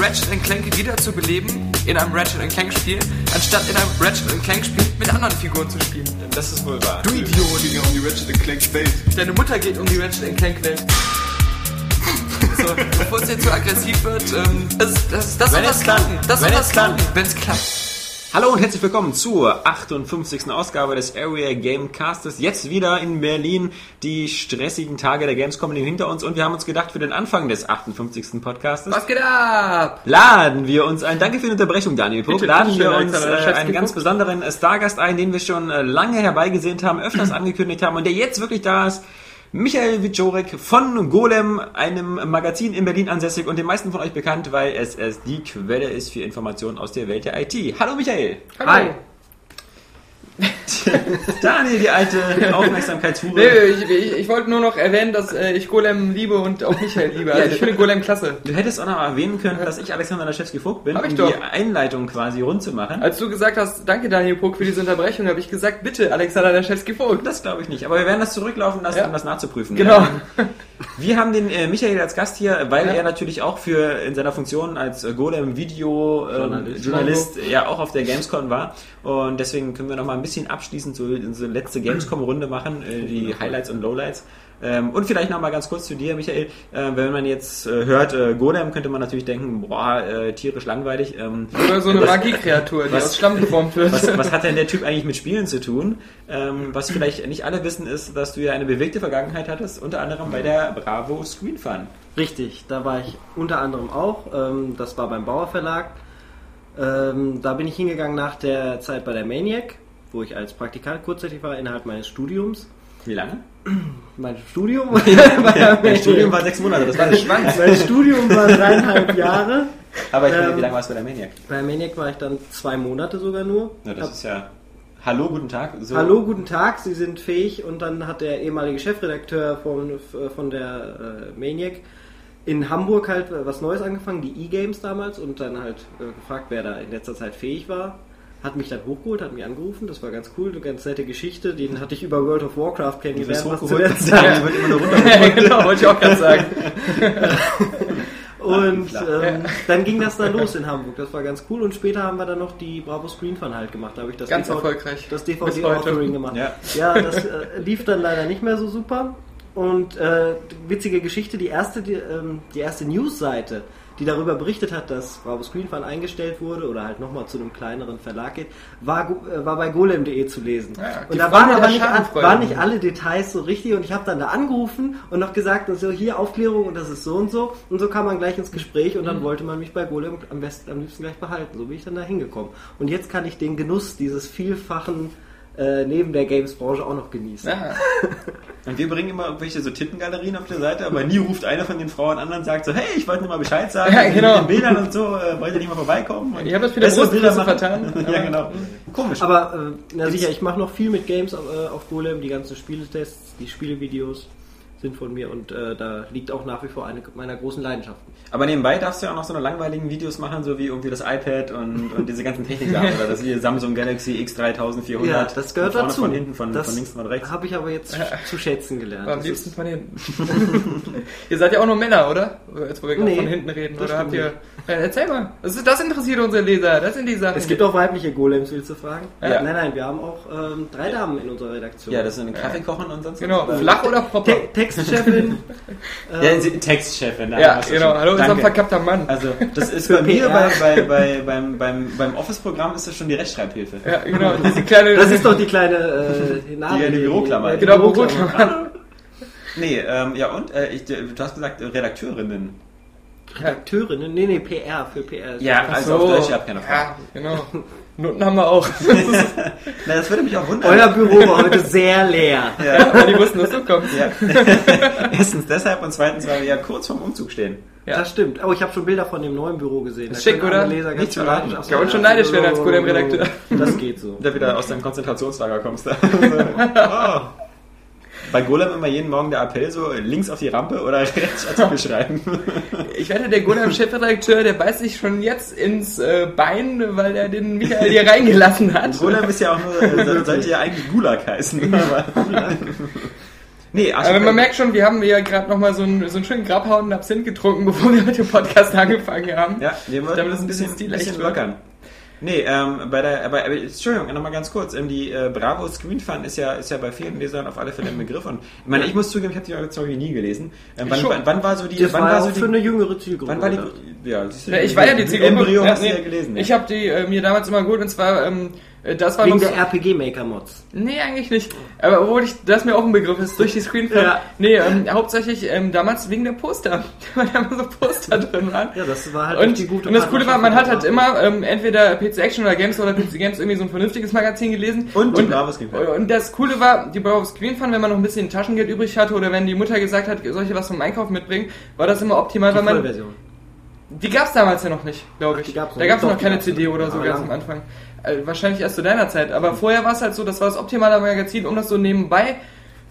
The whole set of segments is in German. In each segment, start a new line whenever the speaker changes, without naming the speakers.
Ratchet Clank wieder zu beleben in einem Ratchet Clank Spiel, anstatt in einem Ratchet Clank Spiel mit anderen Figuren zu spielen.
Das ist wohl wahr.
Du Idiot! ja um die Ratchet Clank Welt.
Deine Mutter geht um die Ratchet Clank Welt. So, bevor es jetzt zu aggressiv wird, ähm, das, das, das
Wenn
soll
klappt.
klappen. Das
Wenn
soll
klappt.
klappen, wenn es klappt.
Hallo und herzlich willkommen zur 58. Ausgabe des Area Gamecastes. Jetzt wieder in Berlin die stressigen Tage der Gamescom liegen hinter uns und wir haben uns gedacht, für den Anfang des 58. Podcastes
Was geht ab?
laden wir uns ein, danke für die Unterbrechung, Daniel Puck, laden wir uns äh, einen ganz besonderen äh, Stargast ein, den wir schon äh, lange herbeigesehnt haben, öfters angekündigt haben und der jetzt wirklich da ist. Michael Wiczorek von Golem, einem Magazin in Berlin ansässig und den meisten von euch bekannt, weil es, es die Quelle ist für Informationen aus der Welt der IT. Hallo Michael!
Hallo.
Daniel, die alte Aufmerksamkeitshure.
Nee, ich, ich, ich wollte nur noch erwähnen, dass äh, ich Golem liebe und auch Michael liebe. Also ich finde Golem klasse.
Du hättest auch noch erwähnen können, dass ich Alexander Laschewski-Vogt bin,
Hab ich
um die Einleitung quasi rund zu machen.
Als du gesagt hast, danke Daniel Puck für diese Unterbrechung, habe ich gesagt, bitte Alexander Laschewski vogt.
Das glaube ich nicht, aber wir werden das zurücklaufen lassen,
Ja.
um das nachzuprüfen.
Genau.
Ähm, Wir haben den äh, Michael als Gast hier, weil
Ja.
er natürlich auch für in seiner Funktion als äh, Golem Video ähm,
Journalist.
Journalist ja auch auf der Gamescom war und deswegen können wir noch mal ein bisschen abschließend so unsere letzte Gamescom Runde machen, äh, die Highlights und Lowlights. Ähm, und vielleicht noch mal ganz kurz zu dir, Michael. Äh, wenn man jetzt äh, hört äh, Golem, könnte man natürlich denken, boah, äh, tierisch langweilig. Ähm,
Oder so eine Magiekreatur, die
was-
aus Schlamm geformt wird.
was, was hat denn der Typ eigentlich mit Spielen zu tun? Ähm, was vielleicht nicht alle wissen, ist, dass du ja eine bewegte Vergangenheit hattest, unter anderem bei der Bravo Screen Fun.
Richtig, da war ich unter anderem auch. Ähm, das war beim Bauer Verlag. Ähm, da bin ich hingegangen nach der Zeit bei der Maniac, wo ich als Praktikant kurzzeitig war innerhalb meines Studiums.
Wie lange?
Mein Studium?
Dein Studium war sechs Monate, das war ein Schwanz.
Mein Studium war dreieinhalb Jahre.
Aber ich meine,
Ähm,
wie lange warst du bei der Maniac?
Bei der Maniac war ich dann zwei Monate sogar nur.
Ja, das
Hab-
ist ja. Hallo, guten Tag. So.
Hallo, guten Tag, Sie sind fähig. Und dann hat der ehemalige Chefredakteur von, von der äh, Maniac in Hamburg halt äh, was Neues angefangen, die E-Games damals, und dann halt äh, gefragt, wer da in letzter Zeit fähig war. Hat mich dann hochgeholt, hat mich angerufen, das war ganz cool, eine ganz nette Geschichte. Den hatte ich über World of Warcraft kennengelernt. was zu der Zeit-
wird immer nur runter.
genau, wollte ich auch gerade sagen.
Und ähm, dann ging das dann los in Hamburg. Das war ganz cool. Und später haben wir dann noch die Bravo Screen Fun halt gemacht. Da habe ich das
Ganz
DVD
erfolgreich.
das
Bis heute.
DVD-Offering gemacht.
Ja.
Ja, das äh, lief dann leider nicht mehr so super. Und äh, witzige Geschichte, die erste, die, ähm, die erste Newsseite, die darüber berichtet hat, dass Bravo Screen Fun eingestellt wurde oder halt nochmal zu einem kleineren Verlag geht, war, äh, war bei golem.de zu lesen.
Ja,
und da waren aber nicht, waren nicht alle Details so richtig und ich habe dann da angerufen und noch gesagt, und so hier Aufklärung und das ist so und so und so kam man gleich ins Gespräch und dann
Mhm.
wollte man mich bei Golem am besten am liebsten gleich behalten. So bin ich dann da hingekommen. Und jetzt kann ich den Genuss dieses vielfachen äh, neben der Games-Branche auch noch genießen.
Ja.
Und wir bringen immer irgendwelche so Tittengalerien auf der Seite, aber nie ruft einer von den Frauen an und sagt so, hey, ich wollte nur mal Bescheid sagen,
Ja, genau.
mit den Bildern und so, äh, wollt ihr nicht mal vorbeikommen? Und
Ich hab das mit der
bessere Bilder
vertan.
ja, genau. Komisch.
Aber äh, na sicher, ich mache noch viel mit Games auf, äh, auf Golem, die ganzen Spieletests, die Spielevideos sind von mir und äh, da liegt auch nach wie vor eine meiner großen Leidenschaften.
Aber nebenbei darfst du ja auch noch so eine langweiligen Videos machen, so wie irgendwie das iPad und, und diese ganzen Techniksachen oder das hier Samsung Galaxy X3400.
Ja, das gehört
von vorne,
dazu.
Von hinten, von,
das
von links, von rechts.
habe ich aber jetzt zu schätzen gelernt.
Am
Das
liebsten von hinten. ihr seid ja auch nur Männer, oder? Jetzt, wo wir gerade
Nee,
von hinten reden. Oder habt ihr. Ja, erzähl mal. Das, ist, das interessiert unsere Leser. Das sind die Sachen.
Es gibt auch weibliche Golems, willst du fragen?
Ja.
Nein, nein, wir haben auch ähm, drei Damen in unserer Redaktion.
Ja, das ist eine Kaffee kochen und sonst
Genau,
was.
flach oder proper?
Te Textchefin.
Ja, sie- Textchefin.
Ja, genau. Hallo, ist ein verkappter Mann.
Also, das ist
Für
bei mir, bei, bei, bei, beim, beim, beim Office-Programm ist das schon die Rechtschreibhilfe.
Ja, genau. Diese kleine.
Das ist doch die kleine äh, Nadel,
Die- die Büroklammer.
Genau,
Büroklammer.
Nee, ähm, ja und? Äh, ich, du hast gesagt äh, Redakteurinnen.
Redakteurinnen? Nee, nee, PR für PR.
Ja, also auf Deutsch, ihr habt keine Frage.
Ja, genau. Noten haben wir auch.
Na, das würde mich auch wundern.
Euer Büro war heute sehr leer.
ja, die wussten, dass du kommst.
Ja. Erstens deshalb und zweitens, weil wir ja kurz vorm Umzug stehen.
Ja.
Das stimmt. Oh, ich habe schon Bilder von dem neuen Büro gesehen.
Ist
Da
schick, oder?
Leser
Nicht verraten.
neidisch
Kann man schon neidisch werden als Golem-Redakteur.
Das geht so.
Da wieder aus deinem Konzentrationslager kommst. oh. Bei Golem immer jeden Morgen der Appell so links auf die Rampe oder rechts Artikel schreiben.
Ich wette, der Golem-Chefredakteur, der beißt sich schon jetzt ins äh, Bein, weil er den Michael hier reingelassen hat.
Golem ist ja auch nur, äh, sollte ja eigentlich Gulag heißen. Aber nee,
Aber man merkt schon, wir haben ja gerade nochmal so einen, so einen schönen Grabhauen Absinth getrunken, bevor wir mit dem Podcast angefangen haben.
Ja, wir wollten das ein bisschen,
bisschen
lockern. Nee, ähm, bei der, aber, aber Entschuldigung, nochmal ganz kurz. Ähm, die äh, Bravo Screen Fun ist ja, ist ja bei vielen Lesern auf alle Fälle ein Begriff. Und ich meine, ich muss zugeben, ich habe die Organisation nie gelesen. Ähm, wann, wann, wann war so die,
Das
wann
war
war so
für
die,
eine jüngere Zielgruppe.
wann war die, ja,
Ja, ich war ja die Zielgruppe.
Embryo
Ja,
hast du
nee,
ja gelesen.
Ich habe die äh, mir damals immer geholt und zwar, ähm, äh, das war
Wegen der RPG Maker Mods.
Nee, eigentlich nicht. Aber obwohl ich, das mir auch ein Begriff ist, durch die Screen
Ja.
Nee, ähm, hauptsächlich ähm, damals wegen der Poster. Weil da immer so Poster drin waren.
Ja, das war halt
Und,
die gute
und das Coole war, man hat halt immer ähm, entweder PC Action oder Games oder PC Games irgendwie so ein vernünftiges Magazin gelesen.
Und Fun.
Und das Coole war, die Bravo Screen Fun, wenn man noch ein bisschen Taschengeld übrig hatte oder wenn die Mutter gesagt hat, soll ich dir was vom Einkaufen mitbringen, war das immer optimal, weil
Die
man
Vollversion.
die gab's damals ja noch nicht, glaube
Ach,
ich.
die gab's noch
da gab's noch keine CD oder so ganz am Anfang. Äh, wahrscheinlich erst zu deiner Zeit. Aber vorher war es halt so, das war das optimale Magazin, um das so nebenbei.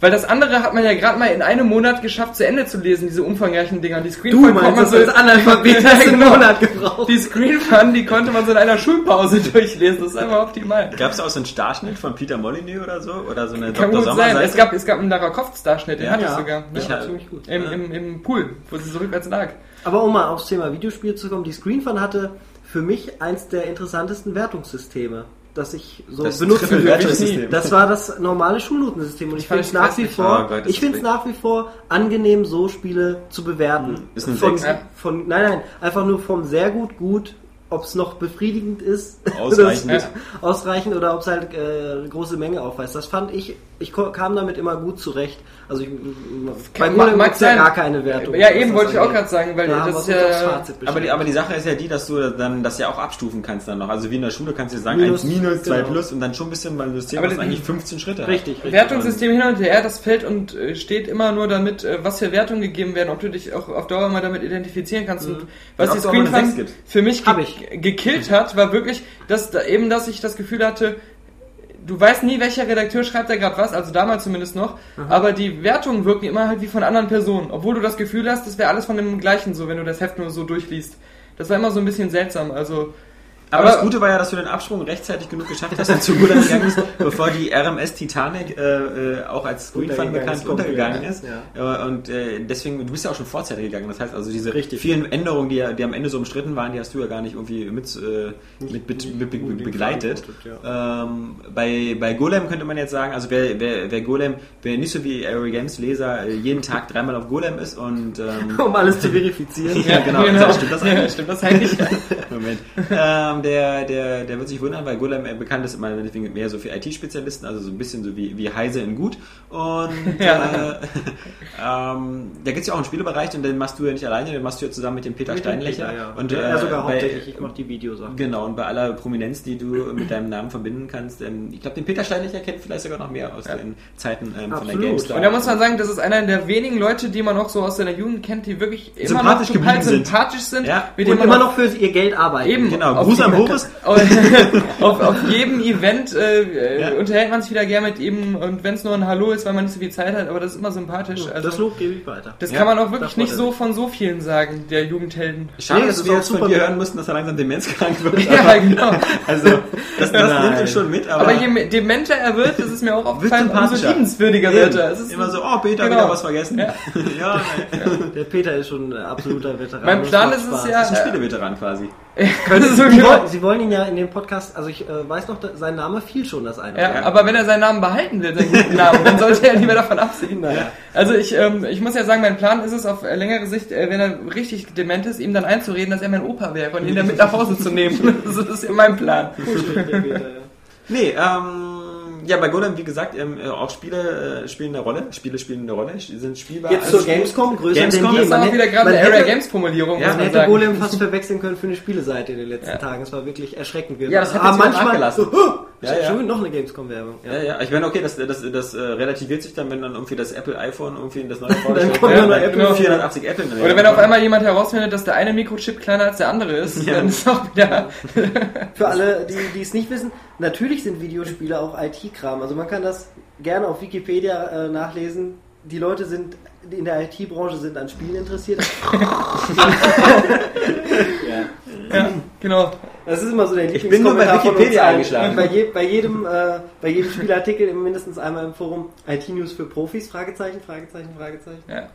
Weil das andere hat man ja gerade mal in einem Monat geschafft, zu Ende zu lesen, diese umfangreichen Dinger. Die Screen
Du
Fun
meinst,
man
dass du als Analphabet
Ja,
hast einen
genau.
Monat gebraucht.
Die Screen Fun, die konnte man so in einer Schulpause durchlesen. Das ist einfach optimal.
Gab es auch so einen Starschnitt von Peter Molyneux oder so? Oder so eine
Kann
Dr.
gut
Sommer
sein. Es gab, es gab einen Lara Croft-Starschnitt, den
Ja.
hatte ich sogar.
Ich
Ja.
ziemlich gut.
Im, im, Im Pool, wo sie so rückwärts lag.
Aber um mal aufs Thema Videospiel zu kommen, die Screen Fun hatte für mich eins der interessantesten Wertungssysteme, das ich so
Das. Triple-Wertungssystem.
Das war das normale Schulnotensystem und ich finde es nach wie vor, ich finde es nach wie vor angenehm, so Spiele zu bewerten.
Ist eine
von,
Sechs.
Ja.
von, nein, nein, einfach nur vom sehr gut, gut, ob es noch befriedigend ist,
Ausreichend.
das- ausreichend oder ob es halt äh, eine große Menge aufweist. Das fand ich, ich kam damit immer gut zurecht. Also ich, bei
Kann-
Golem
mag
gibt's ja gar keine Wertung.
Ja, eben
das
wollte ich auch gerade sagen, weil
Da
das ist ja.
Fazit
Aber die, aber die Sache ist ja die, dass du dann das ja auch abstufen kannst dann noch. Also wie in der Schule kannst du sagen
Minus,
1 minus, 2
genau.
plus und dann schon ein bisschen beim System,
Aber
was
die-
eigentlich 15 Schritte hat.
Richtig, richtig.
Wertungssystem hin und her, das fällt und äh, steht immer nur damit, äh, was für Wertungen gegeben werden, ob du dich auch auf Dauer mal damit identifizieren kannst. Und was
Und
die
es
Screen für mich
Hab
ge
ich.
Gekillt hat, war wirklich, dass da eben, dass ich das Gefühl hatte, du weißt nie, welcher Redakteur schreibt da gerade was, also damals zumindest noch, aber die Wertungen wirken immer halt wie von anderen Personen, obwohl du das Gefühl hast, das wäre alles von dem gleichen so, wenn du das Heft nur so durchliest. Das war immer so ein bisschen seltsam, also
Aber,
Aber-
das Gute war ja, dass du den Absprung rechtzeitig genug geschafft hast und zu Gulag gegangen bist, bevor die RMS Titanic äh, äh, auch als Screen Fun
Untergegangen
bekannt untergegangen ist.
ja.
Äh, und äh, deswegen, du bist ja auch schon vorzeitig gegangen. Das heißt also, diese
Richtig.
vielen Änderungen, die, ja- die am Ende so umstritten waren, die hast du ja gar nicht irgendwie mit, äh, mit, mit, mit, be- begleitet. Ähm, bei, bei Golem könnte man jetzt sagen, also wer, wer, wer Golem, wer nicht so wie Aerie Games Leser jeden Tag dreimal auf Golem ist und ähm,
Um alles zu verifizieren.
Ja, genau. Stimmt das eigentlich?
stimmt das eigentlich?
Moment. ähm, der, der, der wird sich wundern, weil Golem äh, bekannt ist immer deswegen mehr so für IT-Spezialisten, also so ein bisschen so wie, wie Heise in gut. Und
Ja.
äh, ähm, da gibt es ja auch einen Spielebereich und den machst du ja nicht alleine, den machst du ja zusammen mit dem Peter
Mit dem
Steinlecher.
Peter, ja.
Und
ja,
äh,
er sogar
bei-
hauptsächlich, ich mache die Videosachen.
Genau, und bei aller Prominenz, die du mit deinem Namen verbinden kannst, ähm, ich glaube, den Peter Steinlecher kennt vielleicht sogar noch mehr aus den Zeiten ähm, von der. GameStar.
Und da muss man sagen, das ist einer der wenigen Leute, die man auch so aus seiner Jugend kennt, die wirklich immer
Sympathisch
noch total
sind.
sympathisch sind,
Ja.
mit
Und immer noch für ihr Geld arbeiten.
Eben.
Genau,
Auf
Gruß an
jeden-
Boris.
auf, auf jedem Event äh, äh,
Ja.
unterhält man sich wieder gern mit ihm und wenn es nur ein Hallo ist, weil man nicht so viel Zeit hat, aber das ist immer sympathisch. Also,
Das Lob gebe ich weiter.
das
Ja,
kann man auch wirklich nicht so von so vielen sagen, der Jugendhelden.
Schade,
Nee,
dass
das
wir jetzt von dir hören mussten, dass er langsam demenzkrank wird.
Ja, genau.
Also, das, das nimmt uns schon mit, aber,
Aber je me- dementer er wird, das ist mir auch aufgefallen, umso
sympathischer.
liebenswürdiger
Eben.
wird er. Es ist
immer so, oh, Peter,
Genau.
wieder was vergessen.
Ja.
ja.
Der Peter ist schon ein absoluter Veteran.
Mein Plan ist es ja-
ein Spieleveteran quasi.
So
Sie,
genau.
wollen, Sie wollen ihn ja in dem Podcast, also ich äh, weiß noch, sein Name fiel schon das eine.
Ja, aber wenn er seinen Namen behalten will, seinen guten Namen, dann sollte er lieber davon absehen.
Naja.
Also ich, ähm, ich muss ja sagen, mein Plan ist es auf längere Sicht, äh, wenn er richtig dement ist, ihm dann einzureden, dass er mein Opa wäre und ihn dann mit nach Hause zu nehmen. Das ist ja mein Plan.
Nee, ähm, ja, bei Golem, wie gesagt, ähm, äh, auch Spiele äh, spielen eine Rolle. Spiele spielen eine Rolle, sind spielbar.
Jetzt
Also
zur Gamescom, größer
Gamescom
denn je.
ist
auch wieder gerade
man
eine Area Games Formulierung,
Ja,
Man
man
hätte
sagen.
Golem fast verwechseln können für eine Spieleseite in den letzten Tagen. Es war wirklich erschreckend. Wir
Ja, das hat wieder
manchmal
nachgelassen.
So, oh,
Ja, ja.
Schon noch eine Gamescom-Werbung.
Ja, ja, ich meine, okay, das, das, das äh, relativiert sich dann, wenn dann irgendwie das Apple iPhone irgendwie das neue vorgestellt
kommt
wird, dann
Apple.
480 Apple.
Oder wenn auf einmal jemand herausfindet, dass der eine Mikrochip kleiner als der andere ist,
Ja.
dann ist auch wieder.
Für alle, die, die es nicht wissen, natürlich sind Videospiele auch IT-Kram. Also man kann das gerne auf Wikipedia äh, nachlesen. Die Leute sind in der IT-Branche sind an Spielen interessiert.
Ja, genau.
Das ist immer so der
Ich bin nur bei Wikipedia eingeschlagen.
Bei, je, bei, jedem, äh, bei jedem Spielartikel mindestens einmal im Forum IT-News für Profis, Fragezeichen, Fragezeichen, Fragezeichen.
Ja.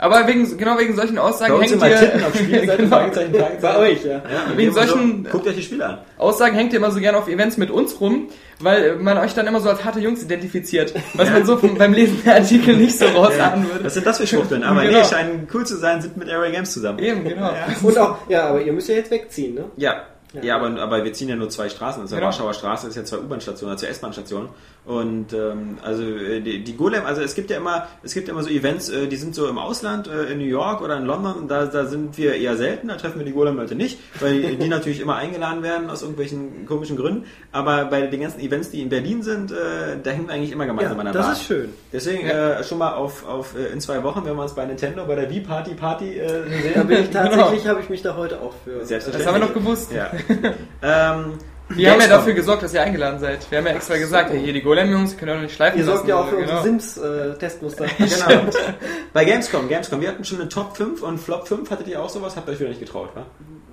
Aber wegen, genau wegen solchen Aussagen hängt ihr,
Titten auf Spielseite,
Genau.
Fragezeichen, Fragezeichen.
Bei euch, ja.
Ja, und
Wegen solchen-
so, guckt euch die Spiele an.
Aussagen hängt ihr immer so gerne auf Events mit uns rum, weil man euch dann immer so als harte Jungs identifiziert, was man so vom, beim Lesen der Artikel nicht so rausahnen würde.
Was sind das für Schwuchteln? Aber
Genau.
nee, scheinen cool zu sein, sind mit Area Games zusammen.
Eben, genau.
Und auch, ja, aber ihr müsst ja jetzt wegziehen, ne?
Ja. Ja, aber, aber wir ziehen ja nur zwei Straßen. Also
Genau.
Warschauer Straße ist ja zwei U-Bahn-Stationen, also S-Bahn-Stationen. Und ähm, also äh, die, die Golem, also es gibt ja immer, es gibt ja immer so Events, äh, die sind so im Ausland, äh, in New York oder in London, und da, da sind wir eher selten, da treffen wir die Golem-Leute nicht, weil die, die natürlich immer eingeladen werden aus irgendwelchen komischen Gründen. Aber bei den ganzen Events, die in Berlin sind, äh, da hängen wir eigentlich immer gemeinsam
Ja,
an der
das
Bar.
ist schön.
Deswegen äh, schon mal auf, auf äh, in zwei Wochen, wenn wir uns bei Nintendo bei der Wii-Party Party äh, sehen.
Da bin ich tatsächlich, habe ich mich da heute auch für.
Das haben wir noch gewusst.
Ja. ähm,
Wir haben ja dafür gesorgt, dass ihr eingeladen seid. Wir haben ja extra gesagt, hey, hier die Golem-Jungs, ihr könnt auch nicht schleifen
Ihr sorgt
lassen.
ja auch für
genau.
unsere Sims-Testmuster.
Genau. Bei Gamescom, Gamescom, wir hatten schon eine Top 5 und Flop 5. Hattet ihr auch sowas? Habt ihr euch wieder nicht getraut, wa?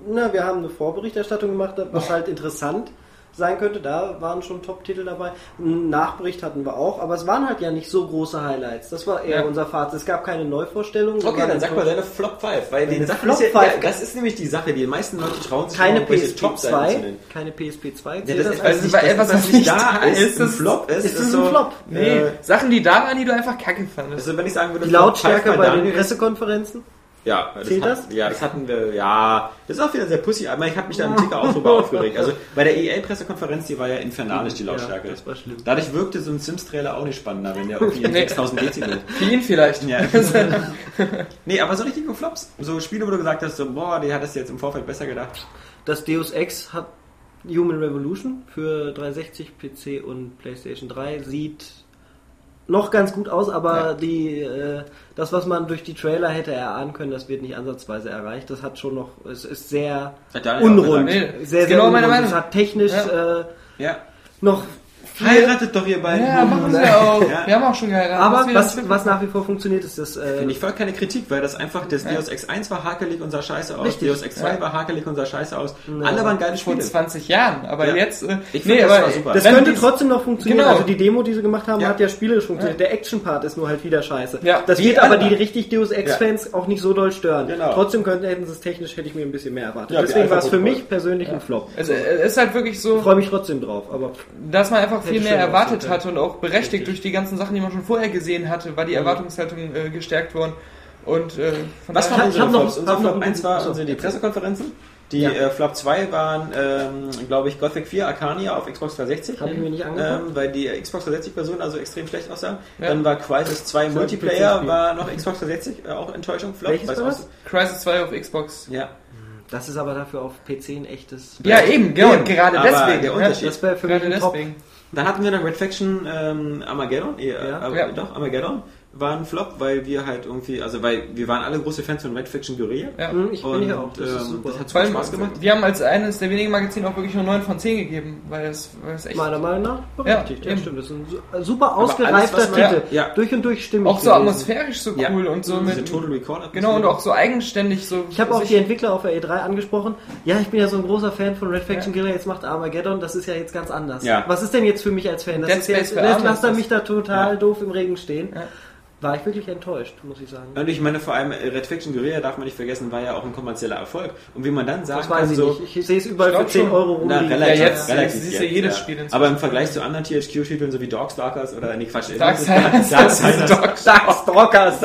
Na, wir haben eine Vorberichterstattung gemacht, was halt interessant sein könnte. Da waren schon Top-Titel dabei. Einen Nachbericht hatten wir auch, aber es waren halt ja nicht so große Highlights. Das war eher
Ja.
unser Fazit. Es gab keine Neuvorstellungen.
Okay, dann sag mal deine Flop 5, weil die Sache
Flop
ist ja, das ist nämlich die Sache, die meisten Leute trauen sich
keine PSP
Top-Seiten
2.
zu nennen.
Keine PSP 2.
Ja, das
das
Also,
nicht,
etwas,
was nicht da ist,
ist,
ein Flop ist,
ist
ist
das
so,
ein Flop?
Nee,
Äh,
Sachen, die da waren, die du einfach kacke fandest.
also wenn ich sagen würde,
die Lautstärke bei den Pressekonferenzen.
Ja, das
Zählt
hat,
das?
Ja, das hatten wir, ja. Das ist auch wieder sehr pussy, aber ich habe mich da im Ticker auch drüber aufgeregt. Also bei der EA-Pressekonferenz, die war ja infernalisch, die Lautstärke.
Ja, das war schlimm.
Dadurch wirkte so ein Sims-Trailer auch nicht spannender, wenn der irgendwie in
Nee.
6000 Dezibel.
Für ihn vielleicht.
Ja. nee, aber so richtige Flops. So Spiele, wo du gesagt hast, so, boah, die hattest du jetzt im Vorfeld besser gedacht.
Das Deus Ex hat Human Revolution für 360, PC und PlayStation 3 sieht noch ganz gut aus, aber
Ja.
die äh, das, was man durch die Trailer hätte erahnen können, das wird nicht ansatzweise erreicht. Das hat schon noch, es ist sehr unrund, sehr, sehr
genau meine
unrund.
Meinung.
Es hat technisch
Ja.
äh,
Ja.
noch viel,
Heiratet doch ihr beiden.
Ja, machen wir auch.
Ja.
Wir haben auch schon geheiratet.
aber was, was nach wie vor funktioniert, ist das äh,
Finde ich voll keine Kritik, weil das einfach, das Deus Ex 1 war hakelig und sah scheiße aus,
Richtig.
Deus Ex 2
Ja.
war hakelig und sah scheiße aus. Alle waren geile
vor
Spiele.
20 Jahren. Aber
Ja.
jetzt, äh,
Ich find, das war super.
Das
wenn
könnte trotzdem noch funktionieren.
Genau.
Also die Demo, die sie gemacht haben,
Ja.
hat ja spielerisch funktioniert. Der Action-Part ist nur halt wieder scheiße.
Ja.
Das wird aber die richtig Deus Ex-Fans auch nicht so doll stören.
Genau.
Trotzdem könnten, hätten sie es technisch, hätte ich mir ein bisschen mehr erwartet.
Ja,
Deswegen war es für mich persönlich ein Flop.
es, es ist halt wirklich
Ich
so,
freue mich trotzdem drauf, aber
dass man einfach viel mehr erwartet
aussehen
hatte und auch berechtigt durch die ganzen Sachen, die man schon vorher gesehen hatte, war die Erwartungshaltung äh, gestärkt worden. Und äh, von
Was waren unsere Flops? Unser Flop
einen
1 war unsere die Pressekonferenzen. Die
Ja.
äh, Flop 2 waren, ähm, glaube ich, Gothic 4 Arcania auf Xbox 360.
habe ich mir nicht angeguckt.
Ähm, weil die Xbox 360-Version also extrem schlecht aussah.
Ja.
Dann war Crisis 2
ein
Multiplayer, war noch Xbox 360, äh, auch Enttäuschung, Flop.
Welches war das?
Crisis 2 auf Xbox.
Ja.
das ist aber dafür auf PC ein echtes.
Ja, eben, genau,
Eben.
gerade
Aber
deswegen.
der. Unterschied-
Das wäre für mich
Gerade
ein Top.
Dann hatten wir noch Red Faction ähm, Armageddon, äh,
Ja.
äh,
Ja.
doch, Armageddon war ein Flop, weil wir halt irgendwie, also weil wir waren alle große Fans von Red Faction Guerilla.
Ja.
Hm, Ich bin
Und,
hier auch. Das ist
ähm,
super.
das hat
allem,
Spaß gemacht.
Wir haben als eines der wenigen Magazine auch wirklich nur 9 von 10 gegeben, weil es, weil es echt
Meiner Meinung nach berechtigt.
Ja,
Ja, stimmt. Das ist ein su- super
alles,
ausgereifter
man-
Titel.
Ja.
Durch und durch stimmig.
auch so
gewesen.
atmosphärisch so
Ja.
cool und so
Diese
mit.
Total Recall
Genau, und auch so eigenständig so.
Ich habe auch die Entwickler auf der E3 angesprochen. Ja, ich bin ja so ein großer Fan von Red Faction Guerilla. Jetzt macht Armageddon. Das ist ja jetzt ganz anders.
Ja.
Was ist denn jetzt für mich als Fan? Das
Dead
ist
Space
jetzt, lässt, lasst er mich da total
Ja.
doof im Regen stehen.
Ja.
War ich wirklich enttäuscht, muss ich sagen.
Und ich meine, vor allem äh, Red Faction Guerilla, darf man nicht vergessen, war ja auch ein kommerzieller Erfolg. Und wie man dann sagen
Das weiß
kann,
ich
so,
nicht. Ich sehe es überall für
glaub
10
schon.
Euro
Na,
rumliegen.
relativ,
Ja, jetzt-
relativ
jetzt siehst du
jetzt,
jedes Spiel inzwischen.
Aber im Vergleich zu anderen THQ-Titeln, so wie Darkstalkers oder, nee, Quatsch,
Darkstalkers.
Darkstalkers.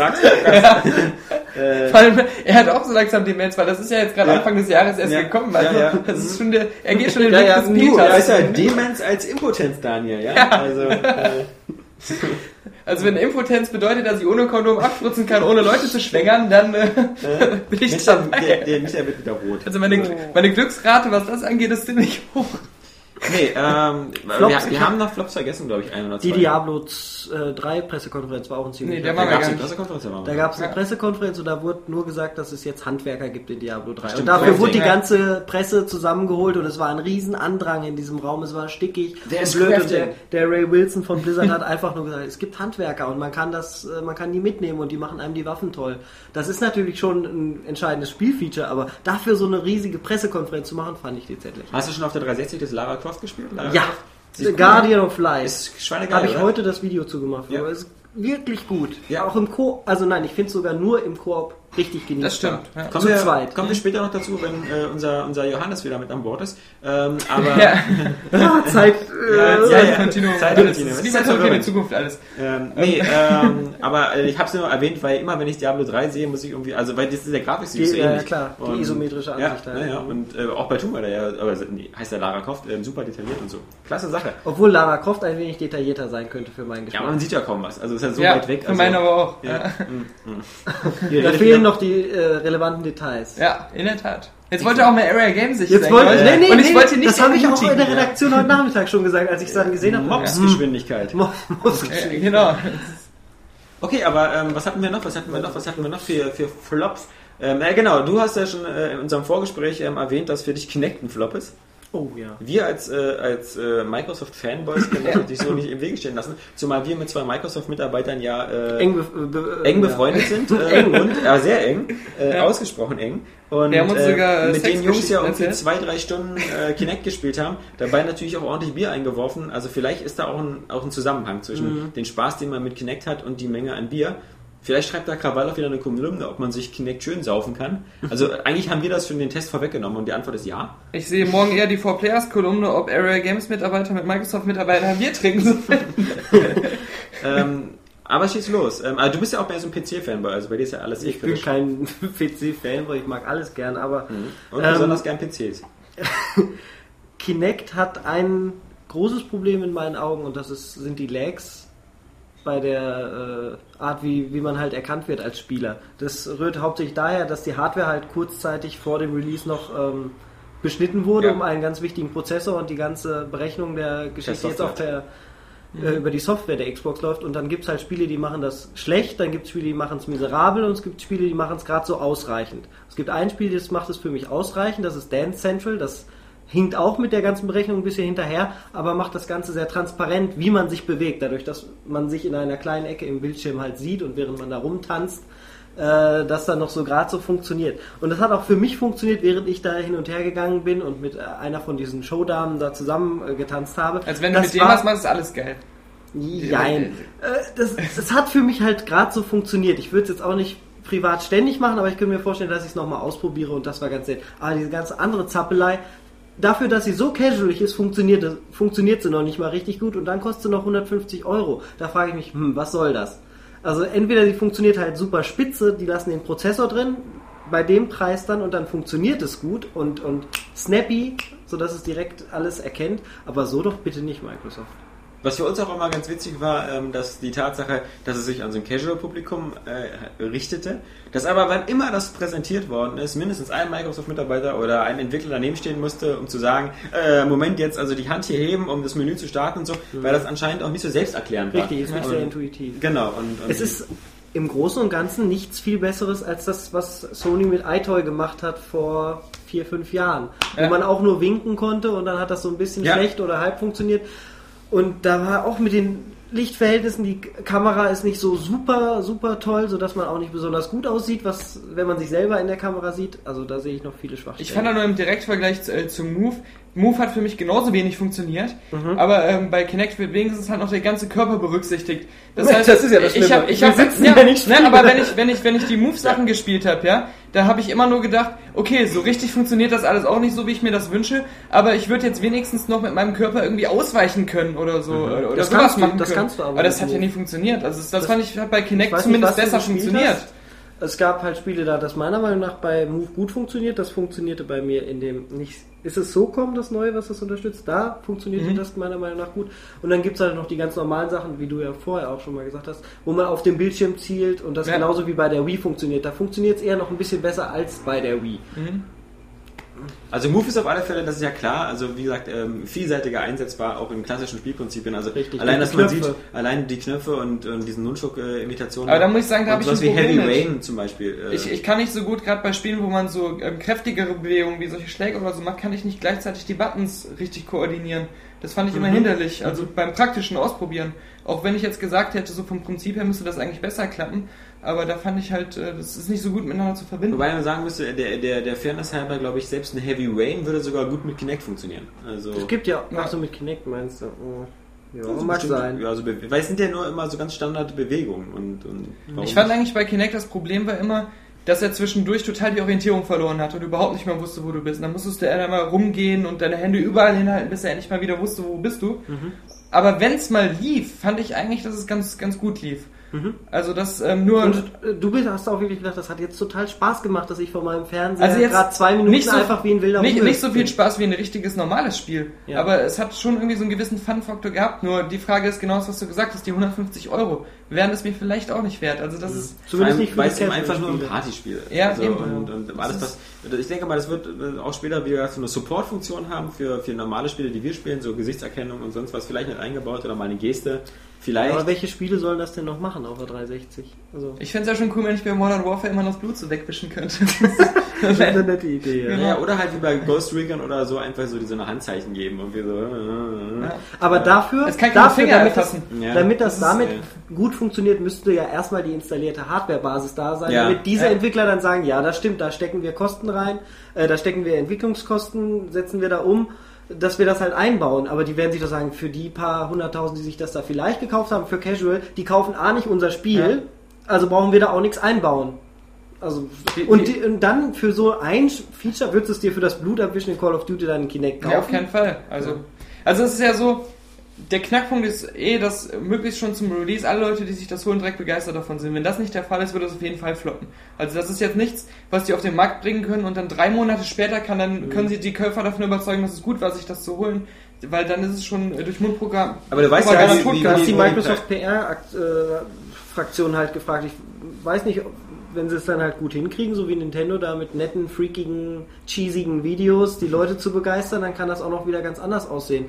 Äh,
Vor allem, er hat auch so langsam Demenz, weil das ist ja jetzt gerade
Ja.
Anfang des Jahres erst
Ja.
gekommen. Also,
Ja, ja.
das ist schon der, er geht schon den
Ja,
Weg
ja,
des Peters.
ist ja Demenz als Impotenz, Daniel, ja? Also, äh,
Also wenn Impotenz bedeutet, dass ich ohne Kondom abspritzen kann, ohne Leute zu schwängern, dann äh, bin ich
Michael,
dabei.
der, der Michael wird wieder rot.
Also meine, meine Glücksrate, was das angeht, ist ziemlich hoch.
Nee, ähm,
Flops,
wir, wir
hab-
haben noch Flops vergessen, glaube ich, ein oder zwei.
Die Diablo äh, 3 Pressekonferenz war auch ein ziemlich
Nee, der
Da
war
gab es eine
nicht.
Pressekonferenz, da
Da gab es eine
Ja.
Pressekonferenz und da wurde nur gesagt, dass es jetzt Handwerker gibt in Diablo 3.
Stimmt,
und dafür wurde die ganze Presse zusammengeholt und es war ein riesen Andrang in diesem Raum. Es war stickig
Der
und
ist
blöd. Und der, der Ray Wilson von Blizzard hat einfach nur gesagt, es gibt Handwerker und man kann das, äh, man kann die mitnehmen und die machen einem die Waffen toll. Das ist natürlich schon ein entscheidendes Spielfeature, aber dafür so eine riesige Pressekonferenz zu machen, fand ich dezentlich.
Hast du schon auf der 360 das Lara Croft gespielt? Lara
Ja? The Guardian of Light. Habe ich
oder?
heute das Video zugemacht.
Ja.
aber Es ist wirklich gut.
Ja.
Auch im Koop, also nein, ich finde es sogar nur im Koop richtig genießbar.
Das stimmt. Ja.
Kommen
Zu
wir,
zweit.
kommen wir später noch dazu, wenn äh, unser, unser Johannes wieder mit an Bord ist. Ähm, aber
Ja,
Ah, Zeit. Äh,
Ja, ja,
Zeit
ja.
Continuum.
Zeit
bei
ja
Zurück in die
verwirrend.
Zukunft alles.
Ähm, nee, ähm, aber äh, ich habe es nur erwähnt, weil immer, wenn ich Diablo 3 sehe, muss ich irgendwie, also weil das ist der Grafikstil
Die-
so
ja,
ähnlich.
klar, die
Und-
isometrische
ja,
Ansicht da.
Ja, ja, und äh, auch bei Tomb Raider, ja, aber nee, heißt der Lara Croft, ähm, super detailliert und so. Klasse Sache.
Obwohl Lara Croft ein wenig detaillierter sein könnte für meinen
Ja,
Geschmack.
aber man sieht ja kaum was, also ist ja so
ja,
weit weg.
für
Also,
meinen aber auch.
Ja.
Ja.
Ihr
da
redet
fehlen noch die äh, relevanten Details.
ja, in der Tat. Jetzt wollte auch mehr Area Games sich
Jetzt wollte, nee, nee,
Und ich
nee,
wollte nicht
das habe ich auch in der. Redaktion heute Nachmittag schon gesagt, als ich es dann gesehen habe.
Mobsgeschwindigkeit.
Mo- muss
Ja, genau.
Okay, aber ähm, was hatten wir noch? Was hatten wir noch? Was hatten wir noch für, für Flops? Ähm, ja, genau, du hast ja schon äh, in unserem Vorgespräch ähm, erwähnt, dass für dich Kinect ein Flop ist.
Oh ja.
Wir als, äh, als äh, Microsoft-Fanboys können das natürlich so nicht im Wege stehen lassen, zumal wir mit zwei Microsoft-Mitarbeitern ja äh,
Eng, be be
eng
ja.
befreundet sind. Äh, eng und, äh, sehr eng, äh, ausgesprochen eng. Und
Wir haben uns
äh,
sogar, äh,
mit den Jungs ja irgendwie
erzählt.
zwei, drei Stunden äh, Kinect gespielt haben, dabei natürlich auch ordentlich Bier eingeworfen. Also vielleicht ist da auch ein, auch ein Zusammenhang zwischen dem Spaß, den man mit Kinect hat und die Menge an Bier. Vielleicht schreibt da Krawall auch wieder eine Kolumne, ob man sich Kinect schön saufen kann. Also eigentlich haben wir das schon den Test vorweggenommen und die Antwort ist ja.
Ich sehe morgen eher die 4Players-Kolumne, ob Area Games Mitarbeiter mit Microsoft-Mitarbeitern Bier trinken sollen.
ähm, aber schieß los. Ähm, also du bist ja auch mehr so ein PC-Fanboy, also bei dir ist ja alles
Ich bin kein PC-Fanboy, ich mag alles gern, aber
Und
Ähm,
besonders gern PCs.
Kinect hat ein großes Problem in meinen Augen und das ist, sind die Lags bei der äh, Art, wie, wie man halt erkannt wird als Spieler. Das rührt hauptsächlich daher, dass die Hardware halt kurzzeitig vor dem Release noch ähm, beschnitten wurde,
Ja.
um einen ganz wichtigen Prozessor und die ganze Berechnung der Geschichte jetzt auch per, äh, über die Software der Xbox läuft und dann gibt es halt Spiele, die machen das schlecht, dann gibt es Spiele, die machen es miserabel und es gibt Spiele, die machen es gerade so ausreichend. Es gibt ein Spiel, das macht es für mich ausreichend, das ist Dance Central, das hinkt auch mit der ganzen Berechnung ein bisschen hinterher, aber macht das Ganze sehr transparent, wie man sich bewegt, dadurch, dass man sich in einer kleinen Ecke im Bildschirm halt sieht und während man da rumtanzt, äh, das dann noch so gerade so funktioniert. Und das hat auch für mich funktioniert, während ich da hin und her gegangen bin und mit äh, einer von diesen Showdamen da zusammen äh, getanzt habe.
Als wenn du
Das
mit dem was machst, ist alles geil.
Nein. Äh, das, das hat für mich halt gerade so funktioniert. Ich würde es jetzt auch nicht privat ständig machen, aber ich könnte mir vorstellen, dass ich es nochmal ausprobiere und das war ganz nett. Aber diese ganze andere Zappelei, dafür, dass sie so casualig ist, funktioniert, funktioniert sie noch nicht mal richtig gut und dann kostet sie noch 150 Euro. Da frage ich mich, hm, was soll das? Also entweder sie funktioniert halt super spitze, die lassen den Prozessor drin, bei dem Preis dann und dann funktioniert es gut und, und snappy, sodass es direkt alles erkennt, aber so doch bitte nicht Microsoft.
Was für uns auch immer ganz witzig war, ähm, dass die Tatsache, dass es sich an so ein Casual-Publikum äh, richtete, dass aber wann immer das präsentiert worden ist, mindestens ein Microsoft-Mitarbeiter oder ein Entwickler daneben stehen musste, um zu sagen, äh, Moment jetzt also die Hand hier heben, um das Menü zu starten und so, weil das anscheinend auch nicht so selbsterklärend war.
Richtig, ist nicht
Und-
sehr intuitiv.
Genau. Und, und
Es ist im Großen und Ganzen nichts viel Besseres als das, was Sony mit iToy gemacht hat vor vier, fünf Jahren. Wo
Ja.
man auch nur winken konnte und dann hat das so ein bisschen
Ja.
schlecht oder halb funktioniert. Und da war auch mit den Lichtverhältnissen, die Kamera ist nicht so super, super toll, sodass man auch nicht besonders gut aussieht, was, wenn man sich selber in der Kamera sieht. Also da sehe ich noch viele Schwachstellen.
Ich fand da nur im Direktvergleich zu, äh, zu Move, Move hat für mich genauso wenig funktioniert,
Mhm.
aber ähm, bei Kinect wird wenigstens halt noch der ganze Körper berücksichtigt. Das
Das ist ja das
ich
Schlimme.
hab, ich hab,
sitzen
ja,
ja nicht
ne,
still.
aber wenn ich, wenn ich, wenn ich die Move-Sachen gespielt habe, ja, da habe ich immer nur gedacht, okay, so richtig funktioniert das alles auch nicht so, wie ich mir das wünsche, aber ich würde jetzt wenigstens noch mit meinem Körper irgendwie ausweichen können oder so, oder, oder
Mhm. Das
sowas
kannst du-
machen
das
können.
kannst du aber
aber das hat ja nie funktioniert. Also das, das, fand ich hat bei
Ich
Kinect
nicht,
zumindest
du
besser funktioniert.
hast. Es gab halt Spiele, da das meiner Meinung nach bei Move gut funktioniert. Das funktionierte bei mir in dem nicht. Ist es SOCOM das neue, was das unterstützt? Da funktionierte
Mhm.
das meiner Meinung nach gut. Und dann gibt es halt noch die ganz normalen Sachen, wie du ja vorher auch schon mal gesagt hast, wo man auf dem Bildschirm zielt und das
Ja.
genauso wie bei der Wii funktioniert. Da funktioniert es eher noch ein bisschen besser als bei der Wii.
Also Move ist auf alle Fälle, das ist ja klar, also wie gesagt, ähm, vielseitiger einsetzbar, auch in klassischen Spielprinzipien. Also
Richtig,
allein,
die
dass man
Knöpfe.
sieht, allein die Knöpfe und, und diesen Nunchuk-Imitationen.
Aber da muss ich sagen, da habe ich ein
wie
Problem
Heavy
mit.
Rain zum Beispiel. äh,
Ich, ich kann nicht so gut, gerade bei Spielen, wo man so ähm, kräftigere Bewegungen wie solche Schläge oder so macht, kann ich nicht gleichzeitig die Buttons richtig koordinieren. Das fand ich immer hinderlich. Also beim praktischen Ausprobieren. Auch wenn ich jetzt gesagt hätte, so vom Prinzip her müsste das eigentlich besser klappen. Aber da fand ich halt, äh, das ist nicht so gut miteinander zu verbinden.
Wobei man sagen müsste, der, der, der Fairness halber, glaube ich, selbst ein Heavy Rain würde sogar gut mit Kinect funktionieren. Also,
Es gibt ja,
Ja.
auch so mit Kinect meinst du? Oh. Ja,
also
mag
bestimmt-
sein.
Ja, also, weil es sind ja nur immer so ganz Standard Bewegungen und, und
Ich fand
nicht?
eigentlich bei Kinect das Problem war immer, dass er zwischendurch total die Orientierung verloren hat und überhaupt nicht mehr wusste, wo du bist. Und dann musstest du einmal rumgehen und deine Hände überall hinhalten, bis er endlich mal wieder wusste, wo bist du. Aber wenn es mal lief, fand ich eigentlich, dass es ganz, ganz gut lief. Also das ähm, nur...
Und du bist, hast auch wirklich gedacht, das hat jetzt total Spaß gemacht, dass ich vor meinem Fernseher
Also jetzt
gerade zwei Minuten
nicht so-
einfach wie ein wilder
nicht,
Hummel
nicht so viel. Spaß wie ein richtiges normales Spiel.
Ja.
Aber es hat schon irgendwie so einen gewissen Fun-Faktor gehabt. Nur die Frage ist genau das, was du gesagt hast, die 150 Euro wären es mir vielleicht auch nicht wert. Also das ist...
Zumindest nicht
weil es eben einfach nur ein. Partyspiel ist.
Ja,
also,
eben.
und, und alles, was, ich denke mal, das wird äh, auch später wieder so eine Support-Funktion haben für, für normale Spiele, die wir spielen, so Gesichtserkennung und sonst was vielleicht mit eingebaut oder mal eine Geste. Vielleicht.
Aber welche Spiele sollen das denn noch machen auf der 360? Also,
Ich fände es ja schon cool, wenn ich bei Modern Warfare immer noch das Blut so wegwischen könnte.
das wäre eine nette Idee. Ja.
ja, oder halt wie bei Ghost Recon oder so einfach so diese Handzeichen geben und wir so. äh, äh, äh.
Aber dafür,
Es kann keine
dafür
Finger
damit, das.
Ja,
damit das,
das ist,
damit
äh,
gut funktioniert, müsste ja erstmal die installierte Hardwarebasis da sein,
Ja.
damit diese
Ja.
Entwickler dann sagen, ja, das stimmt, da stecken wir Kosten rein, äh, da stecken wir Entwicklungskosten, setzen wir da um, dass wir das halt einbauen. Aber die werden sich doch sagen, für die paar hunderttausend, die sich das da vielleicht gekauft haben, für Casual, die kaufen A nicht unser Spiel, also brauchen wir da auch nichts einbauen. Also,
Wie-
und, die, und dann für so ein Feature würdest du es dir für das Blutabwischen in Call of Duty dann in Kinect kaufen?
Ja, auf keinen Fall. Also, also es ist ja so, der Knackpunkt ist eh, dass möglichst schon zum Release alle Leute, die sich das holen, direkt begeistert davon sind. Wenn das nicht der Fall ist, wird das auf jeden Fall floppen. Also das ist jetzt nichts, was die auf den Markt bringen können und dann drei Monate später kann dann, können sie die Käufer davon überzeugen, dass es gut war, sich das zu holen. Weil dann ist es schon äh, durch Mundprogramm.
Aber du weißt ja, wie- wie-
Du
gehabt.
hast die
die-
Microsoft PR-Fraktion halt gefragt. Ich weiß nicht, wenn sie es dann halt gut hinkriegen, so wie Nintendo da mit netten, freakigen, cheesigen Videos die Leute zu begeistern, dann kann das auch noch wieder ganz anders aussehen.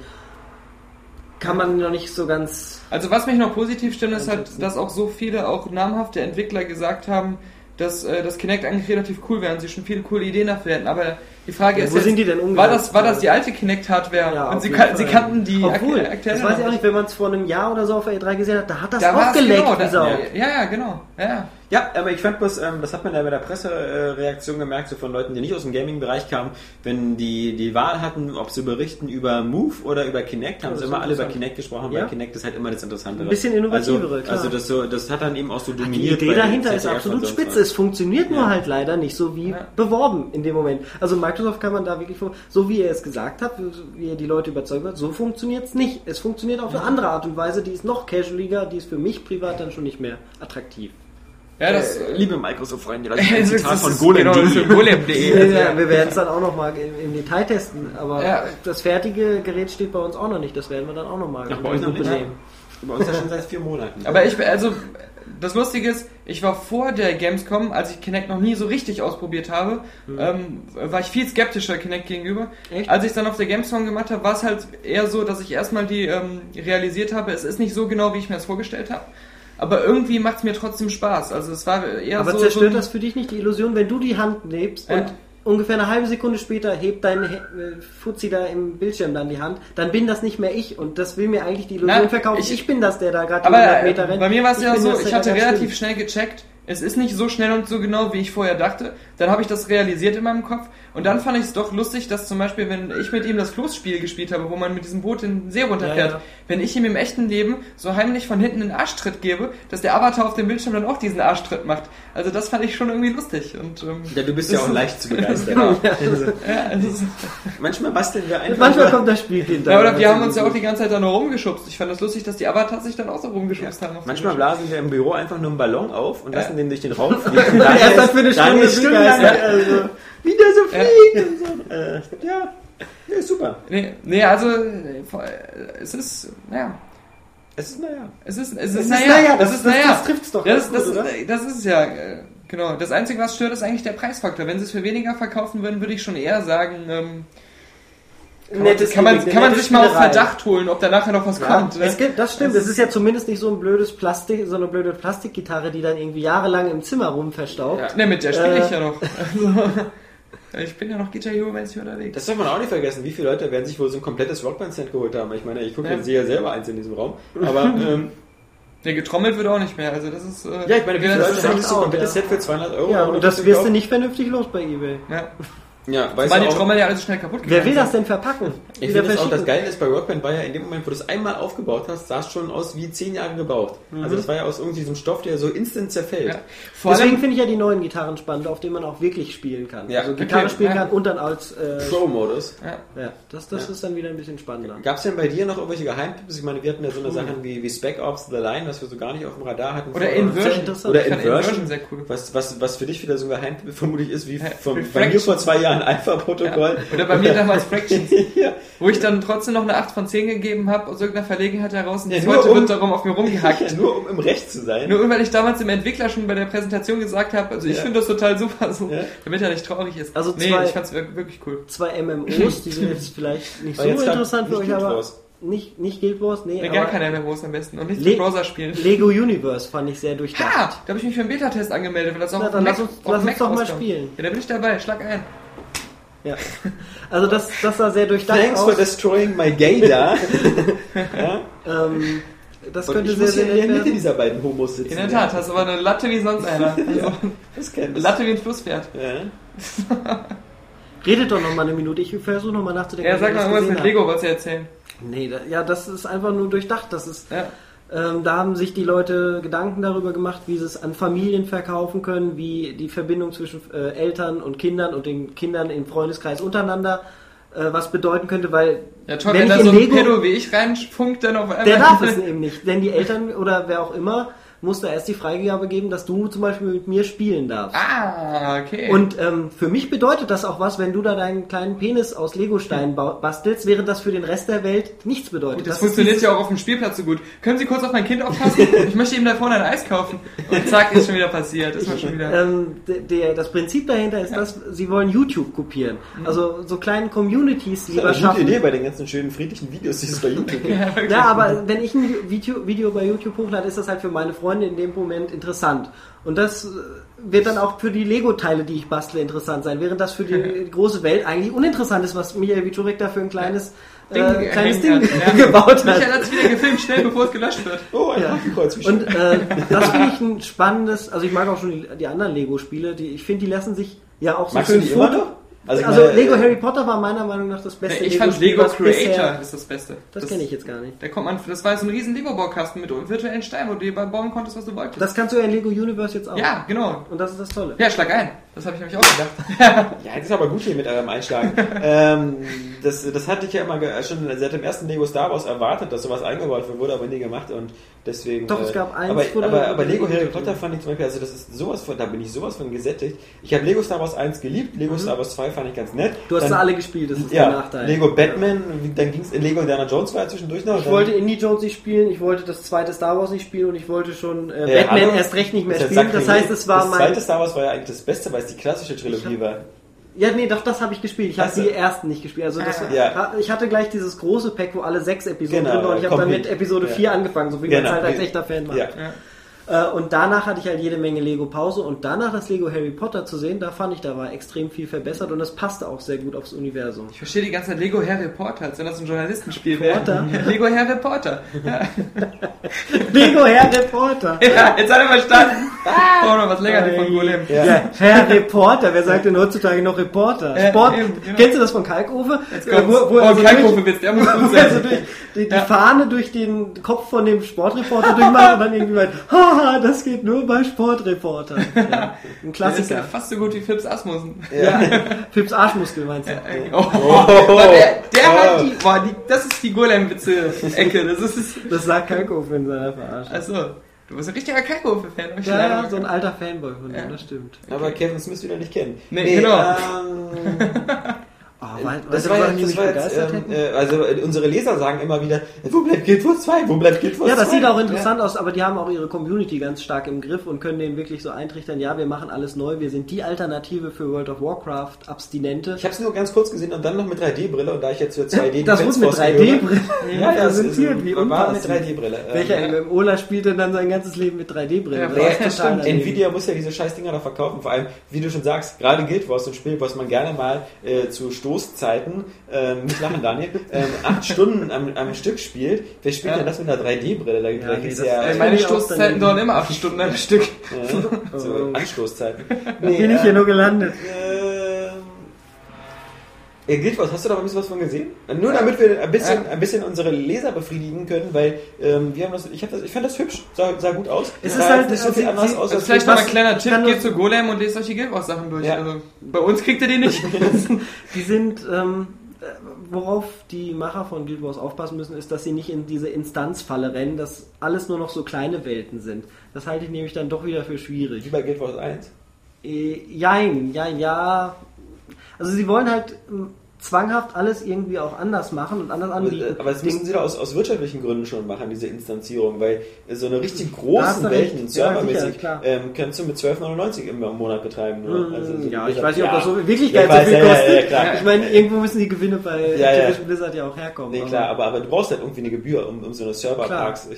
Kann man noch nicht so ganz.
Also was mich noch positiv stimmt, ist halt, dass auch so viele auch namhafte Entwickler gesagt haben, dass äh, das Kinect eigentlich relativ cool wäre und sie schon viele coole Ideen dafür hätten. Aber die Frage
Ja,
ist
wo
jetzt,
sind die denn
war
umgesetzt?
das, war das die alte Kinect-Hardware?
Ja,
und sie, kan sie kannten die
Obwohl,
ak- aktuelle
das weiß ich auch nicht, wenn man es vor einem Jahr oder so auf der E3 gesehen hat, da hat das
Da
auch
war
geleckt,
genau,
wie
da,
Sau.
ja, ja, genau. Ja, ja.
Aber ich fand bloß, ähm, das hat man ja bei der Pressereaktion gemerkt, so von Leuten, die nicht aus dem Gaming-Bereich kamen, wenn die die Wahl hatten, ob sie berichten über Move oder über Kinect, haben sie immer alle über. Kinect gesprochen,
Ja.
weil Kinect ist halt immer das Interessantere.
Ein bisschen innovativere,
also,
klar.
Also das, so, das hat dann eben auch so
Die
dominiert.
Idee
bei
dahinter ist absolut spitze. Es funktioniert nur
Ja.
halt leider nicht so wie beworben in dem Moment. Also Microsoft kann man da wirklich, vor- so wie er es gesagt hat, wie er die Leute überzeugt hat, so funktioniert es nicht. Es funktioniert auf eine andere Art und Weise, die ist noch casualiger, die ist für mich privat dann schon nicht mehr attraktiv.
Ja das,
Äh, liebe Microsoft-Freunde, das
das
ist ein Zitat
das
von Golem.
genau, Golem.de. Also,
ja, wir werden es dann auch nochmal im, im Detail testen, aber
Ja.
das fertige Gerät steht bei uns auch noch nicht. Das werden wir dann auch nochmal
Ach, bei euch noch nicht?
nehmen.
Bei uns ja schon seit vier Monaten.
Aber ich, also, das Lustige ist, ich war vor der Gamescom, als ich Kinect noch nie so richtig ausprobiert habe, ähm, war ich viel skeptischer Kinect gegenüber.
Echt?
Als ich es dann auf der Gamescom gemacht habe, war es halt eher so, dass ich erstmal die ähm, realisiert habe, es ist nicht so genau, wie ich mir das vorgestellt habe. Aber irgendwie macht es mir trotzdem Spaß. Also es war eher
Aber
so.
zerstört
so,
das für dich nicht die Illusion, wenn du die Hand lebst
Ja.
und ungefähr eine halbe Sekunde später hebt dein äh, Fuzzi da im Bildschirm dann die Hand, dann bin das nicht mehr ich und das will mir eigentlich die Illusion
Na,
verkaufen. Ich,
ich-
bin das, der da gerade die
Aber
100
äh,
Meter rennt.
bei mir war es ja so, ich hatte relativ
schwimmt.
schnell gecheckt, es ist nicht so schnell und so genau, wie ich vorher dachte. Dann habe ich das realisiert in meinem Kopf und dann fand ich es doch lustig, dass zum Beispiel, wenn ich mit ihm das Floßspiel gespielt habe, wo man mit diesem Boot in den See runterfährt,
Ja, ja.
wenn ich ihm im echten Leben so heimlich von hinten einen Arschtritt gebe, dass der Avatar auf dem Bildschirm dann auch diesen Arschtritt macht. Also das fand ich schon irgendwie lustig. Und, ähm,
ja, du bist ja auch leicht zu begeistern.
Genau.
Also,
Ja, ist,
manchmal basteln wir einfach.
Manchmal kommt das Spielkind
ja, oder wir haben uns ja auch die ganze Zeit da nur rumgeschubst. Ich fand das lustig, dass die Avatars sich dann auch so rumgeschubst haben.
Manchmal blasen wir im Büro einfach nur einen Ballon auf und lassen den durch den Raum fliegt. Und
Erst für eine Stunde
also, wie der so fliegt und so. Äh, ja, ja, super.
Nee, nee, also äh, es ist, naja,
Es ist, naja.
es ist, es
Es
ist,
ist
naja,
naja,
das
das-
ist,
das-
naja.
das trifft's doch
Ja,
ganz
das,
gut,
das, das ist es ja, äh, genau. Das Einzige, was stört, ist eigentlich der Preisfaktor. Wenn sie es für weniger verkaufen würden, würde ich schon eher sagen, ähm, kann, man, kann, man, kann man sich mal auf. Verdacht holen, ob da nachher noch was
Ja,
kommt. ne?
es gibt, das stimmt. Es ist ja zumindest nicht so ein blödes Plastik, so eine blöde Plastikgitarre, die dann irgendwie jahrelang im Zimmer rumverstaubt.
Ja, ne, mit der spiele ich
Äh.
ja noch. Also, ich bin ja noch Guitar Hero mäßig unterwegs.
Das darf man auch nicht vergessen. Wie viele Leute werden sich wohl so ein komplettes Rockband-Set geholt haben? Ich meine, ich gucke
Ja.
jetzt sehe ja selber eins in diesem Raum. Aber, ähm,
Ne, getrommelt wird auch nicht mehr. Also das ist. Äh,
ja, ich meine, wie viele
das
Leute haben sich so ein komplettes
ja.
Set für 200 Euro?
Ja, und das wirst du nicht vernünftig los bei eBay.
Ja.
Ja, weißt
Weil
du
die
auch,
Trommel ja alles schnell kaputt
Wer will das denn verpacken?
Ich finde das auch, das. Geile ist, bei Workband war ja in dem Moment, wo du es einmal aufgebaut hast, sah es schon aus wie zehn Jahre gebaut. Also das war ja aus irgendwie diesem Stoff, der so instant zerfällt.
Ja. Vor
Deswegen finde ich ja die neuen Gitarren spannend, auf denen man auch wirklich spielen kann.
Ja,
also Gitarre
okay,
spielen
ja.
kann und dann als äh,
Pro-Modus.
ja.
ja, das, das ist dann wieder ein bisschen spannender.
Gab es denn bei dir noch irgendwelche Geheimtipps? Ich meine, wir hatten ja so eine Sachen wie, wie Spec Ops The Line, was wir so gar nicht auf dem Radar hatten.
Oder Inversion.
Oder Inversion.
sehr cool.
Was, was, was für dich wieder so ein Geheimtipp vermutlich ist, wie
Ja,
vom, bei mir vor zwei Jahren Alpha-Protokoll.
Oder bei mir damals Fractions.
ja.
Wo ich dann trotzdem noch eine 8 von 10 gegeben habe, aus irgendeiner Verlegenheit heraus. Und
Ja,
heute
um-
wird darum auf mir rumgehackt.
ja, nur um im Recht zu sein.
Nur weil ich damals dem Entwickler schon bei der Präsentation gesagt habe, also ich
Ja.
finde das total super, so,
Ja.
damit er nicht traurig ist.
Also
nee,
zwei-
ich fand's wir- wirklich cool.
Zwei MMOs, die sind jetzt vielleicht nicht so interessant für euch, aber
Wars.
nicht, nicht Guild Wars, nee,
Nee, gar keine MMOs am besten. Und nicht
Le-
Browser spielen.
Lego Universe fand ich sehr durchdacht.
Ah, da habe ich mich für einen Beta-Test angemeldet, weil das auch
Na, dann
Mac,
lass uns-
auf
lass uns doch mal spielen.
Ja, da bin ich dabei, schlag ein.
Ja. Also das, das sah sehr durchdacht
Thanks for
aus.
destroying my gaydar. ja?
Ähm, das
Und
könnte
ich
sehr, sehr
in der Mitte
werden.
dieser beiden Homos sitzen.
In der Tat, hast aber eine Latte wie sonst einer. Also,
Das kennt.
Latte wie ein Flusspferd.
Ja.
Redet doch noch mal eine Minute, ich versuche noch mal nachzudenken.
Ja, sag mal
das
irgendwas mit. Lego, was sie erzählen.
Nee, da, ja, das ist einfach nur durchdacht. Das ist,
Ja.
Ähm, da haben sich die Leute Gedanken darüber gemacht, wie sie es an Familien verkaufen können, wie die Verbindung zwischen äh, Eltern und Kindern und den Kindern im Freundeskreis untereinander äh, was bedeuten könnte, weil
Ja, toll,
wenn
wenn,
ich
da so ein
Lego,
Pedo wie ich reinfunkt, dann auf einmal.
der darf es eben nicht, denn die Eltern oder wer auch immer muss da erst die Freigabe geben, dass du zum Beispiel mit mir spielen darfst.
Ah, okay.
Und ähm, für mich bedeutet das auch was, wenn du da deinen kleinen Penis aus Legosteinen bastelst, während das für den Rest der Welt nichts bedeutet.
Gut, das,
ist
funktioniert ja auch auf dem Spielplatz so gut. Können Sie kurz auf mein Kind aufpassen? ich möchte ihm da vorne ein Eis kaufen. Und zack, ist schon wieder passiert. Ist schon wieder.
Ähm, der, das Prinzip dahinter ist, dass sie wollen YouTube kopieren. Also so kleinen
Das
Communities
ist
lieber
eine gute
schaffen.
Idee bei den ganzen schönen friedlichen Videos, die es bei YouTube gibt.
Ja.
Ja, aber wenn ich ein Video, Video bei YouTube hochlade, ist das halt für meine Freunde in dem Moment interessant. Und das äh, wird dann auch für die Lego-Teile, die ich bastle, interessant sein, während das für die große Welt eigentlich uninteressant ist, was Michael Wiczurek da für ein kleines,
Ding
äh, kleines Ding
hat. Ja.
gebaut hat.
Michael hat es wieder gefilmt, schnell bevor es gelöscht wird.
Oh, ein
Ja. Und äh, das finde ich ein spannendes, also ich mag auch schon die, die anderen Lego-Spiele, die ich finde, die lassen sich ja auch so
Magst du
schön Foto- Also,
ich meine,
Lego
äh,
Harry Potter war meiner Meinung nach das beste
ich fand
Lego-Spiel,
Lego Creator
bisher-
ist das Beste.
Das kenne ich jetzt gar nicht.
Da kommt man, das war so ein riesen Lego-Baukasten mit virtuellen Steinen, wo du dir bauen konntest, was du wolltest.
Das kannst du ja in Lego Universe jetzt auch.
ja, genau.
Und das ist das Tolle.
Ja, schlag ein. Das habe ich nämlich auch gedacht.
Ja, das ist aber gut hier mit eurem Einschlagen. ähm, das, das hatte ich ja immer schon seit dem ersten Lego Star Wars erwartet, dass sowas eingebaut wird, wurde aber nie gemacht und deswegen.
Doch, es
äh,
gab eins,
Aber, aber,
der-
aber Lego Harry Potter fand ich zum Beispiel, also das ist sowas von, da bin ich sowas von gesättigt. Ich habe Lego Star Wars 1 geliebt, Lego Star Wars 2 fand ich ganz nett.
Mhm. Du hast
Dann-
sie alle gespielt, das ist
ja,
der Nachteil.
Lego Batman, dann ging es in Lego Indiana Jones war ja zwischendurch noch.
Ich
dann-
wollte Indie Jones nicht spielen, ich wollte das zweite Star Wars nicht spielen und ich wollte schon äh,
Ja,
Batman
hallo?
erst recht nicht mehr
Das
spielen. Das heißt, es war
das
mein.
zweite Star Wars war ja eigentlich das Beste, weil es die klassische Trilogie war.
Ja, nee, doch, das habe ich gespielt. Ich habe die ersten nicht gespielt. Also das,
Ja.
ich hatte gleich dieses große Pack, wo alle sechs Episoden
Genau,
drin waren. Ich habe dann mit Episode
Ja.
4 angefangen, so wie
Genau.
man halt als echter Fan war.
Ja.
Äh, und danach hatte ich halt jede Menge Lego Pause und danach das Lego Harry Potter zu sehen, da fand ich, da war extrem viel verbessert und das passte auch sehr gut aufs Universum.
Ich verstehe die ganze Zeit Lego Harry Potter, als wenn das ein Journalistenspiel wäre.
Potter?
Lego Harry Potter. Ja,
Lego Harry Potter!
ja jetzt hat er verstanden. Oh, noch was länger, die von Golem.
Ja. Herr Reporter, wer sagt denn heutzutage noch Reporter?
Ja,
Sport,
eben, genau.
kennst du das von Kalkofe?
Jetzt
Äh. Wo, wo
oh,
so
kein
durch-
Profewitz, der muss gut sein.
durch, die, die
Ja.
Fahne durch den Kopf von dem Sportreporter durchmacht und dann irgendwie meint, haha, das geht nur bei Sportreporter. Ja, ein
Der ist ja
Klassiker.
fast so gut wie Phipps Asmussen.
Ja. Pips Arschmuskel meinst du?
Oh, der, der hat die, boah, die, das ist die Golem-Witze-Ecke. Das ist,
Das sagt Kalkofe in seiner Verarsche.
achso. Du bist ein richtiger Kalkofe-Fan.
Ja, ja, so ein alter Fanboy von
Ja.
dem, das stimmt.
Aber Kevin Smith wieder nicht kennen.
Nee, genau.
Ähm,
Oh, weil,
das war,
die
das war jetzt, ähm, äh, also äh, unsere Leser sagen immer wieder, wo bleibt Guild Wars 2? Wo bleibt Guild Wars 2?
Ja, das sieht auch interessant aus, aber die haben auch ihre Community ganz stark im Griff und können denen wirklich so eintrichtern, ja, wir machen alles neu, wir sind die Alternative für World of Warcraft, Abstinente.
Ich habe es nur ganz kurz gesehen und dann noch mit 3D-Brille und da ich jetzt für 2D
Das wurde mit
Force gehöre-
3D-Brille
Ja, ja, es ist,
präsentiert, wie
war mit
unpassend.
3D-Brille. Ähm,
Welcher
ja.
MMOler spielt denn dann sein ganzes Leben mit 3D-Brille?
Ja,
Das
ja, stimmt.
Nvidia muss ja diese scheiß Dinger da verkaufen. Vor allem, wie du schon sagst, gerade Guild Wars, ein Spiel, was man gerne mal äh, zu Stoßzeiten, ähm, nicht lachen, Daniel, ähm, acht Stunden am, am Stück spielt. Wer spielt
Ja.
denn das mit einer 3D-Brille? Da, da
nee,
ja
das
meine Stoßzeiten dauern immer acht Stunden am Stück.
äh, so Anstoßzeiten.
Wo bin ich hier nur gelandet?
Ähm, ja, Guild Wars, hast du da ein bisschen was von gesehen? Nur damit wir ein bisschen,
Ja.
ein bisschen unsere Leser befriedigen können, weil ähm, wir haben das, ich, hab das, ich fand das hübsch, sah, sah gut aus.
Es ist halt-
nicht so
also
viel anders aus.
Also
als
vielleicht mal ein kleiner
ich
Tipp, geht zu Golem und lest euch die Guild Wars Sachen durch.
Ja.
Also, bei uns kriegt ihr die nicht.
Die sind, ähm, äh, worauf die Macher von Guild Wars aufpassen müssen, ist, dass sie nicht in diese Instanzfalle rennen, dass alles nur noch so kleine Welten sind. Das halte ich nämlich dann doch wieder für schwierig.
Wie bei Guild Wars 1.
Äh, jein, ja, ja. Also sie wollen halt ähm, zwanghaft alles irgendwie auch anders machen und anders anbieten.
Aber das müssen sie doch aus, aus wirtschaftlichen Gründen schon machen, diese Instanzierung, weil so eine richtig großen Welten.
Ja,
servermäßig,
klar.
ähm, kannst du mit 12,99 im Monat betreiben. Nur.
Mm,
Also so
ja, ich weiß nicht, ob
Ja.
das so wirklich
Ja,
Geld
ich
so viel
ja, ja,
kostet.
ja.
Ich meine, irgendwo müssen die Gewinne bei
Ja, ja.
Activision Blizzard ja auch herkommen.
Nee,
aber-
klar, aber, aber du brauchst halt irgendwie eine Gebühr, um, um so eine Serverparks.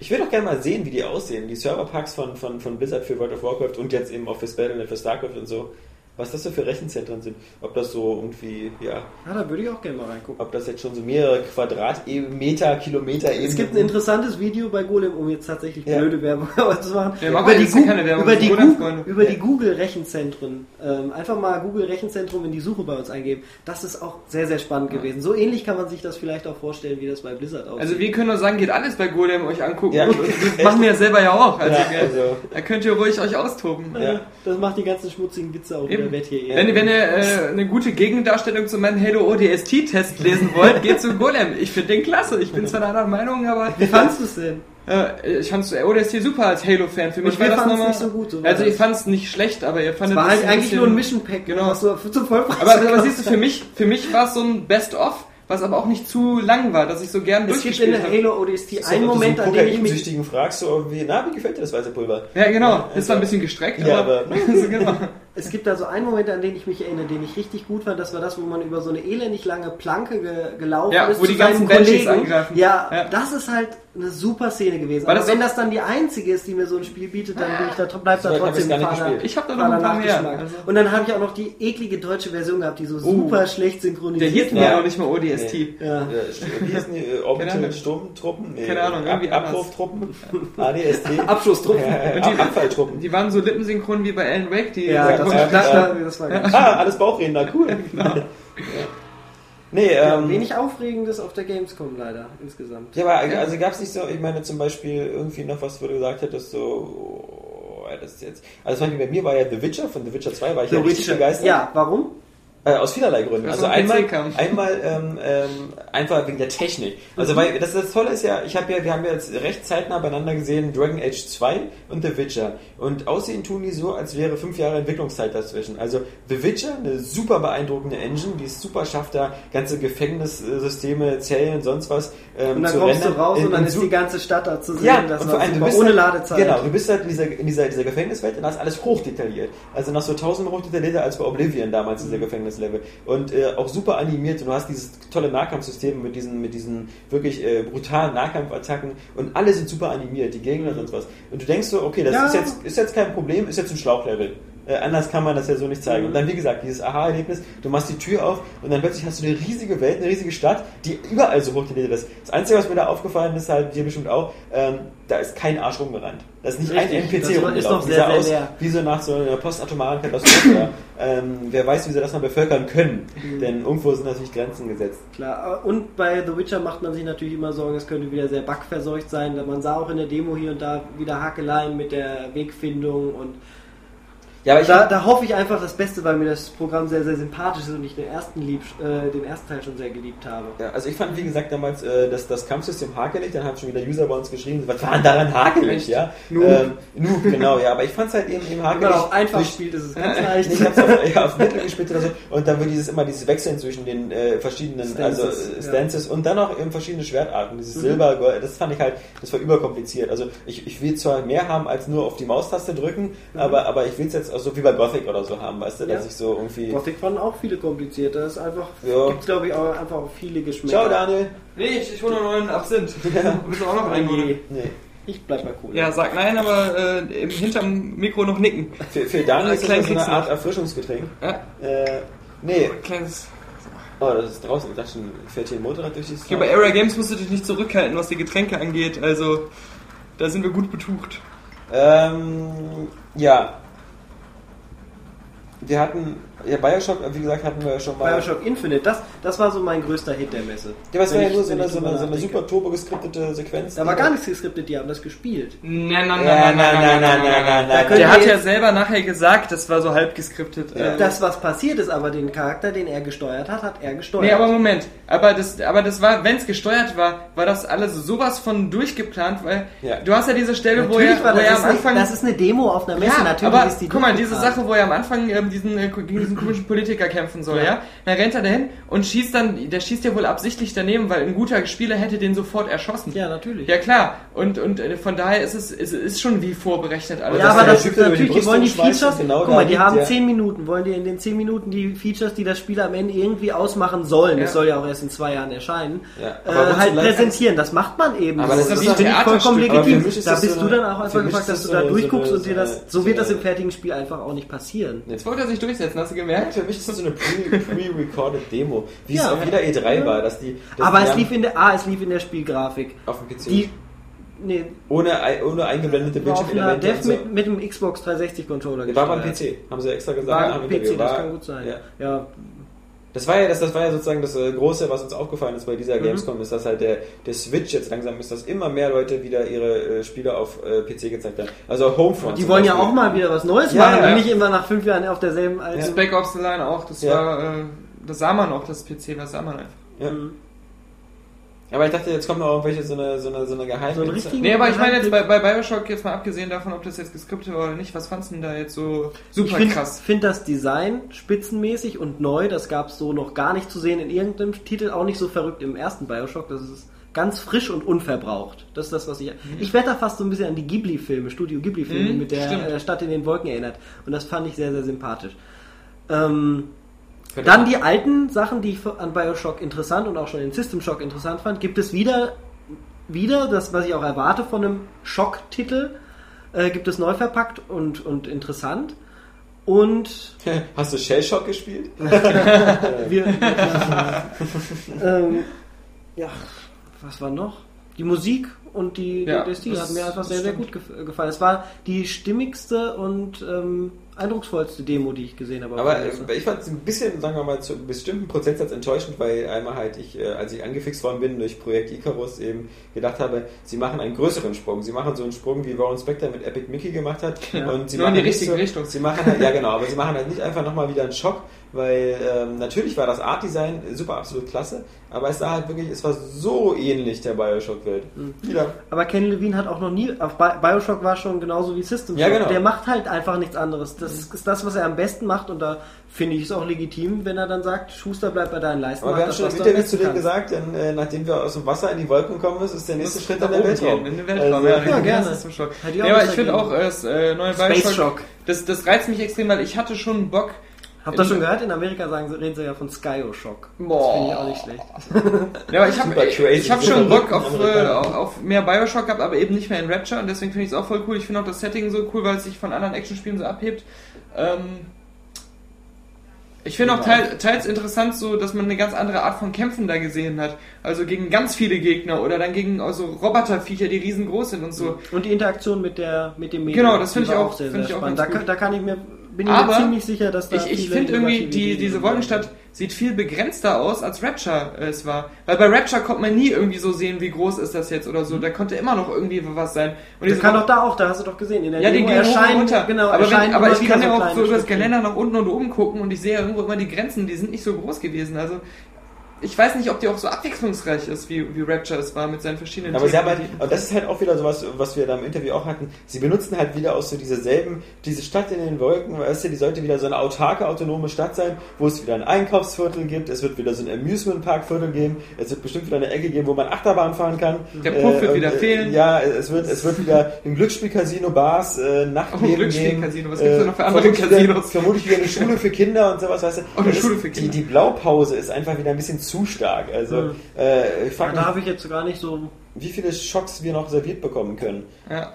Ich, will doch gerne mal sehen, wie die aussehen. Die Serverparks von, von, von Blizzard für World of Warcraft und jetzt eben auch für Battle.net, für StarCraft und so. Was das so für Rechenzentren sind. Ob das so irgendwie, ja,
Ja, da würde ich auch gerne mal reingucken.
ob das jetzt schon so mehrere Quadratmeter, Kilometer eben
Es gibt ein interessantes Video bei Golem, um jetzt tatsächlich
Ja.
blöde Werbung zu machen.
Ja, jetzt
Gu-
keine Werbung,
über die, Google, über
Ja.
die Google Rechenzentren. Ähm, einfach mal Google Rechenzentrum in die Suche bei uns eingeben. Das ist auch sehr, sehr spannend gewesen. So ähnlich kann man sich das vielleicht auch vorstellen, wie das bei Blizzard aussieht.
Also wir können nur sagen, geht alles bei Golem euch angucken.
Ja.
Das machen wir ja selber ja auch. Also,
also-
da könnt ihr ruhig euch austoben.
Ja.
das macht die ganzen schmutzigen Witze auch
Eben. Wenn, wenn ihr äh, eine gute Gegendarstellung zu meinem Halo ODST-Test lesen wollt, geht zu Golem. Ich finde den klasse. Ich bin zwar einer anderen Meinung, aber
Wie fandst du es denn?
äh, ich fand ODST super als Halo-Fan. Für mich
Und
war das nochmal...
nicht so gut, so war
also ich fand es nicht schlecht, aber ihr
Es
fandet
war
es
halt
ein
eigentlich nur ein Mission Pack,
Genau.
was du zum
Aber, aber siehst du, für mich, für mich war es so ein Best-of, was aber auch nicht zu lang war, dass ich so gern
Es gibt in
durchgespielt
der
habe.
Halo ODST
Ist
einen
du
Moment,
so
an dem ich mich
fragst, so wie, na, wie gefällt dir das weiße Pulver?
Ja, genau.
Ja,
ist zwar ein bisschen gestreckt,
Ja,
aber...
aber-
also, genau.
Es gibt da so einen Moment, an den ich mich erinnere, den ich richtig gut fand. Das war das, wo man über so eine elendig lange Planke ge gelaufen
Ja,
ist.
wo
zu
die ganzen
Kollegen.
angreifen.
Ja,
Ja.
das ist halt eine super Szene gewesen.
War
Aber
das
wenn
so-
das dann die einzige ist, die mir so ein Spiel bietet, dann bin ich da, bleibt da
So hab
trotzdem fader-
gespielt.
Ich hab da noch ein paar mehr, also-
Und dann habe ich auch noch die eklige deutsche Version gehabt, die so super schlecht
Der
synchronisiert
hieß mir
Ja.
ja auch nicht mal ODST.
Ja.
Äh, wie hießen die? Äh, Orbital
Keine Ahnung.
Sturmtruppen? Nee,
Keine Ahnung, irgendwie
Ab
anders.
Abrufstruppen? ADST?
Abschlusstruppen.
Ja,
Und die-
Ab Abfalltruppen.
Die waren so lippensynchron wie bei Alan Wake, die
Ja, das,
Ja,
war,
ja,
das,
ja.
war, das war
Ah, alles Bauchredner, cool. Nee,
ja,
ähm,
Wenig Aufregendes auf der Gamescom leider insgesamt.
Ja, aber also gab es nicht so, ich meine zum Beispiel irgendwie noch was, wo du gesagt hättest, so, oh, das ist jetzt. Also zum Beispiel bei mir war ja The Witcher, von The Witcher 2 war ich ja richtig begeistert.
Ja, warum?
Äh, aus vielerlei Gründen. Also einmal, einmal ähm, ähm, einfach wegen der Technik. Also weil das, das Tolle ist ja, ich habe ja, wir haben ja jetzt recht zeitnah beieinander gesehen Dragon Age 2 und The Witcher. Und aussehen tun die so, als wäre fünf Jahre Entwicklungszeit dazwischen. Also The Witcher, eine super beeindruckende Engine, die es super schafft, da ganze Gefängnissysteme, Zellen und sonst was ähm,
Und dann
zu
kommst du
rendern.
raus
In-
und dann ist die ganze Stadt da zu sehen.
ja,
das
und vor allem, du
ohne
halt,
Ladezeit.
Genau, du bist halt in dieser, in dieser, dieser Gefängniswelt und da ist alles hochdetailliert. Also noch so tausendmal hochdetaillierter als bei Oblivion damals,
Mhm.
dieser Gefängnislevel. Und äh, auch super animiert und du hast dieses tolle Nahkampfsystem mit diesen, mit diesen wirklich äh, brutalen Nahkampfattacken und alle sind super animiert, die Gegner und sonst was. Und du denkst so, okay, das
Ja.
ist, jetzt, ist jetzt kein Problem, ist jetzt ein Schlauchlevel. Äh, anders kann man das ja so nicht zeigen. Und dann, wie gesagt, dieses Aha-Erlebnis, du machst die Tür auf und dann plötzlich hast du eine riesige Welt, eine riesige Stadt, die überall so hochdetailliert ist. Das Einzige, was mir da aufgefallen ist, halt dir bestimmt auch, ähm, da ist kein Arsch rumgerannt. Da ist nicht
Richtig,
ein NPC
ist
rumgelaufen. Die
sehr, sehr
aus
leer.
wie so nach so einer postatomaren Katastrophe. ähm, wer weiß, wie sie das mal bevölkern können.
Mhm.
Denn irgendwo sind natürlich Grenzen gesetzt.
Klar, und bei The Witcher macht man sich natürlich immer Sorgen, es könnte wieder sehr bugverseucht sein. Man sah auch in der Demo hier und da wieder Hakeleien mit der Wegfindung und
Ja, aber
da, da hoffe ich einfach das Beste, weil mir das Programm sehr, sehr sympathisch ist und ich den ersten, lieb, äh, den ersten Teil schon sehr geliebt habe.
Ja, also ich fand, wie gesagt, damals äh, das, das Kampfsystem hakelig, dann haben schon wieder User bei uns geschrieben, was war denn daran hakelig, ja?
Noob.
Ähm, Noob, genau, ja, aber ich fand es halt eben, eben
Wenn
hakelig.
man auch einfach
durch-
spielt, ist es ganz leicht.
ich hab's auf, ja, auf Mittel gespielt oder so. Und dann wird dieses immer dieses Wechseln zwischen den äh, verschiedenen
Stances,
also, äh,
ja.
Stances und dann auch eben verschiedene Schwertarten. Dieses
Mhm.
Silber, Gold, das fand ich halt, das war überkompliziert. Also ich, ich will zwar mehr haben als nur auf die Maustaste drücken, aber, aber ich will es jetzt auch so wie bei Gothic oder so haben, weißt du, dass.
Ja.
ich so irgendwie.
Gothic fanden auch viele kompliziert. Das ist einfach,
Ja.
gibt glaube ich auch einfach auch viele Geschmäcker.
Ciao Daniel.
Nee, ich, ich hole noch einen Absinth. Willst du auch noch einen
Nee?
Nee.
ich bleib mal cool.
Ja, sag nein, aber äh, im- hinterm Mikro noch nicken.
Für, für Daniel ist das so eine Art. Erfrischungsgetränk.
Ja,
Äh, nee,
kleines.
oh, das ist draußen. Ich dachte schon, fährt hier ein Motorrad durch dieses
Hier bei Era Games musst du dich nicht zurückhalten, was die Getränke angeht. Also, da sind wir gut betucht.
Ähm, ja. Wir hatten, ja, Bioshock, wie gesagt, hatten wir ja schon mal.
Bioshock Infinite, das, das war so mein größter Hit der Messe.
Ja, aber es war ja nur so eine, so eine, so eine super turbo geskriptete Sequenz.
Da war gar nichts geskriptet, die haben das gespielt.
Nein, nein, nein,
nein, nein, nein, nein, nein,
Der hat ja selber nachher gesagt, das war so halb geskriptet.
Ja.
Äh,
Das, was passiert ist, aber den Charakter, den er gesteuert hat, hat er gesteuert.
Nee, aber Moment. Aber das, aber das war, wenn es gesteuert war, war das alles sowas von durchgeplant, weil
Ja.
du hast ja diese Stelle, wo
Natürlich
er,
war
wo
das,
er
ist
am
eine,
Anfang.
das ist eine Demo auf einer Messe,
ja,
natürlich
aber
ist die
guck mal, diese. Sache, wo er am Anfang ähm, diesen, äh, diesen komischen Politiker kämpfen soll, ja.
Ja.
Dann rennt er dahin und schießt dann, der schießt ja wohl absichtlich daneben, weil ein guter Spieler hätte den sofort erschossen.
Ja, natürlich.
Ja klar, und, und äh, von daher ist es ist, ist schon wie vorberechnet alles.
Ja, aber das ist
die
natürlich, die wollen die Features,
genau
guck mal, die
liegt
haben
der-
10 Minuten, wollen die in den 10 Minuten die Features, die das Spiel am Ende irgendwie ausmachen sollen,
Ja.
das soll ja auch erst in zwei Jahren erscheinen,
Ja,
äh, halt präsentieren. Das macht man eben.
Aber das ist
das ich
Theaterstück.
vollkommen legitim.
ist
Da bist
so
du dann auch einfach gefragt,
ist
dass
das
du da durchguckst und dir das, so wird das im fertigen Spiel einfach auch nicht passieren.
Jetzt wollte er sich durchsetzen, hast du gemerkt?
Für mich ist das so eine pre- pre-recorded Demo, wie
Ja.
es auf jeder E3 war, dass die. Dass
Aber es lief in der, ah, es lief in der Spielgrafik.
auf dem PC.
Die, nee,
ohne, ohne eingeblendete Bildschirmelemente.
Dev
so.
mit, mit dem Xbox 360 Controller
War beim. PC, haben sie extra gesagt.
War am
wir
PC, das kann gut sein.
Ja.
Ja,
Das war ja das, das war ja sozusagen das äh, Große, was uns aufgefallen ist bei dieser
Mhm.
Gamescom, ist, dass halt der, der Switch jetzt langsam ist, dass immer mehr Leute wieder ihre äh, Spiele auf äh, PC gezeigt haben. Also Homefront.
Die wollen ja
Beispiel.
auch mal wieder was Neues
Ja,
machen
ja.
und nicht immer nach fünf Jahren auf derselben alten.
Spec Ops The Line auch, das
Ja.
war, äh, das sah man auch, das PC, das sah man einfach.
Ja.
Mhm.
Aber ich dachte, jetzt kommen noch irgendwelche so eine, so eine, so eine geheime.
So richtigen-
Nee, aber ich meine jetzt bei, bei Bioshock, jetzt mal abgesehen davon, ob das jetzt geskriptet war oder nicht, was fandst du denn da jetzt so super
ich finde
krass?
find das Design spitzenmäßig und neu. Das gab es so noch gar nicht zu sehen in irgendeinem Titel. Auch nicht so verrückt im ersten Bioshock. Das ist ganz frisch und unverbraucht. Das ist das, was ich. Ich werde da fast so ein bisschen an die Ghibli-Filme, Studio Ghibli-Filme
Mhm,
mit der
stimmt.
äh, Stadt in den Wolken erinnert. Und das fand ich sehr, sehr sympathisch. Ähm, dann die alten Sachen, die ich an Bioshock interessant und auch schon in System Shock interessant fand, gibt es wieder, wieder das, was ich auch erwarte von einem Schock-Titel, äh, gibt es neu verpackt und, und interessant. Und
Hast du Shell Shock gespielt?
wir, ähm, ja, was war noch? Die Musik und die,
Ja,
der Stil
das-
hat mir einfach sehr, sehr gut gef gefallen. Es war die stimmigste und ähm, eindrucksvollste Demo, die ich gesehen habe.
Aber äh, ich fand es ein bisschen, sagen wir mal, zu einem bestimmten Prozentsatz enttäuschend, weil einmal halt ich, äh, als ich angefixt worden bin durch Projekt Icarus, eben gedacht habe, sie machen einen größeren Sprung. Sie machen so einen Sprung, wie Warren Spector mit Epic Mickey gemacht hat.
Ja.
Und sie
Nur in
machen
die
nicht
richtige
so,
Richtung.
Sie machen halt, ja genau, aber sie machen halt nicht einfach nochmal wieder einen Schock, weil ähm, natürlich war das Art-Design super absolut klasse, aber es sah halt wirklich, es war so ähnlich der Bioshock-Welt.
Mhm.
Wieder.
Aber Ken Levine hat auch noch nie, auf Bi Bioshock war schon genauso wie System Shock.
Ja, genau.
Der macht halt einfach nichts anderes. Das ist das, was er am besten macht und da finde ich es auch legitim, wenn er dann sagt, Schuster bleibt bei deinen Leisten.
Aber wir haben
das,
schon
was
im Interview zu
kannst.
gesagt, denn, äh, nachdem wir aus dem Wasser in die Wolken kommen müssen, ist der nächste Schritt dann
Nach
der Weltraum.
gehen, In den Weltraum,
Also,
ja,
ja,
den
gerne.
System Shock. Ja, aber ich finde auch, äh, das äh, neue
Space
Bioshock,
Shock.
das, das reizt mich extrem, weil ich hatte schon Bock.
Habt ihr schon gehört? In Amerika sagen, reden sie ja von Skyo-Shock. Das
Boah.
finde ich auch nicht schlecht.
Ja, aber ich habe ich hab schon Bock auf, äh, auf, auf mehr Bioshock gehabt, aber eben nicht mehr in Rapture und deswegen finde ich es auch voll cool. Ich finde auch das Setting so cool, weil es sich von anderen Actionspielen so abhebt. Ähm, ich finde auch teil, teils interessant so, dass man eine ganz andere Art von Kämpfen da gesehen hat. Also gegen ganz viele Gegner oder dann gegen also Roboterviecher, die riesengroß sind und so.
Und die Interaktion mit der mit dem Medium.
Genau, das finde ich auch-
sehr,
finde
sehr
ich auch
spannend. Da, da kann ich mir bin ich mir
Aber
ziemlich sicher, dass da
Ich, ich finde irgendwie, die, diese. Wolkenstadt sieht viel begrenzter aus, als Rapture es war. Weil bei Rapture konnte man nie irgendwie so sehen, wie groß ist das jetzt oder so. Da konnte immer noch irgendwie was sein. Und
Das kann doch da auch, da hast du doch gesehen. In der
Ja,
Demo
und
erscheinen,
runter.
genau,
aber wenn, aber ich kann ja auch so über das. Geländer nach unten und oben gucken und ich sehe ja irgendwo immer die Grenzen, die sind nicht so groß gewesen. Also ich weiß nicht, ob die auch so abwechslungsreich ist, wie, wie Rapture es war mit seinen verschiedenen
Aber sie haben halt,
Themen.
und das ist halt auch wieder sowas, was wir da im Interview auch hatten. Sie benutzen halt wieder aus so dieselben, diese Stadt in den Wolken, weißt du, die sollte wieder so eine autarke, autonome Stadt sein, wo es wieder ein Einkaufsviertel gibt, es wird wieder so ein Amusement Park Viertel geben, es wird bestimmt wieder eine Ecke geben, wo man Achterbahn fahren kann.
Der Puff wird
und,
wieder fehlen.
Ja, es wird, es wird wieder ein Glücksspiel-Casino, Bars, äh, Nachtleben
Oh, Glücksspiel-Casino, was gibt's denn noch für andere
vermutlich wieder-
Casinos?
Vermutlich wieder eine Schule für Kinder und sowas, weißt du.
Oh, eine Schule für
Die,
Kinder.
die Blaupause ist einfach wieder ein bisschen zu stark. Also,
Hm.
äh, ich
Ja, da habe ich jetzt gar nicht so.
wie viele Schocks wir noch serviert bekommen können.
Ja.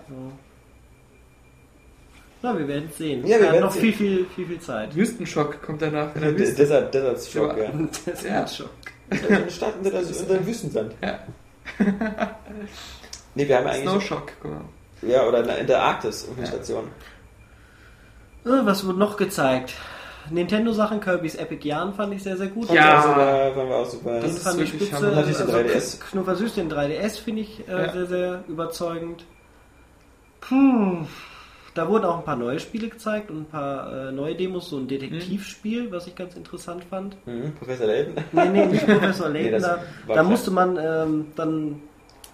Na, wir werden sehen.
Ja, wir
haben noch viel, viel, viel, viel Zeit.
Wüstenschock kommt danach. In der
De-
Wüste.
Desert, Desert Shock, ja.
Das
Ja.
wird schon.
Eine Stadt unter, der, unter dem Wüstensand.
Ja.
Nee, wir haben eigentlich.
Snowshock, guck mal.
Ja, oder in der Arktis, eine
Ja.
Station.
Äh, Was wurde noch gezeigt? Nintendo-Sachen, Kirby's Epic Yarn fand ich sehr, sehr gut.
Ja.
Also, da fanden wir auch super.
Den fand ich spitze.
Den
Also,
3DS.
Knuffersüß, den 3DS finde ich äh,
Ja.
sehr, sehr überzeugend. Puh. Da wurden auch ein paar neue Spiele gezeigt und ein paar äh, neue Demos, so ein Detektivspiel, was ich ganz interessant fand.
Mhm, Professor Layton.
Nee, nee, nicht Professor
Nee,
Layton.
das
da da musste man ähm, dann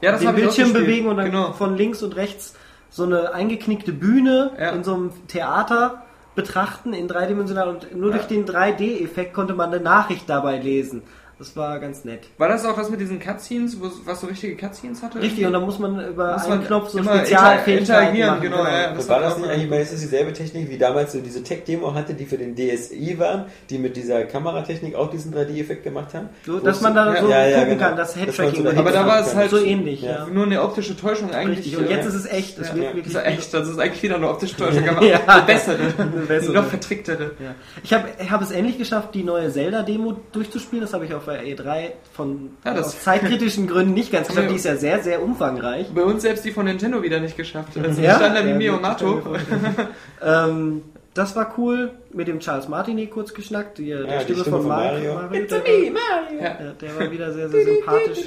Ja, das
den Bildschirm bewegen und dann
genau.
von links und rechts so eine eingeknickte Bühne
Ja.
in so einem Theater betrachten in dreidimensional und nur
Ja.
durch den 3D-Effekt konnte man eine Nachricht dabei lesen. Das war ganz nett.
War das auch das mit diesen Cutscenes, wo- was so richtige Cutscenes hatte?
Richtig, und da muss man über
Muss
einen
man
Knopf so Spezialfähigkeiten
interagieren,
machen.
genau, ja, ja.
Das
Das
war das nicht eigentlich, weil es ist dieselbe Technik wie damals so diese Tech-Demo hatte, die für den DSi waren, die mit dieser Kameratechnik auch diesen 3D-Effekt gemacht haben?
So, dass man da
Ja,
so
ja, ja,
gucken
genau.
kann, das Headtracking
so
Aber da war es halt
so ähnlich,
Ja.
ja.
Nur eine optische Täuschung eigentlich.
Richtig, und
äh,
jetzt ist es echt, es
ja,
wird
ja,
wirklich
das ist echt, das ist eigentlich wieder eine optische Täuschung, aber
Ja.
eine bessere,
Eine
noch vertricktere.
Ja. Ich habe es endlich geschafft, die neue Zelda-Demo durchzuspielen. Das habe ich auf der E3 von
Ja, das-
aus zeitkritischen Gründen nicht ganz geschafft.
Ja.
Die ist ja sehr, sehr umfangreich.
Bei uns selbst die von Nintendo wieder nicht geschafft. Also
Ja?
stand da wie
Ja,
Mio Mato.
ähm, das war cool. Mit dem Charles Martinet kurz geschnackt. Die, der
die
Stimme,
Stimme
von
von
Mario.
Mario.
Mario der,
Ja.
war, ja, der war wieder sehr, sehr sympathisch.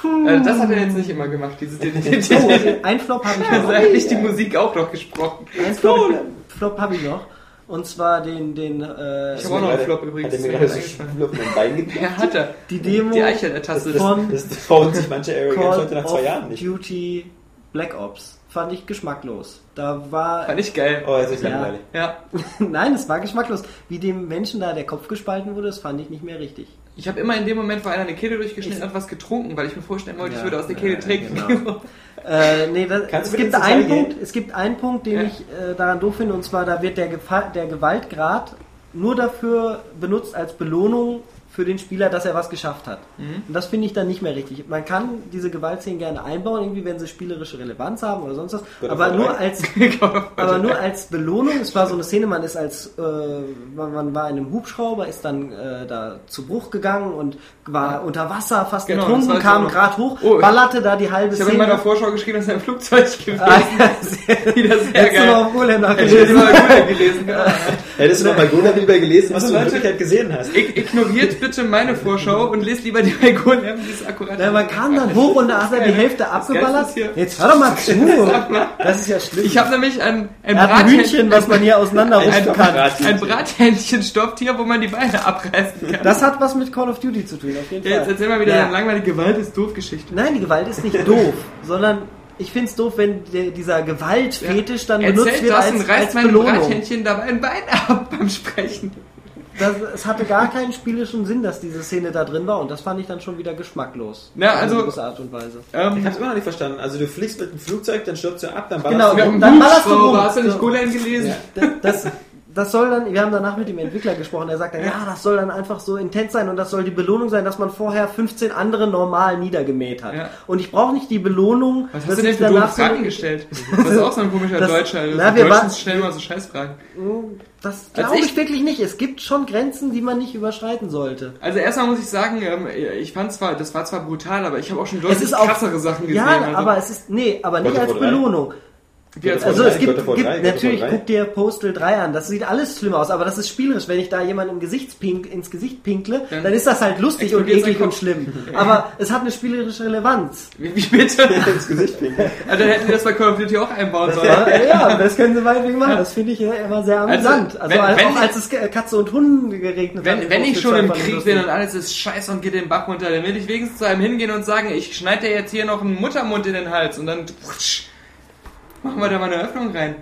Also das hat er jetzt nicht immer gemacht, diese
Oh, ein Flop habe ich
Also
noch.
er hat nicht die Musik auch noch gesprochen.
Ein Flop, Flop habe ich noch. Und zwar den, den äh,
Ich habe auch noch einen Flop übrigens.
Hat er mir
das
gerade so. Schwupp auf mein Bein gegeben?
Ja, hat er.
die Demo
Die Eichel der Taste.
Das,
Von-
das, das trauen sich manche Area Games heute nach zwei Jahren nicht.
Duty Black Ops. Fand ich geschmacklos. Da war
Fand ich geil.
Oh, es ist
Ja.
langweilig.
Ja.
Nein, es war geschmacklos. Wie dem Menschen da der Kopf gespalten wurde, das fand ich nicht mehr richtig.
Ich habe immer in dem Moment, wo einer eine Kehle durchgeschnitten hat, was getrunken, weil ich mir vorstellen wollte, ich
Ja,
würde aus der Kehle
ja,
trinken.
genau. Äh, nee, das, es, gibt einen Punkt, es gibt einen Punkt, den
Ja.
ich äh, daran doof finde, und zwar da wird der, Gefa der Gewaltgrad nur dafür benutzt als Belohnung für den Spieler, dass er was geschafft hat.
Mhm.
Und das finde ich dann nicht mehr richtig. Man kann diese Gewaltszenen gerne einbauen, irgendwie, wenn sie spielerische Relevanz haben oder sonst was,
Gott,
aber nur als aber nur als Belohnung. Es war so eine Szene, man ist als äh, man, man war in einem Hubschrauber, ist dann äh, da zu Bruch gegangen und war unter Wasser, fast
Genau,
ertrunken,
ich
kam
noch.
gerade hoch,
Oh,
ballerte da die halbe
Ich habe in
Szene.
meiner Vorschau geschrieben, dass er ein Flugzeug gewesen
Ah, ja, sehr,
Wieder sehr
Hättest du mal
geil.
auf Urlaub
ich gelesen. genau.
Hättest du noch mal lieber gelesen, was
Also
du in
Leute-
Wirklichkeit gesehen hast?
Ig- Ignoriert bitte meine Vorschau und lest lieber die bei Golem, die ist akkurat.
Ja, man kam dann hoch und da hat er die Hälfte
Das
abgeballert. Jetzt hör doch mal zu. Das ist ja schlimm.
Ich habe nämlich ein, ein,
ein Hühnchen, was man hier
ein,
auseinanderrufen kann.
ein Brathähnchenstofftier, wo man die Beine abreißen kann.
Das hat was mit Call of Duty zu tun, auf jeden
Ja, jetzt
Fall.
erzähl mal wieder
Ja.
eine langweilige Gewalt ist doof Geschichte.
Nein, die Gewalt ist nicht doof, sondern ich find's doof, wenn der, dieser Gewaltfetisch dann benutzt
Erzählt
wird
das
als,
und
als
reißt
Belohnung.
Brathähnchen dabei ein Bein ab beim Sprechen.
Das, es hatte gar keinen spielischen Sinn, dass diese Szene da drin war und das fand ich dann schon wieder geschmacklos.
Ja,
Auf eine
also-
gewisse Art und Weise.
Ich
Ähm,
hab's immer noch nicht verstanden. Also du fliegst mit dem Flugzeug, dann stirbst du ab, dann
Genau,
ballerst
wir
du rum.
dann ballerst du rum.
Hast du nicht
So.
Golem gelesen?
Das, das soll dann, wir haben danach mit dem Entwickler gesprochen, er sagt dann, ja, das soll dann einfach so intens sein und das soll die Belohnung sein, dass man vorher 15 andere normal niedergemäht hat.
Ja.
Und ich brauche nicht die Belohnung,
Was
dass
hast du denn
ich
für
so-
Fragen gestellt? Das ist auch so ein komischer
Das-
Deutscher. Also
Na, wir
Deutschen stellen mal so Scheißfragen.
Das glaube ich
ich-
wirklich nicht. Es gibt schon Grenzen, die man nicht überschreiten sollte.
Also erstmal muss ich sagen, ähm, ich fand zwar, das war zwar brutal, aber ich habe auch schon deutlich
Es ist auch-
krassere Sachen gesehen.
Ja,
also.
aber es ist, nee, aber nicht
of
als? Belohnung.
God
Also es gibt, gibt
drei.
natürlich, guck dir Postal 3 an, das sieht alles schlimm aus, aber das ist spielerisch. Wenn ich da im Gesichtspink, ins Gesicht pinkle,
Dann
dann ist das halt lustig und eklig und schlimm. Aber es hat eine spielerische Relevanz.
Wie, wie bitte?
ins Gesicht pinkeln.
Also dann hätten wir das bei Call of Duty auch einbauen sollen.
Ja, das können sie meinetwegen machen. Das finde ich ja immer sehr amüsant. Also,
wenn-
auch
wenn-
als es Katze und Hunde geregnet hat.
Wenn, wenn
ist
ich schon im Krieg bin und alles ist scheiße und geht den Bach runter, dann will ich wenigstens zu einem hingehen und sagen, ich schneide dir jetzt hier noch einen Muttermund in den Hals und dann putsch, machen wir da mal eine Öffnung rein.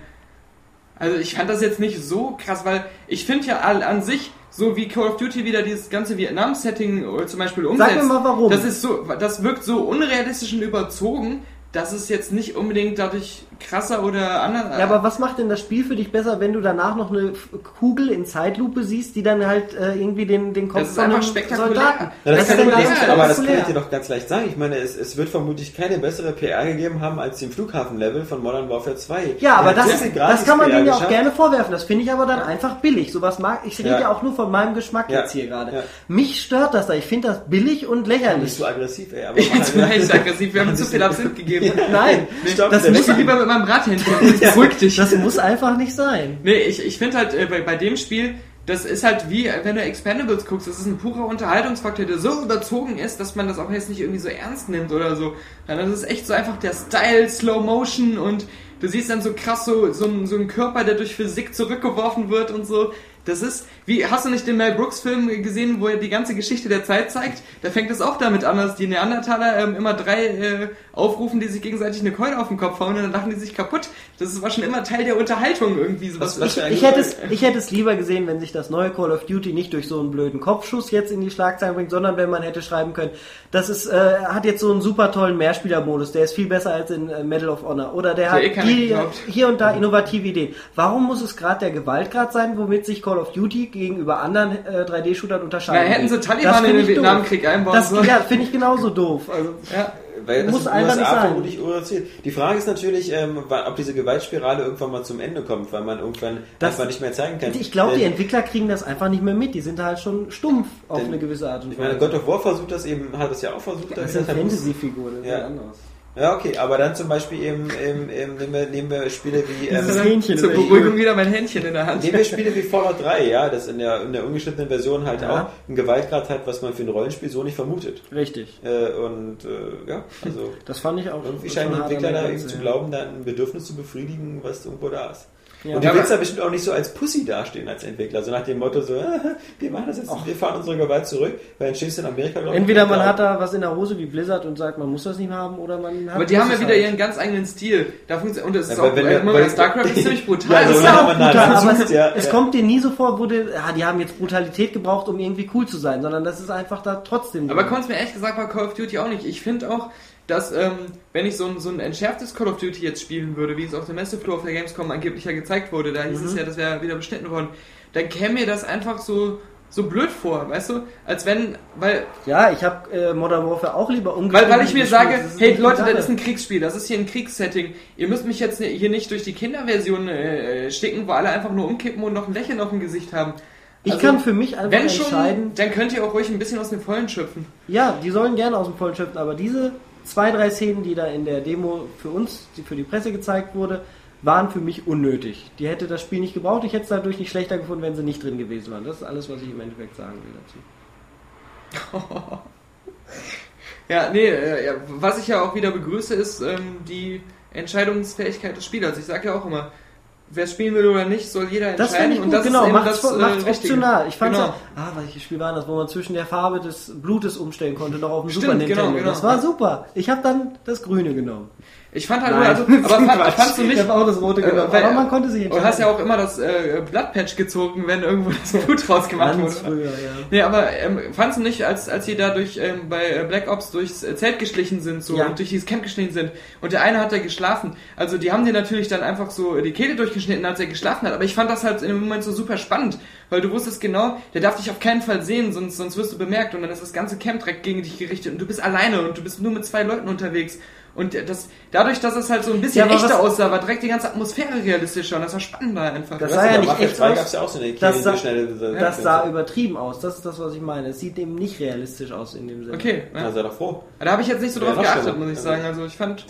Also ich fand das jetzt nicht so krass, weil ich finde ja all, an sich, so wie Call of Duty wieder dieses ganze Vietnam-Setting oder zum Beispiel umsetzt,
mir mal warum.
Das ist so, das wirkt so unrealistisch und überzogen, dass es jetzt nicht unbedingt dadurch krasser oder anders.
Ja, aber was macht denn das Spiel für dich besser, wenn du danach noch eine Kugel in Zeitlupe siehst, die dann halt äh, irgendwie den, den Kopf
Das ist
von
einfach
einem
spektakulär.
Soldaten...
Ja, das kann
ist
das, aber das kann ich
spektakulär?
dir doch ganz leicht sagen. Ich meine, es, es wird vermutlich keine bessere PR gegeben haben als den Flughafenlevel von Modern Warfare 2.
Ja, aber das, das kann man denen ja auch gerne vorwerfen. Das finde ich aber dann einfach billig. Sowas mag ich. rede
Ja.
ja. auch nur von meinem Geschmack
Ja.
jetzt hier gerade.
Ja.
Mich stört das da. Ich finde das billig und
Nicht
lächerlich.
so aggressiv, ey. Aber
Jetzt bin ich aggressiv, wir haben zu viel Absinth gegeben.
Nein,
Stopp,
das muss,
lieber mit meinem Brathändchen. Beruhig dich.
das muss einfach nicht sein.
Nee, ich, ich finde halt äh, bei, bei dem Spiel, das ist halt wie, wenn du Expendables guckst, das ist ein purer Unterhaltungsfaktor, der so überzogen ist, dass man das auch jetzt nicht irgendwie so ernst nimmt oder so. Ja, Das ist echt so einfach der Style, Slow Motion und du siehst dann so krass so, so, ein- so einen Körper, der durch Physik zurückgeworfen wird und so. Das ist, wie, hast du nicht den Mel Brooks Film gesehen, wo er die ganze Geschichte der Zeit zeigt? Da fängt es auch damit an, dass die Neandertaler ähm, immer drei äh, aufrufen, die sich gegenseitig eine Keule auf den Kopf hauen und dann lachen die sich kaputt. Das war schon immer Teil der Unterhaltung irgendwie. So
Was- was ein-
Ich hätte, es, ich hätte es lieber gesehen, wenn sich das neue Call of Duty nicht durch so einen blöden Kopfschuss jetzt in die Schlagzeilen bringt, sondern wenn man hätte schreiben können, das ist, äh, hat jetzt so einen super tollen Mehrspielermodus, der ist viel besser als in äh, Medal of Honor. Oder der
Ja,
hat
eh
die, hier und da innovative Ideen. Warum muss es gerade der Gewaltgrad sein, womit sich Call of Duty gegenüber anderen äh, 3D-Shootern unterscheidet?
Na, hätten sie Taliban in den. Vietnamkrieg einbauen
Das,
sollen.
ja, finde ich genauso doof. Also,
Ja.
Weil das
Muss einfach nicht
USA
sein.
vermutlich urzielt. Die Frage ist natürlich, ähm, ob diese Gewaltspirale irgendwann mal zum Ende kommt, weil man irgendwann
Das-
einfach nicht mehr zeigen kann.
ich glaube, die Entwickler kriegen das einfach nicht mehr mit. Die sind halt schon stumpf auf
Denn-
eine gewisse Art und
Ich meine,
Weise.
God of War versucht das eben, hat das ja auch versucht.
Das ist eine Fantasy-Figur, das ist
Ja.
ja anderes.
Ja, okay, aber dann zum Beispiel eben, eben, eben nehmen, wir, nehmen wir Spiele wie ähm,
Hähnchen
Zur Beruhigung wieder mein Händchen in der Hand.
nehmen wir Spiele wie Fallout 3, ja, das in der, in der ungeschnittenen Version halt
Ja.
auch einen Gewaltgrad hat, was man für ein Rollenspiel so nicht vermutet.
Richtig.
Äh, und äh, ja, also
Das fand ich auch.
irgendwie scheinen die Entwickler da eben zu glauben, da ein Bedürfnis zu befriedigen, was irgendwo da ist.
Ja.
Und du willst da bestimmt auch nicht so als Pussy dastehen als Entwickler, so nach dem Motto so, wir machen das jetzt, wir fahren unsere Gewalt zurück, weil dann stehst du in Amerika, glaub ich,
Entweder
und
man hat da was in der Hose wie Blizzard und sagt, man muss das nicht haben, oder man hat.
Aber die haben ja wieder
halt.
ihren ganz eigenen Stil. Da funktioniert, und es ist
Ja,
auch,
weil wenn
äh, Moment,
weil-
StarCraft ist ziemlich brutal.
Ja,
Das
so
Das
ist
auch
man
brutal, aber
versucht,
es,
ja,
es
ja.
kommt dir nie so vor, wo du, ja, die haben jetzt Brutalität gebraucht, um irgendwie cool zu sein, sondern das ist einfach da trotzdem.
Aber kommt es mir ehrlich gesagt bei Call of Duty auch nicht. Ich finde auch, dass ähm, wenn ich so ein, so ein entschärftes Call of Duty jetzt spielen würde, wie es auf der Messefloor auf der Gamescom angeblich ja gezeigt wurde, da hieß es
Mhm.
ja, das wäre wieder beschnitten worden, dann käme mir das einfach so so blöd vor, weißt du? Als wenn, weil
Ja, ich habe äh, Modern Warfare auch lieber
Weil,
umgeschrieben.
weil ich mir
gespielt.
sage, hey Leute, das ist ein Kriegsspiel, das ist hier ein Kriegssetting. Ihr müsst mich jetzt hier nicht durch die Kinderversion äh, sticken, wo alle einfach nur umkippen und noch ein Lächeln auf dem Gesicht haben.
Ich
Also,
kann für mich einfach
Wenn schon,
entscheiden,
dann könnt ihr auch ruhig ein bisschen aus dem Vollen schöpfen.
Ja, die sollen gerne aus dem Vollen schöpfen, aber diese zwei, drei Szenen, die da in der Demo für uns, die für die Presse gezeigt wurde, waren für mich unnötig. Die hätte das Spiel nicht gebraucht, ich hätte es dadurch nicht schlechter gefunden, wenn sie nicht drin gewesen waren. Das ist alles, was ich im Endeffekt sagen will dazu.
Ja, nee, äh, ja, was ich ja auch wieder begrüße, ist ähm, die Entscheidungsfähigkeit des Spielers. Ich sage ja auch immer, wer es spielen will oder nicht, soll jeder
Das
entscheiden. das
genau,
ist eben
macht's,
das äh,
optional. Ich fand
genau.
ah, welches Spiel war das, wo man zwischen der Farbe des Blutes umstellen konnte, noch auf dem
Stimmt,
Super
genau,
Nintendo.
genau.
Das war super. Ich habe dann das Grüne genommen.
Ich fand halt
Nein,
nur, also, aber fand, fandst du nicht,
Ich auch das Rote
Äh,
genommen,
weil-
aber man konnte sich
Du
entscheiden.
hast ja auch immer das äh, Bloodpatch gezogen, wenn irgendwo das Blut rausgemacht wurde.
früher, ja.
Nee, aber ähm, fandst du nicht, als, als sie da durch, ähm, bei äh, Black Ops durchs äh, Zelt geschlichen sind, so,
Ja.
und durch dieses Camp geschlichen sind, und der eine hat da geschlafen. Also, die haben dir natürlich dann einfach so die Kehle durchgeschnitten, als er geschlafen hat. Aber ich fand das halt in dem Moment so super spannend, weil du wusstest genau, der darf dich auf keinen Fall sehen, sonst, sonst wirst du bemerkt, und dann ist das ganze Camp direkt gegen dich gerichtet, und du bist alleine, und du bist nur mit zwei Leuten unterwegs. Und das, dadurch, dass es halt so ein bisschen
Ja,
echter aussah, war direkt die ganze Atmosphäre realistischer, und das war spannender einfach.
Das
Weißt
sah ja nicht echt
2
aus.
gab's ja auch so eine
Das sah-
schnelle, diese-
Das sah übertrieben aus. Das ist das, was ich meine. Es sieht eben nicht realistisch aus in dem Sinne.
Okay, ja.
Na, sei doch froh.
Da habe ich jetzt nicht so drauf geachtet,
schlimmer.
muss ich
Also-
sagen. Also ich fand,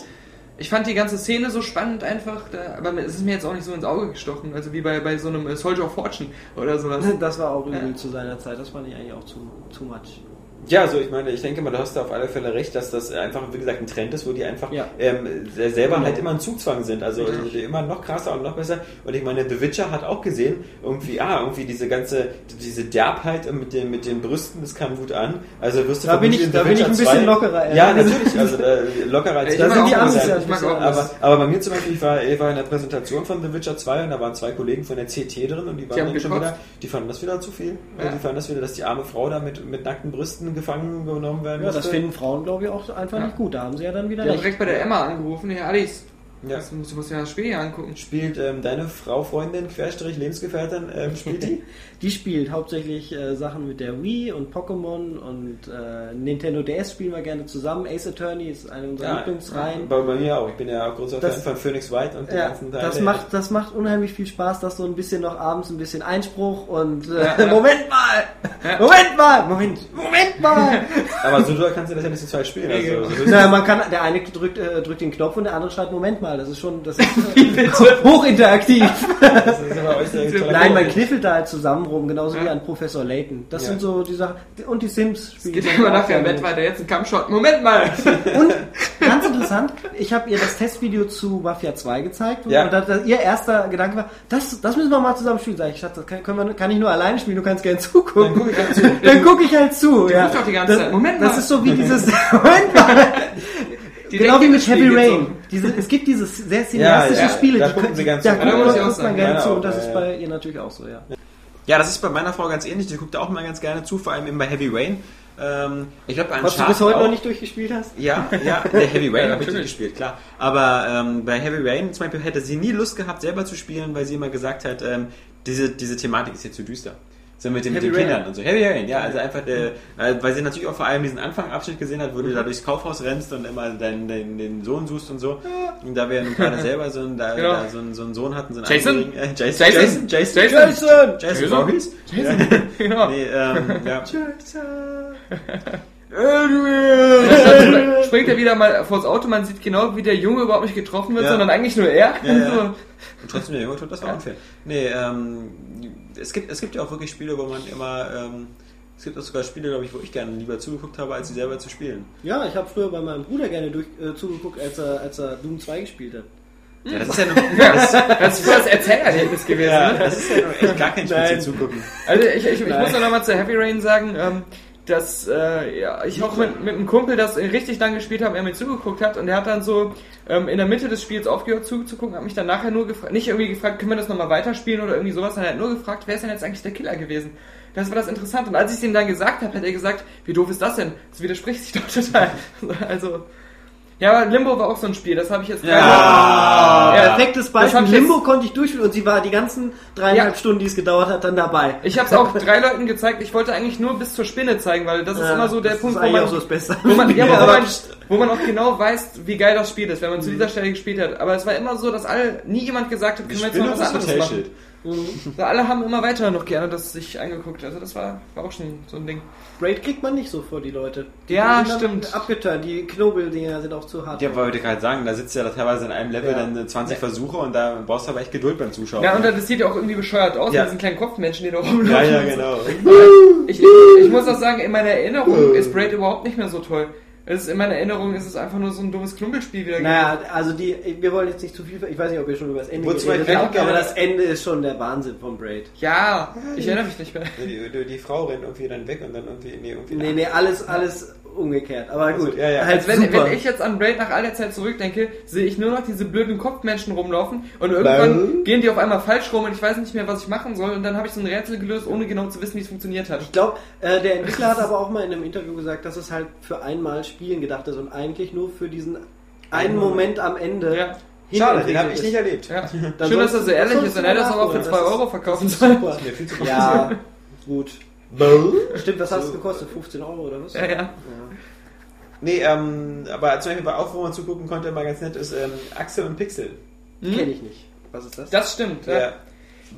Ich fand die ganze Szene so spannend einfach, da, aber es ist mir jetzt auch nicht so ins Auge gestochen, also wie bei, bei so einem äh, Soldier of Fortune oder sowas.
Das war auch übel
Ja.
zu seiner Zeit. Das fand ich eigentlich auch zu, zu much.
Ja, also ich meine, ich denke mal, du hast da auf alle Fälle recht, dass das einfach, wie gesagt, ein Trend ist, wo die einfach
Ja.
ähm, se- selber halt immer ein Zugzwang sind. Also die immer noch krasser und noch besser. Und ich meine, The Witcher hat auch gesehen, irgendwie, ah, irgendwie diese ganze, diese Derbheit mit den, mit den Brüsten, das kam gut an. Also wirst du
Da bin ich- da bin ich ein bisschen
2
lockerer,
Ja,
ja.
natürlich, also äh, lockerer als
Ich
Da
mag auch
die
was.
Amis ja ein
Ich mag auch
aber, aber bei mir zum Beispiel, ich war, ich war in der Präsentation von The Witcher 2 und da waren zwei Kollegen von der CT drin und die waren
haben
dann schon wieder, die fanden das wieder zu viel.
Ja.
Die fanden das wieder, dass die arme Frau da mit, mit nackten Brüsten gefangen genommen werden
Ja, das finden Frauen, glaube ich, auch einfach
Ja.
nicht gut. Da haben sie ja dann wieder
Die haben
recht.
direkt bei der Emma angerufen, ja Alice,
Ja.
das musst, du musst dir das Spiel hier angucken.
Spielt ähm, deine Frau, Freundin, Querstrich, Lebensgefährtin, ähm, spielt die?
Die spielt hauptsächlich äh, Sachen mit der Wii und Pokémon und äh, Nintendo DS spielen wir gerne zusammen. Ace Attorney ist eine unserer Lieblingsreihen.
Bei, bei mir auch. Ich bin ja auch großer
Das-
Fan von Phoenix Wright und den
Ja,
ganzen Teil.
das macht, das macht unheimlich viel Spaß, dass so ein bisschen noch abends ein bisschen Einspruch und äh, Moment mal! Moment mal! Moment! Moment mal!
Aber so kannst du das ja nicht zu zweit spielen. Also, so
Na, man kann, der eine drückt, äh, drückt den Knopf und der andere schreit Moment mal. Das ist schon, das ist hochinteraktiv.
das ist
Nein, man kniffelt da halt zusammen rum, genauso wie
Ja.
an Professor Layton. Das
Ja.
sind so die Sachen. Und die Sims spielen.
Geht
ich
immer nachher. Bett weiter, jetzt ein Kampfshot. Moment mal!
Und ganz interessant, ich habe ihr das Testvideo zu Mafia 2 gezeigt
Ja.
und da, da, ihr erster Gedanke war, das, das müssen wir mal zusammen spielen. Sag ich, Schatz, das kann, wir, kann ich nur alleine spielen, du kannst gerne zugucken.
Dann guck ich halt zu.
Dann gucke ich halt zu. ja.
die ganze
das,
Zeit, Moment
Das
mal.
ist so wie dieses, Moment mal.
Die
genau wie mit
das
Heavy
geht
Rain. Diese, es gibt diese sehr cineastischen
ja,
Spiele,
da
die
gucken sie ganz
da
Ja, da
guckt man gerne
ja,
zu und das
ja,
ist
ja.
bei ihr natürlich auch so, ja.
Ja, das ist bei meiner Frau ganz ähnlich. Die guckt da auch mal ganz gerne zu, vor allem eben bei Heavy Rain. Ähm, ich glaube,
Was du bis heute
auch.
noch nicht durchgespielt hast?
Ja, ja, der Heavy Rain
Ja,
habe ich
natürlich.
nicht gespielt, klar. Aber ähm, bei Heavy Rain zum Beispiel hätte sie nie Lust gehabt, selber zu spielen, weil sie immer gesagt hat, ähm, diese, diese Thematik ist hier zu düster. So mit, den- mit den
Rain.
Kindern und so. Heavy Rain, ja, also einfach, der, äh, weil sie natürlich auch vor allem diesen Anfangabschnitt gesehen hat, wo du da durchs Kaufhaus rennst und immer deinen, deinen, den Sohn suchst und so. Und da wir nun gerade selber so, einen- da,
Genau.
da so, einen, so einen Sohn hatten, so einen
Jason?
Äh, Jason?
Jason?
Jason? Jason?
Jason?
Jason?
Jason?
Voorhees?
Genau.
Nee, ähm, ja.
Dann springt er wieder mal vors Auto, man sieht genau, wie der Junge überhaupt nicht getroffen wird,
Ja.
sondern eigentlich nur er.
Ja, ja.
So.
Und trotzdem der Junge tut das war unfair. Nee, ähm, es gibt, es gibt ja auch wirklich Spiele, wo man immer, ähm, es gibt auch sogar Spiele, glaube ich, wo ich gerne lieber zugeguckt habe, als sie selber zu spielen.
Ja, ich habe früher bei meinem Bruder gerne durch, äh, zugeguckt, als er, als er Doom 2 gespielt hat.
Ja, das ist ja nur, das,
Das ist das Erzählerlebnis gewesen.
ja,
Ne?
das ist ja nur echt gar kein Spiel
Nein.
zum Zugucken.
Also ich, ich, ich muss noch mal zu Heavy Rain sagen, ähm, dass äh, ja, ich auch mit, mit einem Kumpel das richtig lang gespielt habe, er mir zugeguckt hat und er hat dann so ähm, in der Mitte des Spiels aufgehört zuzugucken, hat mich dann nachher nur gefragt, nicht irgendwie gefragt, können wir das nochmal weiterspielen oder irgendwie sowas, sondern er hat nur gefragt, wer ist denn jetzt eigentlich der Killer gewesen? Das war das Interessante. Und als ich es ihm dann gesagt habe, hat er gesagt, wie doof ist das denn? Das widerspricht sich doch total. Also, ja, aber Limbo war auch so ein Spiel, das habe ich jetzt gerade-
Ja.
Ja.
Perfektes Beispiel. Limbo konnte ich durchführen und sie war die ganzen dreieinhalb
Ja.
Stunden, die es gedauert hat, dann dabei.
Ich habe es auch drei Leuten gezeigt. Ich wollte eigentlich nur bis zur Spinne zeigen, weil das ist
Ja,
immer so der Punkt,
ist
wo man,
auch so das Beste.
wo man, ja, aber wo,
aber
man, wo man auch genau weiß, wie geil das Spiel ist, wenn man zu dieser Stelle gespielt hat. Aber es war immer so, dass alle, nie jemand gesagt hat, können wir jetzt noch was anderes machen. Ja, alle haben immer weiter noch gerne das sich angeguckt. Also das war, war auch schon so ein Ding.
Raid kriegt man nicht so vor die Leute. Die
Ja, stimmt.
Abgeturnt. Die Knobeldinger sind auch zu hart.
Ja, wollte ich gerade sagen, da sitzt ja teilweise in einem Level
Ja.
dann äh, 20 Versuche und da brauchst du aber echt Geduld beim Zuschauen.
Ja, und das sieht ja auch irgendwie bescheuert aus
Ja.
mit diesen kleinen Kopfmenschen, die da rumlaufen.
ja, ja, genau.
Ich, ich, ich muss auch sagen, in meiner Erinnerung ist Braid überhaupt nicht mehr so toll. Es ist, in meiner Erinnerung ist es einfach nur so ein dummes Klumpelspiel wieder
Naja, also die, wir wollen jetzt nicht zu viel, ich weiß nicht, ob ihr schon über das Ende geredet habt, aber
gerne-
das Ende ist schon der Wahnsinn von Braid.
Ja, ich erinnere mich nicht mehr.
Die, die, die Frau rennt irgendwie dann weg und dann irgendwie, nee, irgendwie
Nee, nee, alles, alles umgekehrt. Aber
Also,
gut,
ja, ja.
halt
Als wenn, wenn ich jetzt an Braid nach all der Zeit zurückdenke, sehe ich nur noch diese blöden Kopfmenschen rumlaufen und irgendwann gehen die auf einmal falsch rum und ich weiß nicht mehr, was ich machen soll und dann habe ich so ein Rätsel gelöst, ohne genau zu wissen, wie es funktioniert hat.
Ich glaube, äh, der Entwickler hat aber auch mal in einem Interview gesagt, dass es halt für einmal Spielen gedacht ist und eigentlich nur für diesen einen Moment am Ende.
Ja.
Schade, den habe ich nicht erlebt.
Ja.
Dann
Schön, dass er so
du-
ehrlich ist
du
und er das aber auch für
nachholen.
2
Das ist-
Euro verkaufen
Das
soll.
ist super.
Mir viel zu
Ja, gut. Stimmt, was hat es gekostet? 15 Euro oder was?
Ja, ja.
Nee, ähm, aber zum Beispiel bei auch, wo man zugucken konnte, mal ganz nett ist ähm, Axel und Pixel.
Kenne ich nicht. Was ist das?
Das stimmt, ja.
Ja.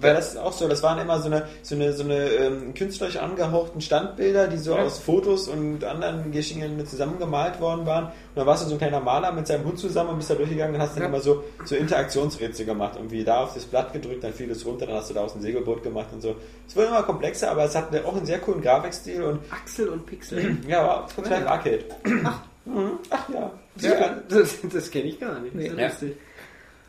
Weil das ist auch so, das waren immer so eine, so eine, so eine ähm, künstlerisch angehauchten Standbilder, die so
Ja.
aus Fotos und anderen Geschichten zusammengemalt worden waren. Und dann warst du so ein kleiner Maler mit seinem Hund zusammen und bist da durchgegangen und hast dann
Ja.
immer so, so Interaktionsrätsel gemacht. Irgendwie da auf das Blatt gedrückt, dann fiel es runter, dann hast du daraus ein Segelboot gemacht und so. Es wurde immer komplexer, aber es hat auch einen sehr coolen Grafikstil und
Axel und Pixel.
ja, war total Arcade. Ach, ach ja.
Ja, das, das kenne ich gar nicht. Lustig.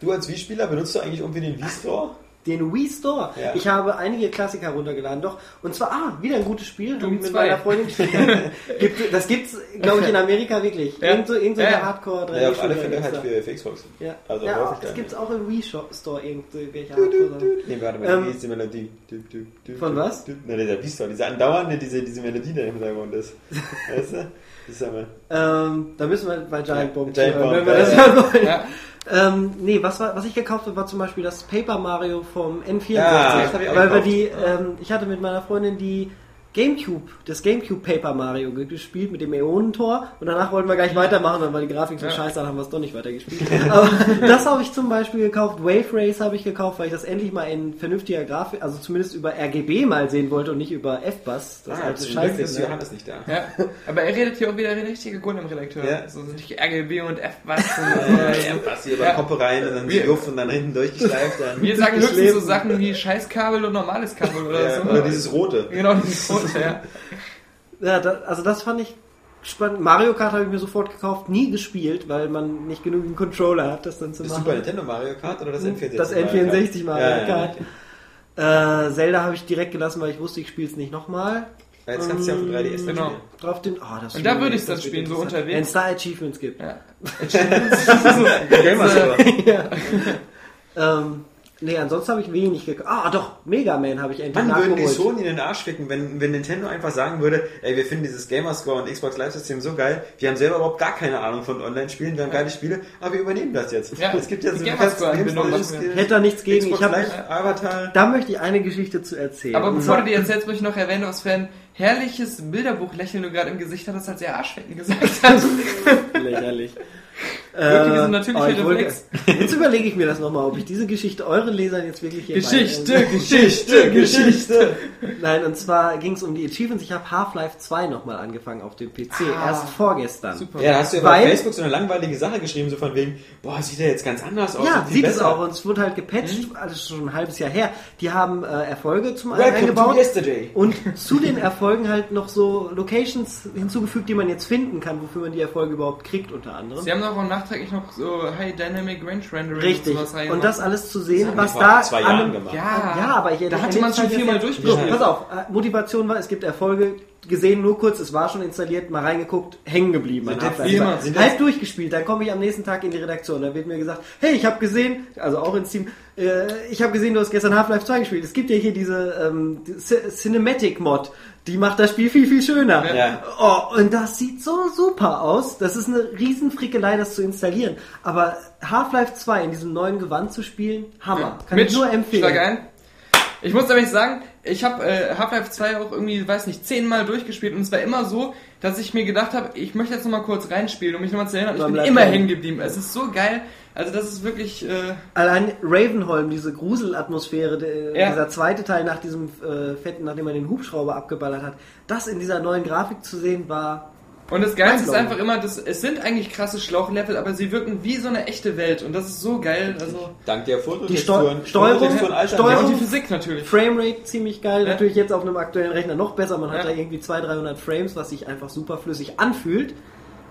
Du als Wii-Spieler benutzt du eigentlich irgendwie den Wii-Store?
Den Wii Store.
Ja.
Ich habe einige Klassiker runtergeladen, doch. Und zwar, ah, wieder ein gutes Spiel.
Doom
mit
2.
meiner Freundin. Gibt, das gibt's, glaube ich, in Amerika wirklich.
Ja.
Irgend so, irgend so
Ja.
hardcore 3
Ja, auf alle Fälle halt für, für Xbox.
Ja,
Also
ja
häufig
das gibt's auch im Wii Store irgendwelche Hardcore.
Nee, warte mal,
Ähm,
wie ist die Melodie? Du, du, du,
Von
du,
was?
Du, ne, dieser Wii-Store, diese andauernde, diese, diese Melodie, die im Hintergrund ist. Weißt du? Das ist aber...
Ähm, da müssen wir bei Giant Bomb
Giant
hören,
Bomb,
wenn wir
ja,
das
ja.
wollen. Ähm, nee, was, war, was ich gekauft habe, war zum Beispiel das Paper Mario vom N64.
Ja, das hab ich auch
weil wir die, ähm, ich hatte mit meiner Freundin die Gamecube, das Gamecube Paper Mario gespielt mit dem Äonentor und danach wollten wir gleich weitermachen, war die Grafik so
Ja.
scheiße, dann haben wir es doch nicht weitergespielt. Aber das habe ich zum Beispiel gekauft, Wave Race habe ich gekauft, weil ich das endlich mal in vernünftiger Grafik, also zumindest über RGB mal sehen wollte und nicht über FBUS. Das
Ah,
alte Scheiße.
ist
ne?
Johannes nicht da.
Ja, aber er redet hier auch wieder richtige Gundam-Redakteur.
Ja.
So nicht RGB und F was.
Ja, passt hier über
Ja.
Koppe rein und dann
Wir-
Juff und dann hinten durchgeschleift. Dann
Wir sagen höchstens so. Sachen wie Scheißkabel und normales Kabel oder
ja,
so.
oder dieses rote.
Genau, dieses rote, ja.
Ja, da, also das fand ich spannend. Mario Kart habe ich mir sofort gekauft, nie gespielt, weil man nicht genügend Controller hat, das dann zu
Das
machen.
Super Nintendo Mario Kart oder das N64
Das N64 Mario
Ja, ja.
Kart. Äh, Zelda habe ich direkt gelassen, weil ich wusste, ich spiele es nicht nochmal.
Ja, Jetzt kannst du ja auf dem 3DS
Genau.
spielen.
Drauf den, oh, das
Und da würde ich's dann
das wird
spielen, so unterwegs.
Wenn es da Achievements gibt.
ja.
Gamer Store.
Ähm, nee, ansonsten habe ich wenig gekauft. Ah, doch, Mega Man habe ich endlich
Wann würden die. Sony in den Arsch ficken, wenn, wenn Nintendo einfach sagen würde, ey, wir finden dieses Gamerscore und Xbox Live System so geil, wir haben selber überhaupt gar keine Ahnung von Online-Spielen, wir haben geile Spiele, aber wir übernehmen das jetzt.
Ja,
es gibt jetzt.
Ich hätte da nichts gegen.
Xbox
Ich hab,
Live, Avatar.
da möchte ich eine Geschichte zu erzählen.
Aber bevor
zwar-
du die erzählst, möchte ich noch erwähnen, was für ein herrliches Bilderbuch-Lächeln du gerade im Gesicht hattest, als er Arschwecken gesagt hat.
lächerlich.
Wirklich,
Äh, oh,
Reflex.
Jetzt überlege ich mir das nochmal, ob ich diese Geschichte euren Lesern jetzt wirklich hier
Geschichte,
bei-
Geschichte, Geschichte.
Nein, und zwar ging es um die Achievements. Ich habe Half-Life 2 nochmal angefangen auf dem PC,
Ah,
erst vorgestern.
Super.
Ja, da hast du ja auf Facebook so eine langweilige Sache geschrieben, so von wegen, boah, sieht der jetzt ganz anders aus.
Ja, sieht es
besser.
auch und es wurde halt gepatcht, alles schon ein halbes Jahr her. Die haben äh, Erfolge zum einen eingebaut
yesterday.
und zu den Erfolgen halt noch so Locations hinzugefügt, die man jetzt finden kann, wofür man die Erfolge überhaupt kriegt unter anderem.
Sie haben auch nachträglich noch so High Dynamic Range Rendering
Richtig.
und sowas reingemacht.
Und das alles zu sehen,
haben
was da
vor zwei
an
Jahren
einem-
gemacht.
Ja,
Ja, aber ich
da hatte man schon viermal durchgespielt.
So, pass auf, äh, Motivation war, es gibt Erfolge gesehen, nur kurz, es war schon installiert, mal reingeguckt, hängen geblieben.
Sind
an
das
Half-Life
wie
2.
immer?
Sind das-
Halb durchgespielt, dann komme ich am nächsten Tag in die Redaktion, da wird mir gesagt, hey, ich habe gesehen, also auch ins Team, äh, ich habe gesehen, du hast gestern Half-Life 2 gespielt. Es gibt ja hier diese ähm, Cinematic-Mod, die macht das Spiel viel, viel schöner.
Ja.
Oh, und das sieht so super aus. Das ist eine riesen Frickelei, das zu installieren. Aber Half-Life 2 in diesem neuen Gewand zu spielen, Hammer. Kann
Mitch,
ich nur empfehlen.
Schlag ein. Ich muss nämlich sagen, ich habe äh, Half-Life 2 auch irgendwie, weiß nicht, zehnmal durchgespielt und es war immer so, dass ich mir gedacht habe, ich möchte jetzt nochmal kurz reinspielen, um mich nochmal zu erinnern. Ich bin immer
hängen
geblieben. Es ist so geil. Also das ist wirklich... Äh,
Allein Ravenholm, diese Gruselatmosphäre, der,
Ja.
dieser zweite Teil nach diesem äh, fetten, nachdem man den Hubschrauber abgeballert hat, das in dieser neuen Grafik zu sehen, war
Und das Geilste ist einfach immer, dass, es sind eigentlich krasse Schlauchlevel, aber sie wirken wie so eine echte Welt und das ist so geil. Also
Dank der
Die
Fototexturen.
Steu- Steuerung- Steuerung-
und die Physik natürlich.
Framerate ziemlich geil,
Ja.
natürlich jetzt auf einem aktuellen Rechner noch besser, man hat
Ja.
da irgendwie 200, 300 Frames, was sich einfach super flüssig anfühlt.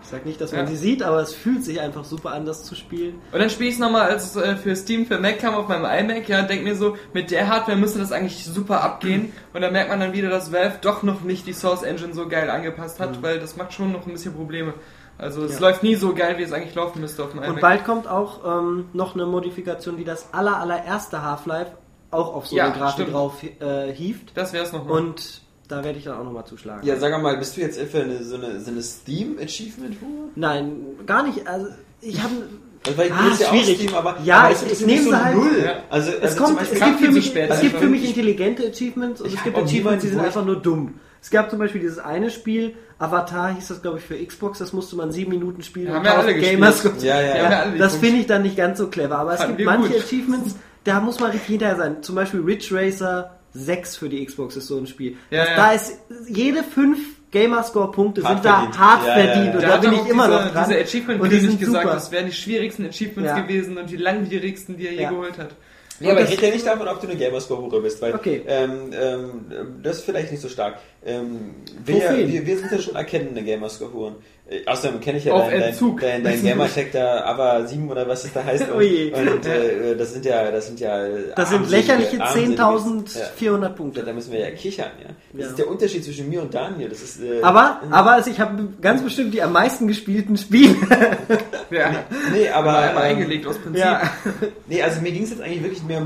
Ich sag nicht, dass man
Ja.
sie sieht, aber es fühlt sich einfach super an, das zu spielen.
Und dann spiele ich es nochmal, als äh, für Steam für Mac kam auf meinem iMac, ja, denk mir so, mit der Hardware müsste das eigentlich super abgehen. Und dann merkt man dann wieder, dass Valve doch noch nicht die Source Engine so geil angepasst hat, weil das macht schon noch ein bisschen Probleme. Also es
Mhm. Ja.
läuft nie so geil, wie es eigentlich laufen müsste auf dem iMac.
Und bald kommt auch ähm, noch eine Modifikation, die das aller, allererste Half-Life auch auf so
Ja,
eine Grafik
stimmt.
drauf äh, hieft.
das wär's nochmal.
Und da werde ich dann auch nochmal zuschlagen.
Ja, sag mal, bist du jetzt für eine, so eine, so eine Steam-Achievement-Hure?
Nein, gar nicht. Also ich habe
Also, weil ich
Ah,
ja auch
schwierig.
Steam, aber,
Ja,
aber
ich-
es
ich
ist
nehme
so
sie halt-
null.
Ja.
Also,
Es,
also
kommt, es gibt für mich,
spät.
es
Also
gibt für mich
ich-
intelligente Achievements und
Ich
es gibt Achievements, die sind einfach nur dumm. Es gab zum Beispiel dieses eine Spiel, Avatar hieß das glaube ich für Xbox, das musste man sieben Minuten spielen.
Haben
und
wir alle
1000
gespielt.
Gamerscore.
Ja, ja,
Ja,
ja.
das finde ich dann nicht ganz so clever, aber es
Fanden
gibt manche
gut.
Achievements, da muss man richtig hinterher sein. Zum Beispiel Ridge Racer 6 für die Xbox ist so ein Spiel.
Ja,
Das-
ja.
Da ist jede fünf Gamerscore-Punkte
Hart
sind da
verdient.
hart
Ja, ja, ja.
verdient und
Da
bin ich immer
diese,
noch dran.
diese Achievement
und die sind
gesagt,
super.
das wären die schwierigsten Achievements
Ja.
gewesen und die langwierigsten, die er je
Ja.
geholt hat.
Nee, aber ich rede ja nicht davon, ob du eine Gamerscore-Hure bist, weil
Okay.
ähm, ähm, das ist vielleicht nicht so stark. Ähm, wir, wir, wir sind ja schon erkennende Gamerscore-Huren. Äh, Außerdem kenne ich ja
Auf
dein,
Entzug.
dein, dein Gamertag da, aber 7 oder was es da heißt.
Oh je.
Und, und äh, das sind ja, das sind ja.
Das sind lächerliche
armselige-
10.400
Ja.
Punkte.
Da müssen wir ja kichern, ja. Das
Ja.
ist der Unterschied zwischen mir und Daniel. Das ist, äh,
Aber, aber also ich habe ganz bestimmt die am meisten gespielten Spiele.
Ja,
nee, aber
einmal
ähm,
eingelegt aus Prinzip.
ja.
Nee, also mir ging es jetzt eigentlich wirklich mehr um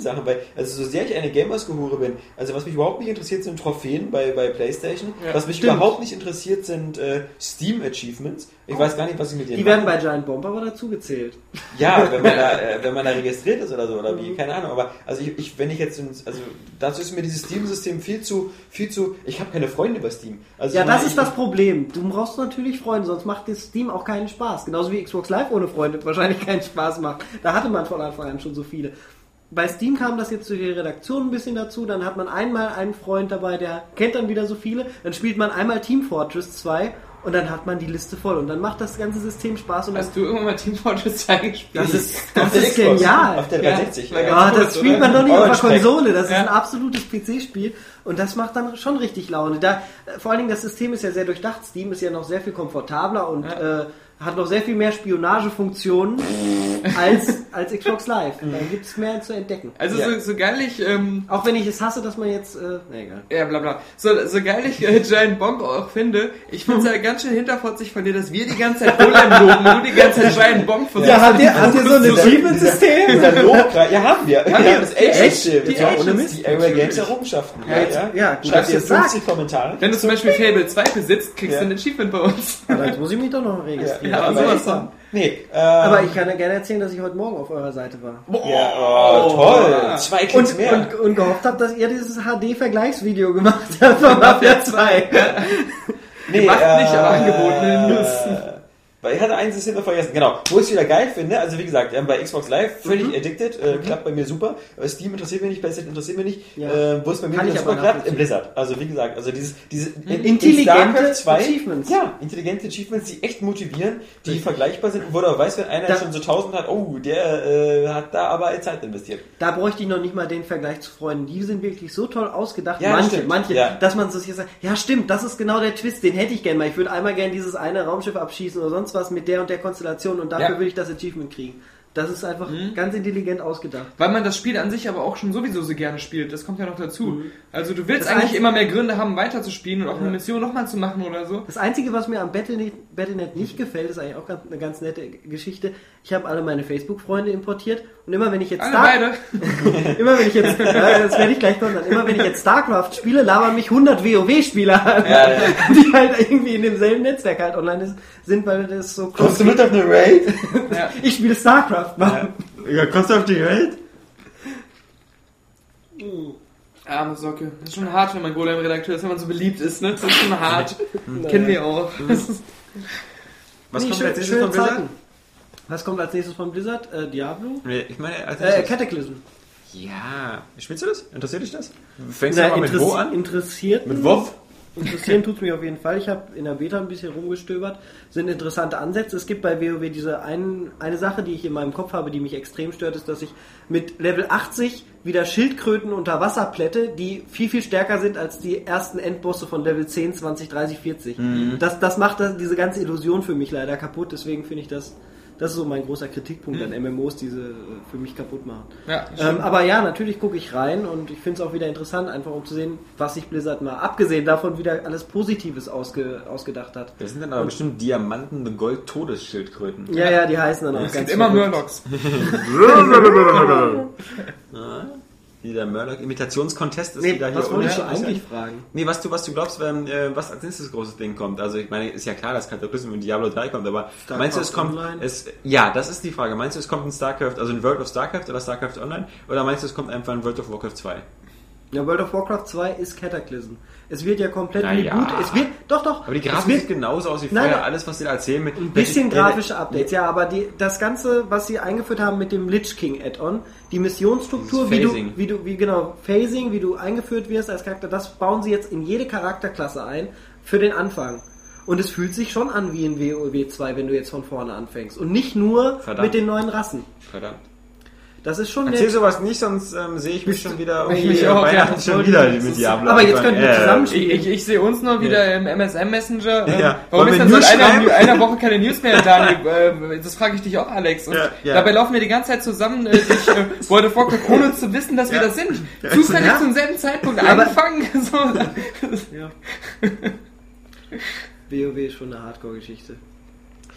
diese Steam-Sachen, weil, also so sehr ich eine Gamerscore bin, also was mich überhaupt nicht interessiert sind Trophäen bei, bei Playstation,
Ja,
was mich
stimmt.
überhaupt nicht interessiert sind äh, Steam-Achievements. Ich weiß gar nicht, was ich mit denen
Die werden
mache.
bei Giant Bomb aber dazu gezählt.
Ja, wenn man, da, äh, wenn man da registriert ist oder so, oder
Mhm.
wie, keine Ahnung, aber also ich, ich wenn ich jetzt, also dazu ist mir dieses Steam-System viel zu, viel zu, ich habe keine Freunde bei Steam. Also
Ja,
meine,
das ist das Problem. Du brauchst natürlich Freunde, sonst macht das Steam auch keinen Spaß. Genauso wie Xbox Live ohne Freunde wahrscheinlich keinen Spaß macht. Da hatte man von Anfang an schon so viele. Bei Steam kam das jetzt durch die Redaktion ein bisschen dazu. Dann hat man einmal einen Freund dabei, der kennt dann wieder so viele. Dann spielt man einmal Team Fortress 2 und dann hat man die Liste voll. Und dann macht das ganze System Spaß. Und dann,
Hast du irgendwann mal Team Fortress 2 gespielt?
das ist, das ist genial.
Auf der
Ja,
360.
war
ja.
Ah,
kurz,
das spielt
oder?
man doch nicht auf der. Konsole. Das ist
Ja.
ein absolutes PC-Spiel und das macht dann schon richtig Laune. Da, äh, vor allen Dingen, das System ist ja sehr durchdacht. Steam ist ja noch sehr viel komfortabler und äh, hat noch sehr viel mehr Spionagefunktionen als, als Xbox Live. Da gibt es mehr zu entdecken.
Also
Ja.
so, so geil ich, ähm,
Auch wenn ich es hasse, dass man jetzt. Äh, na egal.
ja bla bla, so, so geil ich äh, Giant Bomb auch finde, ich finde es ja ganz schön hinterfotzig von dir, dass wir die ganze Zeit Golem loben und du die ganze Zeit Giant Bomb versuchst.
habt ihr, habt ihr so ein Achievement-System?
Ja haben wir. Wir
wir?
haben das Age-System.
Die
Area Games. Errungenschaften.
Ja, jetzt- ja, gut,
Schreib dir
ihr es
50 Kommentare.
Wenn du zum Beispiel Fable 2 besitzt, kriegst
Ja.
du ein Achievement bei uns.
Aber jetzt muss ich mich doch noch registrieren.
Ja,
aber
sowas von.
Nee, ähm,
Aber ich kann ja gerne erzählen, dass ich heute Morgen auf eurer Seite war.
Ja, oh, toll. Zwei Klicks
Und,
mehr.
und, und gehofft habe, dass ihr dieses HD-Vergleichsvideo gemacht habt von Mafia 2.
nee,
Gemacht nicht, aber angeboten News.
Weil ich hatte ein System noch vergessen, genau. Wo ich es wieder geil finde, also wie gesagt, ähm, bei Xbox Live völlig
Mhm.
addicted, äh, klappt bei mir super. Steam interessiert mich nicht, PlayStation interessiert mich nicht.
Ja.
Äh, wo es bei mir
Kann ich
super klappt, im. Blizzard. Also wie gesagt, also dieses, diese in-
Intelligente
2,
Achievements.
Ja, intelligente Achievements, die echt motivieren, die vergleichbar sind, wo du weißt, wenn einer
Da-
schon so 1000 hat, oh, der äh, hat da aber Zeit investiert.
Da bräuchte ich noch nicht mal den Vergleich zu Freunden. Die sind wirklich so toll ausgedacht.
Ja, das
manche,
stimmt.
manche,
Ja.
dass man so sich sagt, ja stimmt, das ist genau der Twist, den hätte ich gern mal. Ich würde einmal gern dieses eine Raumschiff abschießen oder sonst was mit der und der Konstellation und dafür
Ja.
würde ich das Achievement kriegen. Das ist einfach ganz intelligent ausgedacht.
Weil man das Spiel an sich aber auch schon sowieso so gerne spielt. Das kommt ja noch dazu. Also du willst
Das
eigentlich immer mehr Gründe haben, weiterzuspielen und auch eine Mission nochmal zu machen oder so.
Das Einzige, was mir am Battlenet, Battlenet nicht gefällt, ist eigentlich auch ganz, eine ganz nette Geschichte. Ich habe alle meine Facebook-Freunde importiert und immer wenn ich jetzt
Alle
Star-
beide.
immer wenn ich jetzt, ja, das werde ich gleich kontern, immer wenn ich jetzt StarCraft spiele, labern mich 100 WoW-Spieler an,
Ja, ja.
die halt irgendwie in demselben Netzwerk halt online sind, weil das so
Kommst du mit auf eine Raid?
Ja.
Ich spiele StarCraft, Mann.
Ja, kommst du auf die Raid?
Arme Socke. Das ist schon hart, wenn man Golem-Redakteur ist, wenn man so beliebt ist, ne? Das ist schon hart. Kennen wir auch. Ist-
Was
Nee,
kommt
schöne
von Blizzard?
Was kommt als nächstes von Blizzard? Äh, Diablo?
Ich meine, als
Äh. Cataclysm.
ja. Spielst du das? Interessiert dich das? Fängst
Na,
du mal mit wo an?
Interessiert
Mit WoW?
Interessieren tut's mich auf jeden Fall. Ich habe in der Beta ein bisschen rumgestöbert. Sind interessante Ansätze. Es gibt bei WoW diese ein, eine Sache, die ich in meinem Kopf habe, die mich extrem stört, ist, dass ich mit Level 80 wieder Schildkröten unter Wasser plätte, die viel, viel stärker sind als die ersten Endbosse von Level 10, 20, 30, 40. Das, das macht das, diese ganze Illusion für mich leider kaputt. Deswegen finde ich das, das ist so mein großer Kritikpunkt an MMOs, diese äh, für mich kaputt machen.
Ja,
Ähm, aber ja, natürlich gucke ich rein und ich finde es auch wieder interessant, einfach um zu sehen, was sich Blizzard mal abgesehen davon wieder alles Positives ausge, ausgedacht hat.
Das sind dann aber bestimmt Diamanten, Gold-Todesschildkröten.
Ja, ja, die heißen dann auch
es
ganz
gibt immer. Murlocs.
Wie der Murloc-Imitationskontest ist
Nee,
wieder hier
was wollte ich so eigentlich fragen?
Nee, was du, was du glaubst, ähm, äh, was als nächstes großes Ding kommt. Also ich meine, ist ja klar, dass Cataclysm und Diablo 3 kommt, aber
StarCraft
meinst du, es kommt,
Online?
es, ja, das ist die Frage. Meinst du, es kommt ein StarCraft, also ein World of StarCraft oder StarCraft Online? Oder meinst du, es kommt einfach ein World of Warcraft 2?
Ja, World of Warcraft 2 ist Cataclysm. Es wird ja komplett
Na
wie
ja.
gut. Es wird, doch, doch.
Aber die Grafik
wird
sieht genauso aus wie vorher.
nein.
Alles, was sie da erzählen mit
ein bisschen
Äh,
grafische Updates, ja, aber die, das Ganze, was sie eingeführt haben mit dem Lich King Add-on, die Missionsstruktur, wie du, wie du, wie genau, Phasing, wie du eingeführt wirst als Charakter, das bauen sie jetzt in jede Charakterklasse ein für den Anfang. Und es fühlt sich schon an wie in WoW 2, wenn du jetzt von vorne anfängst. Und nicht nur
Verdammt.
mit den neuen Rassen.
Verdammt.
Das ist schon
Erzähl
nett.
sowas nicht, sonst ähm, sehe ich mich schon wieder
Ich mich auch,
Weihnachten
ja.
schon wieder mit Diablo.
Aber jetzt
anfangen.
können wir zusammen
Ich, ich, ich sehe uns nur wieder im MSM Messenger. Ähm,
Ja.
Warum
Wollen
ist denn seit einer, einer Woche keine News mehr, Daniel? Äh, das frage ich dich auch, Alex. Und
Ja, ja.
dabei laufen wir die ganze Zeit zusammen äh, durch äh, of Warcraft, ohne zu wissen, dass wir das sind. Zufällig
Ja.
zum selben Zeitpunkt angefangen. So.
WoW ist schon eine Hardcore-Geschichte.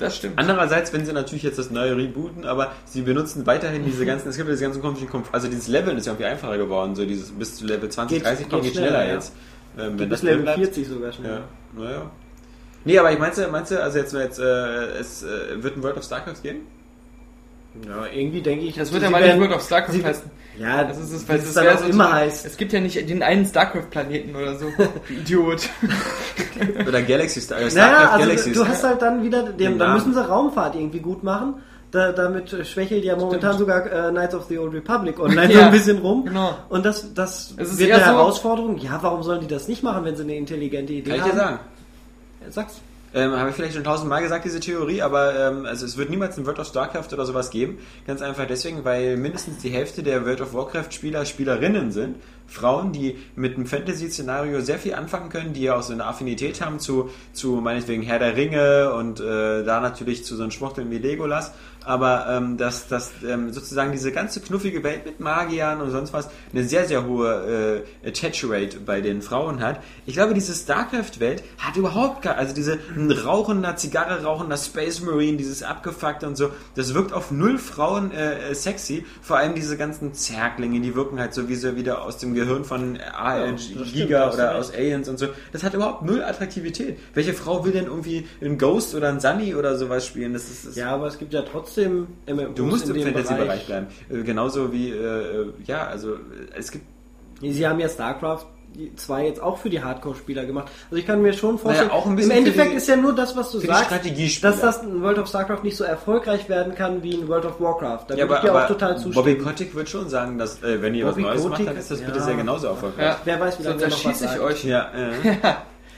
Das stimmt.
Andererseits, wenn sie natürlich jetzt das neue rebooten, aber sie benutzen weiterhin diese ganzen, es gibt ja diese ganzen komischen, Konf- also dieses Leveln ist ja irgendwie einfacher geworden, so dieses bis zu Level 20,
Geht-
30 kommt
geht
geht schneller,
schneller, ja.
jetzt. Ähm, wenn
Bis
das
Level
bleibt.
40 sogar schon.
Ja, naja. Nee, aber ich meinst meinst du, also jetzt, jetzt äh, es äh, wird ein World of Starcraft geben?
Ja, irgendwie denke ich,
Das wird ja mal nicht
werden-
World of StarCraft heißen.
Ja,
Das ist es,
das
weil es
dann auch
so
immer
so-
heißt.
Es gibt ja nicht den einen StarCraft-Planeten oder so. Idiot.
Oder Galaxy Star, äh,
Naja,
Starcraft
also
Galaxies?
du hast halt dann wieder,
Den
den, da
Namen.
müssen sie Raumfahrt irgendwie gut machen. Da, damit schwächelt ja momentan sogar äh, Knights of the Old Republic online so
Ja,
ein bisschen rum.
genau.
Und das, das
Es ist
wird eine
so-
Herausforderung. Ja, warum sollen die das nicht machen, wenn sie eine intelligente Idee
Kann ich
haben?
dir sagen.
Ja, Sag's.
Ähm, Habe ich vielleicht schon tausendmal gesagt, diese Theorie, aber ähm, also es wird niemals ein World of Starcraft oder sowas geben. Ganz einfach deswegen, weil mindestens die Hälfte der World of Warcraft-Spieler Spielerinnen sind. Frauen, die mit einem Fantasy-Szenario sehr viel anfangen können, die ja auch so eine Affinität haben zu, zu meinetwegen Herr der Ringe und äh, da natürlich zu so einem Schwuchteln wie Legolas. Aber ähm, dass, dass ähm, sozusagen diese ganze knuffige Welt mit Magiern und sonst was eine sehr, sehr hohe äh, Attach-Rate bei den Frauen hat. Ich glaube, diese StarCraft-Welt hat überhaupt gar, also diese ein rauchender, Zigarre rauchender Space Marine, dieses abgefuckte und so, das wirkt auf null Frauen äh, sexy. Vor allem diese ganzen Zerglinge, die wirken halt so wie so wieder aus dem Gehirn von AL,
das stimmt,
Giga
du
oder aus Aliens und so. Das hat überhaupt null Attraktivität. Welche Frau will denn irgendwie einen Ghost oder einen Sunny oder sowas spielen? Das ist, das
Ja, aber es gibt ja trotzdem MMOs
Du musst
in
im Fantasy-Bereich bleiben. Äh, genauso wie, äh, äh, ja, also es gibt.
Sie haben ja StarCraft 2 jetzt auch für die Hardcore-Spieler gemacht. Also ich kann mir schon vorstellen,
Naja, auch ein bisschen
im Endeffekt
die-
ist ja nur das, was du sagst, dass das in World of StarCraft nicht so erfolgreich werden kann wie in World of Warcraft. Da
Ja,
würde
aber,
ich dir auch total zustimmen.
Bobby Kotick wird schon sagen, dass äh, wenn ihr
Bobby
was Neues
Kotick,
macht, dann ist das bitte
ja.
sehr genauso erfolgreich.
Ja.
Wer weiß, wie lange
Sonst
der noch was
ich
sagt.
euch.
Ja,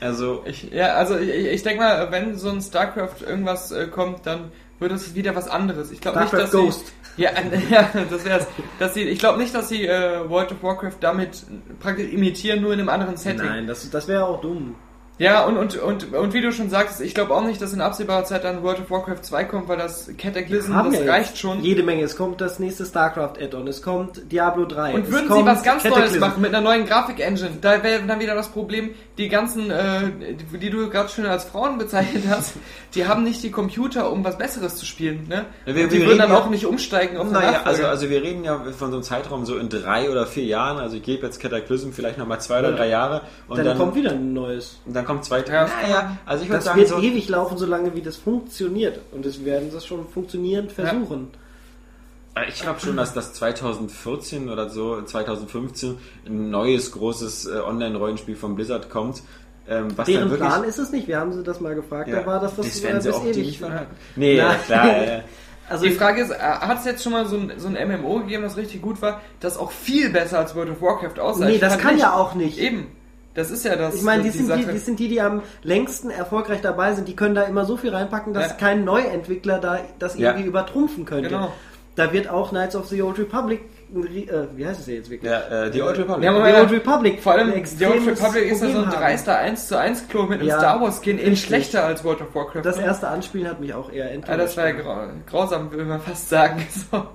äh, also
Ich, ja, also ich, ich denke mal, wenn so ein StarCraft irgendwas äh, kommt, dann wird es wieder was anderes. Ich glaube nicht, dass
StarCraft Ghost.
sie ja, ja, das wär's. Dass sie, ich glaube nicht, dass sie äh, World of Warcraft damit praktisch imitieren, nur in einem anderen Setting.
Nein, das, das wäre auch dumm.
Ja, und, und, und, und wie du schon sagtest, ich glaube auch nicht, dass in absehbarer Zeit dann World of Warcraft 2 kommt, weil das Cataclysm, das
ja
reicht schon.
Jede Menge. Es kommt das nächste StarCraft Add-on. Es kommt Diablo 3.
Und
es
würden sie was ganz Neues machen mit einer neuen Grafik-Engine, da wäre dann wieder das Problem, die ganzen, äh, die, die du gerade schon als Frauen bezeichnet hast, die haben nicht die Computer, um was Besseres zu spielen. Ne?
Ja, wir-
Und die
wir
würden dann
ja-
auch nicht umsteigen auf
Naja, also, also wir reden ja von so einem Zeitraum so in drei oder vier Jahren. Also ich gebe jetzt Cataclysm vielleicht nochmal zwei oder drei Jahre und
Dann,
dann,
kommt wieder ein neues.
Dann kommt zwei.
Ja, das kann
naja, also ich würde
Das
sagen
wird
so,
ewig laufen, solange wie das funktioniert. Und es werden das schon funktionierend versuchen.
Ich glaube schon, dass das 2014 oder so, 2015, ein neues großes äh, Online-Rollenspiel von Blizzard kommt. Ähm, was
Deren
dann wirklich,
Plan ist es nicht. Wir haben sie das mal gefragt.
ja,
Da war das das
das werden sie
äh, bis
auch
ewig.
nicht verraten. Nee,
Na.
klar. Äh,
Also
die Frage ist, hat es jetzt schon mal so ein, so ein MMO gegeben, das richtig gut war, das auch viel besser als World of Warcraft aussah?
Nee,
Ich
das kann
nicht.
ja auch nicht.
Eben. Das ist ja das.
Ich meine, die,
die
sind die,
Sache.
die sind die, die am längsten erfolgreich dabei sind. Die können da immer so viel reinpacken, dass
Ja.
kein Neuentwickler da das
Ja.
irgendwie übertrumpfen könnte.
Genau.
Da wird auch Knights of the Old Republic, äh, wie heißt es jetzt wirklich?
ja, äh, die Old Republic.
Ja,
The
Moment,
Old Republic.
Vor allem, The Old Republic ist ja so ein dreister 1 zu 1 Klo mit einem
Ja,
Star Wars Skin, in
richtig.
schlechter als World of Warcraft.
Das
ne?
erste Anspielen hat mich auch eher
Ja,
enttäuscht.
das war ja grau grausam, will man fast sagen. So.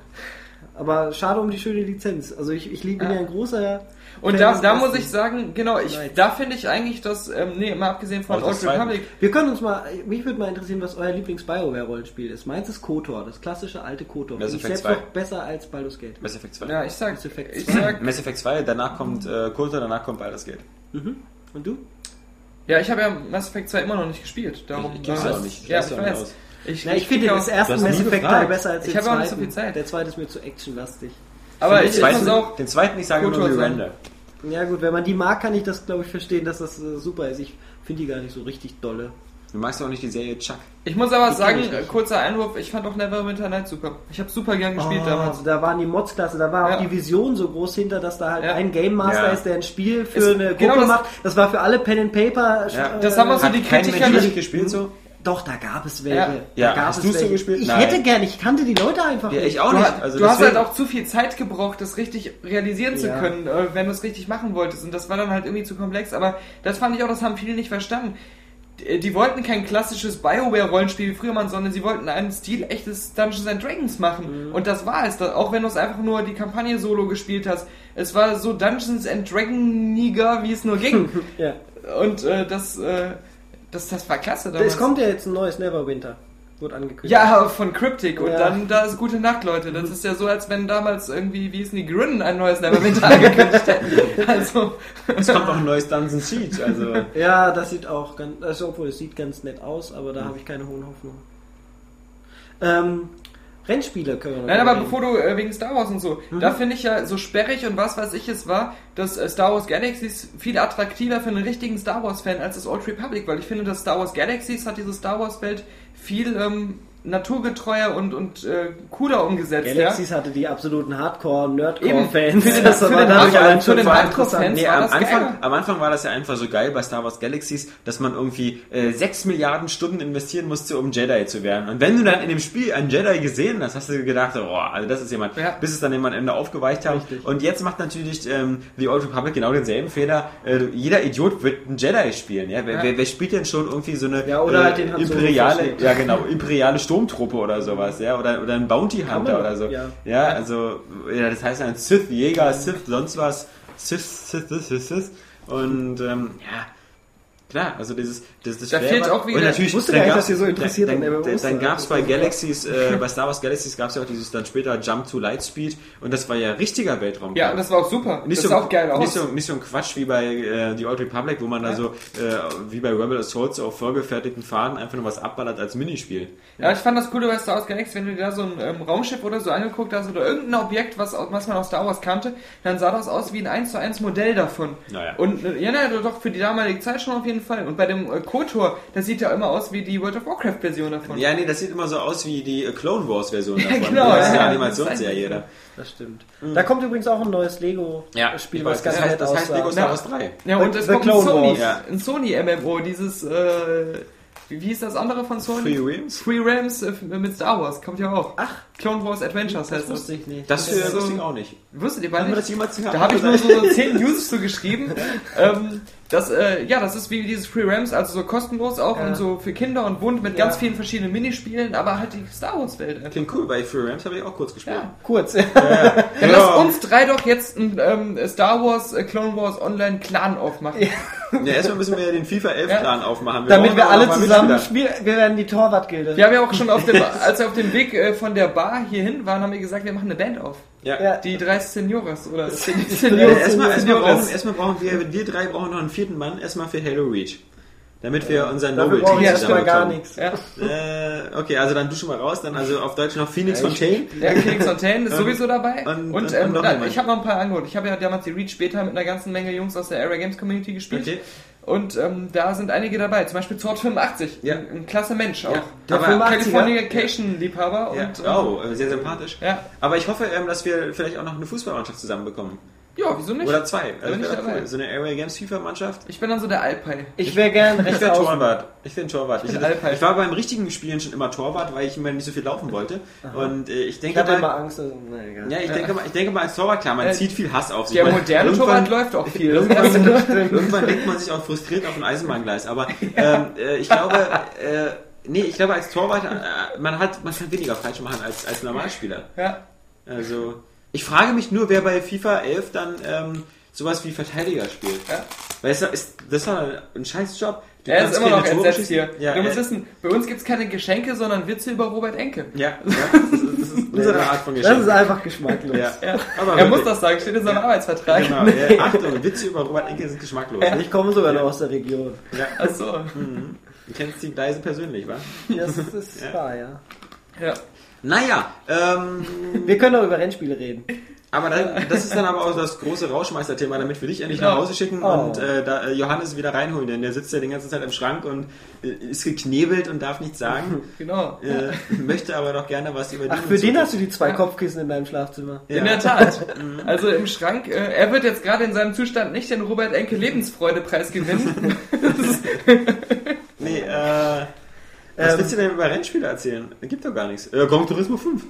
Aber schade um die schöne Lizenz. Also ich, ich liebe
Ja.
bin ja ein großer
Und da, da muss ich sagen, genau, ich, da finde ich eigentlich, dass, ähm, nee, mal abgesehen von Old. Republic,
Wir können uns mal, mich würde mal interessieren, was euer Lieblings-BioWare-Rollenspiel ist. Meins ist KOTOR, das klassische alte KOTOR.
Mass
Finde ich
Effect
selbst
2.
noch besser als Baldur's Gate.
Mass Effect 2.
ja, ich sag,
Mass Effect
ich
2.
sag,
Mass Effect 2, danach kommt äh, Kultur, danach kommt Baldur's Gate.
Und du?
ja, ich habe ja Mass Effect 2 immer noch nicht gespielt, darum.
Ich- ich ja auch nicht. Ich
Ja, ich
ja auch nicht
weiß.
aus.
Ich,
Na, ich finde
krieg
das erste Mass Effect
gefragt.
Teil besser als
Ich
den
habe auch
zweiten.
nicht so viel Zeit.
Der zweite ist mir zu actionlastig.
Aber
den,
ich, ich muss
zweiten,
auch,
den zweiten, ich sage nur Miranda.
Ja gut, wenn man die mag, kann ich das, glaube ich, verstehen, dass das äh, super ist. Ich finde die gar nicht so richtig dolle.
Du magst auch nicht die Serie Chuck.
Ich muss aber
Die
sagen, äh, kurzer Einwurf, ich fand auch Neverwinter Night super. Ich habe super gern gespielt damals.
Oh, da waren die Mods klasse, da war
Ja.
auch die Vision so groß hinter, dass da halt
Ja.
ein Game Master
Ja.
ist, der ein Spiel für
Es-
eine Gruppe
genau das-
macht. Das war für alle Pen and Paper.
Ja.
äh,
Das haben wir so die Kritiker nicht
gespielt so?
Doch, da gab es welche.
Ja.
Da
Ja,
gab
hast
es
du's so
welche.
gespielt?
Ich
Nein.
hätte gern, ich kannte die Leute einfach
Ja,
nicht.
ich auch
Du,
nicht. Also
du hast halt auch zu viel Zeit gebraucht, das richtig realisieren zu
Ja.
können, äh, wenn du es richtig machen wolltest. Und das war dann halt irgendwie zu komplex. Aber das fand ich auch, das haben viele nicht verstanden. Die, die wollten kein klassisches Bioware-Rollenspiel wie früher sondern sie wollten einen Stil echtes Dungeons and Dragons machen.
Mhm.
Und das war es. Auch wenn du es einfach nur die Kampagne solo gespielt hast. Es war so Dungeons and Dragoniger, wie es nur ging.
Ja.
Und äh, das, äh, das, das war klasse damals.
Es kommt ja jetzt ein neues Neverwinter. Wurde angekündigt.
Ja, von Cryptic. Und
Ja.
dann, da ist gute Nacht, Leute. Das ist ja so, als wenn damals irgendwie, wie hießen die Grinnen, ein neues Neverwinter angekündigt hätten. Also,
Es kommt noch ein neues Dungeon Siege. Also,
Ja, das sieht auch ganz, also obwohl es sieht ganz nett aus, aber
Mhm.
da habe ich keine hohen Hoffnungen. Ähm, Rennspiele können
nein, aber
reden.
bevor du äh, wegen Star Wars und so, da finde ich ja so sperrig und was weiß ich es war, dass äh, Star Wars Galaxies viel attraktiver für einen richtigen Star Wars Fan als das Old Republic, weil ich finde, dass Star Wars Galaxies hat diese Star Wars Welt viel ähm, naturgetreuer und, und äh, cooler umgesetzt. ja?
Galaxies hatte die absoluten. Hardcore-Nerdcore-Fans.
Für den-
Das
für
war
den
allein
für den Hardcore-Fans.
Nee, am Anfang, am Anfang war das ja einfach so geil bei Star Wars Galaxies, dass man irgendwie äh, 6 Milliarden Stunden investieren musste, um Jedi zu werden. Und wenn du dann in dem Spiel einen Jedi gesehen hast, hast du gedacht, oh, also das ist jemand,
Ja.
bis es dann jemand am Ende aufgeweicht hat.
Richtig.
Und jetzt macht natürlich ähm, The Old Republic genau denselben Fehler. Äh, jeder Idiot wird einen Jedi spielen. Ja? Wer,
Ja.
wer, wer spielt denn schon irgendwie so eine
Ja, oder halt den
imperiale,
versteht.
ja genau, imperiale Sturmtruppe oder sowas, ja, oder, oder ein Bounty Hunter oder so.
ja.
Ja, also, ja, das heißt ein Sith Jäger, Sith sonst was, Sith, Sith, Sith, Sith, Sith. Und ähm, ja, klar, also dieses, das, das
Da fehlt auch wieder-
und natürlich,
Ich wusste
dann
gar nicht, dass ihr so interessiert
dann,
an
dann, dann
seid.
gab es bei Galaxies, äh, bei Star Wars Galaxies gab es ja auch dieses dann später Jump to Lightspeed und das war ja richtiger Weltraum.
Ja, und das war auch super.
nicht
das
so,
sah auch geil aus.
nicht, so, nicht so ein Quatsch wie bei äh, The Old Republic, wo man da so äh, wie bei Rebel Assault so auf vorgefertigten Faden einfach nur was abballert als Minispiel.
Ja, ich fand das coole bei Star Wars Galaxy, wenn du dir da so ein ähm, Raumschiff oder so angeguckt hast oder irgendein Objekt, was, was man aus Star Wars kannte, dann sah das aus wie ein 1 zu 1 Modell davon.
Naja.
Und äh, ja, na, doch für die damalige Zeit schon auf jeden Fall. Und bei dem äh, KOTOR, das sieht ja immer aus wie die World of Warcraft Version davon.
Ja, nee, das sieht immer so aus wie die äh, Clone Wars Version davon.
genau,
das ist eine
ja.
Animationsserie da.
Das stimmt. Da kommt übrigens auch ein neues Lego-Spiel,
ich
was
weiß, das
ganz
heißt, das heißt. Lego Star Wars 3.
Ja, und es kommt ein
Clone
Sony.
Ja.
ein Sony MMO, dieses, äh, wie hieß das andere von Sony?
Free Realms?
Free Realms äh, mit Star Wars, kommt ja auch.
Ach.
Clone Wars Adventures
Das
heißt das.
wusste ich nicht.
Das,
Das ist so-
wusste ich auch nicht.
Wusstet ihr beide
wir
nicht?
das jemals?
Da habe ich nur so, so 10 News zu geschrieben. ähm, das, äh, ja, das ist wie dieses Free Rams, also so kostenlos auch
Ja.
und so für Kinder und bunt mit
Ja.
ganz vielen verschiedenen Minispielen, aber halt die Star Wars Welt.
Klingt cool, bei Free Rams habe ich auch kurz gespielt.
Ja.
Kurz.
Dann lass uns drei doch jetzt ein ähm, Star Wars äh, Clone Wars Online Clan aufmachen.
Ja, erstmal müssen wir ja den FIFA 11
Ja.
Plan aufmachen.
Damit
brauchen
wir alle zusammen spielen. Wir werden die Torwartgilde.
Wir haben ja auch schon auf dem, als wir auf dem Weg äh, von der Bar hierhin waren, haben wir gesagt, wir machen eine Band auf.
Ja.
Ja.
Die drei Senores oder
Ja,
Senores.
erstmal, erstmal, brauchen, erstmal brauchen wir, wir drei brauchen noch einen vierten Mann, erstmal für Halo Reach. Damit wir unser
Dafür
Noble Team
erstmal gar nichts.
Ja.
Äh, okay, also dann du schon mal raus, dann also auf Deutsch noch Phoenix Fontaine.
Ja, Phoenix Fontaine ist sowieso dabei.
und-
Und,
und-
ähm,
und noch
na, ich habe noch ein paar Angebote. Ich habe ja damals die Reach später mit einer ganzen Menge Jungs aus der Area Games Community gespielt.
Okay.
Und ähm, da sind einige dabei. Zum Beispiel Zord 85.
Ja.
Ein, ein klasse Mensch auch.
Ja.
Der
Aber
85er?
Californication-Liebhaber.
Ja.
Und, ähm,
Oh, äh, sehr sympathisch.
Ja.
Aber ich hoffe, ähm, dass wir vielleicht auch noch eine Fußballmannschaft zusammenbekommen.
Ja, wieso nicht?
Oder zwei. Also
bin ich
wäre
dabei.
cool. So eine Area Games FIFA-Mannschaft.
Ich bin dann so der Alpei.
Ich wäre gern
Ich
rechts
wäre
außen.
Torwart. Ich bin Torwart. Ich,
bin Alpay.
ich war beim richtigen Spielen schon immer Torwart, weil ich immer nicht so viel laufen wollte. Und äh, ich
Ich
denke
hatte
mal,
immer Angst. also, Na egal.
ja, ich denke mal, ich denke mal als Torwart klar, man
Äh,
zieht viel Hass auf sich.
Der moderne Torwart läuft auch viel.
Irgendwann, irgendwann denkt man sich auch frustriert auf ein Eisenbahngleis. Aber ähm, äh, ich glaube, äh, nee, ich glaube als Torwart, äh, man hat, man kann weniger falsch machen als als Normalspieler.
ja.
Also ich frage mich nur, wer bei FIFA 11 dann ähm, sowas wie Verteidiger spielt.
Ja.
Weil es ist, das war ein Scheißjob. Du
Er ist immer noch
Tore
entsetzt hier.
Ja,
du musst wissen, bei uns gibt's keine Geschenke, sondern Witze über Robert Enke.
ja, ja das, ist, das ist unsere Art von
Das
Geschenk.
ist einfach geschmacklos.
ja.
Ja.
Aber
er muss
wirklich.
das sagen, steht in seinem Arbeitsvertrag.
Genau, ja, Achtung, Witze über Robert Enke sind geschmacklos.
Ich komme sogar noch aus der Region.
Ja.
Achso.
Du kennst die Gleise persönlich, wa?
Das ist
Ja.
wahr, ja.
Ja.
Naja, ähm,
Wir können auch über Rennspiele reden.
Aber dann, das ist dann aber auch das große Rauschmeister-Thema, damit wir dich endlich
Genau.
nach Hause schicken
Oh.
und äh, da, äh, Johannes wieder reinholen, denn der sitzt ja die ganze Zeit im Schrank und äh, ist geknebelt und darf nichts sagen,
Genau.
äh, möchte aber doch gerne was über
Ach,
dich
für
und
den
so-
hast du die zwei Kopfkissen in deinem Schlafzimmer.
In der Tat. Also im Schrank. Äh, er wird jetzt gerade in seinem Zustand nicht den Robert Enke Lebensfreude-Preis gewinnen.
Äh, was
Ähm,
willst du denn über Rennspiele erzählen? Da gibt doch gar nichts. Äh, Gran Turismo 5.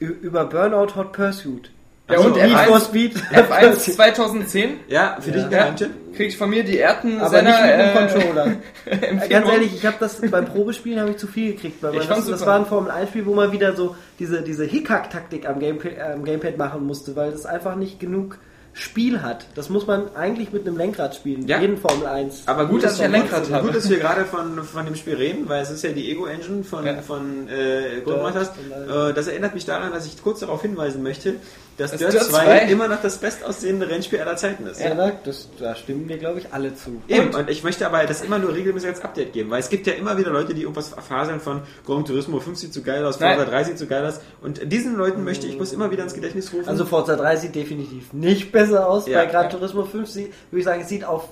Ü- Über Burnout Hot Pursuit.
ja,
so,
und
Need for
F1,
Speed.
F1 2010
Ja, für dich ein
Ja.
Geheimtipp?
kriegt von mir die Erden
Aber nicht mit dem
äh,
Controller.
Empfehlung.
Ganz ehrlich, ich habe das beim Probespielen habe ich zu viel gekriegt, weil
Ich
das, das
super.
war ein Formel 1 Spiel, wo man wieder so diese diese Hickhack-Taktik am Gamepad, am Gamepad machen musste, weil das einfach nicht genug Spiel hat. Das muss man eigentlich mit einem Lenkrad spielen.
Ja.
Jeden Formel 1.
Aber gut,
dass ich ein Lenkrad habe.
Gut, dass wir gerade von, von dem Spiel reden, weil es ist ja die Ego-Engine von,
Ja.
von äh, Codemasters.
Dirt.
Äh, das erinnert mich daran, dass ich kurz darauf hinweisen möchte, dass
Das
Dirt,
Dirt
2
2
immer noch das bestaussehende Rennspiel aller Zeiten ist.
Ja, das, da stimmen wir, glaube ich, alle zu.
Eben, und ich möchte aber das immer nur regelmäßig als Update geben, weil es gibt ja immer wieder Leute, die irgendwas faseln von Gran Turismo 5 sieht zu geil aus. Forza 3 sieht zu geil aus und diesen Leuten möchte ich bloß immer wieder ins Gedächtnis rufen.
Also Forza 3 sieht definitiv nicht besser aus.
Ja.
Bei Gran Turismo 5 sieht, würde ich sagen, es sieht auf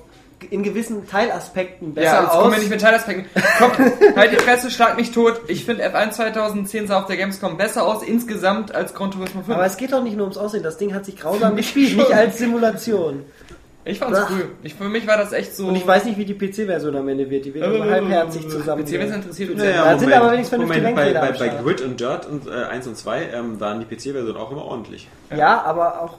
in gewissen Teilaspekten besser
Ja, jetzt kommen
aus.
wir nicht mit Teilaspekten. Komm, halt die Fresse, schlag mich tot. Ich finde F1 2010 sah auf der Gamescom besser aus insgesamt als Gran Turismo 5.
Aber es geht doch nicht nur ums Aussehen. Das Ding hat sich grausam gespielt, nicht als Simulation.
ich fand's
Ach.
cool. Ich, für mich war das echt so.
Und ich weiß nicht, wie die PC-Version am Ende wird. Die wird so halbherzig zusammen.
PC was interessiert uns
Naja,
Da sind aber wenigstens vernünftige
Moment, bei, bei, bei. Grid und Dirt und äh, 1 und 2 ähm, waren die PC-Versionen auch immer ordentlich.
Ja, aber auch.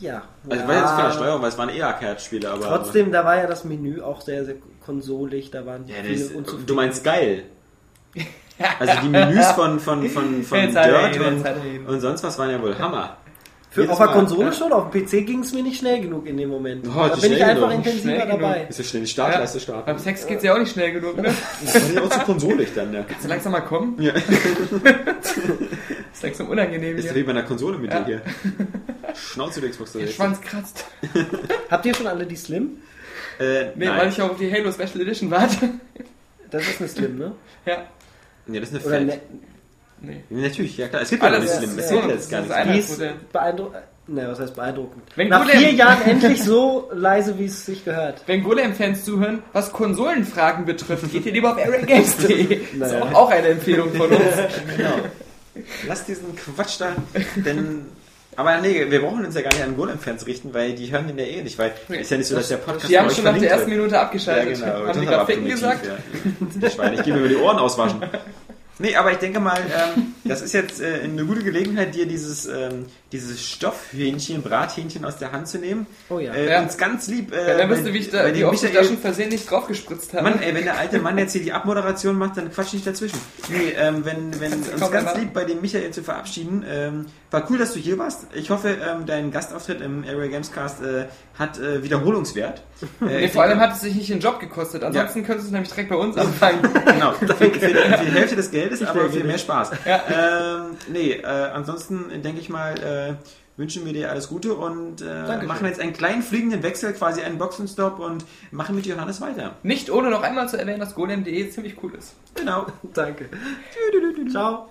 Ja.
Also ich weiß jetzt von der Steuerung, weil es waren eher Arcade-Spiele, aber...
Trotzdem, da war ja das Menü auch sehr, sehr konsolig. Da waren
Ja,
viele unzufrieden.
du meinst geil. Also die Menüs von, von, von, von Dirt und, und sonst was waren ja wohl Hammer.
Für, auf der Konsole
ja.
schon, auf dem PC ging es mir nicht schnell genug in dem Moment.
Oh,
da bin ich einfach
genug.
intensiver
Schnell genug.
dabei.
Ist ja schnell die
ja,
Startleiste starten.
beim Sex geht's ja auch nicht schnell genug, ne?
Das war ja auch zu konsolig dann, ja.
Kannst du langsam mal kommen?
ja.
Ist langsam unangenehm
Ist
hier.
wie bei einer Konsole mit
Ja.
dir hier. Schnauze, du Xbox
Der
360.
Schwanz kratzt.
Habt ihr schon alle die Slim?
Äh,
Nee,
nein.
weil ich auch auf die Halo Special Edition warte.
Das ist eine Slim, ne?
ja.
Ja, das ist eine Fett.
ne,
Nee.
Natürlich, ja klar. Es gibt ja noch
Alles
die
ist-
Slim. Es
ja,
gibt
das
jetzt gar
ist
nichts.
beeindruckend. Ne, was heißt beeindruckend?
Wenn
Nach
Golem-
vier Jahren endlich so leise, wie es sich gehört.
Wenn Golem-Fans zuhören, was Konsolenfragen betrifft, geht ihr lieber auf areagames.de. Das ist auch, auch eine Empfehlung von uns.
Genau. Lass diesen Quatsch da, denn... Aber nee, wir brauchen uns ja gar nicht an Golem-Fans richten, weil die hören den ja eh nicht, weil ist ja nicht so, dass der Podcast
Die haben schon nach der ersten
wird.
Minute
Ja,
abgeschaltet.
genau.
Haben die gerade Ficken gesagt?
Ja. Die Schweine, ich gebe mir die Ohren auswaschen. Nee, aber ich denke mal, ähm, das ist jetzt äh, eine gute Gelegenheit, dir dieses, ähm, dieses Stoffhähnchen, Brathähnchen aus der Hand zu nehmen.
Oh ja.
Äh,
Ja.
Uns ganz lieb. Äh,
Ja, dann ihr, wie ich da auf die
Michael-
Flaschen versehentlich draufgespritzt habe.
Mann, ey, wenn der alte Mann jetzt hier die Abmoderation macht, dann quatsch nicht dazwischen. Nee, ähm, wenn, wenn uns
Komm,
ganz lieb bei dem Michael zu verabschieden. Ähm, war cool, dass du hier warst. Ich hoffe, ähm, dein Gastauftritt im Area Games Cast äh, hat äh, Wiederholungswert. Äh,
Nee,
ich
vor allem hat es sich nicht den Job gekostet. Ansonsten könntest du es nämlich direkt bei uns anfangen.
Genau, für, für, für die Hälfte des Geldes, aber
denke
für mehr. Spaß. Ähm, nee, äh, ansonsten denke ich mal, äh, wünschen wir dir alles Gute und äh, machen jetzt einen kleinen fliegenden Wechsel, quasi einen Boxenstopp und machen mit Johannes weiter.
Nicht ohne noch einmal zu erwähnen, dass golem.de ziemlich cool ist.
Genau.
Danke. Ciao.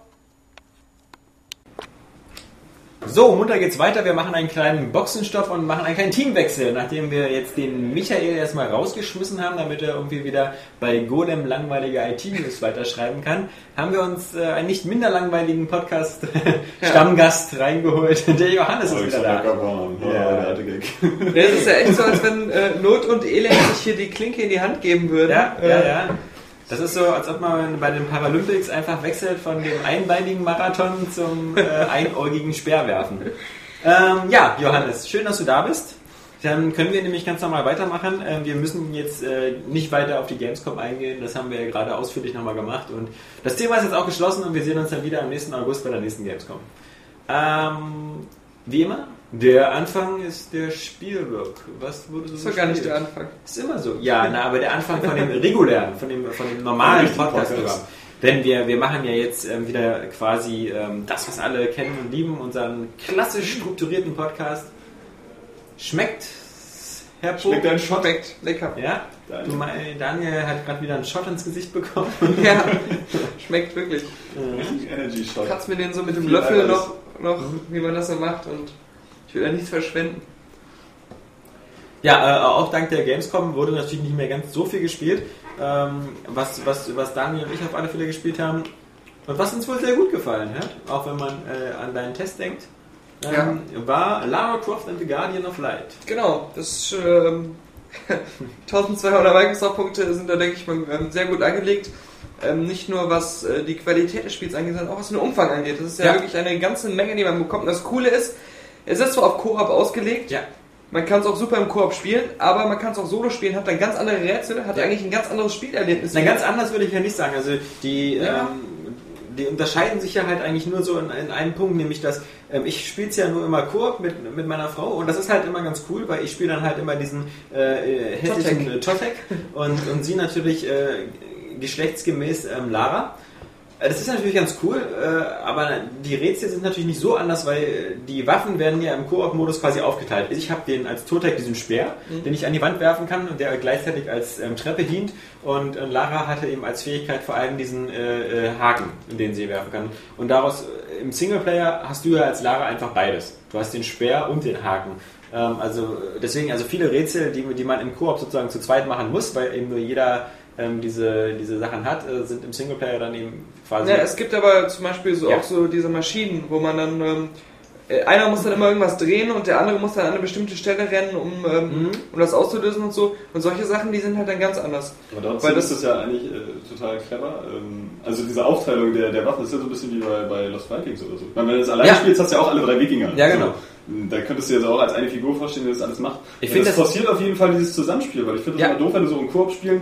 So, munter geht's weiter. Wir machen einen kleinen Boxenstopp und machen einen kleinen Teamwechsel. Nachdem wir jetzt den Michael erstmal rausgeschmissen haben, damit er irgendwie wieder bei Golem langweilige IT-News weiterschreiben kann, haben wir uns äh, einen nicht minder langweiligen Podcast-Stammgast reingeholt. Der Johannes ist wieder da.
Ackerbahn. Ja,
Ja.
der.
Das ist ja echt so, als wenn äh, Not und Elend sich hier die Klinke in die Hand geben würden.
Ja,
Äh,
ja, ja. Das ist so, als ob man bei den Paralympics einfach wechselt von dem einbeinigen Marathon zum äh, einäugigen Speerwerfen. Ähm, ja, Johannes, schön, dass du da bist. Dann können wir nämlich ganz normal weitermachen. Ähm, wir müssen jetzt äh, nicht weiter auf die Gamescom eingehen. Das haben wir ja gerade ausführlich nochmal gemacht. Und das Thema ist jetzt auch geschlossen und wir sehen uns dann wieder am nächsten August bei der nächsten Gamescom. Ähm, wie immer, der Anfang ist der Spielblock. Was wurde so
Das war gar nicht der Anfang.
Ist immer so. Ja, na, aber der Anfang von dem regulären, von dem, von dem normalen Podcast-Programm.
Podcast.
Denn wir, wir machen ja jetzt ähm, wieder quasi ähm, das, was alle kennen und lieben, unseren klassisch strukturierten Podcast. Schmeckt, Herr Po?
Schmeckt dein Shot?
Schmeckt lecker.
Ja,
Daniel.
du, mein, Daniel hat gerade wieder einen Shot ins Gesicht bekommen.
Ja, schmeckt wirklich.
Richtig Energy Shot.
Kratz mir den so mit dem
Viel
Löffel noch, noch, wie man das so macht und Ich will ja nichts verschwenden.
Ja, äh, auch dank der Gamescom wurde natürlich nicht mehr ganz so viel gespielt, ähm, was, was, was Daniel und ich auf alle Fälle gespielt haben. Und was uns wohl sehr gut gefallen hat, auch wenn man äh, an deinen Test denkt, ähm, war Lara Croft and the Guardian of Light.
Genau, das ähm, 1200 Microsoft-Punkte sind da, denke ich mal, ähm, sehr gut angelegt. Ähm, nicht nur was äh, die Qualität des Spiels angeht, sondern auch was den Umfang angeht. Das ist ja,
Ja.
wirklich eine ganze Menge, die man bekommt. Und das Coole ist, es ist zwar auf Koop ausgelegt,
Ja.
man kann es auch super im Koop spielen, aber man kann es auch solo spielen, hat dann ganz andere Rätsel, hat
Ja.
eigentlich ein ganz anderes Spielerlebnis.
Na, ganz anders würde ich ja nicht sagen. Also die,
Ja.
ähm, die unterscheiden sich ja halt eigentlich nur so in, in einem Punkt, nämlich dass ähm, ich spiele es ja nur immer Koop mit, mit meiner Frau und das ist halt immer ganz cool, weil ich spiele dann halt immer diesen äh, hässlichen Totek und, und sie natürlich äh, geschlechtsgemäß ähm, Lara. Äh, Das ist natürlich ganz cool, äh, aber die Rätsel sind natürlich nicht so anders, weil die Waffen werden ja im Koop-Modus quasi aufgeteilt. Ich habe den als Totek diesen Speer, den ich an die Wand werfen kann und der gleichzeitig als ähm, Treppe dient. Und äh, Lara hatte eben als Fähigkeit vor allem diesen äh, äh, Haken, den sie werfen kann. Und daraus äh, im Singleplayer hast du ja als Lara einfach beides. Du hast den Speer und den Haken. Ähm, also deswegen, also viele Rätsel, die, die man im Koop sozusagen zu zweit machen muss, weil eben nur jeder ähm, diese, diese Sachen hat, äh, sind im Singleplayer dann eben quasi.
Ja, es gibt aber zum Beispiel so
Ja.
auch so diese Maschinen, wo man dann ähm, äh, einer muss dann immer irgendwas drehen und der andere muss dann an eine bestimmte Stelle rennen, um, ähm,
Mhm.
um das auszulösen und so. Und solche Sachen, die sind halt dann ganz anders.
Aber dazu
Weil
ist
das-
das ja eigentlich äh, total clever. Ähm, also diese Aufteilung der, der Waffen ist ja so ein bisschen wie bei, bei Lost Vikings oder so. Weil wenn du das allein
Ja.
spielst, hast du ja auch alle drei Wikinger.
Ja, genau.
So, da könntest du dir das auch als eine Figur vorstellen, die das alles macht.
Ich
Ja,
find
das
das-
forciert auf jeden Fall dieses Zusammenspiel, weil ich finde das
Ja.
immer doof, wenn du so im Koop spielen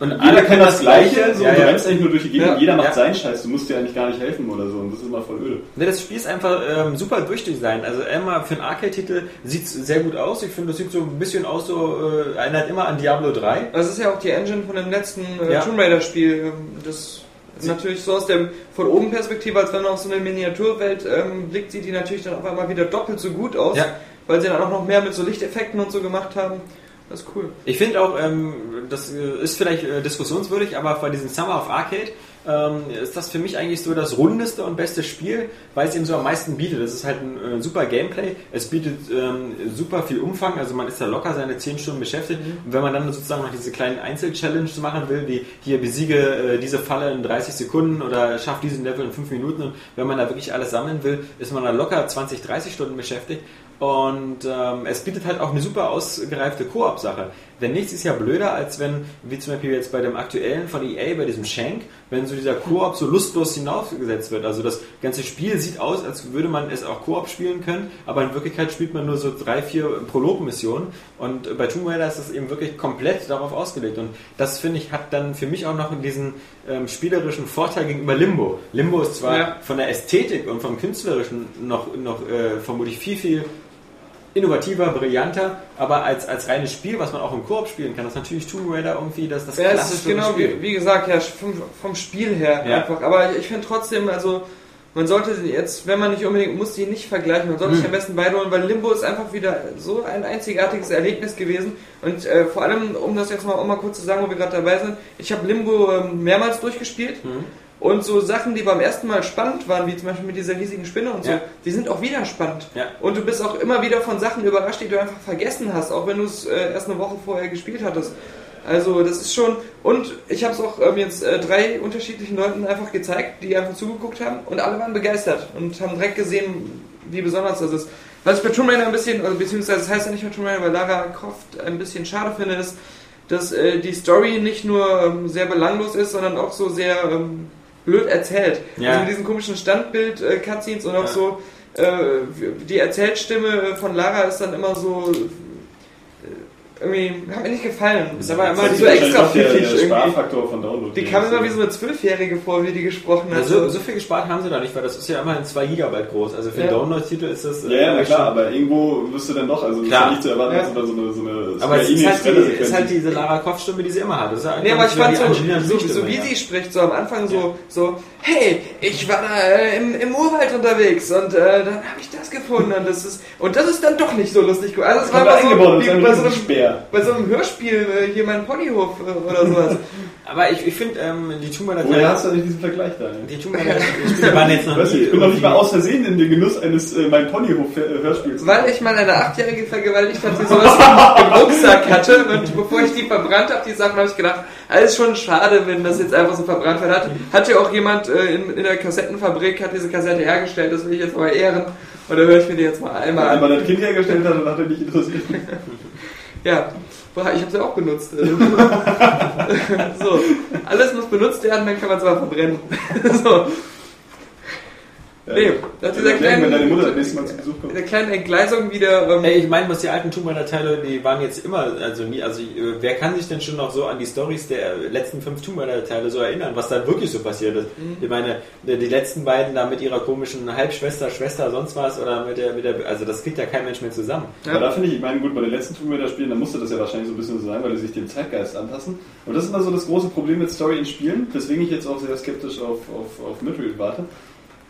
Und
jeder
alle
kann das Gleiche, so,
Ja,
du
ja.
rennst eigentlich nur durch die Gegend,
Ja.
jeder macht
Ja.
seinen Scheiß, du musst dir eigentlich gar nicht helfen oder so und das ist immer voll öde.
Ne, das Spiel ist einfach ähm, super durchdesignt. Also einmal für einen Arcade-Titel sieht es sehr gut aus. Ich finde, das sieht so ein bisschen aus, so äh, erinnert immer an Diablo 3.
Das ist ja auch die Engine von dem letzten äh,
Ja.
Tomb Raider Spiel. ähm, Das natürlich so aus der von oben Perspektive, als wenn man auf so eine Miniaturwelt ähm, blickt, sieht die natürlich dann auf einmal wieder doppelt so gut aus,
Ja.
weil sie dann auch noch mehr mit so Lichteffekten und so gemacht haben. Das ist cool.
Ich finde auch, ähm, das äh, ist vielleicht äh, diskussionswürdig, aber bei diesem Summer of Arcade ähm, ist das für mich eigentlich so das rundeste und beste Spiel, weil es eben so am meisten bietet. Es ist halt ein äh, super Gameplay, es bietet ähm, super viel Umfang, also man ist da locker seine 10 Stunden beschäftigt. Und wenn man dann sozusagen noch diese kleinen Einzel-Challenge machen will, wie hier besiege äh, diese Falle in 30 Sekunden oder schaff diesen Level in 5 Minuten. Und wenn man da wirklich alles sammeln will, ist man da locker 20, 30 Stunden beschäftigt und ähm, es bietet halt auch eine super ausgereifte Koop-Sache. Denn nichts ist ja blöder, als wenn, wie zum Beispiel jetzt bei dem aktuellen von EA, bei diesem Shank, wenn so dieser Koop so lustlos hinaufgesetzt wird. Also das ganze Spiel sieht aus, als würde man es auch Koop spielen können, aber in Wirklichkeit spielt man nur so drei, vier Prolog-Missionen. Und bei Tomb Raider ist das eben wirklich komplett darauf ausgelegt. Und das, finde ich, hat dann für mich auch noch diesen ähm, spielerischen Vorteil gegenüber Limbo. Limbo ist zwar
Ja.
von der Ästhetik und vom Künstlerischen noch, noch äh, vermutlich viel, viel innovativer, brillanter, aber als, als reines Spiel, was man auch im Koop spielen kann, das ist natürlich Tomb Raider irgendwie das, das
Ja, es ist genau
Spiel.
wie, wie gesagt, ja, vom, vom Spiel her
Ja.
einfach. Aber ich finde trotzdem, also man sollte sie jetzt, wenn man nicht unbedingt muss, die nicht vergleichen. Man sollte sich
Hm.
am besten beide holen, weil Limbo ist einfach wieder so ein einzigartiges Erlebnis gewesen. Und äh, vor allem, um das jetzt mal, auch mal kurz zu sagen, wo wir gerade dabei sind, ich habe Limbo ähm, mehrmals durchgespielt.
Mhm.
Und so Sachen, die beim ersten Mal spannend waren, wie zum Beispiel mit dieser riesigen Spinne und so,
Ja.
die sind auch wieder spannend.
Ja.
Und du bist auch immer wieder von Sachen überrascht, die du einfach vergessen hast, auch wenn du es äh, erst eine Woche vorher gespielt hattest. Also das ist schon... Und ich habe es auch ähm, jetzt äh, drei unterschiedlichen Leuten einfach gezeigt, die einfach zugeguckt haben und alle waren begeistert und haben direkt gesehen, wie besonders das ist. Was ich bei Tomb Raider ein bisschen, also beziehungsweise das heißt ja nicht bei Tomb Raider, weil Lara Croft ein bisschen schade finde, ist, dass äh, die Story nicht nur ähm, sehr belanglos ist, sondern auch so sehr ähm, blöd erzählt.
Ja.
Also mit diesen komischen Standbild-Cutscenes und auch
Ja.
so äh, die Erzählstimme von Lara ist dann immer so äh, irgendwie, hat mir nicht gefallen. Ist aber immer so extra pfiffig
der
irgendwie.
Sparfaktor von Download.
Die kam immer wie so eine Zwölfjährige vor, wie die gesprochen hat.
Also, so viel gespart haben sie da nicht, weil das ist ja immerhin 2 Gigabyte groß. Also für
Ja.
einen Download-Titel ist das... äh,
Ja, ja, na klar, aber irgendwo wirst du dann doch, also es ist
Klar.
ja nicht zu erwarten,
Ja.
dass du da so eine, so eine
Aber es ist halt, die, ist halt diese Lara Croft-Stimme, die sie immer hat. Das ist ja
Nee, aber ich fand so, so, so wie
ja.
sie spricht, so am Anfang so, so, hey, ich war da äh, im, im Urwald unterwegs und äh, dann habe ich das gefunden und das ist und das ist dann doch nicht so lustig. Also es war
da
immer so, wie bei so einem
Riesenspeer. Ja.
bei so einem Hörspiel äh, hier mein Ponyhof äh, oder sowas.
Aber ich, ich finde, ähm, die Tomb Raider
Woher hast du denn diesen Vergleich da?
die Tomb Raider Spiele waren jetzt noch
Weißt
nie
ich bin noch nicht mal aus Versehen in den Genuss eines äh, Mein Ponyhof-Hörspiels.
Weil ich mal eine Achtjährige vergewaltigt habe, die sowas im Rucksack hatte und bevor ich die verbrannt habe, die Sachen, habe ich gedacht, alles schon schade, wenn das jetzt einfach so verbrannt wird. Hat, hat ja auch jemand äh, in, in der Kassettenfabrik, hat diese Kassette hergestellt, das will ich jetzt mal ehren. Und da höre ich mir die jetzt mal einmal
Wenn
an.
man das Kind hergestellt hat, dann hat er nicht interessiert.
Ja, ich habe sie auch benutzt. so, alles muss benutzt werden, dann kann man es aber verbrennen. so, Nee, nach dieser
Erklären, wenn deine
kleinen,
Mutter das nächste Mal zu Besuch kommt.
der kleinen Entgleisung wieder. Ähm,
Ey, ich meine, was die alten Tomb Raider Teile, die waren jetzt immer, also nie, also äh, wer kann sich denn schon noch so an die Stories der letzten fünf Tomb Raider Teile so erinnern, was da wirklich so passiert ist? Ich meine, die letzten beiden da mit ihrer komischen Halbschwester, Schwester, sonst was oder mit der, mit der, also das kriegt ja kein Mensch mehr zusammen.
Aber da finde ich, ich meine, gut, bei den letzten Tomb Raider Spielen, da musste das ja wahrscheinlich so ein bisschen so sein, weil die sich dem Zeitgeist anpassen. Und das ist immer so das große Problem mit Story in Spielen, weswegen ich jetzt auch sehr skeptisch auf, auf, auf Midfield warte.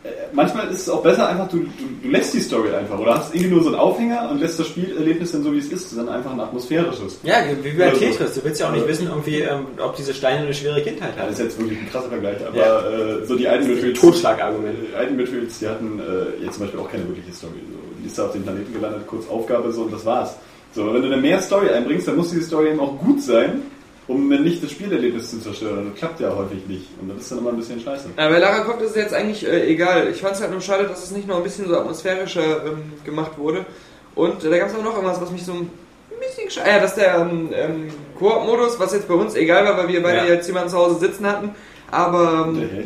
Äh, Manchmal ist es auch besser, einfach du, du, du lässt die Story einfach oder hast irgendwie nur so einen Aufhänger und lässt das Spielerlebnis dann so wie es ist, dann einfach ein atmosphärisches.
Ja, wie bei. Tetris, du willst ja auch nicht wissen, irgendwie, ähm, ob diese Steine eine schwere Kindheit
Ja,
haben.
das ist jetzt wirklich ein krasser Vergleich, aber
Ja.
äh, so die alten Midfields,
Totschlagargument.
die alten Midfields, die hatten äh, jetzt zum Beispiel auch keine wirkliche Story. So, die ist da auf dem Planeten gelandet, kurz Aufgabe so und das war's. So, wenn du dann mehr Story einbringst, dann muss diese Story eben auch gut sein, um dann nicht das Spielerlebnis zu zerstören. Das klappt ja häufig nicht und das ist dann immer ein bisschen scheiße.
Ja, bei Lara Croft ist es jetzt eigentlich äh, egal. Ich fand es halt nur schade, dass es nicht noch ein bisschen so atmosphärischer ähm, gemacht wurde. Und äh, da gab es auch noch irgendwas, was mich so ein bisschen gesch- ah, ja, dass der ähm, ähm, Koop-Modus, was jetzt bei uns egal war, weil wir beide
Ja.
jetzt jemanden zu Hause sitzen hatten, aber ähm,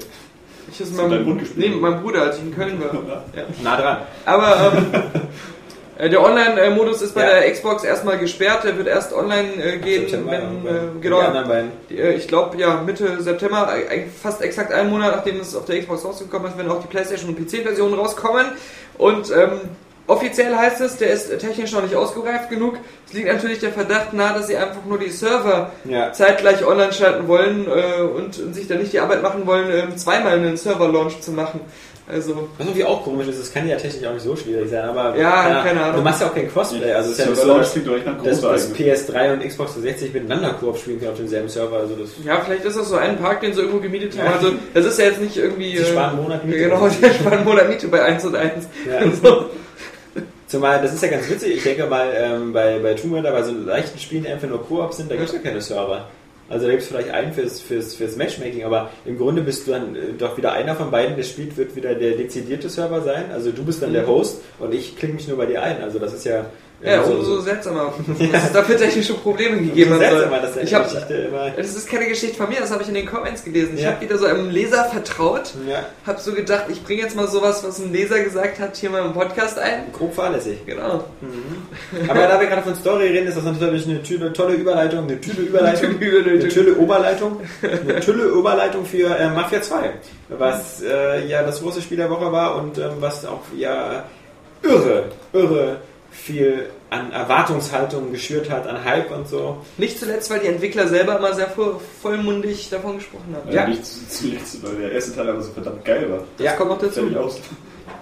ich ist
mit
meinem, nee, mit meinem Bruder, als ich in Köln war. ja.
Nah dran.
Aber ähm, äh, der Online-Modus ist bei
Ja.
der Xbox erstmal gesperrt, der wird erst online äh, gehen,
September,
wenn,
äh,
äh, genau, die, äh, ich glaube ja Mitte September, äh, fast exakt einen Monat nachdem es auf der Xbox rausgekommen ist, werden auch die PlayStation und PC-Versionen rauskommen. Und ähm, offiziell heißt es, der ist technisch noch nicht ausgereift genug. Es liegt natürlich der Verdacht nahe, dass sie einfach nur die Server
Ja.
zeitgleich online schalten wollen äh, und, und sich dann nicht die Arbeit machen wollen, ähm, zweimal einen Server-Launch zu machen. Also
Was irgendwie auch komisch ist, das kann ja technisch auch nicht so schwierig sein, aber
Ja, keine Ahnung.
du machst ja auch kein Crossplay, also es ist ja so,
Server
dass, dass,
großer
dass
eigentlich.
PS3 und Xbox 360 miteinander Koop spielen können auf demselben Server, also das
Ja, vielleicht ist das so ein Park, den sie irgendwo gemietet haben.
Ja.
Also, das ist ja jetzt nicht irgendwie.
Sie
äh,
sparen einen Monat Miete.
Genau, die sparen einen Monat Miete bei 1 und 1.
Ja.
So.
Zumal, das ist ja ganz witzig, ich denke mal, ähm, bei, bei Tomb Raider, bei so leichten Spielen, die einfach nur Koop sind, da gibt es ja keine Server. Also da gibt es vielleicht einen fürs, fürs, fürs Matchmaking, aber im Grunde bist du dann äh, doch wieder einer von beiden, der spielt, wird wieder der dezidierte Server sein. Also du bist dann der Host und ich klicke mich nur bei dir ein. Also das ist ja...
Ja,
so,
umso
so,
seltsamer, dass es dafür technische Probleme gegeben hat.
seltsam, dass
Ich hab,
Geschichte immer...
das ist keine Geschichte von mir, das habe ich in den Comments gelesen. Ich
Ja.
habe wieder so einem Leser vertraut,
Ja,
habe so gedacht, ich bringe jetzt mal sowas, was ein Leser gesagt hat, hier mal im Podcast ein.
grob fahrlässig.
Genau.
Aber da wir gerade von Story reden, ist das natürlich eine tolle, tolle Überleitung, eine tolle Überleitung,
Eine tolle
Oberleitung, eine tolle Überleitung für äh, Mafia 2, was äh, ja das große Spiel der Woche war und ähm, was auch ja irre, irre viel an Erwartungshaltung geschürt hat, an Hype und so.
Nicht zuletzt, weil die Entwickler selber immer sehr voll, vollmundig davon gesprochen haben.
Ja. Nicht zu- zuletzt, weil der erste Teil aber so verdammt geil war.
Das kommt noch dazu.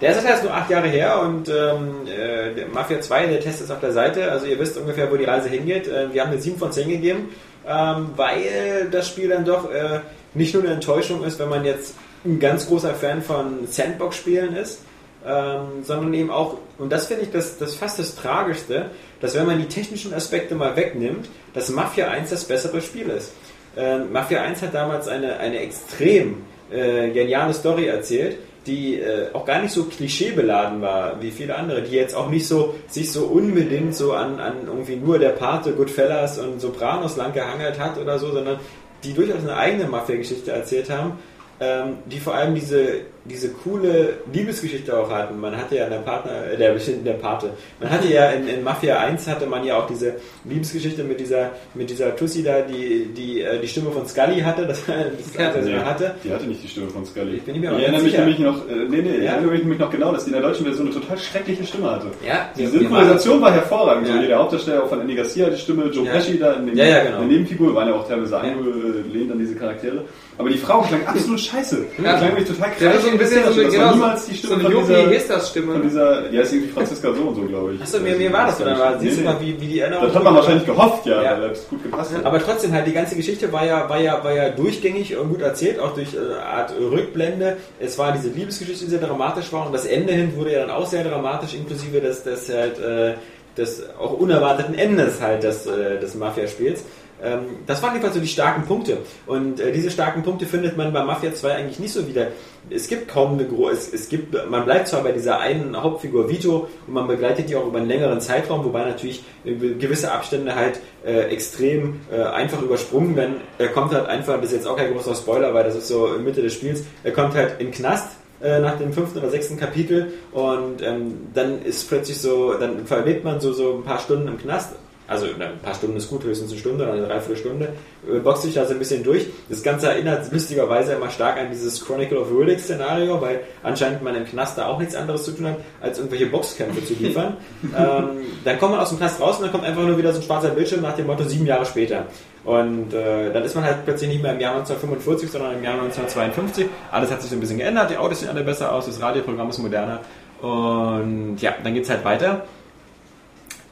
Der ist jetzt nur acht Jahre her und ähm, äh, der Mafia 2, der Test ist auf der Seite, also ihr wisst ungefähr, wo die Reise hingeht. Äh, wir haben eine 7 von 10 gegeben, ähm, weil das Spiel dann doch äh, nicht nur eine Enttäuschung ist, wenn man jetzt ein ganz großer Fan von Sandbox-Spielen ist, ähm, sondern eben auch, und das finde ich das, das fast das Tragischste, dass wenn man die technischen Aspekte mal wegnimmt, dass Mafia 1 das bessere Spiel ist. Ähm, Mafia 1 hat damals eine, eine extrem äh, geniale Story erzählt, die äh, auch gar nicht so klischeebeladen war wie viele andere, die jetzt auch nicht so sich so unbedingt so an, an irgendwie nur der Pate, Goodfellas und Sopranos lang gehangelt hat oder so, sondern die durchaus eine eigene Mafia-Geschichte erzählt haben, ähm, die vor allem diese, diese coole Liebesgeschichte auch hatten. Man hatte ja in der Partner, äh, der, der Pate, man hatte ja in, in Mafia 1 hatte man ja auch diese Liebesgeschichte mit dieser, mit dieser Tussi da, die, die äh, die Stimme von Scully hatte, das, das
Ja.
was
Nee,
hatte.
Die hatte nicht die Stimme von Scully.
Ich bin nicht mehr
ich erinnere mich nämlich noch, äh, nee, nee, ich
Ja?
erinnere mich nämlich noch genau, dass die in der deutschen Version eine total schreckliche Stimme hatte.
Ja,
Die
die-
Synchronisation war hervorragend.
Ja.
So, hier der Hauptdarsteller auch von Andy Garcia, die Stimme, Joe
Ja.
Pesci da in den,
Ja, ja, genau.
in der Nebenfigur, waren ja auch teilweise angelehnt an diese Charaktere. Aber die Frau klang absolut scheiße.
Ja.
Klang nämlich total
so ein bisschen so eine, genau,
niemals die
so
Stimme
eine
von dieser,
Yogi Hestas-Stimme.
von dieser, die heißt irgendwie Franziska so und so, glaube ich.
Achso, mir, mir war das so. War, siehst du mal, wie, wie die Erinnerung.
Das hat man wahrscheinlich gehofft, ja,
Ja.
weil das gut gepasst hat.
Aber trotzdem halt, die ganze Geschichte war ja, war ja, war ja durchgängig und gut erzählt, auch durch äh, eine Art Rückblende. Es war diese Liebesgeschichte, die sehr dramatisch war und das Ende hin wurde ja dann auch sehr dramatisch, inklusive des, des halt, äh, des auch unerwarteten Endes halt des, äh, des Mafia-Spiels. Ähm, das waren jedenfalls so die starken Punkte. Und äh, diese starken Punkte findet man bei Mafia 2 eigentlich nicht so wieder. Es gibt kaum eine große, es, es gibt, man bleibt zwar bei dieser einen Hauptfigur Vito und man begleitet die auch über einen längeren Zeitraum, wobei natürlich äh, gewisse Abstände halt äh, extrem äh, einfach übersprungen werden. Er kommt halt einfach, das ist jetzt auch kein großer Spoiler, weil das ist so Mitte des Spiels, er kommt halt in den Knast äh, nach dem fünften oder sechsten Kapitel und ähm, dann ist plötzlich so, dann verlebt man so, so ein paar Stunden im Knast. Also ein paar Stunden ist gut, höchstens eine Stunde oder eine Dreiviertelstunde. Äh, boxt sich da so ein bisschen durch. Das Ganze erinnert lustigerweise immer stark an dieses Chronicle of Riddick Szenario, weil anscheinend man im Knast da auch nichts anderes zu tun hat, als irgendwelche Boxkämpfe zu liefern. ähm, dann kommt man aus dem Knast raus und dann kommt einfach nur wieder so ein schwarzer Bildschirm nach dem Motto sieben Jahre später. Und äh, dann ist man halt plötzlich nicht mehr im Jahr 1945, sondern im Jahr 1952. Alles hat sich so ein bisschen geändert, die Autos sehen alle besser aus, das Radioprogramm ist moderner. Und ja, dann geht's halt weiter.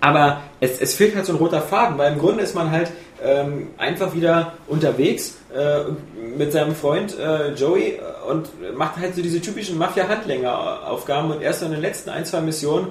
Aber es, es fehlt halt so ein roter Faden, weil im Grunde ist man halt ähm, einfach wieder unterwegs äh, mit seinem Freund äh, Joey und macht halt so diese typischen Mafia-Handlänger-Aufgaben. Und erst so in den letzten ein, zwei Missionen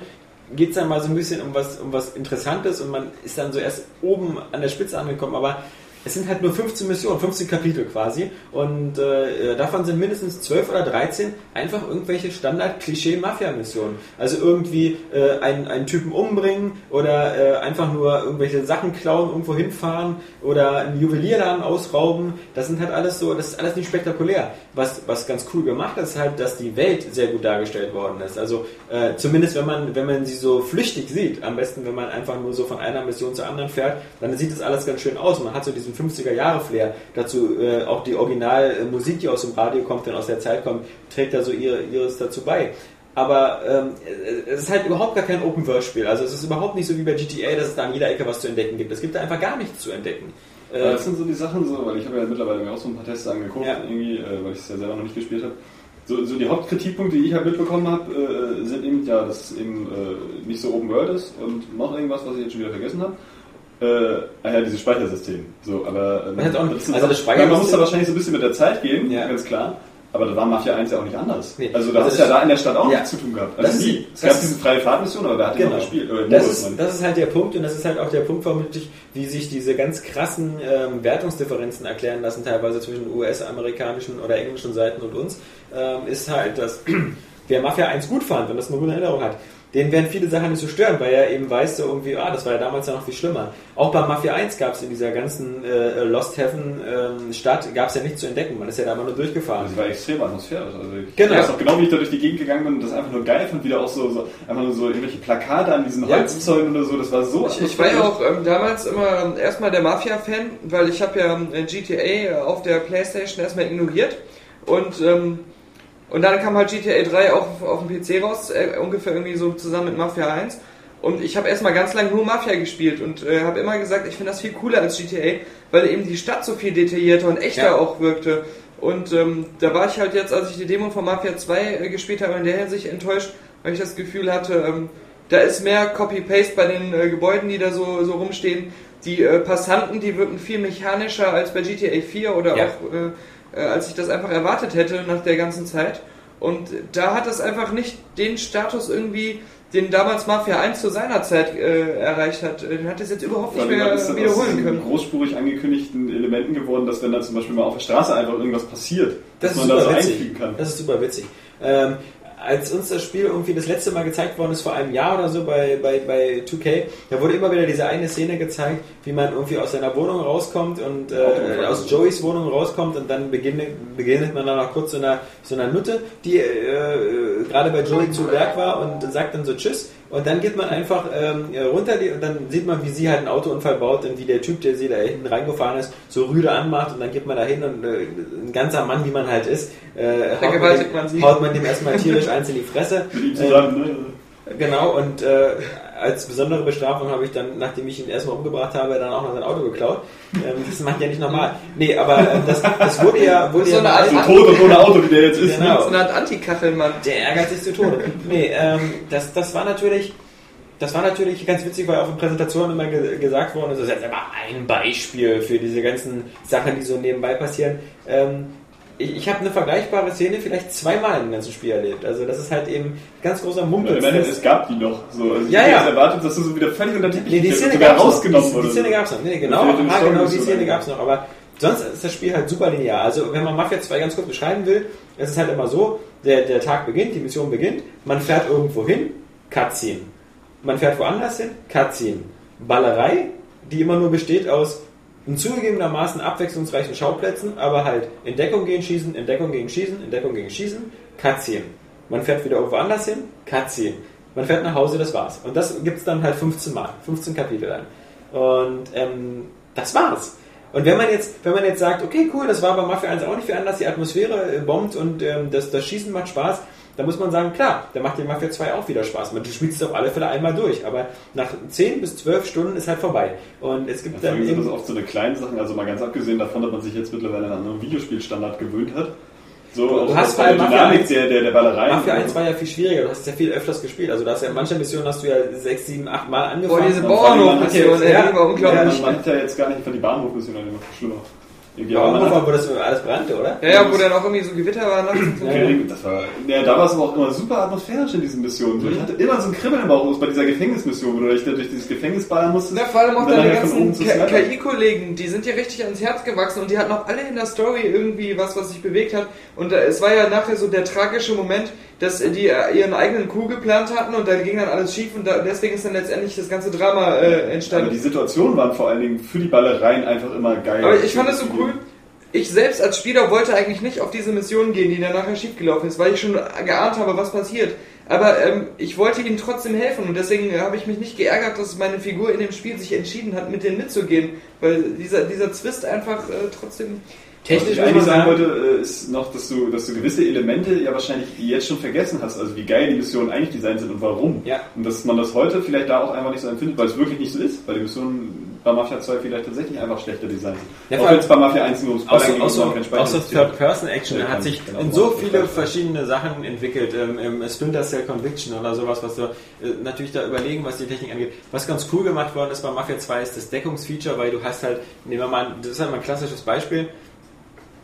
geht es dann mal so ein bisschen um was, um was Interessantes und man ist dann so erst oben an der Spitze angekommen, aber es sind halt nur 15 Missionen, 15 Kapitel quasi und äh, davon sind mindestens 12 oder 13 einfach irgendwelche Standard-Klischee-Mafia-Missionen. Also irgendwie äh, einen, einen Typen umbringen oder äh, einfach nur irgendwelche Sachen klauen, irgendwo hinfahren oder einen Juwelierladen ausrauben. Das sind halt alles so, das ist alles nicht spektakulär. Was, was ganz cool gemacht ist, halt, dass die Welt sehr gut dargestellt worden ist. Also äh, zumindest wenn man, wenn man sie so flüchtig sieht, am besten wenn man einfach nur so von einer Mission zur anderen fährt, dann sieht das alles ganz schön aus. Man hat so diesen 50er Jahre Flair. Dazu äh, auch die Originalmusik, die aus dem Radio kommt, denn aus der Zeit kommt, trägt da so ihre, ihres dazu bei. Aber ähm, es ist halt überhaupt gar kein Open-World-Spiel. Also es ist überhaupt nicht so wie bei GTA, dass es da an jeder Ecke was zu entdecken gibt. Es gibt da einfach gar nichts zu entdecken. Äh,
das sind so die Sachen, so, weil ich habe ja mittlerweile mir auch so ein paar Tests angeguckt,
Ja.
irgendwie, äh, weil ich es ja selber noch nicht gespielt habe. So, so die Hauptkritikpunkte, die ich halt mitbekommen habe, äh, sind eben, ja, dass es eben äh, nicht so Open World ist und noch irgendwas, was ich jetzt schon wieder vergessen habe. Äh, ah ja, dieses Speichersystem. So, aber
auch nicht-
sind
also das
Sachen- man muss da wahrscheinlich so ein bisschen mit der Zeit gehen,
Ja.
ganz klar. Aber da war Mafia 1 ja auch nicht anders.
Nee.
Also da
Also
hast ja
das-
da in der Stadt auch
Ja.
nichts zu tun gehabt.
Das
Also
ist-
nie. Es
das-
gab diese freie Fahrtmission, aber da hat
Genau.
jemand gespielt. Äh,
Das ist, das ist halt der Punkt und das ist halt auch der Punkt vermutlich, wie sich diese ganz krassen ähm, Wertungsdifferenzen erklären lassen, teilweise zwischen US-amerikanischen oder englischen Seiten und uns, ähm, ist halt, dass wer Mafia 1 gut fand und das eine gute Erinnerung hat, den werden viele Sachen nicht so stören, weil er eben weiß, so irgendwie, ah, das war ja damals ja noch viel schlimmer. Auch bei Mafia 1 gab es in dieser ganzen äh, Lost Heaven ähm, Stadt, gab es ja nichts zu entdecken, man ist ja da immer nur durchgefahren.
Also, Das war extrem atmosphärisch. Also ich
Genau.
weiß auch genau, wie ich da durch die Gegend gegangen bin und das einfach nur geil fand, wieder auch so, so einfach nur so irgendwelche Plakate an diesen
Ja.
Holzzäunen oder so. Das war so.
Ich, ich war ja auch ähm, damals immer ähm, erstmal der Mafia-Fan, weil ich habe ja ähm, GTA auf der Playstation erstmal ignoriert und ähm, und dann kam halt GTA 3 auch auf, auf dem PC raus, äh, ungefähr irgendwie so zusammen mit Mafia 1 und ich habe erstmal ganz lange nur Mafia gespielt und äh, habe immer gesagt, ich finde das viel cooler als GTA, weil eben die Stadt so viel detaillierter und echter
Ja.
auch wirkte und ähm, da war ich halt jetzt, als ich die Demo von Mafia 2 äh, gespielt habe, in der Hinsicht enttäuscht, weil ich das Gefühl hatte, ähm, da ist mehr Copy-Paste bei den äh, Gebäuden, die da so, so rumstehen. Die äh, Passanten, die wirken viel mechanischer als bei GTA 4 oder
Ja.
auch äh, als ich das einfach erwartet hätte nach der ganzen Zeit. Und da hat es einfach nicht den Status irgendwie, den damals Mafia 1 zu seiner Zeit äh, erreicht hat. Den hat es jetzt überhaupt nicht mehr
ist
wiederholen können.
großspurig angekündigten Elementen geworden, dass wenn da zum Beispiel mal auf der Straße einfach irgendwas passiert,
Das
dass
ist
man da
super
so
witzig.
einfügen kann.
Das ist super witzig. Ähm, als uns das Spiel irgendwie das letzte Mal gezeigt worden ist, vor einem Jahr oder so bei, bei, bei 2K, da wurde immer wieder diese eine Szene gezeigt, wie man irgendwie aus seiner Wohnung rauskommt und äh, aus Joeys Wohnung rauskommt und dann beginnt, beginnt man dann noch kurz so einer, so einer Nutte, die äh, gerade bei Joey zu Werk war und sagt dann so Tschüss. Und dann geht man einfach ähm, runter die, und dann sieht man, wie sie halt einen Autounfall baut und wie der Typ, der sie da hinten reingefahren ist, so rüde anmacht und dann geht man da hin und äh, ein ganzer Mann, wie man halt ist, äh, haut, man dem,
man
haut man dem erstmal tierisch eins in die Fresse. Äh,
zusammen, ne?
Genau, und äh, als besondere Bestrafung habe ich dann, nachdem ich ihn erstmal umgebracht habe, dann auch noch sein Auto geklaut. Ähm, das macht ja nicht normal. Nee, aber äh, das, das wurde ja, wurde
So
ja
eine Art-
tot und ohne Auto, wie der jetzt ist.
Genau.
So eine Art Antikachelmann.
der ärgert sich zu Tode. Nee, ähm, das, das war natürlich, das war natürlich ganz witzig, weil auf den Präsentationen immer ge gesagt worden ist, das ist jetzt aber ein Beispiel für diese ganzen Sachen, die so nebenbei passieren. Ähm, ich ich habe eine vergleichbare Szene vielleicht zweimal im ganzen Spiel erlebt. Also das ist halt eben ganz großer
Ja,
Mumpel.
Meine, es gab die noch. So. Also ich
Ja,
hätte
ja.
erwartet, dass du so wieder völlig unter
Nee, die Szene
sogar rausgenommen
Die, die Szene gab's noch. Nee, genau, ah, genau, die Szene
lange.
gab's noch. Aber sonst ist das Spiel halt super linear. Also wenn man Mafia 2 ganz kurz beschreiben will, es ist halt immer so, der, der Tag beginnt, die Mission beginnt, man fährt irgendwo hin, Cutscene. Man fährt woanders hin, Cutscene. Ballerei, die immer nur besteht aus in zugegebenermaßen abwechslungsreichen Schauplätzen, aber halt Entdeckung gegen Schießen, Entdeckung gegen Schießen, Entdeckung gegen Schießen, Cutscene. Man fährt wieder irgendwo anders hin, Cutscene. Man fährt nach Hause, das war's. Und das gibt's dann halt 15 Mal, 15 Kapitel lang. Und ähm, das war's. Und wenn man jetzt, wenn man jetzt sagt, okay, cool, das war bei Mafia 1 auch nicht viel anders, die Atmosphäre bombt und ähm, das, das Schießen macht Spaß, dann muss man sagen, klar, da macht die Mafia 2 auch wieder Spaß. Man, du spielst es auf alle Fälle einmal durch, aber nach 10 bis 12 Stunden ist halt vorbei. Und es gibt
Vor
dann
sind das
eben,
oft so eine kleine Sachen, also mal ganz abgesehen davon, dass man sich jetzt mittlerweile an einen anderen Videospielstandard gewöhnt hat. So,
Du
auch
hast bei
der
Mafia
Dynamik
1
der, der, der Ballerei.
Mafia 1 war ja viel schwieriger, du hast es ja viel öfters gespielt. Also du hast ja in mancher Mission hast du ja 6, 7, 8 Mal angefangen.
Boah, diese
man
Bauernhofmission, ey,
ja,
die war
Ja,
unglaublich.
man, man hat ja jetzt gar nicht von die Bahnhofmission eigentlich noch schlimmer. Irgendwie,
Ja,
aber man hat,
wo das alles brannte, oder?
Ja, ja, wo dann auch irgendwie so Gewitter war nachts so.
Das war, ja, da war es aber auch immer super atmosphärisch in diesen Missionen. So, Ich hatte immer so ein Kribbeln im Bauch bei dieser Gefängnismission, wo du dich da durch dieses Gefängnis ballern musstest.
Ja, vor allem auch deine ganzen. KI-Kollegen, die sind ja richtig ans Herz gewachsen und die hatten auch alle in der Story irgendwie was, was sich bewegt hat. Und es war ja nachher so der tragische Moment, dass die äh, ihren eigenen Coup geplant hatten und da ging dann alles schief und da, deswegen ist dann letztendlich das ganze Drama äh,
Aber
entstanden.
die Situationen waren vor allen Dingen für die Ballereien einfach immer geil.
Aber ich fand es so cool. Ich selbst als Spieler wollte eigentlich nicht auf diese Mission gehen, die dann nachher schiefgelaufen ist, weil ich schon geahnt habe, was passiert. Aber ähm, ich wollte ihnen trotzdem helfen und deswegen habe ich mich nicht geärgert, dass meine Figur in dem Spiel sich entschieden hat, mit denen mitzugehen, weil dieser, dieser Zwist einfach äh, trotzdem.
Was
Technisch
ich
würde
eigentlich
ich
sagen wollte, äh, ist noch, dass du, dass du gewisse Elemente ja wahrscheinlich jetzt schon vergessen hast, also wie geil die Missionen eigentlich designt sind und warum.
Ja.
Und dass man das heute vielleicht da auch einfach nicht so empfindet, weil es wirklich nicht so ist, weil die Missionen bei Mafia 2 vielleicht tatsächlich einfach schlechter designt sind.
Ja,
auch wenn es bei Mafia 1 nur ums
so
investiert hat.
Third-Person-Action
Ja,
hat sich
genau.
in so viele verschiedene Sachen entwickelt. Ähm, Im Splinter Cell Conviction oder sowas, was du äh, natürlich da überlegen, was die Technik angeht. Was ganz cool gemacht worden ist bei Mafia 2 ist das Deckungsfeature, weil du hast halt, nehmen wir mal, das ist halt mal ein klassisches Beispiel,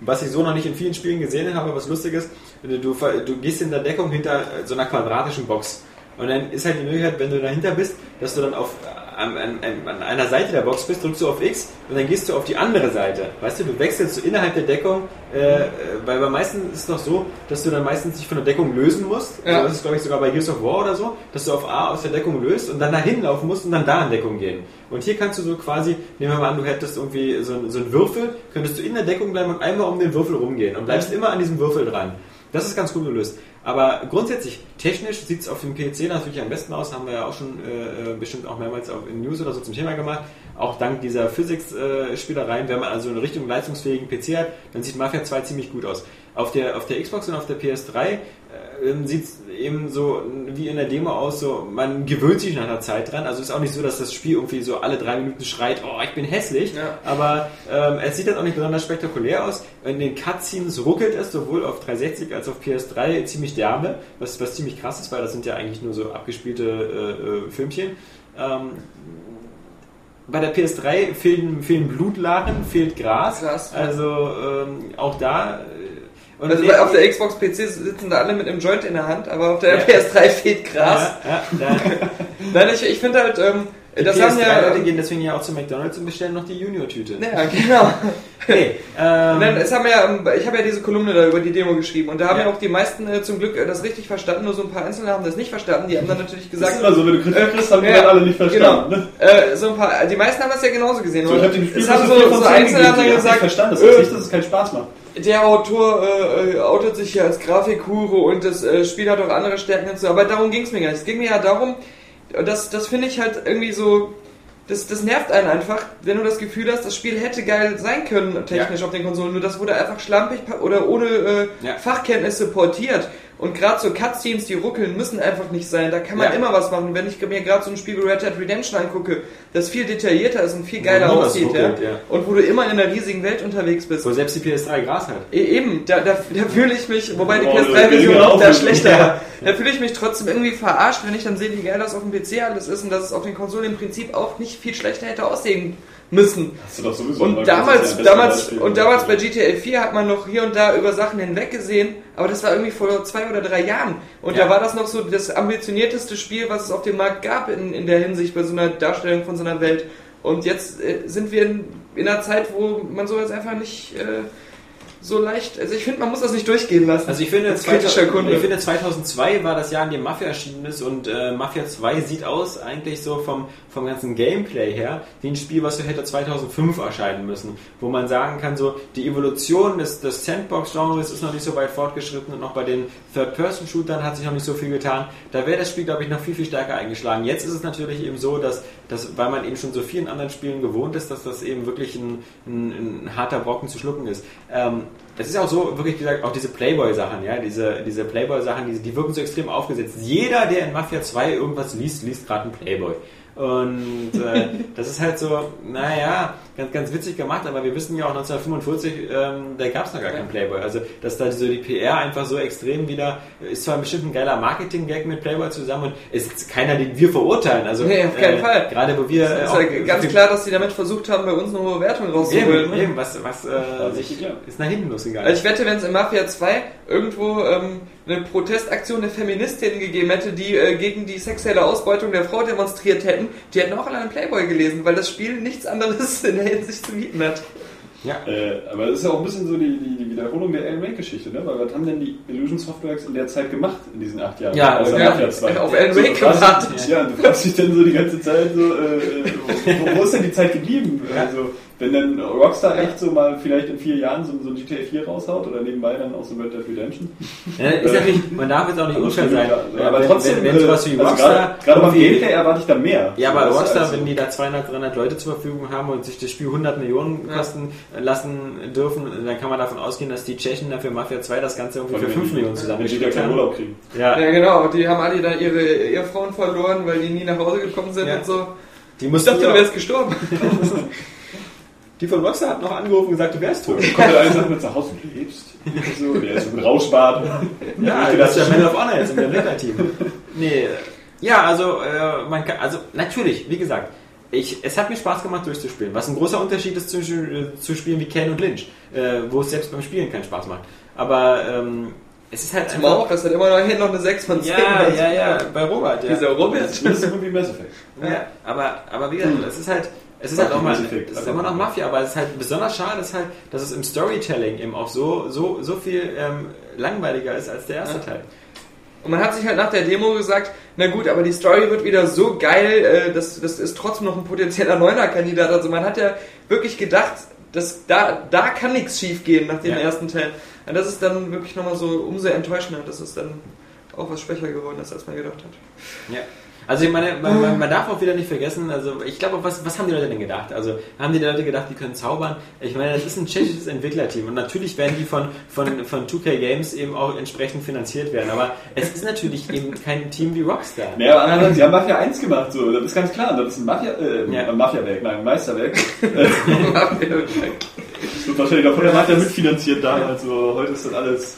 was ich so noch nicht in vielen Spielen gesehen habe, was lustig ist, du, du gehst in der Deckung hinter so einer quadratischen Box. Und dann ist halt die Möglichkeit, wenn du dahinter bist, dass du dann auf, an, an, an einer Seite der Box bist, drückst du auf X und dann gehst du auf die andere Seite. Weißt du, du wechselst so innerhalb der Deckung, äh, äh, weil bei meisten ist es doch so, dass du dann meistens dich von der Deckung lösen musst.
Ja.
Also das ist, glaube ich, sogar bei Gears of War oder so, dass du auf A aus der Deckung löst und dann dahin laufen musst und dann da in Deckung gehen. Und hier kannst du so quasi, nehmen wir mal an, du hättest irgendwie so, so einen Würfel, könntest du in der Deckung bleiben und einmal um den Würfel rumgehen und bleibst immer an diesem Würfel dran. Das ist ganz gut gelöst. Aber grundsätzlich, technisch sieht es auf dem PC natürlich am besten aus, haben wir ja auch schon äh, äh, bestimmt auch mehrmals auf, in News oder so zum Thema gemacht. Auch dank dieser Physics-Spielereien, wenn man also in Richtung leistungsfähigen PC hat, dann sieht Mafia 2 ziemlich gut aus. Auf der, auf der Xbox und auf der PS3 äh, sieht es eben so wie in der Demo aus, so man gewöhnt sich nach einer Zeit dran. Also ist auch nicht so, dass das Spiel irgendwie so alle drei Minuten schreit, oh, ich bin hässlich.
Ja.
Aber ähm, es sieht jetzt auch nicht besonders spektakulär aus. In den Cutscenes ruckelt es sowohl auf 360 als auch auf PS3 ziemlich derbe, was, was ziemlich krass ist, weil das sind ja eigentlich nur so abgespielte äh, äh, Filmchen. Ähm, bei der PS3 fehlen, fehlen Blutlachen, fehlt Gras.
Krass.
Also ähm, auch da. Äh, Und
Also auf der Xbox PC sitzen da alle mit einem Joint in der Hand, aber auf der
Ja.
PS3 fehlt Gras.
Ja, ja,
Nein, ich, ich finde halt, ähm,
die
das haben ja.
PS3-Leute gehen deswegen ja auch zu McDonalds und bestellen noch die Junior-Tüte.
Ja, genau.
Nee, ähm,
Nein, es haben ja, ähm, ich habe ja diese Kolumne da über die Demo geschrieben und da haben ja, auch die meisten äh, zum Glück äh, das richtig verstanden, nur so ein paar Einzelne haben das nicht verstanden. Die haben dann natürlich
Das
gesagt,
ist immer so, wenn du Kritik kriegst, haben die
ja,
dann alle nicht verstanden.
Genau.
Ne?
Äh, so ein paar, die meisten haben das ja genauso gesehen.
So, ich hab Spiel
es haben
so
so, Einzelne haben dann
die
gesagt,
verstanden. Das
äh,
heißt nicht, dass es keinen Spaß macht.
Der Autor äh, äh, outet sich hier als Grafikhure und das äh, Spiel hat auch andere Stärken und so, aber darum ging es mir gar nicht. Es ging mir ja darum, das, das finde ich halt irgendwie so, das, das nervt einen einfach, wenn du das Gefühl hast, das Spiel hätte geil sein können technisch auf den Konsolen, nur das wurde einfach schlampig oder ohne äh,
Ja.
Fachkenntnisse portiert. Und gerade so Cutscenes, die ruckeln, müssen einfach nicht sein. Da kann man
Ja.
immer was machen. Wenn ich mir gerade so ein Spiel wie Red Dead Redemption angucke, das viel detaillierter ist und viel geiler
was
aussieht,
ruckelt,
ja?
ja.
und wo du immer in einer riesigen Welt unterwegs bist.
Wo selbst die PS3 Gras hat.
E- Eben, da, da, da fühle ich mich, wobei die
Oh,
PS3-Version
geringe
noch da schlechter
Ja.
war, da fühle ich mich trotzdem irgendwie verarscht, wenn ich dann sehe, wie geil das auf dem PC alles ist und dass es auf den Konsolen im Prinzip auch nicht viel schlechter hätte aussehen müssen.
Hast du doch sowieso
Und
mal
damals, damals, und damals bei GTA 4 hat man noch hier und da über Sachen hinweg gesehen, aber das war irgendwie vor zwei oder drei Jahren. Und
Ja.
da war das noch so das ambitionierteste Spiel, was es auf dem Markt gab in, in der Hinsicht bei so einer Darstellung von so einer Welt. Und jetzt äh, sind wir in, in einer Zeit, wo man sowas einfach nicht äh, so leicht, also ich finde, man muss das nicht durchgehen lassen.
Also ich finde,
Als kritischer
2000
Kunde.
ich finde 2002 war das Jahr, in dem Mafia erschienen ist und äh, Mafia 2 sieht aus eigentlich so vom, vom ganzen Gameplay her wie ein Spiel, was so hätte 2005 erscheinen müssen, wo man sagen kann, so die Evolution des, des Sandbox-Genres ist noch nicht so weit fortgeschritten und auch bei den Third-Person-Shootern hat sich noch nicht so viel getan. Da wäre das Spiel, glaube ich, noch viel, viel stärker eingeschlagen. Jetzt ist es natürlich eben so, dass, dass weil man eben schon so vielen anderen Spielen gewohnt ist, dass das eben wirklich ein, ein, ein harter Brocken zu schlucken ist. Ähm, es ist auch so, wirklich gesagt, auch diese Playboy-Sachen, ja, diese, diese Playboy-Sachen, die, die wirken so extrem aufgesetzt. Jeder, der in Mafia 2 irgendwas liest, liest gerade einen Playboy. Und äh, das ist halt so, naja, ganz, ganz witzig gemacht, aber wir wissen ja auch 1945, ähm, da gab es noch gar keinen Playboy. Also, dass da so die PR einfach so extrem wieder, ist zwar bestimmt ein geiler Marketing-Gag mit Playboy zusammen und es ist keiner, den wir verurteilen. Also,
Nee, auf keinen
äh,
Fall.
Gerade wo wir.
Es
äh,
ist
auch-
ja ganz klar, dass die damit versucht haben, bei uns eine hohe Wertung rauszuholen.
Eben,
ne?
eben, was, was äh, sich, ist nach hinten losgegangen.
Also ich wette, wenn es in Mafia 2 irgendwo ähm, eine Protestaktion der Feministinnen gegeben hätte, die äh, gegen die sexuelle Ausbeutung der Frau demonstriert hätten, die hätten auch alle einen Playboy gelesen, weil das Spiel nichts anderes in der Hinsicht zu bieten hat.
Ja.
Äh, aber das ist ja auch ein bisschen so die, die, die Wiederholung der Alan Wake-Geschichte, ne? Weil was haben denn die Illusion Softworks in der Zeit gemacht, in diesen acht Jahren?
Ja,
Außer
ja,
Mafia 2.
auf Alan
So,
Wake gemacht.
dich- Ja, du fragst dich dann so die ganze Zeit so, äh, wo, wo ist denn die Zeit geblieben?
Ja.
Also, wenn dann Rockstar echt so mal vielleicht in vier Jahren so, so ein GTA 4 raushaut oder nebenbei dann auch so Red Dead Redemption.
Ja, ist natürlich, man darf jetzt auch nicht unfair sein.
aber
wenn,
trotzdem,
wenn, wenn sowas wie
äh, also
Rockstar.
gerade- gerade beim Gameplay erwarte ich da mehr.
Ja,
So,
aber
ist
Rockstar,
also-
wenn die da 200, 300 Leute zur Verfügung haben und sich das Spiel 100 Millionen
Ja.
kosten lassen dürfen, dann kann man davon ausgehen, dass die Tschechen dafür Mafia 2 das Ganze irgendwie für 5 Millionen
Wenn die keinen. Urlaub kriegen.
Ja,
Ja, genau. Die haben alle da ihre Ehefrauen verloren, weil die nie nach Hause gekommen sind
Ja.
und so.
die
Ich
mussten
dachte, du
ja,
wärst gestorben.
die von Rockstar hat noch angerufen und gesagt, du wärst tot.
Kommt der eine sagt mit nach Hause, du lebst. So, der ist so mit Rauschbart.
Ja,
Ich
das ist ja Man of Honor jetzt im Entwicklerteam. Nee, ja, also, äh, man kann, also, natürlich, wie gesagt, ich, es hat mir Spaß gemacht durchzuspielen, was ein großer Unterschied ist zu, äh, zu Spielen wie Ken und Lynch, äh, wo es selbst beim Spielen keinen Spaß macht. Aber, ähm, es ist halt
Zum auch, das hat immer noch, noch eine 6 von 10.
Ja, ja, ja, bei Robert, ja.
Dieser Robert.
Das ist irgendwie Mass Effect.
ja aber, aber wie gesagt, es ist halt, es ist halt auch mal, es ist immer noch Mafia, aber es ist halt besonders schade, ist halt, dass es im Storytelling eben auch so, so, so viel ähm, langweiliger ist als der erste Teil.
Und man hat sich halt nach der Demo gesagt, na gut, aber die Story wird wieder so geil, äh, das, das ist trotzdem noch ein potenzieller Neuner-Kandidat. Also man hat ja wirklich gedacht, dass da, da kann nichts schief gehen nach dem
Ja.
ersten Teil. Und das ist dann wirklich nochmal so umso enttäuschender, dass es dann auch was schwächer geworden ist, als man gedacht hat.
Ja. Also ich meine, man, man, man darf auch wieder nicht vergessen, also ich glaube, was, was haben die Leute denn gedacht? Also haben die Leute gedacht, die können zaubern? Ich meine, das ist ein tschechisches Entwicklerteam und natürlich werden die von, von, von 2K Games eben auch entsprechend finanziert werden, aber es ist natürlich eben kein Team wie Rockstar.
Naja, aber andererseits, sie haben Mafia 1 gemacht, so, das ist ganz klar. Das ist ein Mafia, äh,
Ja.
Mafiawerk, nein, ein Meisterwerk. Das wird wahrscheinlich auch von der Mafia mitfinanziert damals, so, heute ist das alles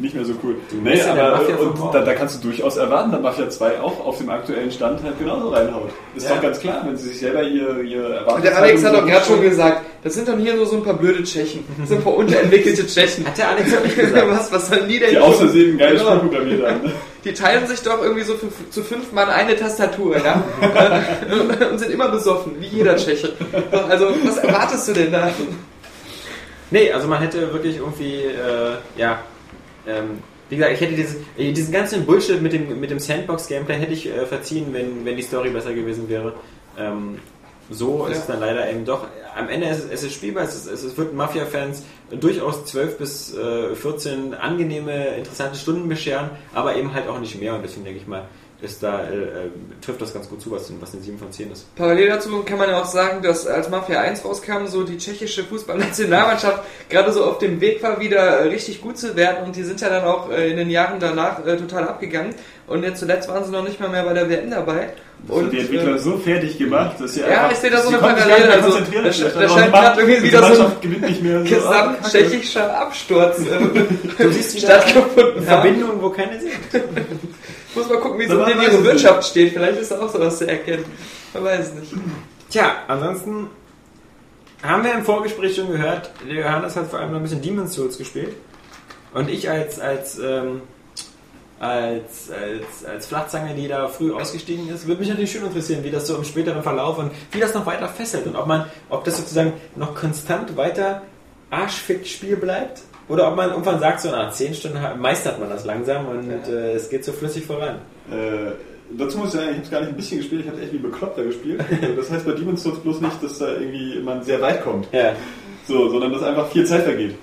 nicht mehr so cool. Nee, aber und da, da kannst du durchaus erwarten, dass Mafia 2 auch auf dem aktuellen Stand halt genauso reinhaut. Ist
Ja.
doch ganz klar, wenn sie sich selber ihr, ihr Erwartungshaltung...
Und der Alex hat doch gerade schon gesagt, das sind doch hier nur so ein paar blöde Tschechen. Das sind ein paar unterentwickelte Tschechen.
Hat der Alex wirklich gesagt?
was, was sollen die denn
Die aus Versehen ein geiles
Genau.
Spiel programmiert haben.
Die teilen sich doch irgendwie so für, zu fünf Mann eine Tastatur, ja? und sind immer besoffen, wie jeder Tscheche. Also, was erwartest du denn da?
Nee, also man hätte wirklich irgendwie, äh, ja, ähm, wie gesagt, ich hätte dieses, äh, diesen ganzen Bullshit mit dem, mit dem Sandbox-Gameplay hätte ich äh, verziehen, wenn, wenn die Story besser gewesen wäre. Ähm, so ist
Ja.
es dann leider eben doch. Am Ende ist es, es ist spielbar, es, ist, es ist- wird Mafia-Fans durchaus 12 bis äh, 14 angenehme, interessante Stunden bescheren, aber eben halt auch nicht mehr. Und deswegen denke ich mal, ist da, äh, äh, trifft das ganz gut zu, was, was eine 7 von 10 ist.
Parallel dazu kann man ja auch sagen, dass als Mafia 1 rauskam, so die tschechische Fußballnationalmannschaft gerade so auf dem Weg war, wieder äh, richtig gut zu werden und die sind ja dann auch äh, in den Jahren danach äh, total abgegangen und jetzt zuletzt waren sie noch nicht mal mehr bei der WM dabei.
Das hat die Entwickler
äh,
so fertig gemacht, dass sie
Ja,
einfach,
ich sehe da so eine Parallele,
gar nicht mehr
also, da scheint
die Mann-
irgendwie wieder so ein
Mannschaft gewinnt nicht mehr. So, ah, Kacke.
gesamt-tschechischer Absturz äh,
Du siehst wieder
stattgefunden haben.
Verbindungen, wo keine sind.
Muss mal gucken, wie so
war-
in ihre Wirtschaft steht. Vielleicht ist da auch sowas zu erkennen. Man weiß es nicht.
Tja, ansonsten haben wir im Vorgespräch schon gehört, der Johannes hat vor allem noch ein bisschen Demon's Souls gespielt. Und ich als, als, ähm, als, als, als Flachzange, die da früh ausgestiegen ist, würde mich natürlich schon interessieren, wie das so im späteren Verlauf und wie das noch weiter festhält und ob man, ob das sozusagen noch konstant weiter arschfick Spiel bleibt oder ob man irgendwann sagt, so nach 10 Stunden meistert man das langsam und äh, es geht so flüssig voran.
Äh, dazu muss ich sagen, ich habe es gar nicht ein bisschen gespielt, ich habe echt wie bekloppter gespielt. Also das heißt bei Demon's Souls bloß nicht, dass da irgendwie man sehr weit kommt.
Ja.
So, sondern dass einfach viel Zeit vergeht.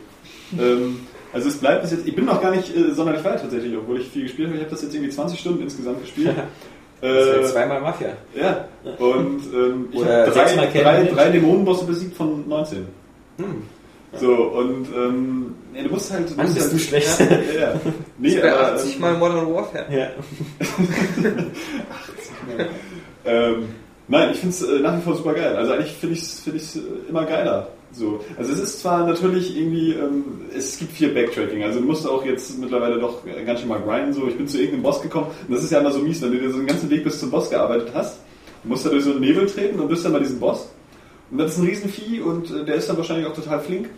ähm, also es bleibt bis jetzt, ich bin noch gar nicht äh, sonderlich weit tatsächlich, obwohl ich viel gespielt habe. Ich habe das jetzt irgendwie 20 Stunden insgesamt gespielt. Äh,
zweimal Mafia.
ja, und ähm, ich habe drei, drei, drei Dämonenbosse besiegt von 19.
Hm.
So, und ähm, ja, du musst halt... Du
Mann,
musst
bist
halt,
du schlecht.
Ja, ja, ja. Nee,
Das wäre
aber,
80
ähm,
Mal Modern Warfare.
Ja.
ähm, nein, ich finde es äh, nach wie vor super geil. Also eigentlich finde ich es find ich's, äh, immer geiler. So. Also es ist zwar natürlich irgendwie, ähm, es gibt viel Backtracking, also du musst auch jetzt mittlerweile doch ganz schön mal grinden. So. Ich bin zu irgendeinem Boss gekommen und das ist ja immer so mies, wenn du dir so den ganzen Weg bis zum Boss gearbeitet hast, du musst da durch so einen Nebel treten und bist dann bei diesem Boss. Und das ist ein Riesenvieh und äh, der ist dann wahrscheinlich auch total flink.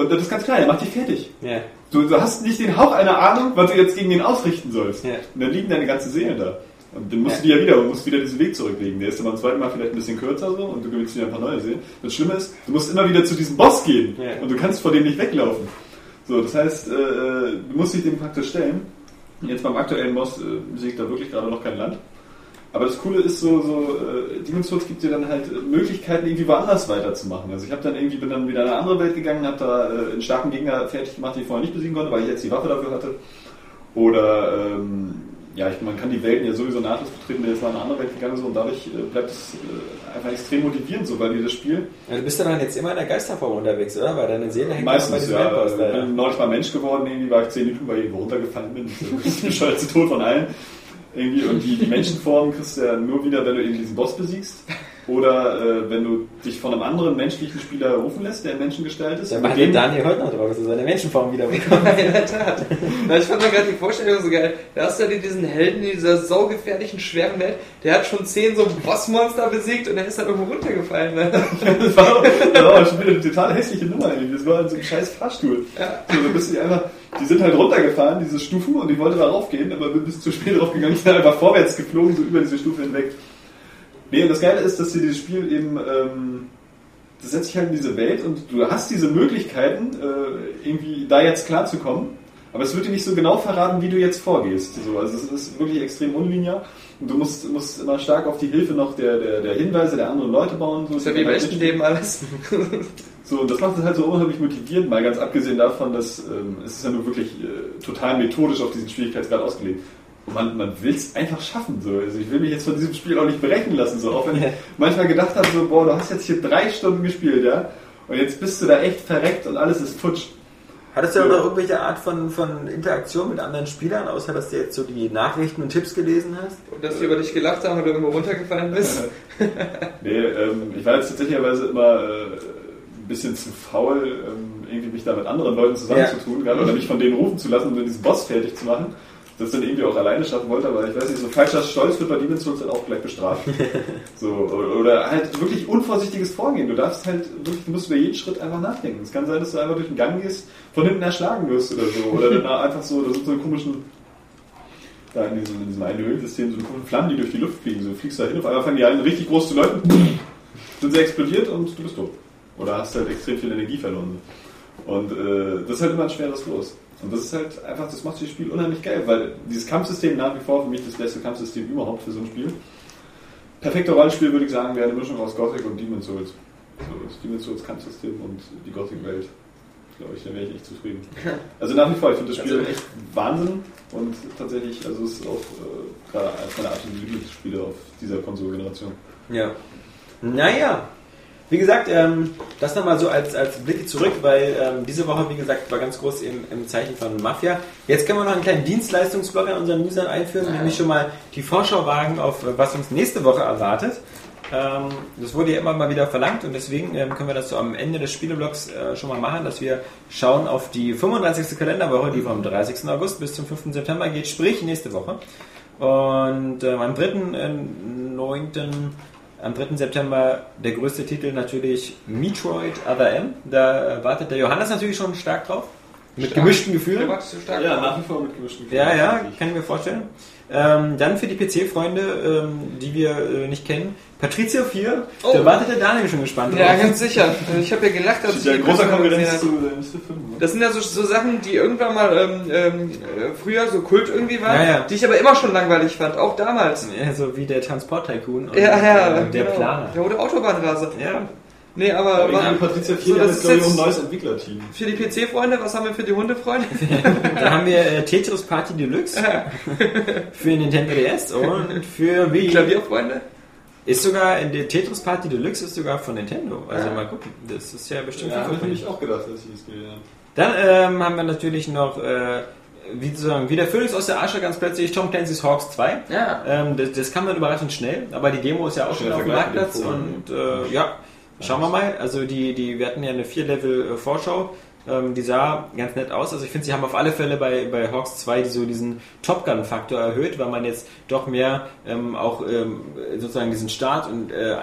Und das ist ganz klar, er macht dich fertig.
Ja.
Du, du hast nicht den Hauch einer Ahnung, was du jetzt gegen den ausrichten sollst.
Ja.
Und dann liegen deine ganzen Seelen da. Und dann musst du die ja wieder, du musst wieder diesen Weg zurücklegen. Der ist dann beim zweiten Mal vielleicht ein bisschen kürzer so und du gewinnst wieder ein paar neue Seelen. Das Schlimme ist, du musst immer wieder zu diesem Boss gehen
Ja.
und du kannst vor dem nicht weglaufen. So, das heißt, äh, äh, du musst dich dem praktisch stellen. Jetzt beim aktuellen Boss äh, besiegt da wirklich gerade noch kein Land. Aber das Coole ist so, so äh, Demon's Souls gibt dir dann halt äh, Möglichkeiten, irgendwie woanders weiterzumachen. Also ich habe dann irgendwie, bin dann wieder in eine andere Welt gegangen, habe da äh, einen starken Gegner fertig gemacht, den ich vorher nicht besiegen konnte, weil ich jetzt die Waffe dafür hatte. Oder ähm, ja, ich, man kann die Welten ja sowieso nahtlos betreten, wenn jetzt mal in eine andere Welt gegangen ist und dadurch äh, bleibt es äh, einfach extrem motivierend, so weil dir das Spiel
Ja, du bist ja dann jetzt immer in der Geisterform unterwegs, oder? Weil deine Seele hängt
meistens
bei
ja, ich bin neulich mal Mensch geworden, irgendwie war ich 10 Minuten, weil ich irgendwo runtergefallen bin. Das ist der bescheuertste Tod von allen. Irgendwie, und die, die Menschenform kriegst du ja nur wieder, wenn du eben diesen Boss besiegst. Oder äh, wenn du dich von einem anderen menschlichen Spieler rufen lässt, der in Menschengestalt ist.
Da macht
dem-
Daniel heute noch drauf, dass er seine Menschenform wieder bekommt.
In der Tat. Na, ich fand da gerade die Vorstellung so geil. Da hast du ja diesen Helden in dieser saugefährlichen, schweren Welt. Der hat schon zehn so Bossmonster besiegt und der ist dann irgendwo runtergefallen. Ne?
Das war, auch- das war auch schon wieder eine total hässliche Nummer. Irgendwie. Das war in so einem scheiß Fahrstuhl.
Ja.
Also, bist du einfach, die sind halt runtergefahren, diese Stufen, und ich wollte da raufgehen, aber bin bis zu spät drauf gegangen. Ich bin einfach vorwärts geflogen, so über diese Stufe hinweg. Nee, und das Geile ist, dass dir dieses Spiel eben, ähm, das setzt sich halt in diese Welt und du hast diese Möglichkeiten, äh, irgendwie da jetzt klarzukommen. Aber es wird dir nicht so genau verraten, wie du jetzt vorgehst. So, also es ist wirklich extrem unlinear. Und du musst, musst immer stark auf die Hilfe noch der, der, der Hinweise der anderen Leute bauen. So
ist ja wie im echten Leben alles.
so, und das macht es halt so unheimlich motivierend, mal ganz abgesehen davon, dass ähm, es ist ja nur wirklich äh, total methodisch auf diesen Schwierigkeitsgrad ausgelegt. Man, man will es einfach schaffen. So. Also ich will mich jetzt von diesem Spiel auch nicht berechnen lassen. So. Auch wenn ich manchmal gedacht habe, so, boah, du hast jetzt hier drei Stunden gespielt, ja, und jetzt bist du da echt verreckt und alles ist futsch.
Hattest du auch noch irgendwelche Art von, von Interaktion mit anderen Spielern, außer dass du jetzt so die Nachrichten und Tipps gelesen hast?
Und dass die über dich gelacht haben, du irgendwo runtergefallen bist.
Nee, ähm, ich war jetzt tatsächlicherweise immer äh, ein bisschen zu faul, ähm, irgendwie mich da mit anderen Leuten zusammenzutun, gerade oder mich von denen rufen zu lassen und diesen Boss fertig zu machen. Das dann irgendwie auch alleine schaffen wollte, aber ich weiß nicht, so falscher Stolz wird bei Demon's Souls dann auch gleich bestraft. so, oder, halt wirklich unvorsichtiges Vorgehen. Du darfst halt wirklich, du musst über jeden Schritt einfach nachdenken. Es kann sein, dass du einfach durch den Gang gehst, von hinten erschlagen wirst oder so. Oder dann einfach so, da sind so komischen da in diesem, in diesem einen Höhlensystem so eine komischen Flammen, die durch die Luft fliegen. So du fliegst da hin, auf einmal fangen die an richtig groß zu leuchten, sind sie explodiert und du bist tot. Oder hast halt extrem viel Energie verloren. Und äh, das ist halt immer ein schweres Los. Und das ist halt einfach, das macht das Spiel unheimlich geil, weil dieses Kampfsystem nach wie vor für mich das beste Kampfsystem überhaupt für so ein Spiel. Perfekte Rollenspiel würde ich sagen, wäre eine Mischung aus Gothic und Demon's Souls. So das Demon's Souls Kampfsystem und die Gothic-Welt. glaube ich. Dann wäre ich echt zufrieden. Also nach wie vor, ich finde das Spiel echt Wahnsinn und tatsächlich, also es ist auch äh, gerade eines meiner absoluten Lieblingsspiele auf dieser Konsolgeneration.
Ja. Naja. Wie gesagt, ähm, das nochmal so als, als Blicke zurück, weil ähm, diese Woche, wie gesagt, war ganz groß im, im Zeichen von Mafia. Jetzt können wir noch einen kleinen Dienstleistungsblock an unseren Usern einführen, nämlich schon mal die Vorschau wagen auf, äh, was uns nächste Woche erwartet. Ähm, das wurde ja immer mal wieder verlangt und deswegen ähm, können wir das so am Ende des Spieleblocks äh, schon mal machen, dass wir schauen auf die 35. Kalenderwoche, die vom 30. August bis zum 5. September geht, sprich nächste Woche. Und ähm, am 3.9. Am 3. September der größte Titel natürlich Metroid Other M. Da äh, wartet der Johannes natürlich schon stark drauf. Mit gemischten Gefühlen.
Wartest du stark
Ja,
drauf?
nach wie vor mit gemischten Gefühlen.
Ja, ja, kann ich mir vorstellen. Ähm, dann für die PC-Freunde, ähm, die wir äh, nicht kennen, Patricia 4.
Oh.
Da wartet der Daniel schon gespannt
Ja,
drauf.
ganz sicher. Ich habe ja gelacht, als
Das
ich
ja großer Konkurrenz zu der Mr. 5. ne?
Das sind ja so, so Sachen, die irgendwann mal ähm, ähm, äh, früher so Kult irgendwie waren,
Ja, ja.
die ich aber immer schon langweilig fand, auch damals.
Ja, so wie der Transport-Tycoon und
Ja, ja,
äh, der
genau.
Planer.
Ja, oder Autobahnraser.
Ja.
Nee, aber,
Aber in Patricia 4
so,
haben
ist
glaube ich, ein neues Entwicklerteam.
für die PC-Freunde, was haben wir für die Hundefreunde?
Da haben wir äh, Tetris Party Deluxe für Nintendo DS und für Wii.
Klavierfreunde?
Ist sogar, in der Tetris Party Deluxe ist sogar von Nintendo. Also mal gucken. Das ist ja bestimmt
Ja, habe ich auch gedacht, als ich das gesehen habe.
Dann ähm, haben wir natürlich noch, äh, wie, sozusagen, wie der Phönix aus der Asche ganz plötzlich, Tom Clancy's Hawks 2.
Ja.
Ähm, das, das kam dann überraschend schnell, aber die Demo ist ja auch schon auf dem Marktplatz und äh, ja, schauen wir mal. Also die, die, wir hatten ja eine 4-Level-Vorschau, ähm, die sah ganz nett aus. Also ich finde, sie haben auf alle Fälle bei, bei Hawks 2 die, so diesen Top Gun-Faktor erhöht, weil man jetzt doch mehr ähm, auch ähm, sozusagen diesen Start und äh,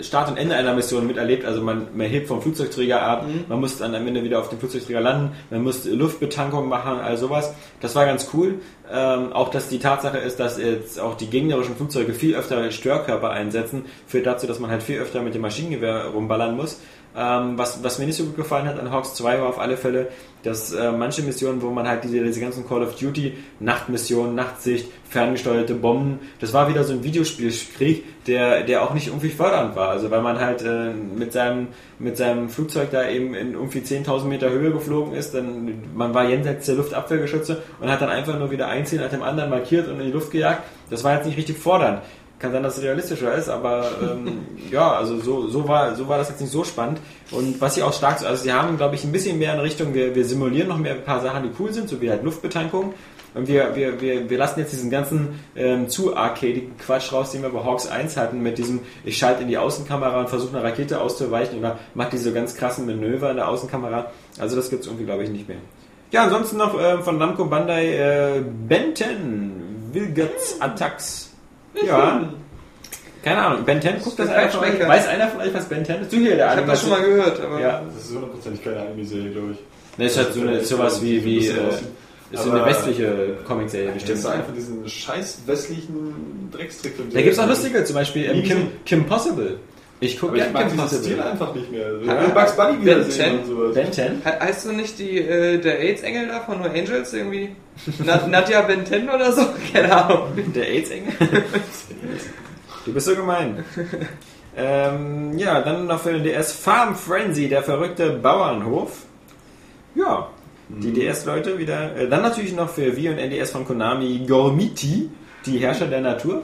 Start und Ende einer Mission miterlebt. Also man, man hebt vom Flugzeugträger ab, man muss dann am Ende wieder auf dem Flugzeugträger landen, man muss Luftbetankung machen, all sowas. Das war ganz cool. Ähm, auch dass die Tatsache ist, dass jetzt auch die gegnerischen Flugzeuge viel öfter Störkörper einsetzen, führt dazu, dass man halt viel öfter mit dem Maschinengewehr rumballern muss. Ähm, was, was mir nicht so gut gefallen hat an Hawks 2 war auf alle Fälle, dass äh, manche Missionen, wo man halt diese, diese ganzen Call of Duty Nachtmissionen, Nachtsicht, ferngesteuerte Bomben, das war wieder so ein Videospielkrieg, der, der auch nicht irgendwie fördernd war. Also weil man halt äh, mit seinem mit seinem Flugzeug da eben in irgendwie 10.000 Meter Höhe geflogen ist, dann man war jenseits der Luftabwehrgeschütze und hat dann einfach nur wieder ein Ziel nach dem anderen markiert und in die Luft gejagt. Das war jetzt nicht richtig fordernd. Kann sein, dass es realistischer ist, aber ähm, ja, also so, so, war, so war das jetzt nicht so spannend. Und was sie auch stark, also sie haben, glaube ich, ein bisschen mehr in Richtung, wir, wir simulieren noch mehr ein paar Sachen, die cool sind, so wie halt Luftbetankung. Und wir, wir, wir, wir lassen jetzt diesen ganzen ähm, zu arcadigen Quatsch raus, den wir bei Hawks 1 hatten, mit diesem, ich schalte in die Außenkamera und versuche eine Rakete auszuweichen oder mache diese ganz krassen Manöver in der Außenkamera. Also das gibt's irgendwie, glaube ich, nicht mehr. Ja, ansonsten noch äh, von Namco Bandai äh, Benten, Wilgats Attacks. Ja. Keine Ahnung, Ben 10, guckt das
Das
einer von euch? Weiß einer von euch, was Ben 10 ist? Du hier, der
Ich habe das schon mal gehört, aber
Ja,
Das ist hundertprozentig keine Anime-Serie, glaube ich.
ne, ist halt so eine, ist sowas wie, wie äh, ist so eine westliche Comicserie
Das
bestimmt.
ist einfach diesen scheiß westlichen Dreckstrick.
Da gibt's auch lustige, zum Beispiel ähm, Kim. Kim Possible. Ich gucke
ich mag diesen Stil einfach nicht mehr. Ich
Ah.
Bugs Bunny
Ben
wiedersehen
10?
und sowas.
Ben 10?
He heißt du nicht die, äh, der AIDS-Engel da von No Angels irgendwie? Na, Nadja Benten oder so? Keine Ahnung.
Der AIDS-Engel? du bist so gemein. Ähm, ja, dann noch für den DS Farm Frenzy, der verrückte Bauernhof. Ja, die DS-Leute wieder. Äh, dann natürlich noch für Wii und NDS von Konami Gormiti, die Herrscher der Natur.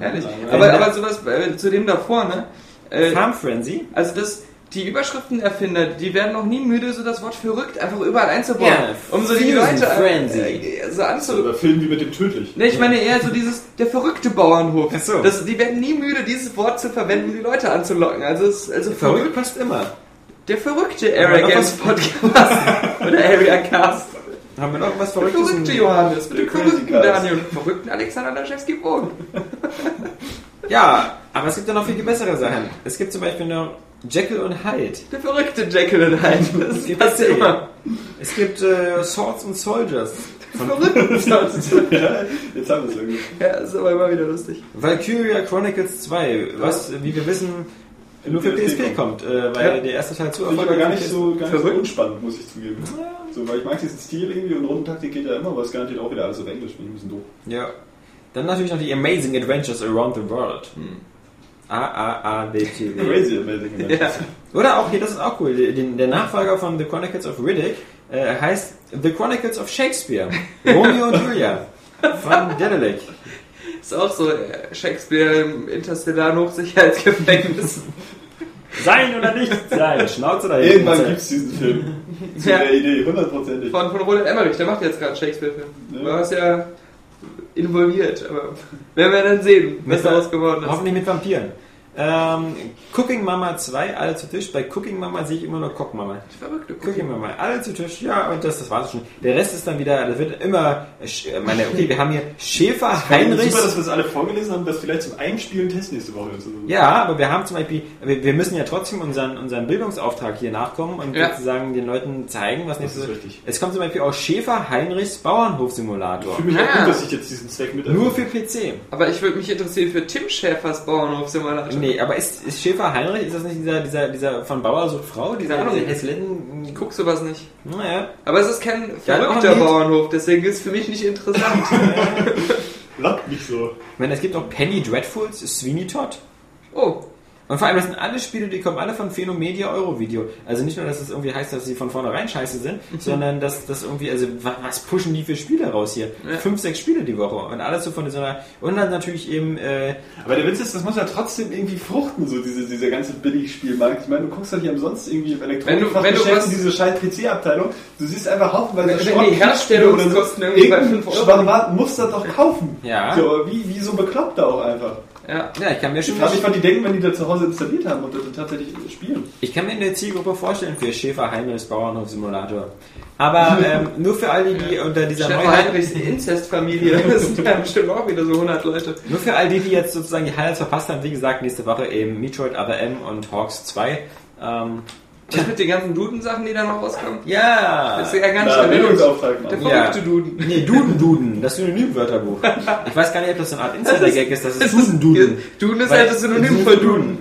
Ehrlich.
Ja.
Aber, aber sowas äh, zu dem davor, ne? Äh,
Farm Frenzy.
also das, die Überschriftenerfinder, die werden noch nie müde, so das Wort verrückt einfach überall einzubauen.
Ja,
um so die Leute
Frenzy.
äh, so anzu...
Oder Film wie mit dem Tödlich.
Ne, ich meine eher so dieses, der verrückte Bauernhof.
Ach so.
Das, die werden nie müde, dieses Wort zu verwenden, um die Leute anzulocken. Also, es, also
Verrückt passt immer.
Der verrückte Area Games Podcast. Oder Area Cast.
Haben wir noch was
Der
Verrücktes?
verrückte Johannes, mit dem
Der
verrückten. Daniel und verrückten Alexander Laschewski-Bogen.
Ja, aber es gibt ja noch viel bessere Sachen. Es gibt zum Beispiel noch Jekyll und Hyde.
Der verrückte Jekyll und Hyde. Das ja
PC.
immer.
Es gibt äh, Swords and Soldiers.
Verrückt.
Ja, jetzt haben wir es irgendwie.
ja, ist aber immer wieder lustig.
Valkyria Chronicles 2, was, wie wir wissen, nur für PSP kommt, äh, weil
Ja.
der erste Teil zu
Finde ich aber gar nicht so, gar nicht so unspannend, muss ich zugeben. So, weil ich mag diesen Stil irgendwie und Rundentaktik geht ja immer, aber es garantiert auch wieder alles auf Englisch, bin ich ein bisschen doof.
Ja. Dann natürlich noch die Amazing Adventures Around the World. A A A W T W.
Crazy Amazing.
Ja.
Oder auch hier, das ist auch cool, der Nachfolger von The Chronicles of Riddick äh, heißt The Chronicles of Shakespeare. Romeo und Julia von Dedelic.
Ist auch so äh, Shakespeare im interstellaren Hochsicherheitsgefängnis.
Sein oder nicht sein, Schnauze dahin.
Irgendwann gibt es diesen Film. Zu
Ja.
der Idee, hundertprozentig.
Von, von Roland Emmerich, der macht jetzt gerade einen Shakespeare-Film.
Ja.
War es ja involviert, aber werden wir dann sehen, was daraus geworden ist.
Hoffentlich mit Vampiren. Ähm, Cooking Mama 2, alle zu Tisch. Bei Cooking Mama sehe ich immer nur Cock Mama.
Verrückte
Cooking Mama, alle zu Tisch, ja, und das, das war's schon. Der Rest ist dann wieder, das wird immer, äh, meine, okay, wir haben hier Schäfer, Heinrich.
Super, dass wir das alle vorgelesen haben, das vielleicht zum Einspielen testen nächste Woche. ist.
Ja, aber wir haben zum Beispiel, wir, wir müssen ja trotzdem unseren, unseren Bildungsauftrag hier nachkommen und
Ja.
sozusagen den Leuten zeigen, was nächstes
ist richtig.
Es kommt zum Beispiel auch Schäfer Heinrichs Bauernhofsimulator.
Ich fühle mich auch
Ah.
gut, dass ich jetzt diesen Zweck mit
Nur für PC.
Aber ich würde mich interessieren für Tim Schäfers Bauernhofsimulator.
Nee, aber ist, ist Schäfer Heinrich, ist das nicht dieser, dieser, dieser von Bauer sucht Frau? Dieser,
Ahnung.
dieser Häslitten?
Ich guck sowas nicht.
Naja.
Aber es ist kein verrückter. Bauernhof, deswegen ist es für mich nicht interessant.
Lockt mich so.
Ich meine, es gibt auch Penny Dreadfuls, Sweeney Todd.
oh,
Und vor allem, das sind alle Spiele, die kommen alle von Phenomedia Eurovideo. Also nicht nur, dass es irgendwie heißt, dass sie von vornherein scheiße sind, sondern dass das irgendwie, also wa- was pushen die für Spiele raus hier?
Ja.
Fünf, sechs Spiele die Woche. Und alles so von dieser, und dann natürlich eben, äh,
Aber der Witz ist, das muss ja trotzdem irgendwie fruchten, so diese, dieser ganze Billigspielmarkt. Ich meine, du guckst doch nicht umsonst irgendwie im
Wenn du- wenn du
Elektronikfachgeschäft diese scheiß PC-Abteilung. Du siehst einfach haufenweise
Wenn- wenn
Schrott-
die Herstellungskosten irgendwie bei fünf Euro
Schwarmat muss das doch kaufen.
Ja.
So, wie, wie so bekloppt auch einfach.
Ja.
ja, ich kann mir
Ich
schon,
frage mich, was die denken, wenn die da zu Hause installiert haben und das tatsächlich spielen.
ich kann mir eine Zielgruppe vorstellen für Schäfer Heinrichs Bauernhof Simulator. Aber ähm, nur für all die, die unter dieser Neuheit,
Heinrichs Inzestfamilie, das sind ja bestimmt auch wieder so 100 Leute.
nur für all die, die jetzt sozusagen die Highlights verpasst haben, wie gesagt, nächste Woche eben Metroid Other M und Hawks 2. Ähm,
Was mit den ganzen Duden-Sachen, die da noch rauskommen?
ja!
Das ist ja ganz.
Bildungsauftrag
Der verrückte Duden.
Nee, Duden Duden, das Synonym-Wörterbuch. Ich weiß gar nicht, ob das so eine Art Insider-Gag ist, das ist Duden Duden.
Duden ist halt das Synonym für Duden.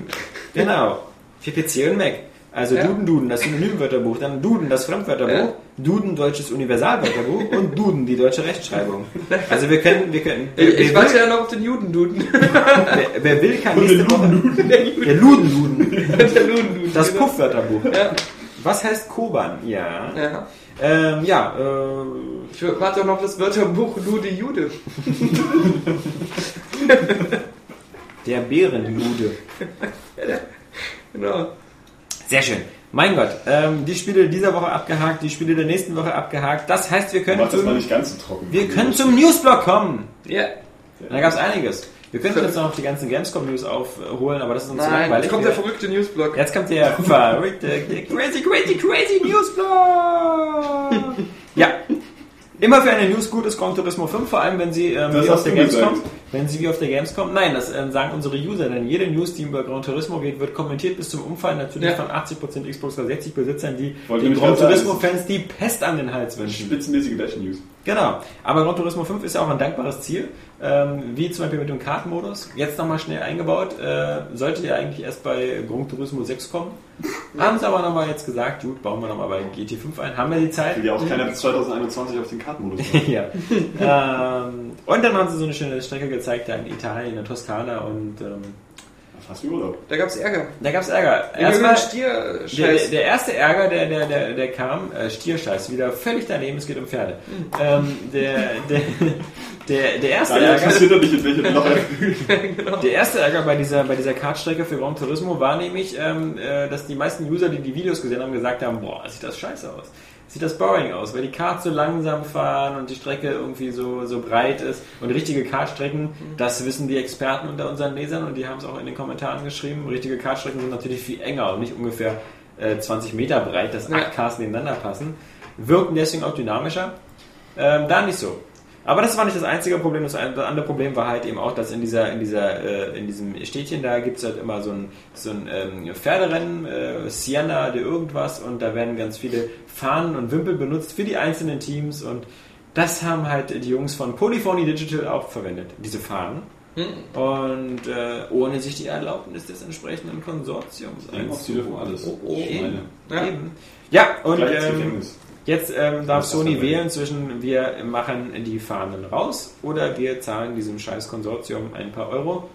Genau. Für PC und Mac. Also
Ja.
Duden Duden, das Synonymwörterbuch, dann Duden, das Fremdwörterbuch,
Ja.
Duden, deutsches Universalwörterbuch und Duden, die deutsche Rechtschreibung. Also wir können, wir können, wer,
Ich, warte
will,
ja noch auf den Juden-Duden.
wer, wer will, kann nächste Woche, der Luden Duden,
Der Luden-Duden.
das
genau.
Puffwörterbuch.
Ja,
Was heißt Koban? Ja.
ja.
Ähm, ja, äh,
Ich warte auch noch auf das Wörterbuch Lude Jude.
der Bärenlude.
Genau.
Sehr schön. Mein Gott, ähm, die Spiele dieser Woche abgehakt, die Spiele der nächsten Woche abgehakt. Das heißt, wir können
Mach das mal
zum,
nicht ganz so trocken.
wir können zum Newsblock kommen.
Ja.
Da gab es einiges. Wir können jetzt noch die ganzen Gamescom-News aufholen, aber das ist uns zu
Nein,
langweilig.
jetzt kommt der verrückte Newsblock.
Jetzt kommt der verrückte, der crazy, crazy, crazy Newsblock. ja. Immer für eine News gut ist Gran Turismo 5, vor allem wenn sie ähm, auf
hast
der Gamescom,
gesagt.
Wenn sie wie auf der Gamescom, nein, das ähm, sagen unsere User, denn jede News, die über Gran Turismo geht, wird kommentiert bis zum Umfallen natürlich
Ja.
von 80% Xbox 360 Besitzern, die
Wollte
den Gran
gerade sagen,
Turismo Fans die Pest an den Hals wünschen.
Spitzenmäßige Dash-News.
Genau, aber Gran Turismo 5 ist ja auch ein dankbares Ziel, ähm, wie zum Beispiel mit dem Kartenmodus, jetzt nochmal schnell eingebaut, äh, sollte ja eigentlich erst bei Gran Turismo 6 kommen. Haben sie aber nochmal jetzt gesagt, gut, bauen wir nochmal bei GT5 ein, haben wir die Zeit.
Will ja auch keiner bis 2021 auf den Kartenmodus
ja. ähm, und dann haben sie so eine schöne Strecke gezeigt, da in Italien, in der Toskana und ähm,
Fast wie Urlaub.
Da gab's Ärger.
da gab es Ärger.
Erstmal
Erstmal, der,
Stier-Scheiß.
der erste Ärger, der, der, der, der kam, äh, Stierscheiß, wieder völlig daneben, es geht um Pferde. Ähm, der, der, der, der erste Ärger.
doch nicht, in welchem Loch er
Der erste Ärger bei dieser, bei dieser Kartstrecke für Gran Turismo war nämlich, ähm, äh, dass die meisten User, die die Videos gesehen haben, gesagt haben, boah, sieht das scheiße aus. Sieht das boring aus, weil die Karts so langsam fahren und die Strecke irgendwie so, so breit ist. Und richtige Kartstrecken, das wissen die Experten unter unseren Lesern und die haben es auch in den Kommentaren geschrieben. Richtige Kartstrecken sind natürlich viel enger und nicht ungefähr äh, 20 Meter breit, dass acht Cars nebeneinander passen. Wirken deswegen auch dynamischer. Ähm, da nicht so. Aber das war nicht das einzige Problem. Das andere Problem war halt eben auch, dass in dieser, in dieser, äh, in diesem Städtchen da gibt's halt immer so ein, so ein ähm, Pferderennen, äh, Siena de irgendwas und da werden ganz viele Fahnen und Wimpel benutzt für die einzelnen Teams und das haben halt die Jungs von Polyphony Digital auch verwendet, diese Fahnen. Und äh, ohne sich die Erlaubnis des entsprechenden Konsortiums
Ziele für alles.
Oh, oh.
Ich meine.
Ja.
Eben. Ja, und ähm. Jetzt ähm, darf Sony wählen zwischen wir machen die Fahnen raus oder wir zahlen diesem scheiß Konsortium ein paar Euro.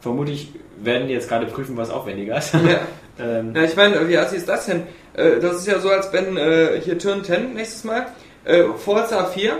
Vermutlich werden die jetzt gerade prüfen, was aufwendiger ist.
Ja.
Ähm,
Ja, ich meine, wie assi ist das denn? Äh, Das ist ja so, als wenn äh, hier Turn 10 nächstes Mal. Äh, Forza 4,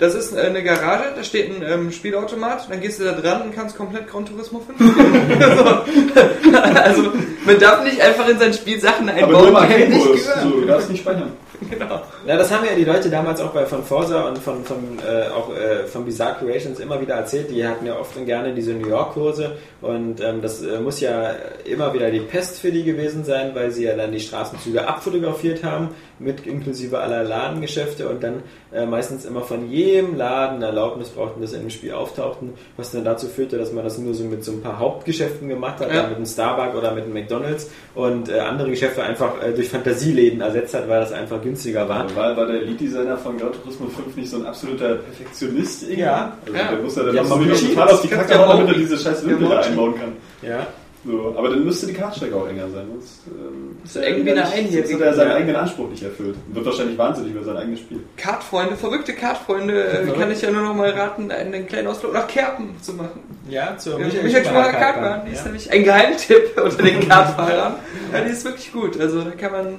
das ist äh, eine Garage, da steht ein ähm, Spielautomat, dann gehst du da dran und kannst komplett Gran Turismo 5 spielen. so. Also, man darf nicht einfach in sein Spiel Sachen
Aber nur
einbauen, die einem nicht.
So, du darfst nicht speichern.
Genau.
Ja, das haben ja die Leute damals auch bei von Forza und von, von äh, auch äh, von Bizarre Creations immer wieder erzählt. Die hatten ja oft und gerne diese New York Kurse und ähm, das äh, muss ja immer wieder die Pest für die gewesen sein, weil sie ja dann die Straßenzüge abfotografiert haben mit inklusive aller Ladengeschäfte und dann äh, meistens immer von jedem Laden Erlaubnis brauchten, dass sie im Spiel auftauchten, was dann dazu führte, dass man das nur so mit so ein paar Hauptgeschäften gemacht hat,
Ja.
dann mit einem Starbucks oder mit einem McDonalds und äh, andere Geschäfte einfach äh, durch Fantasieläden ersetzt hat, weil das einfach günstiger war.
War, war der Lead-Designer von Gran Turismo 5 nicht so ein absoluter Perfektionist irgendwie?
Ja.
Also
Ja.
der muss ja dann auch
haben
so
mal
wieder
gecheatet.
total auf die Kacke
ja
hauen, damit
auch-
er diese scheiß Wimpel
Ja,
einbauen kann.
Ja.
So, aber dann müsste die Kartstrecke auch enger sein. Sonst, ähm,
ist eng wie eine Einjährige.
Sonst hat er seinen
Ja.
eigenen Anspruch nicht erfüllt. Wird wahrscheinlich wahnsinnig über sein eigenes Spiel.
Kartfreunde, verrückte Kartfreunde, äh, kann ich ja nur noch mal raten, einen kleinen Ausflug nach Kerpen zu machen.
Ja, zur
Ja, Michael Schumacher Kartbahn, die ist nämlich ein Geheimtipp unter den Kartfahrern. Ja, die ist wirklich gut, also da kann man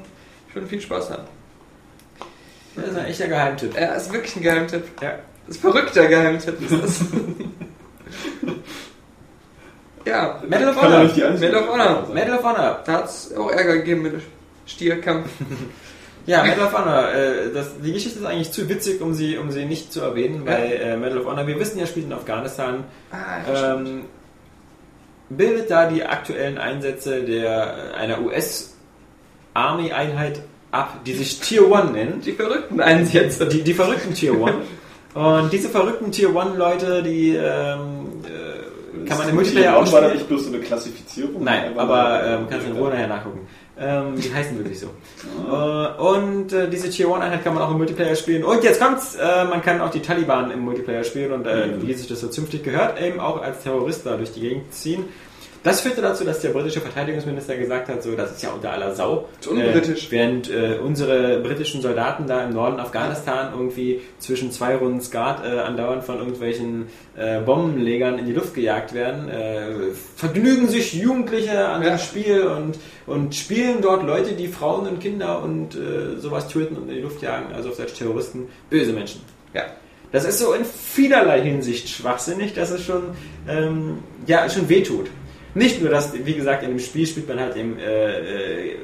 schon viel Spaß haben.
Das ist ein echter Geheimtipp.
Ja, ist wirklich ein Geheimtipp.
Ja.
Das ist ein verrückter Geheimtipp. Ist das. ja,
Medal of Honor.
Medal of Honor.
Medal of Honor.
da hat es auch Ärger gegeben mit dem Stierkampf.
Ja, Medal of Honor. Äh, das, die Geschichte ist eigentlich zu witzig, um sie, um sie nicht zu erwähnen,
Ja.
bei äh, Medal of Honor. Wir wissen ja, spielt in Afghanistan.
Ah.
Ähm, bildet da die aktuellen Einsätze der, einer US-Army-Einheit ab, die sich Tier 1 nennt.
die verrückten Einsätze.
Die, die verrückten Tier 1. Und diese verrückten Tier 1 Leute, die ähm, äh, kann man im Multiplayer auch
War da
spielen.
nicht bloß so eine Klassifizierung?
Nein, aber ähm, kannst du in Ruhe nachher nachgucken. Ähm, die heißen wirklich so. Äh, und äh, diese Tier 1 Einheit kann man auch im Multiplayer spielen. Und jetzt kommt's, äh, man kann auch die Taliban im Multiplayer spielen und äh,
Mhm.
wie sich das so zünftig gehört, eben auch als Terrorist da durch die Gegend ziehen. Das führte dazu, dass der britische Verteidigungsminister gesagt hat, so das ist ja unter aller Sau.
Ist unbritisch.
Äh, während äh, unsere britischen Soldaten da im Norden Afghanistan irgendwie zwischen zwei Runden Skat äh, andauernd von irgendwelchen äh, Bombenlegern in die Luft gejagt werden, äh, vergnügen sich Jugendliche an
Ja.
dem Spiel und, und spielen dort Leute, die Frauen und Kinder und äh, sowas töten und in die Luft jagen, also auf Terroristen, böse Menschen.
Ja.
Das ist so in vielerlei Hinsicht schwachsinnig, dass es schon, ähm, ja, schon wehtut. Nicht nur, dass, wie gesagt, in dem Spiel spielt man halt eben äh, äh,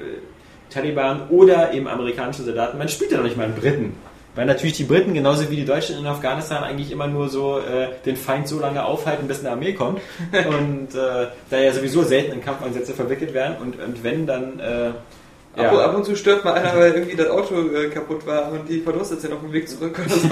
Taliban oder eben amerikanische Soldaten. Man spielt ja noch nicht mal einen Briten. Weil natürlich die Briten, genauso wie die Deutschen in Afghanistan, eigentlich immer nur so äh, den Feind so lange aufhalten, bis eine Armee kommt. und äh, da ja sowieso selten in Kampfeinsätze verwickelt werden. Und, und wenn, dann... Äh,
Ab, und- ab und zu stört mal einer, weil irgendwie das Auto äh, kaputt war und die Verdurst sind auf dem Weg zurück oder so.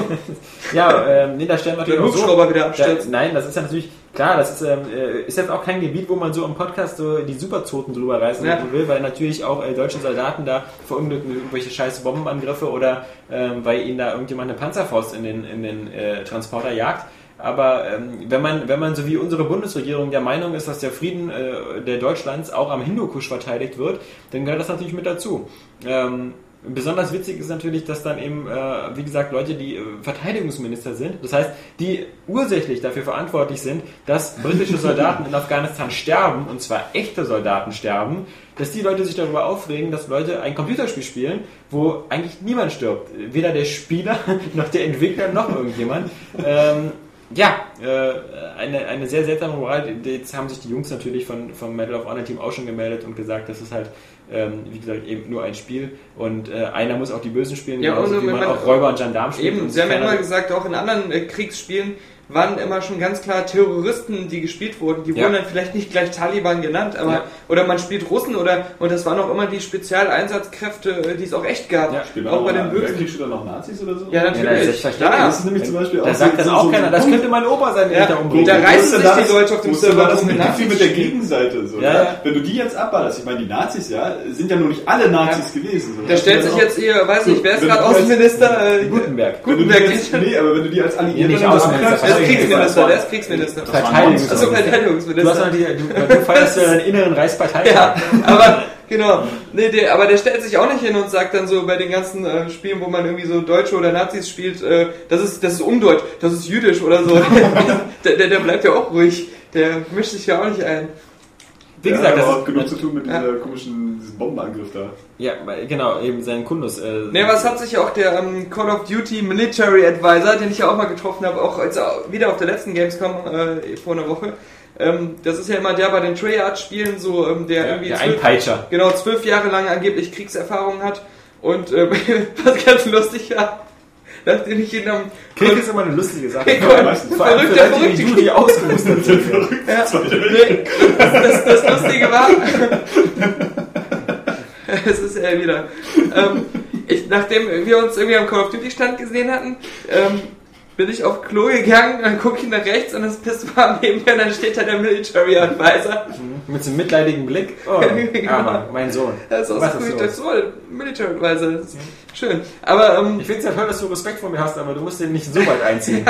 Ja, ähm, nee, da stellen wir
Der
natürlich so,
Hubschrauber wieder
da,
abstürzt.
Nein, das ist ja natürlich, klar, das ist, ähm, äh, ist jetzt auch kein Gebiet, wo man so im Podcast so die Superzoten drüber reißen
Ja.
will, weil natürlich auch äh, deutsche Soldaten da verunglücken irgendwelche scheiß Bombenangriffe oder ähm, weil ihnen da irgendjemand eine Panzerfaust in den, in den äh, Transporter jagt. Aber ähm, wenn man, wenn man so wie unsere Bundesregierung der Meinung ist, dass der Frieden äh, der Deutschlands auch am Hindukusch verteidigt wird, dann gehört das natürlich mit dazu. Ähm, Besonders witzig ist natürlich, dass dann eben, äh, wie gesagt, Leute, die äh, Verteidigungsminister sind, das heißt, die ursächlich dafür verantwortlich sind, dass britische Soldaten in Afghanistan sterben, und zwar echte Soldaten sterben, dass die Leute sich darüber aufregen, dass Leute ein Computerspiel spielen, wo eigentlich niemand stirbt. Weder der Spieler, noch der Entwickler, noch irgendjemand. Ähm, ja, äh, eine, eine sehr seltsame Moral. Jetzt haben sich die Jungs natürlich von, vom Medal of Honor Team auch schon gemeldet und gesagt, das ist halt, ähm, wie gesagt, eben nur ein Spiel und äh, einer muss auch die Bösen spielen,
Ja,
genauso wie man
man-
auch Räuber und Gendarm spielt.
Eben, sie haben ja immer gesagt, auch in anderen äh, Kriegsspielen waren immer schon ganz klar Terroristen, die gespielt wurden. Die
Ja.
wurden dann vielleicht nicht gleich Taliban genannt, aber
Ja.
oder man spielt Russen oder und das waren auch immer die Spezialeinsatzkräfte, äh, die es auch echt gab.
Ja,
Spielen
auch bei den Bösen.
Steht da noch Nazis oder so?
Ja,
Ja,
natürlich.
selbstverständlich.
Ja,
Das ist nämlich zum Beispiel
da
auch
sagt
so-
dann
so-
auch
so-
keiner, das könnte mein Opa sein, den
Ja,
da
und
umbringe.
da reißen sich
da
die
das-
Leute auf dem Server
da das mit,
mit
Nazis mit der Gegenseite. So,
Ja,
ja,
ja.
Wenn du die jetzt abballerst, ich meine, die Nazis, ja, sind ja nur nicht alle Nazis gewesen. So.
Da stellt sich jetzt hier, weiß nicht, wer ist gerade Außenminister?
Gutenberg.
Wenn du die
Gutenberg.
nee, aber wenn du die als Alliierte
nicht
ist
Verteidigungsminister.
Kriegsminister, der ist Kriegsminister.
Verteidigungsminister.
Achso,
Du hast
Verteidigungsminister.
noch die, du, du feierst ja deinen inneren Reichspartei.
Ja, aber genau. Nee, der, aber der stellt sich auch nicht hin und sagt dann so bei den ganzen äh, Spielen, wo man irgendwie so Deutsche oder Nazis spielt, äh, das ist das ist undeutsch, das ist jüdisch oder so. der, der, der bleibt ja auch ruhig. Der mischt sich ja auch nicht ein.
Wie
Der
gesagt,
hat
das ist,
genug zu tun mit dieser komischen diesem Bombenangriff da.
ja, genau, eben sein Kundus. Äh,
Ne, was hat sich ja auch der ähm, Call of Duty Military Advisor, den ich ja auch mal getroffen habe, auch als, wieder auf der letzten Gamescom äh, vor einer Woche. Ähm, das ist ja immer der bei den Treyarch-Spielen, so ähm, der
ja,
irgendwie
der
zwölf,
Einpeitscher.
genau zwölf Jahre lang angeblich Kriegserfahrung hat. Und ähm, was ganz lustig war, nachdem ich ihn am
Krieg ist immer eine lustige Sache.
Krieg-
meistens.
Vor allem für
verrückter,
Leute wie du, die ausgerüstet sind.
Ja, das, das, das Lustige war, es ist ja wieder, ähm, ich, nachdem wir uns irgendwie am Call of Duty Stand gesehen hatten, ähm, bin ich auf Klo gegangen, dann gucke ich nach rechts und das Pistol neben mir und dann steht da der Military Advisor.
Mit so einem mitleidigen Blick. Oh,
Genau.
aber mein Sohn.
Das ist auch
Was
so cool, dachte, so, Military Advisor, das ist schön. Aber, ähm,
Ich finde es ja toll, dass du Respekt vor mir hast, aber du musst den nicht so weit einziehen.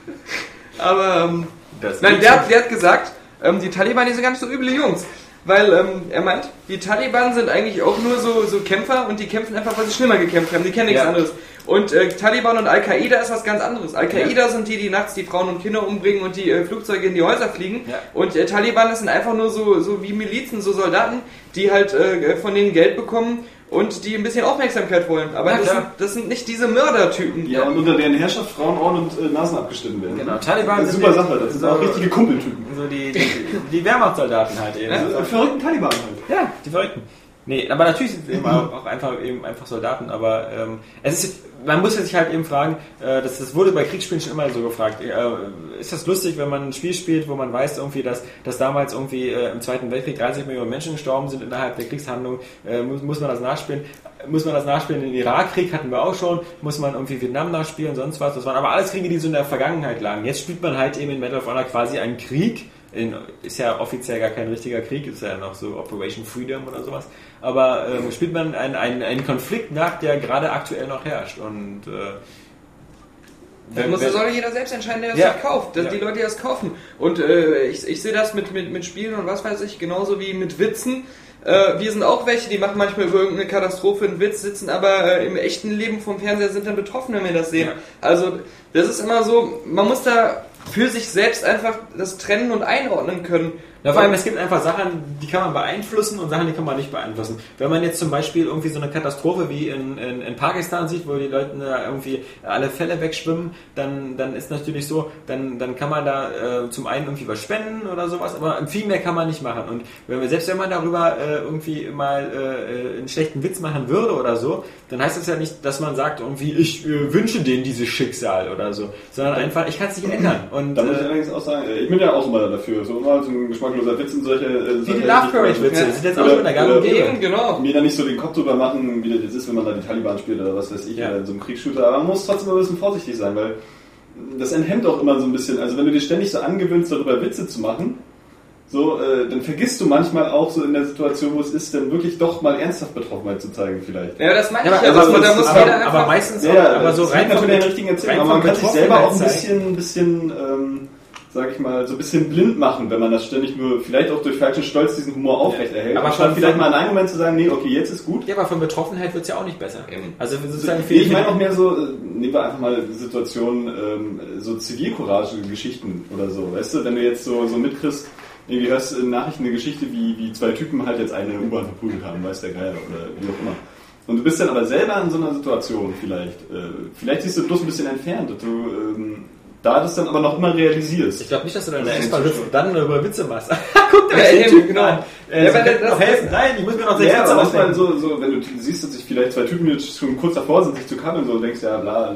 aber, ähm,
Das
Nein, der hat, der hat gesagt, ähm, die Taliban die sind gar nicht so üble Jungs. Weil ähm, er meint, die Taliban sind eigentlich auch nur so, so Kämpfer und die kämpfen einfach, weil sie schlimmer gekämpft haben. Die kennen nichts
Ja.
anderes. Und äh, Taliban und Al-Qaida ist was ganz anderes. Al-Qaida sind die, die nachts die Frauen und Kinder umbringen und die äh, Flugzeuge in die Häuser fliegen.
Ja.
Und äh, Taliban, das sind einfach nur so, so wie Milizen, so Soldaten, die halt äh, von denen Geld bekommen und die ein bisschen Aufmerksamkeit wollen. Aber
Ja,
das, sind, das sind nicht diese Mördertypen.
Ja, und unter deren Herrschaft Frauen, Ohren und äh, Nasen abgeschnitten werden.
Genau, Taliban
Das ist
sind
super
die-
Sache, das sind
so-
auch richtige Kumpeltypen.
So die, die, die Wehrmachtssoldaten halt eben.
Also, verrückten Taliban halt.
Ja, die Verrückten. Nee, aber natürlich sind es eben auch auch einfach, eben einfach Soldaten, aber ähm, es ist, man muss sich halt eben fragen, äh, das, das wurde bei Kriegsspielen schon immer so gefragt, äh, ist das lustig, wenn man ein Spiel spielt, wo man weiß irgendwie, dass, dass damals irgendwie äh, im Zweiten Weltkrieg 30 Millionen Menschen gestorben sind innerhalb der Kriegshandlung, äh, muss, muss man das nachspielen? Muss man das nachspielen? Den Irakkrieg hatten wir auch schon, muss man irgendwie Vietnam nachspielen, sonst was, das waren aber alles Kriege, die so in der Vergangenheit lagen. Jetzt spielt man halt eben in Medal of Honor quasi einen Krieg, in, ist ja offiziell gar kein richtiger Krieg, ist ja noch so Operation Freedom oder sowas. Aber ähm, spielt man einen, einen, einen Konflikt nach, der gerade aktuell noch herrscht. Und äh,
Das muss, soll jeder selbst entscheiden, der das
Ja.
kauft. Das,
Ja.
Die Leute, die das kaufen. Und äh, ich, ich sehe das mit, mit, mit Spielen und was weiß ich, genauso wie mit Witzen. Äh, wir sind auch welche, die machen manchmal über irgendeine Katastrophe einen Witz, sitzen aber äh, im echten Leben vom Fernseher sind dann betroffen, wenn wir das sehen.
Ja.
Also das ist immer so, man muss da für sich selbst einfach das trennen und einordnen können.
Na, vor allem, es gibt einfach Sachen, die kann man beeinflussen und Sachen, die kann man nicht beeinflussen. Wenn man jetzt zum Beispiel irgendwie so eine Katastrophe wie in, in, in Pakistan sieht, wo die Leute da irgendwie alle Fälle wegschwimmen, dann, dann ist natürlich so, dann, dann kann man da äh, zum einen irgendwie was spenden oder sowas, aber viel mehr kann man nicht machen. Und wenn wir, selbst wenn man darüber äh, irgendwie mal äh, einen schlechten Witz machen würde oder so, dann heißt das ja nicht, dass man sagt irgendwie, ich äh, wünsche denen dieses Schicksal oder so, sondern einfach, ich kann es nicht ändern. Und,
Da muss ich
äh,
allerdings auch sagen, äh, ich bin ja auch immer dafür. So immer so ein geschmackloser Witz und solche. Äh,
wie die Love Parade Witze, die sind jetzt auch schon in der gäbe.
Eben, genau.
mir da nicht so den Kopf drüber machen, wie das jetzt ist, wenn man da die Taliban spielt oder was weiß ich,
Ja.
oder in so einem Kriegsshooter. Aber man muss trotzdem ein bisschen vorsichtig sein, weil das enthemmt auch immer so ein bisschen. Also wenn du dir ständig so angewöhnst, darüber Witze zu machen, so, äh, dann vergisst du manchmal auch so in der Situation, wo es ist, dann wirklich doch mal ernsthaft Betroffenheit zu zeigen vielleicht.
Ja, das meine
Ja,
ich ja.
aber,
Das,
aber,
da muss
aber,
jeder
aber meistens
Ja,
auch, aber so
das
rein
natürlich der richtigen Erzählung, aber man kann sich selber auch ein bisschen, ein bisschen ähm, sag ich mal, so ein bisschen blind machen, wenn man das ständig nur, vielleicht auch durch falschen Stolz diesen Humor aufrechterhält.
Aber
anstatt
schon
vielleicht mal in einem Moment zu sagen, nee, okay, jetzt ist gut.
Ja, aber von Betroffenheit wird es ja auch nicht besser.
Eben.
Also sozusagen
Nee, ich meine auch mehr so, äh, nehmen wir einfach mal Situationen, ähm, so Zivilcourage-Geschichten oder so, weißt du, wenn du jetzt so, so mitkriegst, irgendwie hörst du in Nachrichten eine Geschichte, wie, wie zwei Typen halt jetzt eine U-Bahn verprügelt haben, weiß der Geier oder wie auch immer. Und du bist dann aber selber in so einer Situation vielleicht. Äh, vielleicht siehst du bloß ein bisschen entfernt, dass du ähm, da das dann aber noch immer realisierst.
Ich glaube nicht, dass du dann und dann über Witze machst. Guck dir mal den Typen
genau.
an. Äh,
Ja, das-
helfen. Nein, ich muss mir noch sechs
Ja,
Witze ausdenken.
so, so, wenn du siehst, dass sich vielleicht zwei Typen jetzt schon kurz davor sind, sich zu kabbeln, so denkst du ja, bla,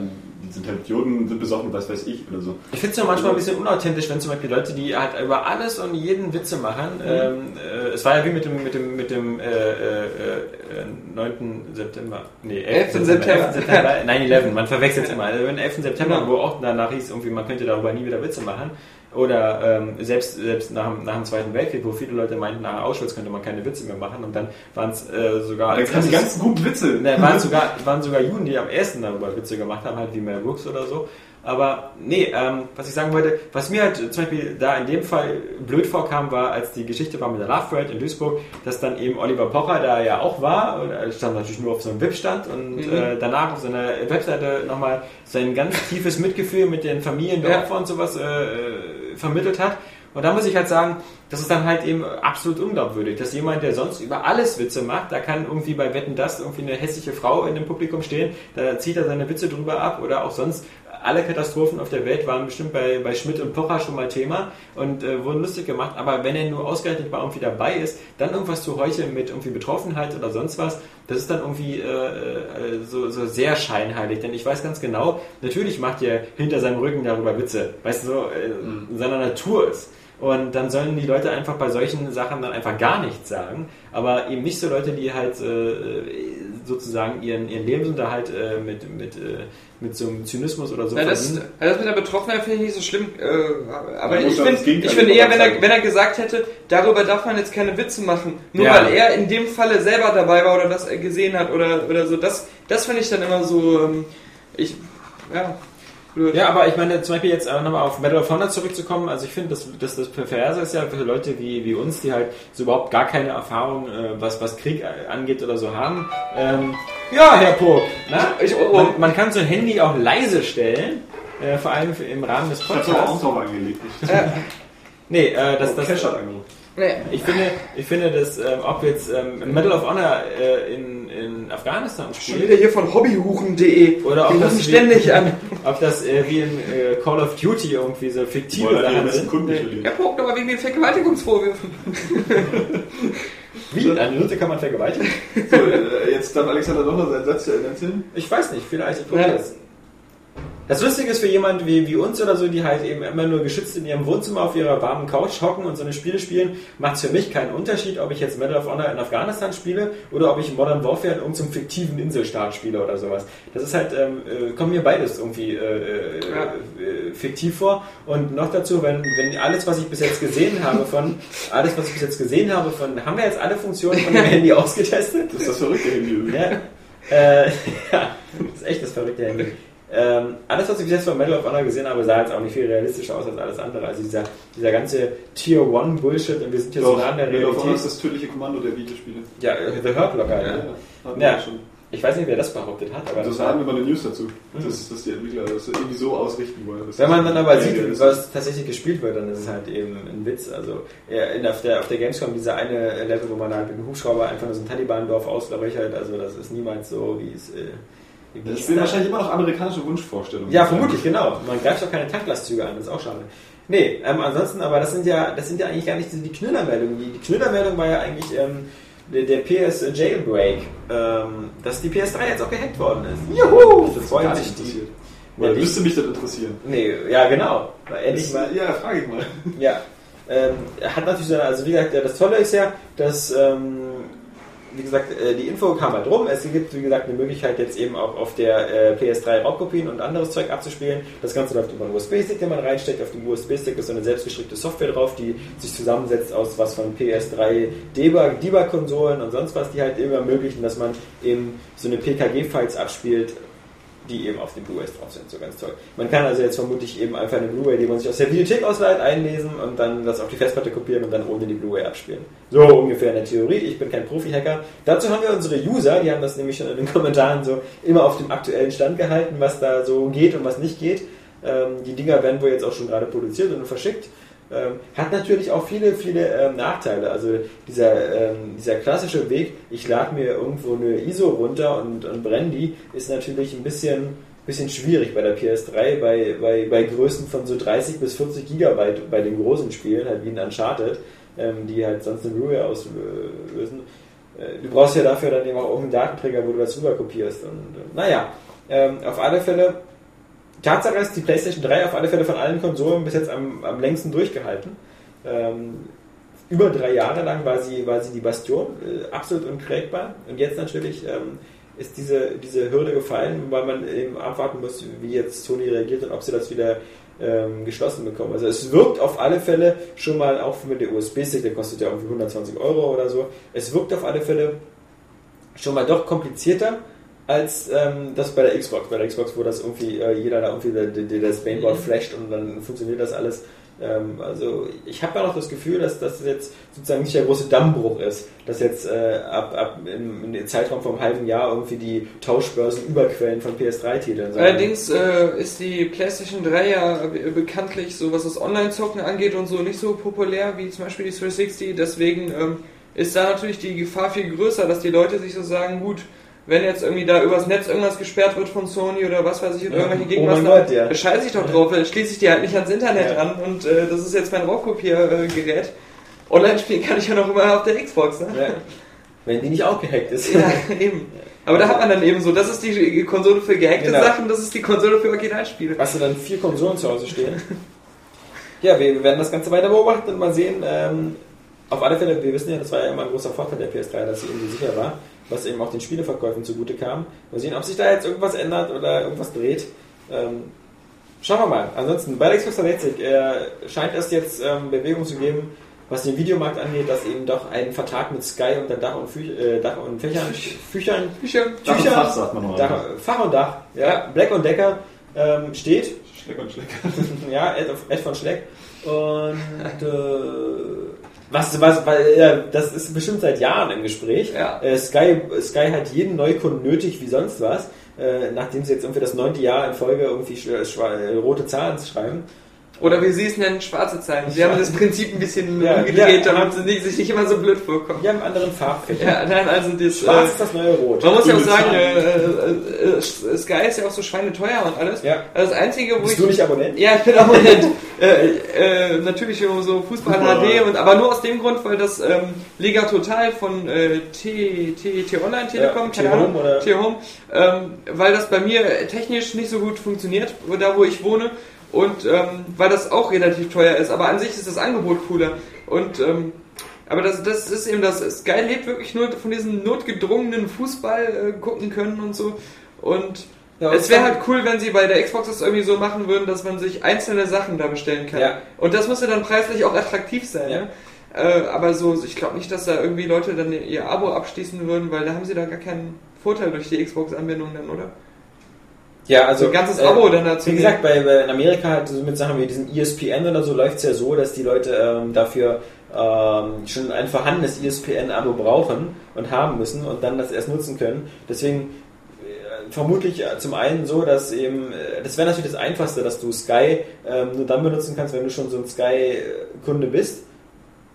sind halt Idioten, sind besoffen, was weiß ich oder so.
Ich finde es nur manchmal ein bisschen unauthentisch, wenn zum Beispiel Leute, die halt über alles und jeden Witze machen. Ähm, äh, es war ja wie mit dem, mit dem, mit dem äh, äh, äh, 9. September. Nee, 11.
11. September.
11. September 9-11. Man verwechselt es immer. Also, den 11. September,
Genau.
wo auch danach hieß, irgendwie, man könnte darüber nie wieder Witze machen. Oder ähm, selbst, selbst nach, dem- nach dem Zweiten Weltkrieg, wo viele Leute meinten, nach Auschwitz könnte man keine Witze mehr machen. Und dann waren es äh, sogar...
Dann kamen die ganzen guten Witze.
da waren sogar, waren sogar Juden, die am ersten darüber Witze gemacht haben, halt wie Mel Brooks oder so. Aber nee, ähm, was ich sagen wollte, was mir halt zum Beispiel da in dem Fall blöd vorkam, war, als die Geschichte war mit der Love Parade in Duisburg, dass dann eben Oliver Pocher da ja auch war, und er stand natürlich nur auf so einem VIP-Stand und
Mhm.
äh, danach auf seiner Webseite nochmal sein ganz tiefes Mitgefühl mit den Familien der
Ja.
Opfer und sowas äh, äh, vermittelt hat. Und da muss ich halt sagen, das ist dann halt eben absolut unglaubwürdig, dass jemand, der sonst über alles Witze macht, da kann irgendwie bei Wetten das irgendwie eine hässliche Frau in dem Publikum stehen, da zieht er seine Witze drüber ab oder auch sonst alle Katastrophen auf der Welt waren bestimmt bei, bei Schmidt und Pocher schon mal Thema und äh, wurden lustig gemacht, aber wenn er nur ausgerechnet mal irgendwie dabei ist, dann irgendwas zu heucheln mit irgendwie Betroffenheit oder sonst was, das ist dann irgendwie äh, äh, so, so sehr scheinheilig, denn ich weiß ganz genau, natürlich macht er hinter seinem Rücken darüber Witze, weißt du, so äh, in seiner Natur ist. Und dann sollen die Leute einfach bei solchen Sachen dann einfach gar nichts sagen. Aber eben nicht so Leute, die halt äh, sozusagen ihren, ihren Lebensunterhalt äh, mit, mit, äh, mit so einem Zynismus oder so
Ja, das, das mit der Betroffenheit finde ich nicht so schlimm. Äh, aber ich finde ich find eher, wenn er, wenn er gesagt hätte, darüber darf man jetzt keine Witze machen, nur
Ja.
weil er in dem Falle selber dabei war oder das er gesehen hat oder, oder so. Das, das finde ich dann immer so. Ähm, ich, ja. Blöd.
Ja, aber ich meine, zum Beispiel jetzt auch nochmal auf Medal of Honor zurückzukommen, also ich finde, das, das, das Perverse ist ja für Leute wie, wie uns, die halt so überhaupt gar keine Erfahrung, äh, was, was Krieg angeht oder so haben. Ähm, ja, Herr Pog, na?
Ich- oh, oh.
Man, man kann so ein Handy auch leise stellen, äh, vor allem im Rahmen des
Ich hab's aber auch
Podcasts.
drauf angelegt. Ich
Äh,
Nee, äh, das,
das,
das,
nee.
ich finde, ich finde, dass ähm, ob jetzt ähm, Medal of Honor äh, in, in Afghanistan
Schon
spielt,
wieder hier von hobbyhuchen.de.
Oder ob das
rufen
wie-
ständig an.
ob das äh, wie in äh, Call of Duty irgendwie so fiktive
wir
Sachen sind.
Er pokt aber wegen den Vergewaltigungsvorwürfen.
Wie? Eine Nutte kann man vergewaltigen?
So, äh, jetzt darf Alexander doch noch seinen Satz zu Ende erzählen.
Ich weiß nicht, vielleicht. Ich
Ja.
es. Das Lustige ist für jemanden wie, wie uns oder so, die halt eben immer nur geschützt in ihrem Wohnzimmer auf ihrer warmen Couch hocken und so eine Spiele spielen, macht es für mich keinen Unterschied, ob ich jetzt Medal of Honor in Afghanistan spiele oder ob ich Modern Warfare in irgendeinem fiktiven Inselstaat spiele oder sowas. Das ist halt, ähm, äh, kommt mir beides irgendwie äh, äh, äh, fiktiv vor. Und noch dazu, wenn, wenn alles, was ich bis jetzt gesehen habe von, alles, was ich bis jetzt gesehen habe von, haben wir jetzt alle Funktionen von dem Handy ausgetestet?
Das ist das verrückte Handy.
Ja, äh, ja, das ist echt das verrückte Handy. Ähm, alles, was ich bis jetzt von Medal of Honor gesehen habe, sah jetzt auch nicht viel realistischer aus als alles andere. Also dieser, dieser ganze Tier 1 Bullshit und wir sind hier so
Doch,
nah an der
Medal of Honor ist
Realität.
das tödliche Kommando der Videospiele.
Ja, The Hurt Locker, ja. Ja.
schon.
Ich weiß nicht, wer das behauptet hat, aber
Also
das
sagen wir mal eine News dazu, dass, dass die Entwickler das irgendwie so ausrichten wollen.
wenn man dann aber
ja,
sieht, was tatsächlich gespielt wird, dann ist es halt eben ein Witz. Also ja, in, auf, der, auf der Gamescom dieser eine Level, wo man halt mit dem Hubschrauber einfach nur so ein Taliban-Dorf auslöchert, also das ist niemals so, wie es... Äh,
Das sind wahrscheinlich immer noch amerikanische Wunschvorstellungen.
Ja, vermutlich, genau. Man greift doch keine Tanklastzüge an, das ist auch schade. Nee, ähm, ansonsten, aber das sind ja, das sind ja eigentlich gar nicht die Knüllermeldungen. Die, die Knüllermeldung war ja eigentlich ähm, der, der PS Jailbreak, ähm, dass die PS3 jetzt auch gehackt worden ist. Juhu! Das
Das ist
freuen
gar
sich
nicht
die.
interessiert.
Ja,
Oder
die-
müsste mich das interessieren?
Nee, ja genau. Endlich mal.
Ja, frage ich mal.
Ja. Ähm, hat natürlich so, also wie gesagt, ja, das Tolle ist ja, dass, ähm, wie gesagt, äh, die Info kam halt rum. Es gibt, wie gesagt, eine Möglichkeit jetzt eben auch auf der äh, PS3 Raubkopien und anderes Zeug abzuspielen. Das Ganze läuft über einen USB-Stick, den man reinsteckt. Auf dem USB-Stick ist so eine selbstgestrickte Software drauf, die sich zusammensetzt aus was von PS3 Debug- Debug-Konsolen und sonst was, die halt eben ermöglichen, dass man eben so eine PKG-Files abspielt, die eben auf den Blu-rays drauf sind. So ganz toll. Man kann also jetzt vermutlich eben einfach eine Blu-ray, die man sich aus der Videothek ausleiht, einlesen und dann das auf die Festplatte kopieren und dann ohne die Blu-ray abspielen. So ungefähr in der Theorie. Ich bin kein Profi-Hacker. Dazu haben wir unsere User, die haben das nämlich schon in den Kommentaren so immer auf dem aktuellen Stand gehalten, was da so geht und was nicht geht. Ähm, die Dinger werden wohl jetzt auch schon gerade produziert und verschickt. Ähm, hat natürlich auch viele, viele ähm, Nachteile. Also dieser, ähm, dieser klassische Weg, ich lade mir irgendwo eine ISO runter und, und brenne die, ist natürlich ein bisschen, bisschen schwierig bei der PS3, bei, bei, bei Größen von so 30 bis 40 Gigabyte bei den großen Spielen, halt wie in Uncharted, ähm, die halt sonst eine Blu-ray auslösen. Äh, Du brauchst ja dafür dann eben auch irgendeinen Datenträger, wo du das rüber kopierst. Und, äh, naja, ähm, auf alle Fälle Tatsache ist, die PlayStation 3 auf alle Fälle von allen Konsolen bis jetzt am, am längsten durchgehalten. Ähm, über drei Jahre lang war sie, war sie die Bastion, äh, absolut unkrägbar. Und jetzt natürlich ähm, ist diese, diese Hürde gefallen, weil man eben abwarten muss, wie jetzt Sony reagiert und ob sie das wieder ähm, geschlossen bekommen. Also es wirkt auf alle Fälle schon mal, auch mit der USB-Stick, der kostet ja irgendwie 120 Euro oder so, es wirkt auf alle Fälle schon mal doch komplizierter als ähm, das bei der Xbox. Bei der Xbox, wo das irgendwie äh, jeder da irgendwie der, der das Mainboard flasht und dann funktioniert das alles. Ähm, also ich habe da noch das Gefühl, dass das jetzt sozusagen nicht der große Dammbruch ist, dass jetzt äh, ab, ab im, im Zeitraum vom halben Jahr irgendwie die Tauschbörsen überquellen von PS3-Titeln.
Allerdings äh, ist die PlayStation 3 ja be- bekanntlich, so was das Online-Zocken angeht und so, nicht so populär wie zum Beispiel die 360. Deswegen ähm, ist da natürlich die Gefahr viel größer, dass die Leute sich so sagen, gut, wenn jetzt irgendwie da übers Netz irgendwas gesperrt wird von Sony oder was weiß ich, oder
Ja.
irgendwelche
Oh
Gegenmaßnahmen,
mein Gott, ja.
scheiße ich doch drauf, dann schließe ich die halt nicht ans Internet
Ja.
ran und äh, das ist jetzt mein Raubkopiergerät. Online spielen kann ich ja noch immer auf der Xbox, ne?
Ja. Wenn die nicht auch gehackt ist.
Ja, eben. Aber da hat man dann eben so, das ist die Konsole für gehackte
Genau.
Sachen, das ist die Konsole für Originalspiele.
Hast du dann vier Konsolen zu Hause stehen? ja, wir, wir werden das Ganze weiter beobachten und mal sehen. Ähm, auf alle Fälle, wir wissen ja, das war ja immer ein großer Vorteil der PS3, dass sie irgendwie sicher war, was eben auch den Spieleverkäufen zugute kam. Mal sehen, ob sich da jetzt irgendwas ändert oder irgendwas dreht. Ähm, schauen wir mal. Ansonsten, bei der Xbox 360 äh, scheint es jetzt ähm, Bewegung zu geben, was den Videomarkt angeht, dass eben doch ein Vertrag mit Sky unter Dach und, Fü äh, Dach und Fächern, Füchern,
Bücher.
Dach und
Tücher.
Fach sagt man.
Dach, Fach und Dach, ja, Black und Decker ähm, steht.
Schleck und Schleck.
ja, Ed, of- Ed von Schleck. Und äh, was, was, weil, ja, das ist bestimmt seit Jahren im Gespräch.
Ja.
Äh, Sky, Sky hat jeden Neukunden nötig wie sonst was, äh, nachdem sie jetzt irgendwie das neunte Jahr in Folge irgendwie äh, rote Zahlen schreiben.
Oder wie sie es nennen, schwarze Zeilen. Sie haben das Prinzip ein bisschen
Ja,
umgedreht,
ja.
damit sie nicht, sich nicht immer so blöd vorkommen.
Die haben einen anderen Farbfächer.
Ja, nein, also das.
Schwarz
Äh,
ist das neue Rot.
man muss ja auch sagen,
Zahlen.
äh, äh, äh, Sky ist ja auch so schweineteuer und alles.
Ja.
Also das Einzige, wo
Bist
ich.
du nicht Abonnent?
Ja, ich bin Abonnent. äh, äh, natürlich so so Fußball. HD, und, aber nur aus dem Grund, weil das ähm, Liga Total von äh, T, T, T Online Telekom,
Ja, T-Home oder-
T-Home, ähm, weil das bei mir technisch nicht so gut funktioniert, da wo ich wohne und ähm, weil das auch relativ teuer ist, aber an sich ist das Angebot cooler und ähm, aber das, das ist eben das, Sky lebt wirklich nur von diesem notgedrungenen Fußball äh, gucken können und so und
Ja,
es wäre halt cool, wenn sie bei der Xbox das irgendwie so machen würden, dass man sich einzelne Sachen da bestellen kann.
Ja.
Und das müsste dann preislich auch attraktiv sein.
Ja.
Ja. Äh, aber so, ich glaube nicht, dass da irgendwie Leute dann ihr Abo abschließen würden, weil da haben sie da gar keinen Vorteil durch die Xbox-Anbindung dann, oder?
Ja, also
So ein ganzes
äh,
Abo dann dazu.
Wie gesagt, bei, bei in Amerika halt so mit Sachen wie diesem ESPN oder so läuft es ja so, dass die Leute ähm, dafür ähm, schon ein vorhandenes ESPN-Abo brauchen und haben müssen und dann das erst nutzen können. Deswegen äh, vermutlich äh, zum einen so, dass eben, äh, das wäre natürlich das Einfachste, dass du Sky ähm, nur dann benutzen kannst, wenn du schon so ein Sky-Kunde bist.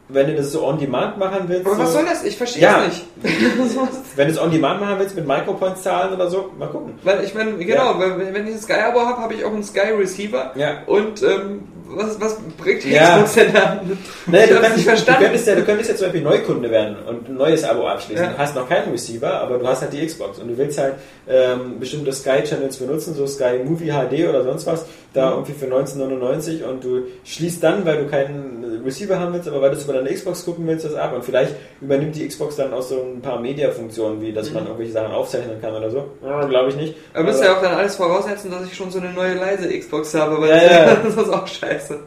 Wenn du das so on-demand machen willst.
aber was
so,
soll das? Ich verstehe
Ja.
es nicht.
Wenn du es on-demand machen willst mit Micropoints zahlen oder so, mal gucken.
Weil ich meine, genau, weil wenn ich ein Sky-Abo habe, habe ich auch einen Sky-Receiver.
Ja.
Und ähm, was, was bringt die
Ja.
Xbox denn da?
Nee,
ich
du, kannst,
nicht
du,
verstanden.
könntest ja, du könntest ja zum Beispiel Neukunde werden und ein neues Abo abschließen.
Ja.
Du hast noch keinen Receiver, aber du hast halt die Xbox und du willst halt ähm, bestimmte Sky-Channels benutzen, so Sky Movie HD oder sonst was, da
Mhm.
irgendwie für 1999 und du schließt dann, weil du keinen Receiver haben willst, aber weil du es über deine Xbox gucken willst, das ab und vielleicht übernimmt die Xbox dann auch so ein paar Media-Funktionen, wie dass man irgendwelche Sachen aufzeichnen kann oder so. Ja, Glaube ich nicht.
Aber müsste ja auch dann alles voraussetzen, dass ich schon so eine neue leise Xbox habe, weil
Ja, ja.
das ist auch scheiße.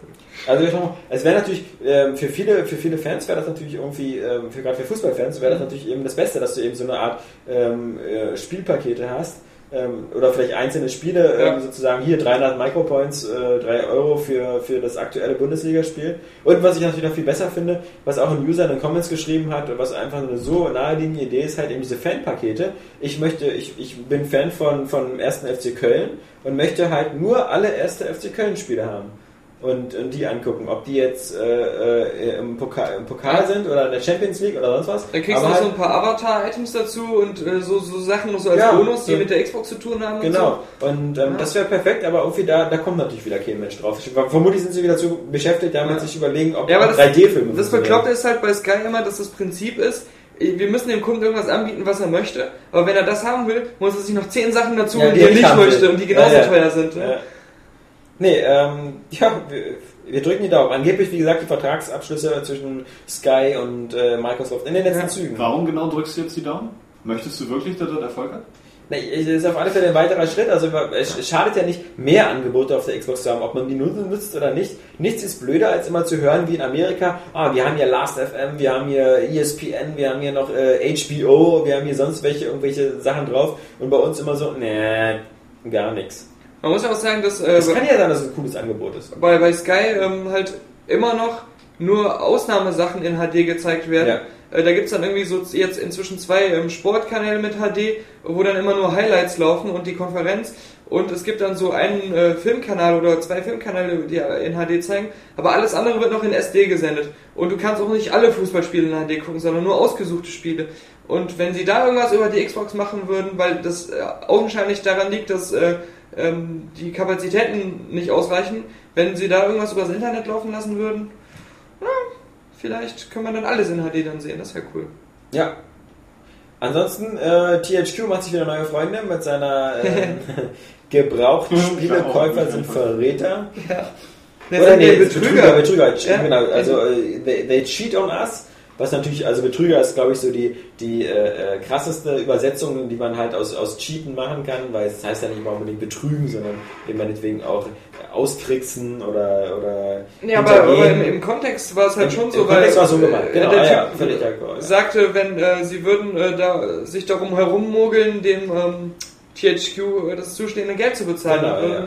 Also es wäre natürlich ähm, für viele für viele Fans wäre das natürlich irgendwie ähm, für gerade für Fußballfans wäre das natürlich eben das Beste, dass du eben so eine Art ähm, äh, Spielpakete hast ähm, oder vielleicht einzelne Spiele ähm,
Ja.
sozusagen hier 300 Micropoints, äh, 3 Euro für für das aktuelle Bundesligaspiel und was ich natürlich noch viel besser finde, was auch ein User in den Comments geschrieben hat, was einfach eine so naheliegende Idee ist, halt eben diese Fanpakete. Ich möchte ich, ich bin Fan von von 1. FC Köln und möchte halt nur alle 1. FC Köln Spiele haben und, und die angucken, ob die jetzt äh, äh, im, Pokal, im Pokal sind oder in der Champions League oder sonst was.
Dann kriegst du noch so
halt-
ein paar Avatar-Items dazu und äh, so, so Sachen noch so als
Ja,
Bonus, die
so-
mit der Xbox zu tun haben.
Genau, und ähm,
Ja.
das wäre perfekt, aber irgendwie da, da kommt natürlich wieder kein Mensch drauf. Ich, vermutlich sind sie wieder zu beschäftigt, damit
Ja.
sich überlegen, ob
Ja, aber das-
3D-Filme
So. Das Bekloppte ist halt bei Sky immer, dass das Prinzip ist, wir müssen dem Kunden irgendwas anbieten, was er möchte, aber wenn er das haben will, muss er sich noch zehn Sachen dazu
Ja,
holen,
die
er nicht möchte
will.
und die genauso teuer sind.
Ja. Nee, ähm, ja, wir, wir drücken die Daumen. Angeblich, wie gesagt, die Vertragsabschlüsse zwischen Sky und äh, Microsoft in den letzten
Ja.
Zügen.
Warum genau drückst du jetzt die Daumen? Möchtest du wirklich, dass das Erfolg hat?
Nee, es ist auf alle Fälle ein weiterer Schritt. Also es schadet ja nicht, mehr Angebote auf der Xbox zu haben, ob man die nutzt oder nicht. Nichts ist blöder, als immer zu hören wie in Amerika, ah, wir haben hier Last.fm, wir haben hier ESPN, wir haben hier noch äh, HBO, wir haben hier sonst welche, irgendwelche Sachen drauf. Und bei uns immer so, nee, gar nichts.
Man muss ja auch sagen, dass äh,
Es kann ja sein, dass es ein cooles Angebot ist.
bei, bei Sky ähm, halt immer noch nur Ausnahmesachen in HD gezeigt werden. Äh, Da gibt's dann irgendwie so jetzt inzwischen zwei ähm, Sportkanäle mit HD, wo dann immer nur Highlights laufen und die Konferenz. Und es gibt dann so einen äh, Filmkanal oder zwei Filmkanäle, die in HD zeigen, aber alles andere wird noch in SD gesendet. Und du kannst auch nicht alle Fußballspiele in HD gucken, sondern nur ausgesuchte Spiele. Und wenn sie da irgendwas über die Xbox machen würden, weil das äh, augenscheinlich daran liegt, dass äh, ähm, die Kapazitäten nicht ausreichen, wenn sie da irgendwas übers Internet laufen lassen würden, ja, vielleicht können wir dann alles in HD dann sehen, das wäre cool.
Ja. Ansonsten, äh, THQ macht sich wieder neue Freunde mit seiner äh, Gebrauchtspielekäufer sind Verräter.
Ja,
Oder nee,
Betrüger.
Betrüger, Betrüger,
Ja.
genau. Also äh, they, they cheat on us. Was natürlich, also Betrüger ist, glaube ich, so die, die äh, äh, krasseste Übersetzung, die man halt aus, aus Cheaten machen kann, weil es heißt ja nicht mal unbedingt betrügen, sondern eben meinetwegen auch austricksen oder, oder
Ja, aber, aber im, im Kontext war es halt
Im-
schon
im
so,
Kontext war so
äh,
gemeint, genau,
der
ja, ja,
Typ
völlig d'accord, ja.
sagte, wenn äh, sie würden äh, da sich darum herummogeln, dem ähm, THQ äh, das zustehende Geld zu bezahlen,
Genau,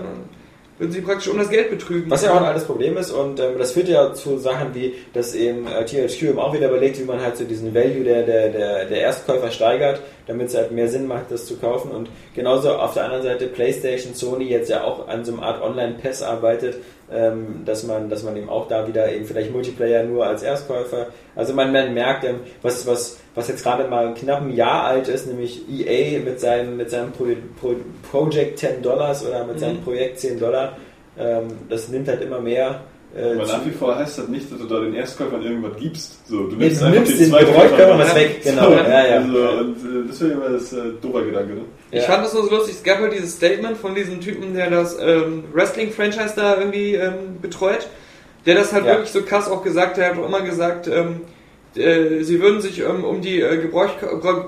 würden, sie praktisch um das Geld betrügen.
Was ja auch ein altes Problem ist und ähm, das führt ja zu Sachen wie, dass eben äh, THQ eben auch wieder überlegt, wie man halt so diesen Value der, der, der, der Erstkäufer steigert, damit es halt mehr Sinn macht, das zu kaufen und genauso auf der anderen Seite PlayStation, Sony jetzt ja auch an so einer Art Online-Pass arbeitet, ähm, dass man, dass man eben auch da wieder eben vielleicht Multiplayer nur als Erstkäufer, also man, man merkt, ähm, was, was, was jetzt gerade mal knapp ein Jahr alt ist, nämlich EA mit seinem, mit seinem Pro, Pro, Project 10 Dollars oder mit seinem Projekt 10 Dollar, ähm, das nimmt halt immer mehr. Äh,
Aber nach wie vor heißt das nicht, dass du da den Erstkäufern irgendwas gibst. So, du
Nee,
nimmst
du
einfach
nimmst
den
den Gebrauchtkörper was weg, genau.
So,
Ja, ja.
Also, und äh, das wäre immer das äh, doofer Gedanke, ne?
Ich
Ja.
fand das nur so lustig, es gab halt dieses Statement von diesem Typen, der das ähm, Wrestling-Franchise da irgendwie ähm, betreut, der das halt
Ja.
wirklich so krass auch gesagt hat, er hat auch immer gesagt, ähm, äh, sie würden sich ähm, um die äh, Gebrauch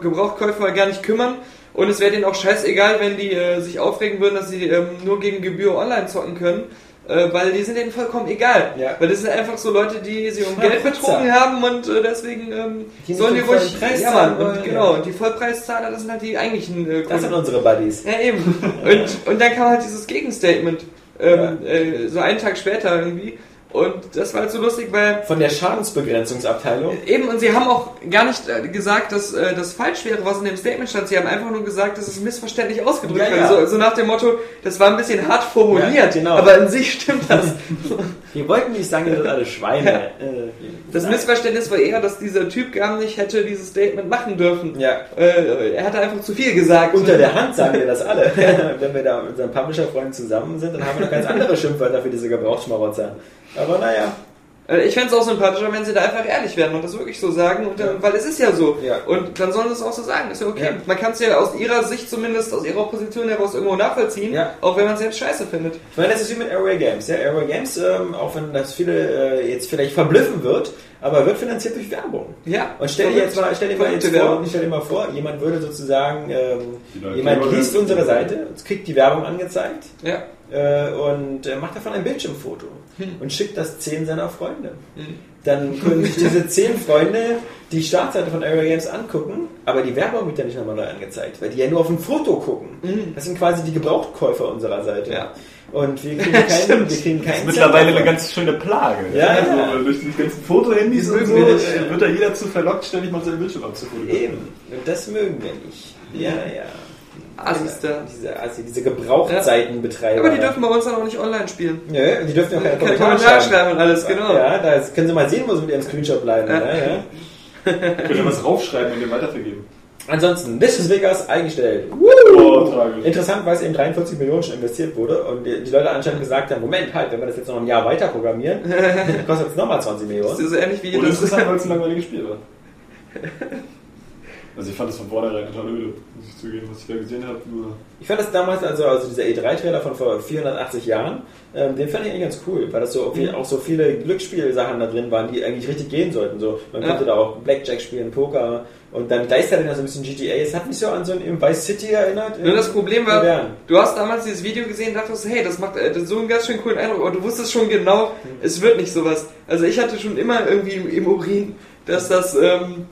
Gebrauchkäufer gar nicht kümmern und es wäre denen auch scheißegal, wenn die äh, sich aufregen würden, dass sie ähm, nur gegen Gebühr online zocken können. Äh, weil die sind denen vollkommen egal.
Ja.
Weil das sind einfach so Leute, die sie um
Ja,
Geld betrogen haben und äh, deswegen ähm,
Die
sollen die ruhig.
Preis
ja,
zahlen
Mann,
wollen,
und genau.
ja.
Und die Vollpreiszahler, das sind halt die eigentlichen äh,
Das sind
Kunden.
unsere Buddies.
Ja, eben. Und, und dann kam halt dieses Gegenstatement. Ähm, äh, so einen Tag später irgendwie. Und das war halt so lustig, weil
Von der Schadensbegrenzungsabteilung.
eben, und sie haben auch gar nicht äh, gesagt, dass äh, das falsch wäre, was in dem Statement stand. Sie haben einfach nur gesagt, dass es missverständlich ausgedrückt
Ja, ja.
So, so nach dem Motto, das war ein bisschen hart formuliert,
Ja, genau.
aber in sich stimmt das.
Wir wollten nicht sagen, ihr seid alle Schweine. Äh,
Das Missverständnis war eher, dass dieser Typ gar nicht hätte dieses Statement machen dürfen.
Ja.
Äh, er hatte einfach zu viel gesagt.
Unter der Hand sagen wir das alle. Wenn wir da mit unseren Publisher-Freunden zusammen sind, dann haben wir noch ganz andere Schimpfwörter für diese Gebrauchsschmarotzer. Aber naja.
Äh, Ich fände es auch sympathischer, wenn sie da einfach ehrlich werden und das wirklich so sagen, und dann, weil es ist ja so.
Ja.
Und dann sollen sie es auch so sagen, ist ja okay.
Ja.
Man kann es ja aus ihrer Sicht zumindest, aus ihrer Position heraus irgendwo nachvollziehen,
Ja.
auch wenn man es selbst scheiße findet.
Ich meine, das ist wie mit Airway Games. Ja, Airway Games, ähm, auch wenn das viele äh, jetzt vielleicht verblüffen wird, aber wird finanziert durch Werbung.
Ja.
Und stell dir jetzt mal, stell dir mal jetzt vor, stell dir mal vor, jemand würde sozusagen, ähm, jemand liest unsere Seite, kriegt die Werbung angezeigt
Ja.
Äh, und äh, macht davon ein Bildschirmfoto und schickt das zehn seiner Freunde.
Hm.
Dann können sich diese zehn Freunde die Startseite von Area Games angucken, aber die Werbung wird ja nicht nochmal neu angezeigt, weil die ja nur auf ein Foto gucken. Das sind quasi die Gebrauchtkäufer unserer Seite.
Hm. Ja.
Und wir kriegen keinen, wir kriegen keinen
Mittlerweile
Cent
eine ganz schöne Plage.
Ja,
also,
ja.
Durch die ganzen Fotohandys und so äh, wird da jeder zu verlockt, ständig mal seinen Bildschirm abzufotografieren.
Eben. Und das mögen wir nicht. Ja, ja.
Assis da.
Diese, also diese Gebrauchtseitenbetreiber.
Aber die dürfen bei uns dann auch nicht online spielen.
Nö, die dürfen ja keine
Keine
Kommentare schreiben.
schreiben und alles, genau.
Ja, da können Sie mal sehen, wo Sie mit Ihrem Screenshot bleiben.
Ja.
Ja. Ja,
Könnt ihr was raufschreiben und dem weitervergeben.
Ansonsten, Vicious Vegas eingestellt.
Oh.
Interessant, weil es eben 43 Millionen schon investiert wurde und die, die Leute anscheinend gesagt haben, Moment, halt, wenn wir das jetzt noch ein Jahr weiter programmieren, kostet es nochmal 20
Das
Millionen.
ist so ähnlich wie
Und
das.
interessant, weil es ein langweiliges Spiel war. Also ich fand das von vornherein total öde, muss ich zugeben, was ich da gesehen habe.
Ich fand das damals, also, also dieser E3-Trailer von vor 480 Jahren, ähm, den fand ich eigentlich ganz cool, weil das so
Mhm.
auch so viele Glücksspielsachen da drin waren, die eigentlich richtig gehen sollten. So, man
Ja.
konnte da auch Blackjack spielen, Poker und dann gleichzeitig noch so ein bisschen GTA. Es hat mich so an so ein Vice City erinnert.
Nur das Problem war,
Modern.
du hast damals dieses Video gesehen und dachtest, hey, das macht äh, so einen ganz schön coolen Eindruck, aber du wusstest schon genau, es wird nicht sowas. Also ich hatte schon immer irgendwie im, im Urin, dass das, ähm,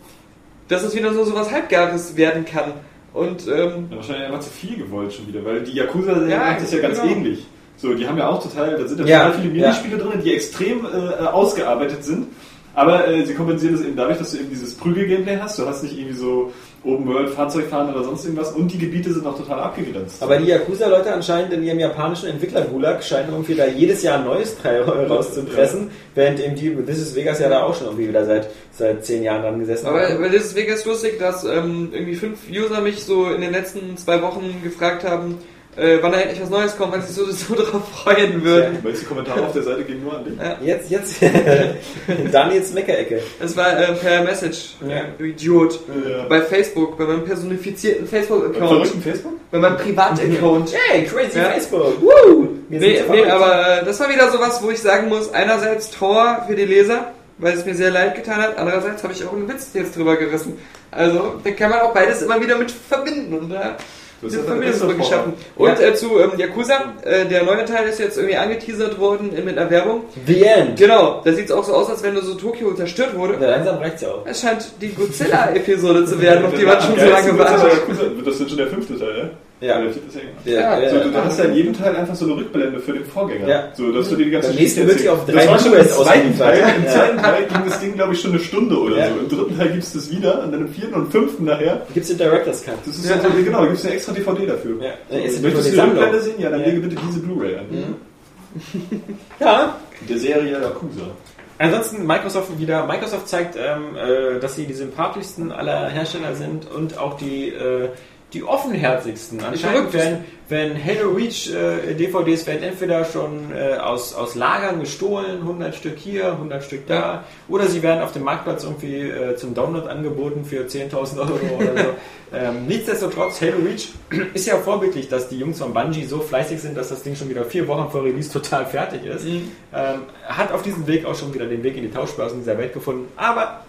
dass das wieder so sowas Halbgares werden kann. Und ähm,
ja, wahrscheinlich einfach zu viel gewollt schon wieder, weil die Yakuza-Serie
Ja,
macht das ja ganz
genau.
ähnlich. So, die haben ja auch total, da sind ja, total viele. Minispiele drin, die extrem äh, ausgearbeitet sind. Aber äh, sie kompensieren das eben dadurch, dass du eben dieses Prügel-Gameplay hast. Du hast nicht irgendwie so Open World, Fahrzeugfahren oder sonst irgendwas. Und die Gebiete sind auch total abgegrenzt.
Aber die Yakuza-Leute anscheinend in ihrem japanischen Entwickler-Gulag scheinen irgendwie da jedes Jahr ein neues Teil rauszupressen, während eben die This is Vegas ja da auch schon irgendwie wieder seit, seit zehn Jahren dran gesessen
Aber
haben.
bei das ist Vegas lustig, dass ähm, irgendwie fünf User mich so in den letzten zwei Wochen gefragt haben, äh, wann da endlich was Neues kommt, weil sie sich so, so darauf freuen würden.
Weil die Kommentare auf der Seite gehen nur an dich.
Jetzt, jetzt, Daniels Meckerecke.
Das war äh, per Message,
Ja.
äh, du Idiot.
Ja.
Bei Facebook, bei meinem personifizierten Facebook-Account,
verrückten Facebook?
bei meinem Privat-Account.
Hey, crazy
Ja.
Facebook! Woo!
Nee, nee, aber äh, das war wieder sowas, wo ich sagen muss, einerseits Tor für die Leser, weil es mir sehr leid getan hat, andererseits habe ich auch einen Witz jetzt drüber gerissen. Also, da kann man auch beides immer wieder mit verbinden und da
Du ja deine
Verbindungsbrücke
bessere
geschaffen. Und äh, zu ähm, Yakuza, äh, der neue Teil ist jetzt irgendwie angeteasert worden äh, mit einer Werbung.
The End!
Genau, da sieht es auch so aus, als wenn so Tokio zerstört wurde.
Ja, langsam reicht's ja auch.
Es scheint die Godzilla-Episode zu werden, auf die man schon so lange wartet.
Das ist schon der fünfte Teil, ja?
Ja.
Ja
Ja,
Ja,
So, du, du hast ja in jedem Teil einfach so eine Rückblende für den Vorgänger.
Ja.
So, dass du dir die ganze
Beim nächsten wird sie auf drei
Das war schon im zweiten Teil. Im
Ja.
zweiten Teil ging das Ding, glaube ich, schon eine Stunde oder
Ja.
so. Im dritten Teil gibt es das wieder und dann im vierten und fünften nachher.
Gibt's den Director's Cut?
Das ist ja, so, genau, da gibt es eine extra DVD dafür.
Ja.
So,
Ist
möchtest du die? Rückblende sehen? Ja, dann
Ja.
lege bitte diese Blu-ray an.
Ja.
Der Serie Yakuza.
Ansonsten Microsoft wieder. Microsoft zeigt, ähm, äh, dass sie die sympathischsten aller Hersteller sind und auch die, äh, die offenherzigsten. Anscheinend werden, werden Halo Reach äh, DVDs werden entweder schon äh, aus, aus Lagern gestohlen, 100 Stück hier, 100 Stück da, oder sie werden auf dem Marktplatz irgendwie äh, zum Download angeboten für 10.000 Euro oder so. ähm, nichtsdestotrotz, Halo Reach ist ja vorbildlich, dass die Jungs von Bungie so fleißig sind, dass das Ding schon wieder vier Wochen vor Release total fertig ist. Ähm, hat auf diesem Weg auch schon wieder den Weg in die Tauschbörsen dieser Welt gefunden, aber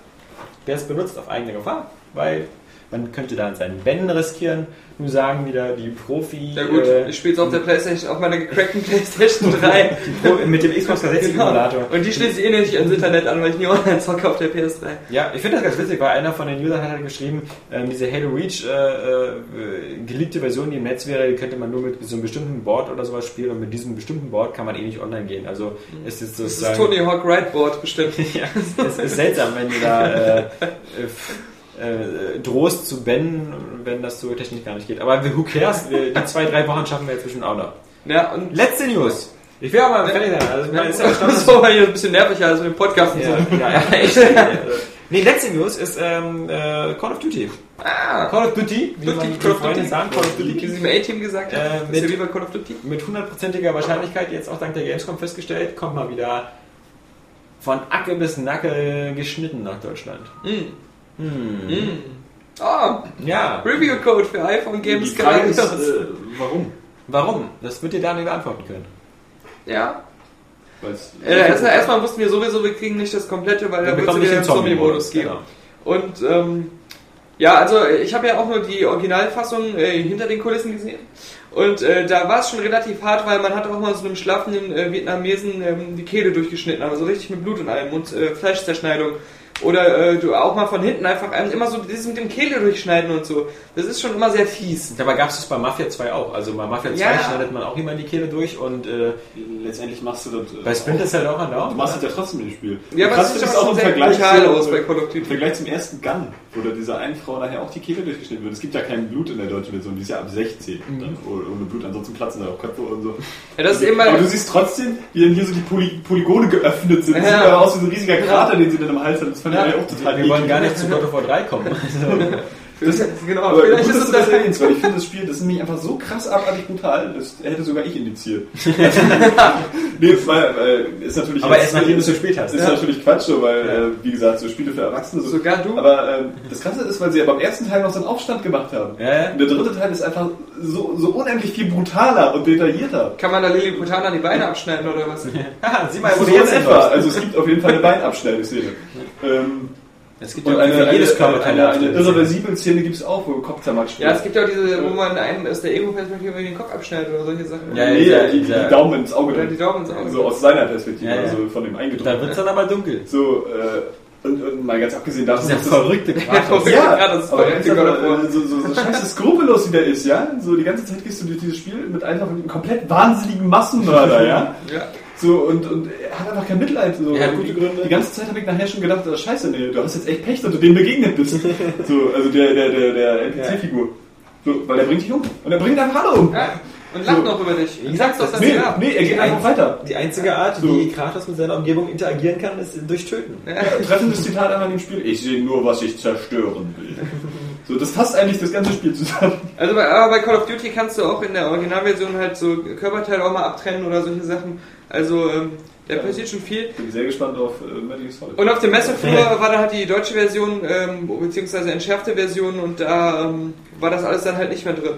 wer es benutzt auf eigene Gefahr, weil man könnte da seinen Ben riskieren. Nur sagen wieder die Profi.
Ja gut,
äh,
ich spiele es auf der Playstation, auf meiner gecrackten Playstation 3.
Pro, mit dem Xbox 360
Genau.
Simulator.
Und die schließe ich eh nicht ans Internet an, weil ich nie online zocke auf der PS3.
Ja, ich finde das ganz witzig, weil einer von den Usern hat halt geschrieben, ähm, diese Halo Reach äh, äh, geliebte Version, die im Netz wäre, die könnte man nur mit so einem bestimmten Board oder sowas spielen und mit diesem bestimmten Board kann man eh nicht online gehen. Also es ist
Das ist
sozusagen...
Tony Hawk Rightboard bestimmt.
ja, es ist seltsam, wenn du da äh, äh, äh, drohst zu bannen, wenn das so technisch gar nicht geht. Aber who cares? Die zwei, drei Wochen schaffen wir jetzt bestimmt auch noch.
Ja, und
Letzte News. Ich will auch mal fertig sein. Also, meine, ist ja
das aber hier ein bisschen nerviger als mit dem Podcast
Ja,
so.
ja, ja, echt. Nee, letzte News ist ähm, äh, Call of Duty.
Ah,
Call of Duty, wie
Duty,
man
Call of Duty.
sagen, Call of
wie
Duty.
sie im A-Team gesagt
Äh,
hat. ist
mit-
ja wie bei Call of Duty.
Mit hundertprozentiger Wahrscheinlichkeit, jetzt auch dank der Gamescom festgestellt, kommt mal wieder von Acke bis Nacke geschnitten nach Deutschland.
Ah,
Ja.
Review-Code für iPhone Games gratis.
äh, warum?
Warum? Das wird dir Daniel beantworten können.
Ja. Äh, erstmal, erstmal wussten wir sowieso, wir kriegen nicht das komplette, weil da wird es wieder einen Zombie-Modus geben.
Genau.
Und ähm, ja, also ich habe ja auch nur die Originalfassung äh, hinter den Kulissen gesehen. Und äh, da war es schon relativ hart, weil man hat auch mal so einem schlafenden äh, Vietnamesen ähm, die Kehle durchgeschnitten, also richtig mit Blut und allem und äh, Fleischzerschneidung. Oder äh, du auch mal von hinten einfach einem immer so dieses mit dem Kehle durchschneiden und so. Das ist schon immer sehr fies.
Dabei gab es das bei Mafia 2 auch. Also bei Mafia 2
Ja.
schneidet man auch immer die Kehle durch und äh,
Letztendlich machst du das. äh,
bei Splinter Cell auch
Du
andauernd.
machst es ja trotzdem in dem Spiel.
Ja, aber sieht
ist
aber schon sehr brutal aus bei Call of Duty.
Im Vergleich zum ersten Gun, wo da dieser einen Frau nachher auch die Kehle durchgeschnitten wird. Es gibt ja kein Blut in der deutschen Version, die ist ja ab 16.
Mhm.
Dann, ohne ohne Blut, ansonsten platzen da auch Köpfe und so.
Ja, das ist eben
Aber
mal,
du siehst trotzdem, wie dann hier so die Poly Polygone geöffnet sind. Das
Ja.
sieht aber aus wie so ein riesiger Krater, den sie dann im Hals haben. Das
Ja.
Wir wollen gar nicht zu God of War 3 kommen. Also,
das, genau,
Aber
vielleicht
gut,
ist es
das
das
erwähnst, weil ich finde das Spiel, das ist nämlich einfach so krass abartig brutal, das hätte sogar ich indiziert. nee, weil, weil ist natürlich
aber erst nachdem du es gespielt hast.
ist natürlich Quatsch, so, weil, äh, wie gesagt, so Spiele für Erwachsene. So.
Sogar du?
Aber ähm, das Krasse ist, weil sie ja beim ersten Teil noch so einen Aufstand gemacht haben.
Ja, ja.
Und der dritte Teil ist einfach so, so unendlich viel brutaler und detaillierter.
Kann man da Lilliputaner die Beine abschneiden oder was?
Haha, sieh mal, wo
So
du jetzt
etwa. Also es gibt auf jeden Fall eine Beinabschneideszene. ähm,
Es gibt
und
ja
eine,
jedes
eine,
Körperteil
eine, eine
eine
irreversible Szene gibt es auch, wo Kopf zermatscht
Ja,
wird.
es gibt ja auch diese, wo man einen aus der Ego-Perspektive den Kopf abschneidet oder solche Sachen.
Ja, ja.
nee,
dieser-
die, die
dieser-
Daumen ins Auge.
Oder die Daumen ins Auge.
So aus seiner Perspektive,
Ja, ja.
also von dem eingedrückt.
Da wird es dann aber dunkel.
So, äh, Und, und mal ganz abgesehen davon,
Dieser
dass das
verrückte Kratos.
Ja,
Kratos ist
aber
verrückte War.
äh, so, so, so scheiße skrupellos wie der ist, ja? So die ganze Zeit gehst du durch dieses Spiel mit einfach einem komplett wahnsinnigen Massenmörder, ja?
Ja.
So, und, und er hat einfach kein Mitleid. So.
Er hat gute Gründe.
Die ganze Zeit habe ich nachher schon gedacht, oh, scheiße, nee, du hast jetzt echt Pech, dass du dem begegnet bist. so, also der, der, der, der NPC-Figur. So, weil er bringt dich um. Und er bringt einfach alle um.
ja. Und lacht noch über dich.
Gesagt,
Sag's doch, dass
Nee,
er
nee, er geht einfach weiter.
Die einzige Art,
So.
wie Kratos mit seiner Umgebung interagieren kann, ist durch Töten.
Treffendes Zitat einmal in dem Spiel. Ich sehe nur, was ich zerstören will. So, das fasst eigentlich das ganze Spiel zusammen.
Also bei, aber bei Call of Duty kannst du auch in der Originalversion halt so Körperteile auch mal abtrennen oder solche Sachen. Also ähm, der passiert schon viel.
Bin sehr gespannt auf äh, Metal Gear Solid.
Und auf dem Messeflur war dann halt die deutsche Version, ähm, beziehungsweise entschärfte Version und da ähm, war das alles dann halt nicht mehr drin.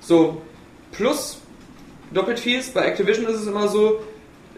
So, plus doppelt fies, bei Activision ist es immer so,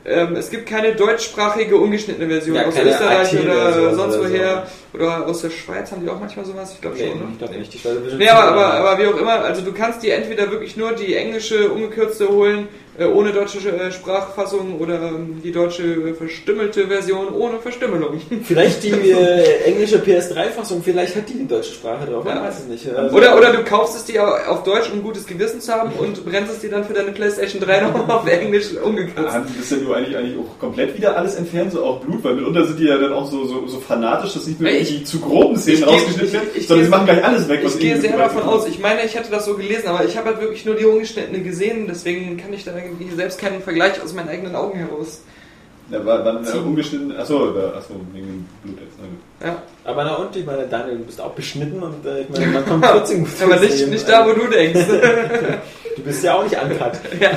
ähm, es gibt keine deutschsprachige ungeschnittene Version
Ja,
aus Österreich oder sonst
oder so.
Oder aus der Schweiz haben die auch manchmal sowas, ich glaube
Nee,
schon. Ne?
ich glaube nicht. Die
Nee, aber, aber, aber wie auch immer, also du kannst dir entweder wirklich nur die englische umgekürzte holen, ohne deutsche äh, Sprachfassung oder ähm, die deutsche äh, verstümmelte Version ohne Verstümmelung.
Vielleicht die äh, englische PS3-Fassung, vielleicht hat die die deutsche Sprache drauf, man
Ja.
weiß es nicht. Also,
Oder, oder du kaufst es dir auf Deutsch, um gutes Gewissen zu haben und brennst es dir dann für deine Playstation 3 noch auf Englisch umgekürzt.
Haben die das ja nur eigentlich, eigentlich auch komplett wieder alles entfernt, so auch Blut, weil mitunter sind die ja dann auch so, so, so fanatisch, dass nicht nur die zu groben Szenen rausgeschnitten
ich-
werden,
ich
sondern sie machen gleich alles weg, was
Ich gehe sehr davon aus, ich meine, ich hatte das so gelesen, aber ich habe halt wirklich nur die ungeschnittene gesehen, deswegen kann ich da irgendwie selbst keinen Vergleich aus meinen eigenen Augen heraus.
Ja, war, war dann äh, umgeschnitten, achso, da- achso, wegen dem Blut jetzt. na.
Ja.
aber na und, ich meine, Daniel, du bist auch beschnitten und äh, ich meine, man kommt trotzdem gut
Aber nicht, nicht da, wo du denkst.
Du bist ja auch nicht uncut.
ja.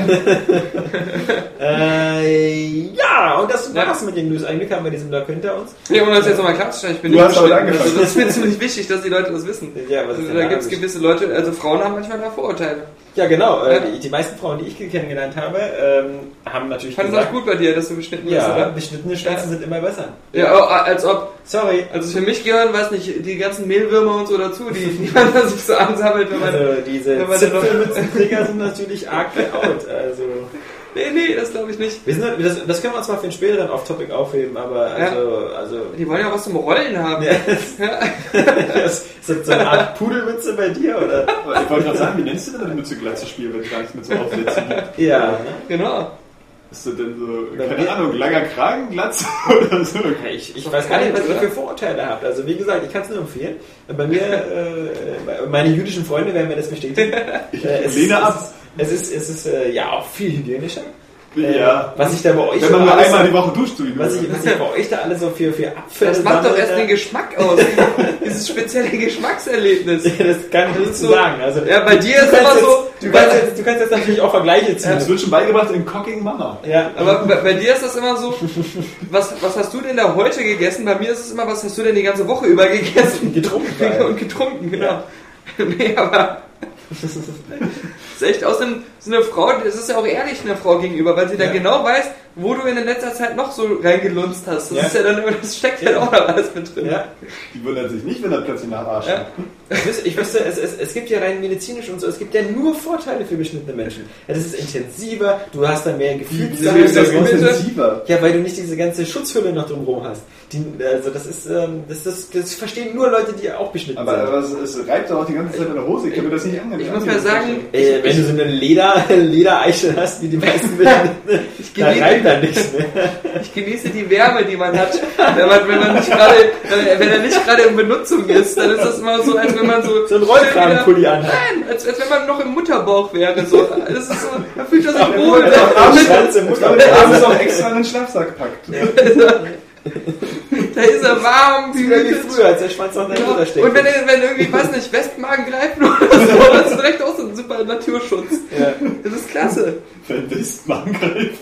äh, ja, und das
Ja.
war's mit den News. Eigentlich haben wir diesen Block hinter uns.
Ja, um das jetzt nochmal klarzustellen, ich bin
Du
nicht
hast damit angefangen.
Also das ist mir ziemlich wichtig, dass die Leute das wissen.
Ja, was ist
Also,
denn
da
da
gibt es gewisse Leute, also Frauen haben manchmal da Vorurteile.
Ja, genau. Äh, die, die meisten Frauen, die ich kennengelernt habe, ähm, haben natürlich
Ich fand es auch gut bei dir, dass du beschnitten bist,
ja,
oder?
beschnittene Schwänze
Ja.
sind immer besser.
Ja, oh, als ob.
Sorry.
Also für mich gehören, weiß nicht, die ganzen Mehlwürmer und so dazu, die, die man sich so ansammelt, wenn man.
Also diese
wenn man den noch-
Zipfelmützenträger sind natürlich arg out. Also
Nee, nee, das glaube ich nicht.
wir sind, das, das können wir uns mal für den späteren Off-Topic aufheben, aber also, also
Die wollen ja was zum Rollen haben.
ja, das ist das so eine Art Pudelmütze bei dir oder?
Ich wollte gerade sagen, wie nennst du denn eine Mütze Glatze spielen, wenn es gar nichts mit so Aufsätzen gibt?
Ja.
Genau.
Ist das denn so, keine
mir-
Ahnung, langer Kragen, Glatze oder so?
Ich, ich weiß gar nicht, was ihr für Vorurteile habt. Also wie gesagt, ich kann es nur empfehlen. Bei mir, äh, meine jüdischen Freunde werden mir das bestätigen. Äh, es,
lehne
ist,
ab.
Es ist, es ist äh, ja auch viel hygienischer.
Ja.
Was ich da bei euch
Wenn man
so
nur einmal die Woche duscht, so du.
was ich, was ich bei euch da alle so für, für Abfälle
Das macht doch erst
da-
den Geschmack aus. Dieses spezielle Geschmackserlebnis.
Das kann ich nicht
so-
so sagen. Also,
Ja, bei dir
du
ist
kannst
immer
jetzt,
so-
Du kannst, jetzt, du kannst jetzt natürlich auch Vergleiche ziehen.
Das wird schon beigebracht in Cocking Mama.
Ja,
Aber bei, bei dir ist das immer so, was, was hast du denn da heute gegessen? Bei mir ist es immer, was hast du denn die ganze Woche über gegessen?
getrunken.
Und getrunken, genau. Nee, aber. Das ist echt aus dem, so eine Frau, das ist ja auch ehrlich einer Frau gegenüber, weil sie dann
Ja.
genau weiß, wo du in der letzter Zeit noch so reingelunzt hast. Das
Ja.
ist ja dann immer, das steckt ja auch noch alles mit drin.
Ja.
Die wundert sich nicht, wenn er plötzlich nach Arsch
Ja.
Ich wüsste, es, es, es gibt ja rein medizinisch und so, es gibt ja nur Vorteile für beschnittene Menschen. Ja, das ist intensiver, du hast dann mehr
ist das
Bitte?
intensiver?
Ja, weil du nicht diese ganze Schutzhülle noch drumherum hast. Die, also das ist, ähm, das, das, das verstehen nur Leute, die auch beschnitten
Aber,
sind.
aber es, es reibt doch auch die ganze Zeit in der Hose. Ich kann mir das nicht angehen.
Ich muss mal sagen,
Äh, wenn du so eine Leder, Ledereiche hast, wie die meisten Beschnittenen, da reibt da nichts mehr.
ich genieße die Wärme, die man hat. Wenn man, wenn man nicht gerade, wenn er nicht gerade in Benutzung ist, dann ist das immer so, als wenn man so.
So ein Rollkragenpulli anhat.
Nein, als, als wenn man noch im Mutterbauch wäre. So. Das ist so, da fühlt er sich wohl.
Aber der Arm ist auch extra in den Schlafsack packt.
Da ist er warm,
Wie früher, als der Schwanz noch in der
Ja.
Mutter steckt.
Und wenn, wenn irgendwie, weiß nicht, Wespenmagen greifen oder so, das ist direkt auch so ein super Naturschutz.
ja.
Das ist klasse.
Wenn das mal angreift.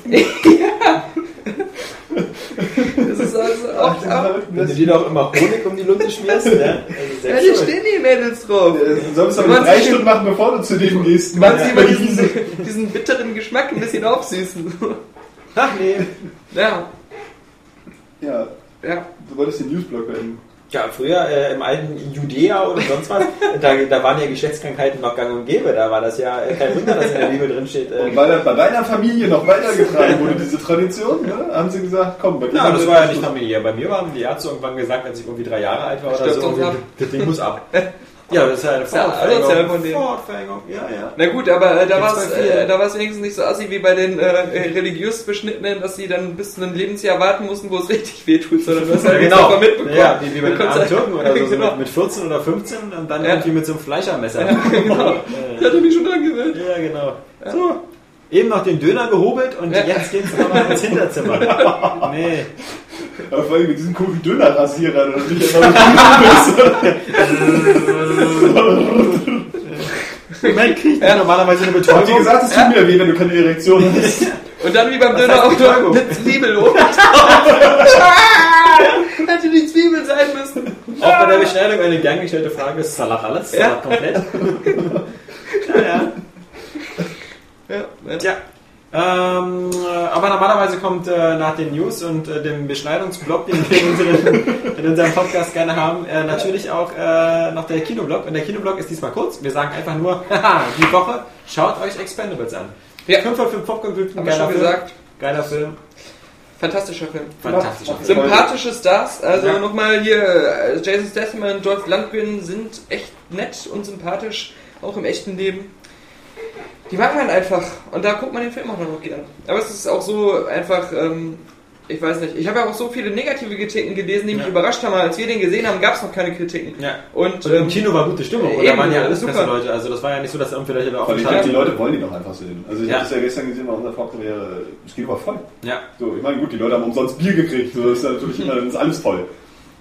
Das ist also auch, auch
Wenn du dir doch immer Honig um die Lunte schmierst, ne? Also
ja, hier
schuld.
stehen die Mädels drauf.
Du sollst
Du
aber drei
ich-
Stunden machen, bevor du zu dem gehst.
Du meinst,
Ja.
immer diesen, diesen bitteren Geschmack ein bisschen aufsüßen.
Ach nee.
Ja,
Ja,
ja.
du wolltest den Newsblog beenden.
Ja, früher äh, im alten Judäa oder sonst was, da, da waren ja Geschlechtskrankheiten noch gang und gäbe. Da war das ja äh, kein Wunder, dass in der Bibel drin steht. Äh,
Und weil das bei deiner Familie noch weitergetragen wurde, diese Tradition, ne, haben sie gesagt, komm, bei dir
ja, das war ja nicht familiär. Bei mir haben die Ärzte irgendwann gesagt, als ich irgendwie drei Jahre alt war oder
Stirbt
so, das Ding muss ab. Ja, das ist ja eine
ja
Vorortverhängung.
asozial von denen.
Vorortverhängung, ja, ja.
Na gut, aber äh, da war es äh, da war's wenigstens nicht so assi wie bei den äh, religiös Beschnittenen, dass sie dann bis zu einem Lebensjahr warten mussten, wo es richtig wehtut, sondern du hast halt
Genau,
einfach mitbekommen.
ja, wie, wie bei den armen
halt-
Türken oder so, so
genau.
mit, mit 14 oder 15 und dann
Ja.
irgendwie mit so einem Fleischermesser.
genau. Ich hatte mich schon dran gewöhnt.
Ja, genau. So, eben noch den Döner gehobelt und
Ja.
jetzt geht's nochmal ins Hinterzimmer. nee.
Aber vor allem mit diesen coolen Dönerrasierern und nicht einfach
Man kriegt
Ja.
normalerweise eine Betäubung.
gesagt, es tut mir weh, wenn du keine Erektion hast.
Und dann wie beim Döner auch
Betäubung?
eine Zwiebel oben. Hätte die Zwiebel sein müssen.
Auch bei der Beschneidung eine gern gestellte Frage ist Salat alles?
Ja.
Salat komplett? ja, ja.
Ja,
Tja. Aber normalerweise kommt äh, nach den News und äh, dem Beschneidungsblock, den wir in, unseren, in unserem Podcast gerne haben, äh, natürlich auch äh, noch der Kinoblock. Und der Kinoblock ist diesmal kurz. Wir sagen einfach nur, haha, die Woche, schaut euch Expendables an.
Ja.
5 von 5 Popcorn-Gülten,
Haben wir schon
Film.
gesagt.
Geiler Film.
Fantastischer Film.
Fantastischer Film.
Sympathische Stars, also
Ja.
nochmal hier, äh, Jason Statham und Dolph Lundgren sind echt nett und sympathisch, auch im echten Leben. Die mag man einfach und da guckt man den Film auch noch gern. Aber es ist auch so einfach, ähm, ich weiß nicht, ich habe ja auch so viele negative Kritiken gelesen, die mich
Ja.
überrascht haben. Als wir den gesehen haben, gab es noch keine Kritiken.
Ja.
Und,
Und im
ähm,
Kino war gute Stimmung.
Eben,
da waren ja alles
super.
Presseleute. Also das war ja nicht so, dass irgendwie Leute auch
Aber ich glaube, die Leute wollen die doch einfach sehen. Also ich
Ja.
habe das ja gestern gesehen bei unserer Vorpremiere. Es geht aber voll.
Ja.
So, ich meine, gut, die Leute haben umsonst Bier gekriegt. So, das ist natürlich immer, dann ist alles voll.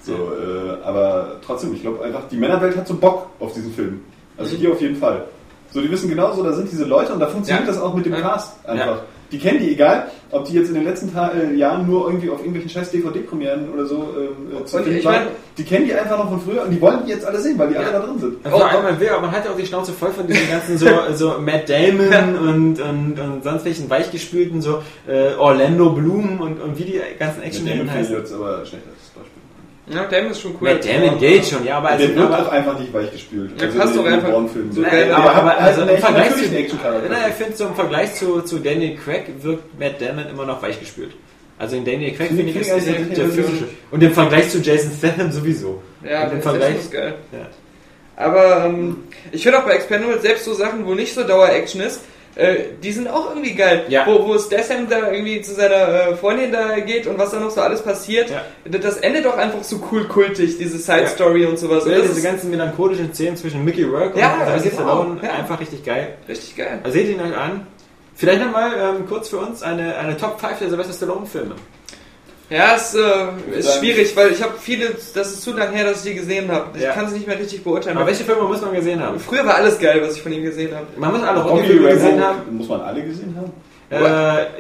So, äh, aber trotzdem, ich glaube einfach, die Männerwelt hat so Bock auf diesen Film. Also hier auf jeden Fall. So, die wissen genauso, da sind diese Leute und da funktioniert
Ja.
das auch mit dem
Ja.
Cast einfach.
Ja.
Die kennen die, egal, ob die jetzt in den letzten Ta äh, Jahren nur irgendwie auf irgendwelchen scheiß DVD-Premieren oder so ähm, äh, zu finden waren. die kennen die einfach noch von früher und die wollen die jetzt alle sehen, weil die alle da drin sind.
Vor allem, man will, aber man hat ja auch die Schnauze voll von diesen ganzen so, so Matt Damon und, und, und sonst welchen weichgespülten, so äh, Orlando Bloom und, und wie die ganzen Actionhelden heißen.
jetzt aber schlecht als Beispiel.
Ja, Damon ist schon cool.
Matt Damon geht schon, ja, aber
Der
also,
wird auch
aber,
einfach nicht weichgespült.
Ja, passt doch einfach.
So.
Nein, aber,
Der hat
aber
halt
also im Vergleich zu. Nein, ich finde so im Vergleich zu, zu Daniel Craig wirkt Matt Damon immer noch weichgespült. Also in Daniel Craig
Finde
ich ist
eigentlich
der, der physische. Und im Vergleich zu Jason Statham sowieso.
Ja,
im
das
Vergleich.
ist geil.
Ja.
Aber ähm, ich finde auch bei Expendables selbst so Sachen, wo nicht so Dauer-Action ist, äh, die sind auch irgendwie geil.
Ja.
Wo, wo Statham da irgendwie zu seiner äh, Freundin da geht und was da noch so alles passiert.
Ja.
Das endet doch einfach so cool kultig, diese Side-Story und sowas. Und
Ja,
das
diese ganzen melancholischen Szenen zwischen Mickey Rourke
Ja,
und Sylvester
genau,
Stallone,
ja.
einfach richtig geil.
richtig geil.
Also seht ihn euch an. Vielleicht nochmal ähm, kurz für uns eine, eine Top 5 der Sylvester Stallone-Filme.
Ja, es äh, ist schwierig, weil ich habe viele, das ist zu lange her, dass ich die gesehen habe. Ich
Ja.
kann sie nicht mehr richtig beurteilen.
Aber welche Filme muss man gesehen haben?
Früher war alles geil, was ich von ihm gesehen habe.
Man muss alle
Rocky
Rocky-Filme gesehen haben.
muss man alle gesehen haben?
Äh,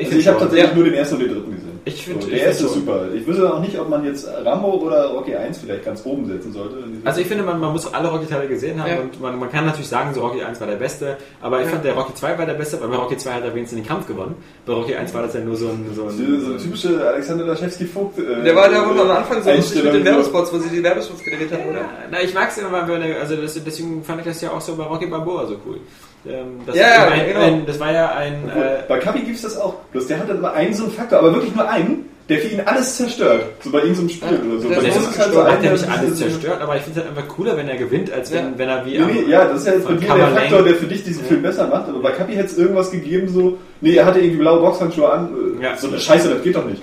Also ich habe tatsächlich
Ja.
nur den ersten und den dritten gesehen.
Ich find-
so, der erste ist super. Ich wüsste auch nicht, ob man jetzt Rambo oder Rocky 1 vielleicht ganz oben setzen sollte.
Also ich finde, man, man muss alle Rocky-Teile gesehen haben
Ja.
und man, man kann natürlich sagen, so Rocky 1 war der beste, aber ich
Ja.
fand der Rocky 2 war der beste, weil bei Rocky 2 hat er wenigstens den Kampf gewonnen. Bei Rocky 1 war das ja nur so ein... So
so,
ein
so typische Alexander Laschewski-Vogt. Äh,
Der war da wohl am Anfang so lustig mit den. Werbespots, wo sie die Werbespots gedreht haben, oder?
Na, ich mag es immer, wenn also das, deswegen fand ich das ja auch so bei Rocky Balboa so cool. Ähm, das,
Ja,
ein,
genau.
ein, das war ja ein... Äh,
Bei Kapi gibt es das auch. Bloß der hat dann immer einen so einen Faktor, aber wirklich nur einen, der für ihn alles zerstört. So bei ihm so einem Spiel
Ja,
oder so.
der
Bei
so
ist halt so
gestorben.
einer,
hat er nicht
der-
alles zerstört, aber ich finde es halt einfach cooler, wenn er gewinnt, als wenn,
Ja.
wenn er wie...
Nee,
am-
nee, ja, das ist ja jetzt bei dir der Faktor, der für dich diesen Film besser macht. Aber bei Kapi hätte es irgendwas gegeben, so, nee, er hatte irgendwie blaue Boxhandschuhe an. äh,
Ja.
So eine Scheiße, das geht doch nicht.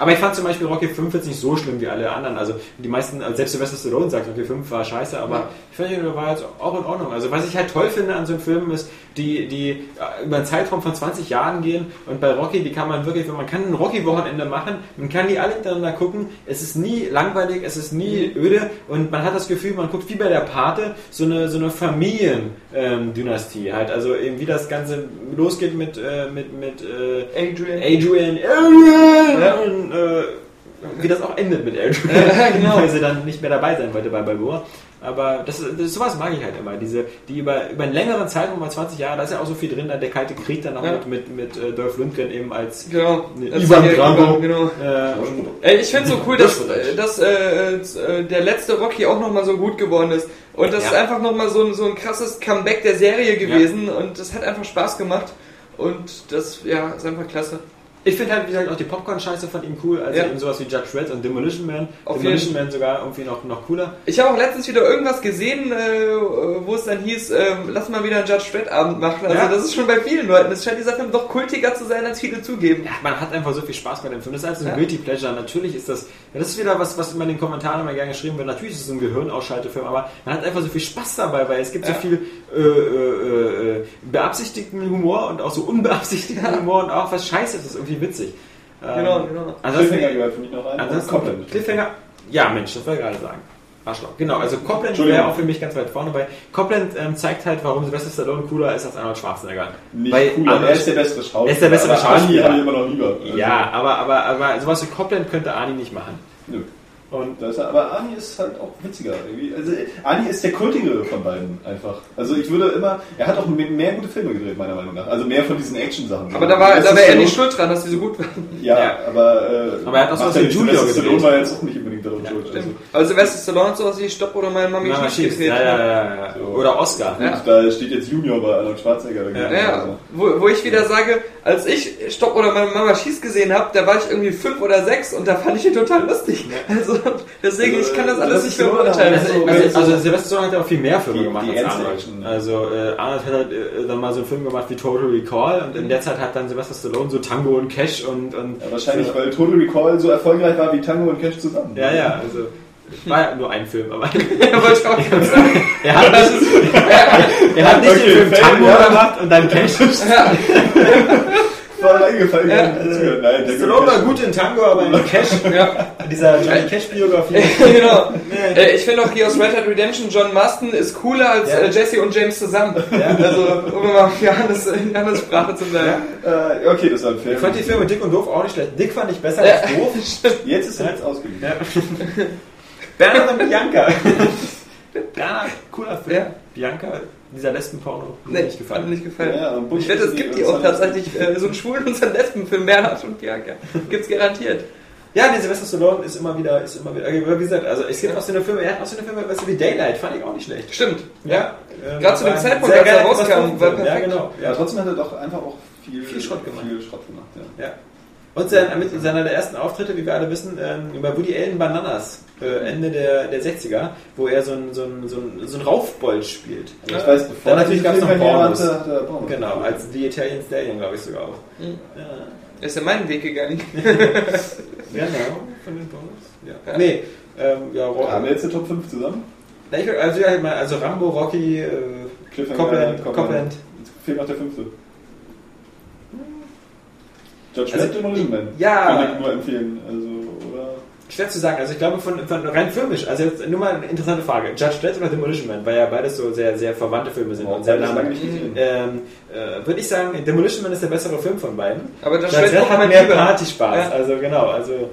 Aber ich fand zum Beispiel Rocky 5 jetzt nicht so schlimm wie alle anderen. Also die meisten, also selbst Sylvester Stallone sagt, Rocky 5 war scheiße, aber
Ja.
ich fand, der war jetzt auch in Ordnung. Also was ich halt toll finde an so einem Film ist, die, die äh, über einen Zeitraum von 20 Jahren gehen und bei Rocky, die kann man wirklich, man kann ein Rocky-Wochenende machen, man kann die alle hintereinander gucken, es ist nie langweilig, es ist nie öde und man hat das Gefühl, man guckt wie bei der Pate so eine, so eine Familien-Dynastie halt. Also eben wie das Ganze losgeht mit, äh, mit, mit äh,
Adrian.
Adrian, Adrian! Äh, wie das auch endet mit Eldrin,
genau.
weil sie dann nicht mehr dabei sein wollte bei Balboa. Aber das, das, sowas mag ich halt immer. Diese, die über, über einen längeren Zeitraum, über 20 Jahre, da ist ja auch so viel drin, dann der Kalte Krieg dann auch
Ja.
mit, mit, mit äh, Dolph Lundgren eben als
Genau.
Ivan Drago.
Genau.
äh, und,
Ey, ich finde so cool, dass,
Das
äh, dass äh, äh, der letzte Rocky auch nochmal so gut geworden ist. Und das
Ja.
ist einfach nochmal so, ein- so ein krasses Comeback der Serie gewesen. Und das hat einfach Spaß gemacht. Und das, ja, ist einfach klasse.
Ich finde halt, wie gesagt, auch die Popcorn-Scheiße von ihm cool. Also
Ja.
eben sowas wie Judge Red und Demolition Man.
Auf
Demolition Man sogar irgendwie noch, noch cooler.
Ich habe auch letztens wieder irgendwas gesehen, äh, wo es dann hieß, äh, lass mal wieder einen Judge Dredd Abend machen. Also
Ja.
das ist schon bei vielen Leuten. Es scheint dieser Film doch kultiger zu sein, als viele zugeben.
Ja, man hat einfach so viel Spaß bei dem Film. Das ist halt so ein
Ja.
Guilty Pleasure. Natürlich ist das, ja, das ist wieder was, was immer in den Kommentaren immer gerne geschrieben wird. Natürlich ist es ein Gehirnausschaltefilm, aber man hat einfach so viel Spaß dabei, weil es gibt so
Ja.
viel äh, äh, äh, beabsichtigten Humor und auch so unbeabsichtigten Humor und auch was Scheiße, das ist irgendwie witzig. Ähm,
Genau, genau.
Ansonsten,
Cliffhanger gehört für mich noch rein.
ansonsten. Cliffhanger. Ja, Mensch, das wollte ich gerade sagen. Arschloch. Genau, also Copland
Entschuldigung.
wäre auch für mich ganz weit vorne bei. Copland ähm, zeigt halt, warum Sylvester Stallone cooler ist als Arnold Schwarzenegger.
Nicht
Weil
cool, aber
Arnold-
er ist der bessere Schauspieler.
Er ist der bessere
aber Arnie
Schauspieler.
habe ich immer noch lieber. Also,
Ja, aber, aber, aber sowas wie Copland könnte Arnie nicht machen.
Nö.
Und
Das, aber Arnie ist halt auch witziger. Irgendwie. Also, Arnie ist der kultigere von beiden einfach. Also ich würde immer, er hat auch mehr, mehr gute Filme gedreht, meiner Meinung nach. Also mehr von diesen Action-Sachen.
Aber da war,
Das
da
ist
wäre er nicht schuld dran, dass die so gut waren.
Ja,
Ja.
aber, äh,
Aber er hat auch
ja
wie
nicht.
Junior gedreht.
Stallone war jetzt auch nicht unbedingt daran schuld. Also.
Stimmt. Aber Sylvester Stallone hat sowas wie Stopp oder meine Mami
Mama
schießt
schießt.
gedreht.
Ja, ja, ja, ja.
So.
Oder Oscar.
Ja.
Und da steht jetzt Junior bei Arnold Schwarzenegger dagegen.
Ja,
Also.
wo, wo ich wieder sage, als ich Stopp oder meine Mama schießt gesehen habe, da war ich irgendwie fünf oder sechs und da fand ich ihn total lustig. Also deswegen,
Also,
ich kann das
äh,
alles
das
nicht mehr beurteilen.
Also,
Also,
also,
also-
also Sylvester Stallone hat ja auch viel mehr Filme
Die-
gemacht
die
als Arnold.
Action.
Also äh, Arnold hat halt, äh, dann mal so einen Film gemacht wie Total Recall und in der Zeit hat dann Sylvester Stallone so Tango und Cash und, und
Ja, wahrscheinlich,
so.
weil Total Recall so erfolgreich war wie Tango und Cash zusammen.
ja, ja, also war ja nur ein Film, aber
Ja, wollte ich auch gerade sagen.
er hat nicht, er hat nicht
Okay,
den Film Tango
ja.
gemacht und dann Cash.
War eingefallen.
Ja,
Ja,
also,
Nein, der
Stallone war gut in Tango, aber in Cash,
Ja,
dieser Johnny Cash Biografie.
genau. Äh, ich finde auch hier aus Red Dead Redemption, John Marston ist cooler als
Ja.
äh, Jesse und James zusammen.
Ja.
Also, um mal Johannes, in Johannes Sprache zu bleiben.
Äh, okay, das war ein Film.
Ich fand die Filme Dick und Doof auch nicht schlecht. Dick fand ich besser
Ja.
als Doof.
Jetzt ist er jetzt ausgegangen.
Ja. Bernhard und Bianca. Ja, cooler Film.
Ja.
Bianca, dieser Lesbenporno, hat mir
Nee,
nicht
hat
gefallen.
mir nicht gefallen.
Ja, Bush
ich wette, es gibt
die-
auch tatsächlich äh, so einen schwulen und so einen Lesbenfilm, Bernhard und Bianca. Gibt's garantiert.
Ja, der Sylvester Stallone ist immer wieder, ist immer wieder, wie gesagt, also es gibt auch so eine Filme, er hat auch so eine Filme, weißt du, wie Daylight, fand ich auch nicht schlecht.
Stimmt.
Ja. ähm,
Gerade zu dem Zeitpunkt, als er rauskam, war
Ja,
perfekt.
genau.
Ja,
Ja.
trotzdem hat er doch einfach auch viel,
Viel Schrott gemacht.
Viel Schrott gemacht ja.
ja. Und sein, mit seiner der ersten Auftritte, wie wir alle wissen, ähm, über Woody Allen Bananas, äh, Ende der, der 60er, wo er so einen so einen- so einen- so einen Raufbold spielt.
Also ich weiß, bevor
Dann
er
natürlich
die
gab's noch
er Pornos
Genau, als The Italian Stallion, glaube ich sogar auch. Ja.
Er ist ja meinen Weg gegangen.
Genau, von den Pornos. Ja. Nee, ähm, ja, Rock.
Haben wir jetzt eine Top 5 zusammen?
Na, ich, würd- also, ja, ich meine, also Rambo, Rocky, äh,
Cliffhanger,
Copland, Copland.
Jetzt fehlt noch der fünfte. Judge
Also,
Man.
ja.
Kann ich nur empfehlen. Also, oder?
Schwer zu sagen, also ich glaube von, von rein filmisch, also jetzt nur mal eine interessante Frage. Judge Dredd oder Demolition Man, weil ja beides so sehr, sehr verwandte Filme sind und sehr
lange.
Ähm, äh, Würde ich sagen, Demolition Man ist der bessere Film von beiden.
Aber das
Judge
Dredd
hat
man
mehr. Partyspaß,
Ja.
also genau, also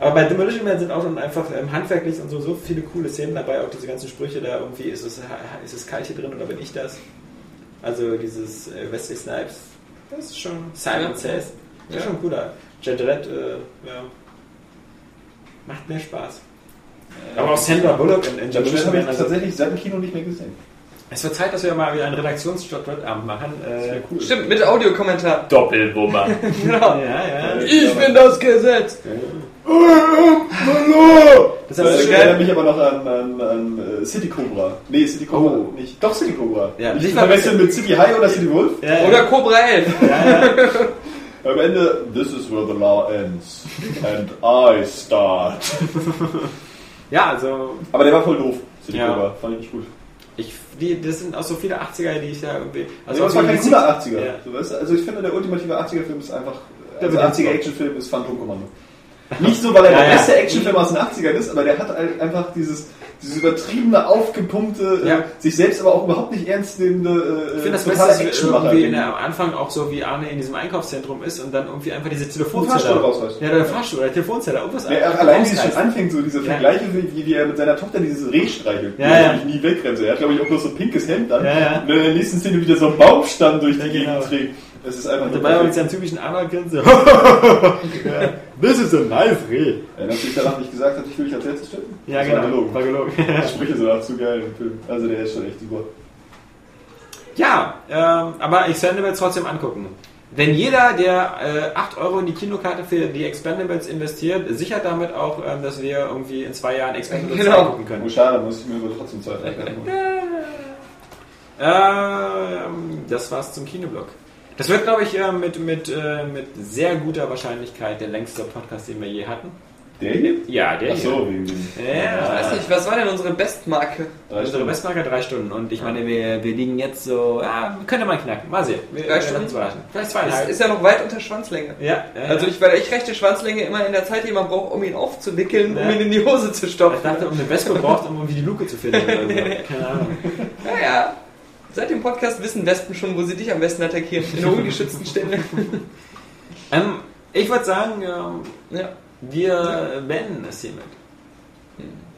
aber bei Demolition Man sind auch schon einfach ähm, handwerklich und so, so viele coole Szenen dabei, auch diese ganzen Sprüche da irgendwie, ist es, ist es kalt hier drin oder bin ich das? Also dieses äh, Wesley Snipes, das ist schon Simon
Ja.
Says, das ist
Ja.
schon cooler. Judge Dredd, äh, ja, macht mehr Spaß. Aber auch Sandra Bullock in, in
Judge
Demolition
habe ich
also,
tatsächlich seit dem Kino nicht mehr gesehen.
es wird Zeit, dass wir mal wieder einen Redaktions-Judge Dredd-Abend machen. Äh,
cool.
Stimmt, mit Audiokommentar.
Doppelwummer.
Genau.
ja, ja.
Ich bin das Gesetz.
Das
Das
ist so
erinnert
geil.
mich aber noch an, an, an äh, City Cobra. Nee, City Cobra
Oh.
nicht. Doch, City Cobra.
Ja,
nicht
nicht
verwechseln mit City High oder City Wolf.
Ja, ja.
Oder Cobra 11.
ja, ja.
Am Ende, this is where the law ends. And I start.
ja, also
Aber der war voll doof,
Ja.
Cobra. Fand ich nicht gut.
ich, die, das sind auch so viele 80er, die ich da irgendwie.
Also, das war kein cooler 80er.
Ja.
So, weißt du? Also ich finde, der ultimative 80er-Film ist einfach...
Der
Also
wird
80er-Action-Film ist Phantom Commando. Nicht so, weil er
Ja,
der beste Actionfilm aus den 80ern ist, aber der hat halt einfach dieses, dieses übertriebene, aufgepumpte,
Ja.
äh, sich selbst aber auch überhaupt nicht ernst nehmende, äh,
Ich finde das Beste, dass
Actionmacher.
irgendwie in der, am Anfang auch so wie Arne in diesem Einkaufszentrum ist und dann irgendwie einfach diese Telefonzelle.
Rausreißt.
Ja, der Fahrstuhl, der Telefonzelle, irgendwas
Ja, allein wie es schon anfängt, so diese. Vergleiche, wie, wie er mit seiner Tochter dieses Reh streichelt,
Ja, ja.
nie wegrennt. Er hat, glaube ich, auch bloß so ein pinkes Hemd an.
Ja, ja.
Und in der nächsten Szene wieder so einen Baumstamm durch die
Ja,
Gegend
genau.
trägt. Das ist einfach
dabei auch mit
perfekt.
seinem typischen Arnold-Grinsen. ja. This is a nice Reh.
Er hat natürlich danach nicht gesagt, hat, ich will dich als letztes töten.
Ja,
Das
genau.
War gelogen.
War gelogen.
Die Sprüche sind auch zu geil im Film. Also der ist schon echt super.
Ja, ähm, aber Expendables trotzdem angucken. Denn jeder, der äh, 8 Euro in die Kinokarte für die Expendables investiert, sichert damit auch, ähm, dass wir irgendwie in zwei Jahren Expendables
Genau.
angucken
Oh,
können.
schade, muss ich mir aber trotzdem Zeit rechnen.
Ähm, das war's zum Kinoblock. Das wird, glaube ich, äh, mit, mit, äh, mit sehr guter Wahrscheinlichkeit der längste Podcast, den wir je hatten.
Der hier?
Ja, der
Ach so,
hier. Ja,
Weiß nicht, was war denn unsere Bestmarke?
Drei
Unsere
Stunden.
Bestmarke drei Stunden und ich meine, wir, wir liegen jetzt so, ja, könnte man knacken. Mal sehen. Wir,
Drei
wir
Stunden?
überraschen. Vielleicht
Ist,
zweieinhalb.
ist ja noch weit unter Schwanzlänge.
ja, ja,
Also ich, weil ich rechte Schwanzlänge immer in der Zeit, die man braucht, um ihn aufzuwickeln,
Ja.
um ihn in die Hose zu
Ich
stopfen.
dachte, um eine Wespe braucht, um irgendwie die Luke zu finden. Oder so. Keine Ahnung.
Naja, seit dem Podcast wissen Wespen schon, wo sie dich am besten attackieren. In der ungeschützten Stelle.
Ähm, ich würde sagen, ähm,
Ja.
wir beenden es hiermit.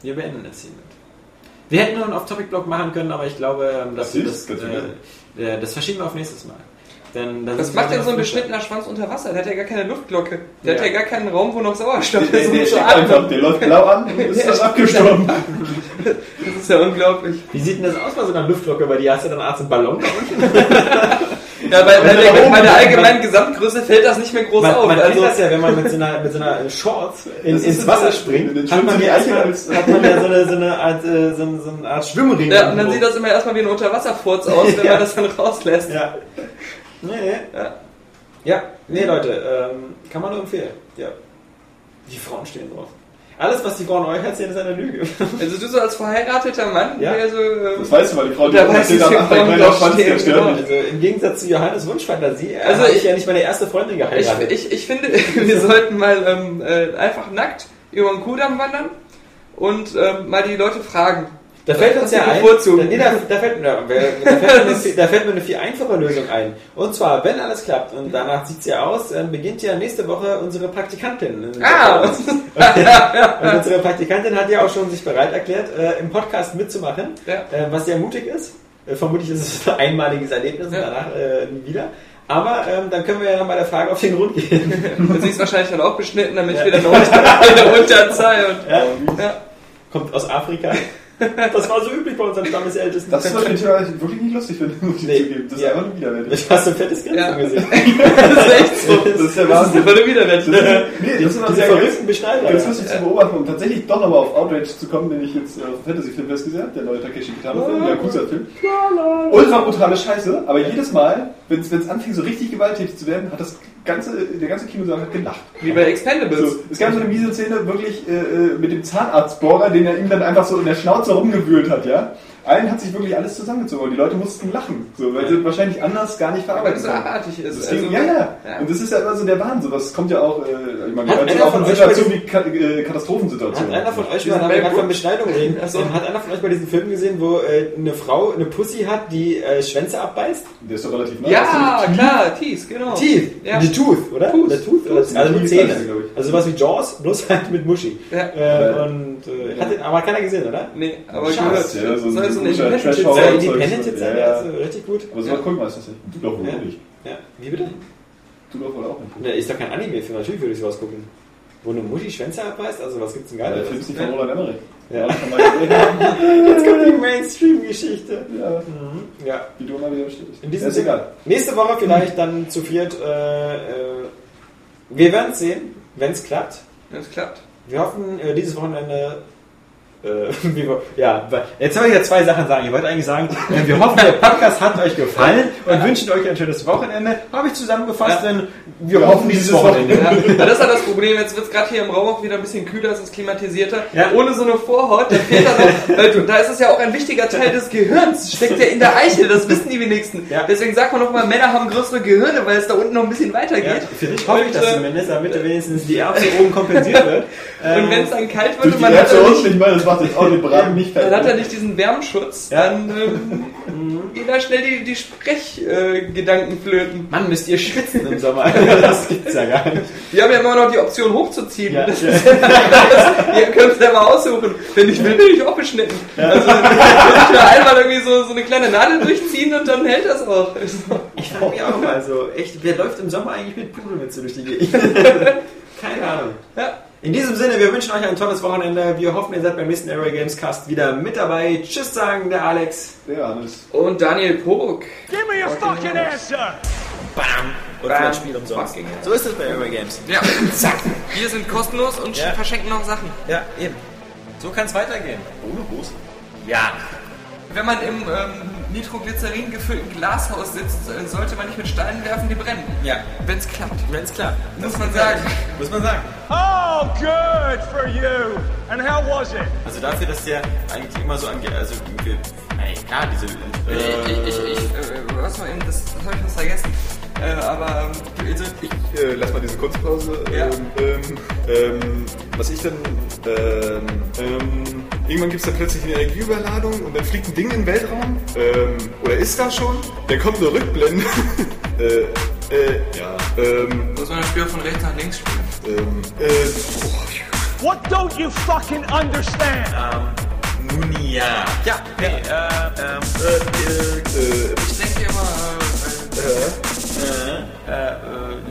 Wir beenden es hiermit. Wir hätten nur einen Off-Topic-Blog machen können, aber ich glaube, ähm, dass
Was
wir das, äh, äh, das verschieben wir auf nächstes Mal. Denn dann
Was macht denn so ein beschnittener Schwanz unter Wasser? Der hat ja gar keine Luftglocke. Der
Ja.
hat ja gar keinen Raum, wo noch Sauerstoff ist.
der, der, einfach, der läuft blau an und ist dann
steckt
abgestorben.
Das ist ja unglaublich.
Wie sieht denn das aus bei so einer Luftlocke? Weil die hast du dann Arzt einen Ballon da unten.
Ja, bei, bei,
er
der, bei der allgemeinen Gesamtgröße fällt das nicht mehr groß
Man,
auf.
man
also,
kennt das ja, wenn man mit so einer, mit so einer Shorts in,
Das
ins Wasser
dann
springt,
schwimmt
hat man ja erstmal
als-
hat man ja so eine, so eine Art, äh, so, eine- so eine Art Schwimmring.
ja, und dann sieht das immer erstmal wie ein Unterwasserfurz aus, wenn
Ja.
man das dann rauslässt.
Ja. Nee, nee.
Ja.
Ja, nee, Leute, ähm, kann man nur empfehlen. Ja. Die Frauen stehen drauf. Alles, was die Frauen euch erzählen, ist eine Lüge.
Also du so als verheirateter Mann,
Ja.
der so... ähm,
Das weißt du, weil die Frau, die
ich, Frauen
Schwanz, der
stehen,
stört
genau.
Also im Gegensatz zu Johannes Wunschfantasie,
Also
also ich
ich-
ja nicht meine erste Freundin
Ich,
geheiratet.
ich, ich finde, wir sollten mal ähm, äh, einfach nackt über den Kudamm wandern und ähm, mal die Leute fragen.
Da fällt uns ja ein,
bevorzugen.
nee, da, da, fällt, da, da, fällt mir eine, viel- da fällt mir eine viel einfache Lösung ein. Und zwar, wenn alles klappt und danach sieht es ja aus, ähm, beginnt ja nächste Woche unsere Praktikantin.
Ah!
Und unsere Praktikantin hat ja auch schon sich bereit erklärt, äh, im Podcast mitzumachen,
Ja.
äh, was sehr mutig ist. Äh, vermutlich ist es ein einmaliges Erlebnis und
Ja.
danach äh, nie wieder. Aber ähm, dann können wir ja nochmal der Frage auf den Grund gehen.
Sie ist wahrscheinlich dann auch beschnitten, damit
Ja.
ich wieder eine, Unter eine Unterzahl und
ja. kommt aus Afrika. Das war so üblich bei unseren Stammesältesten.
Das ist Thema, das ich wirklich nicht lustig finde, muss ich
Nee.
zugeben. Das ist
Ja.
einfach nur widerwärtig.
Ich hast so ein fettes Grinsen
Ja.
Gesicht.
Das ist echt so.
Das ist der
Das ist
Wahnsinn.
einfach nur widerwärtig.
Nee, das ist immer sehr
verrückten Beschneider.
Ganz lustig zu beobachten und tatsächlich doch nochmal auf Outrage zu kommen, den ich jetzt äh, auf Fantasy Film festgesehen habe, der neue Takeshi Kitano-Film, der Yakuza-Film. Ultra brutale Scheiße, aber jedes Mal, wenn es anfing, so richtig gewalttätig zu werden, hat das ganze, der ganze Kinosaal hat gelacht.
Wie bei Expendables.
So, es gab so eine miese Szene wirklich äh, äh, mit dem Zahnarztbohrer, den er ihm dann einfach so in der Schnauze rumgewühlt hat, ja. Allen hat sich wirklich alles zusammengezogen und die Leute mussten lachen, so, weil sie wahrscheinlich anders gar nicht
so
können.
abartig ist.
Deswegen,
Also,
ja, ja,
ja.
Und das ist ja immer so der Wahnsinn. Das kommt ja auch, äh,
Hat
gehört auch
von
in Situationen wie Ka äh, Katastrophensituationen.
Hat einer von euch mal, da wir gerade von Beschneidung reden,
Ach so.
ähm, hat einer von euch mal diesen Film gesehen, wo äh, eine Frau eine Pussy hat, die äh, Schwänze abbeißt?
Der ist doch relativ nah.
Ja, klar, Tees, genau.
Teeth.
Ja.
Die Tooth, oder?
Tooth.
Der Tooth?
Tooth.
Also
Tooth
Zähne.
heißt sie, glaub ich.
Also sowas wie Jaws, bloß halt mit Muschi.
Ja.
Äh, und äh, hat den aber keiner gesehen, oder?
Nee, aber.
Ja, so
soll so ein
guter
Independent
Trash-Horror.
Sehr
Ja,
also richtig gut.
Aber so
Ja.
gucken wir das nicht. Du doch wohl
Ja.
nicht.
Ja. Wie bitte?
Du doch wohl auch nicht.
Ne, ist doch kein Anime-Film, natürlich würde ich sowas gucken. Wo eine Muschi Schwänze abbeißt, also was gibt's denn
Ja, der? Film ist nicht von Roland Emmerich.
Ja. Jetzt kommt die Mainstream-Geschichte.
Ja,
Ja.
wie du immer wieder bestätigst.
In diesem
Ja, ist
Sinne,
egal.
nächste Woche vielleicht dann zu viert. Äh, äh, wir werden es sehen, wenn es klappt.
Das klappt.
Wir hoffen, äh, dieses Wochenende Äh, ja, jetzt soll ich ja zwei Sachen sagen. Ich wollte eigentlich sagen, äh, wir hoffen, der Podcast hat euch gefallen und wünschen euch ein schönes Wochenende. Habe ich zusammengefasst, denn wir hoffen dieses Wochenende.
Ja, das ist halt das Problem. Jetzt wird es gerade hier im Raum auch wieder ein bisschen kühler, es ist klimatisierter.
Ja.
Ohne so eine Vorhaut, da fehlt da weil du- Da ist es ja auch ein wichtiger Teil des Gehirns. Steckt ja in der Eichel, das wissen die wenigsten.
Ja.
Deswegen sagt man auch mal, Männer haben größere Gehirne, weil es da unten noch ein bisschen weiter
Ja,
geht.
für dich hoffe ich das
äh,
zumindest, damit wenigstens die Erbse oben kompensiert wird.
Und wenn es dann kalt wird und
die
man hat, nicht,
macht jetzt auch den Braten nicht
man hat ja nicht diesen Wärmschutz,
Ja.
dann ähm, gehen da schnell die, die Sprechgedanken äh, flöten.
Mann, müsst ihr schwitzen im Sommer. Das gibt's ja gar nicht.
Wir haben ja immer noch die Option hochzuziehen.
Ja.
Das ist ja das, ihr könnt es selber aussuchen. Wenn ich will, bin ich auch beschnitten. Also, wenn ich mir einmal irgendwie so, so eine kleine Nadel durchziehen und dann hält das auch. Also,
Ich frage mich auch mal so, echt, wer läuft im Sommer eigentlich mit Pudelmütze durch die Gegend? Keine Ahnung.
ja.
In diesem Sinne, wir wünschen euch ein tolles Wochenende. Wir hoffen, ihr seid beim nächsten Aero Games Cast wieder mit dabei. Tschüss sagen der Alex.
Der Hannes.
Und Daniel Pog.
Give me a fucking answer!
Bam. Und
Bam.
ein Spiel umsonst. So ist es bei Aero Games.
Ja, zack. Wir sind kostenlos und
Ja.
verschenken noch Sachen.
Ja, eben. So kann es weitergehen.
Ohne Hose.
Ja.
Wenn man im ähm, Nitroglycerin gefüllten Glashaus sitzt, äh, sollte man nicht mit Steinen werfen, die brennen.
Ja.
Wenn es klappt.
Wenn's klar.
Muss man sagen.
Muss man sagen.
Oh, good for you! And how was it?
Also dafür, dass der eigentlich immer so angeht, also wir, ey, klar, diese
Ich, ich, ich, ich äh, was mal eben, das, das habe ich was vergessen. Äh, aber ähm, also, ich,
Äh, lass mal diese Kunstpause.
Ja.
Ähm, ähm, ähm, was ich dann. Ähm, ähm, irgendwann gibt es da plötzlich eine Energieüberladung und dann fliegt ein Ding in den Weltraum. Ähm, oder ist da schon? Dann kommt eine Rückblende. äh, äh, ja. Ähm,
muss man das Spiel von rechts nach links spielen.
ähm, äh,
What don't you fucking understand?
Nun ja. Ja, nee, äh, ähm,
äh, äh,
Ich denke immer, äh,
äh, äh,
äh,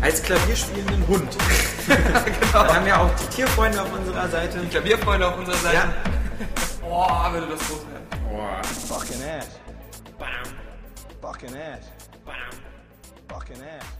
Als klavierspielenden Hund.
genau.
Wir haben ja auch die Tierfreunde auf unserer Seite.
Klavierfreunde auf unserer Seite.
Ja.
Boah, würde das groß werden.
Fucking ass. Fucking ass. Fucking ass. Fucking ass.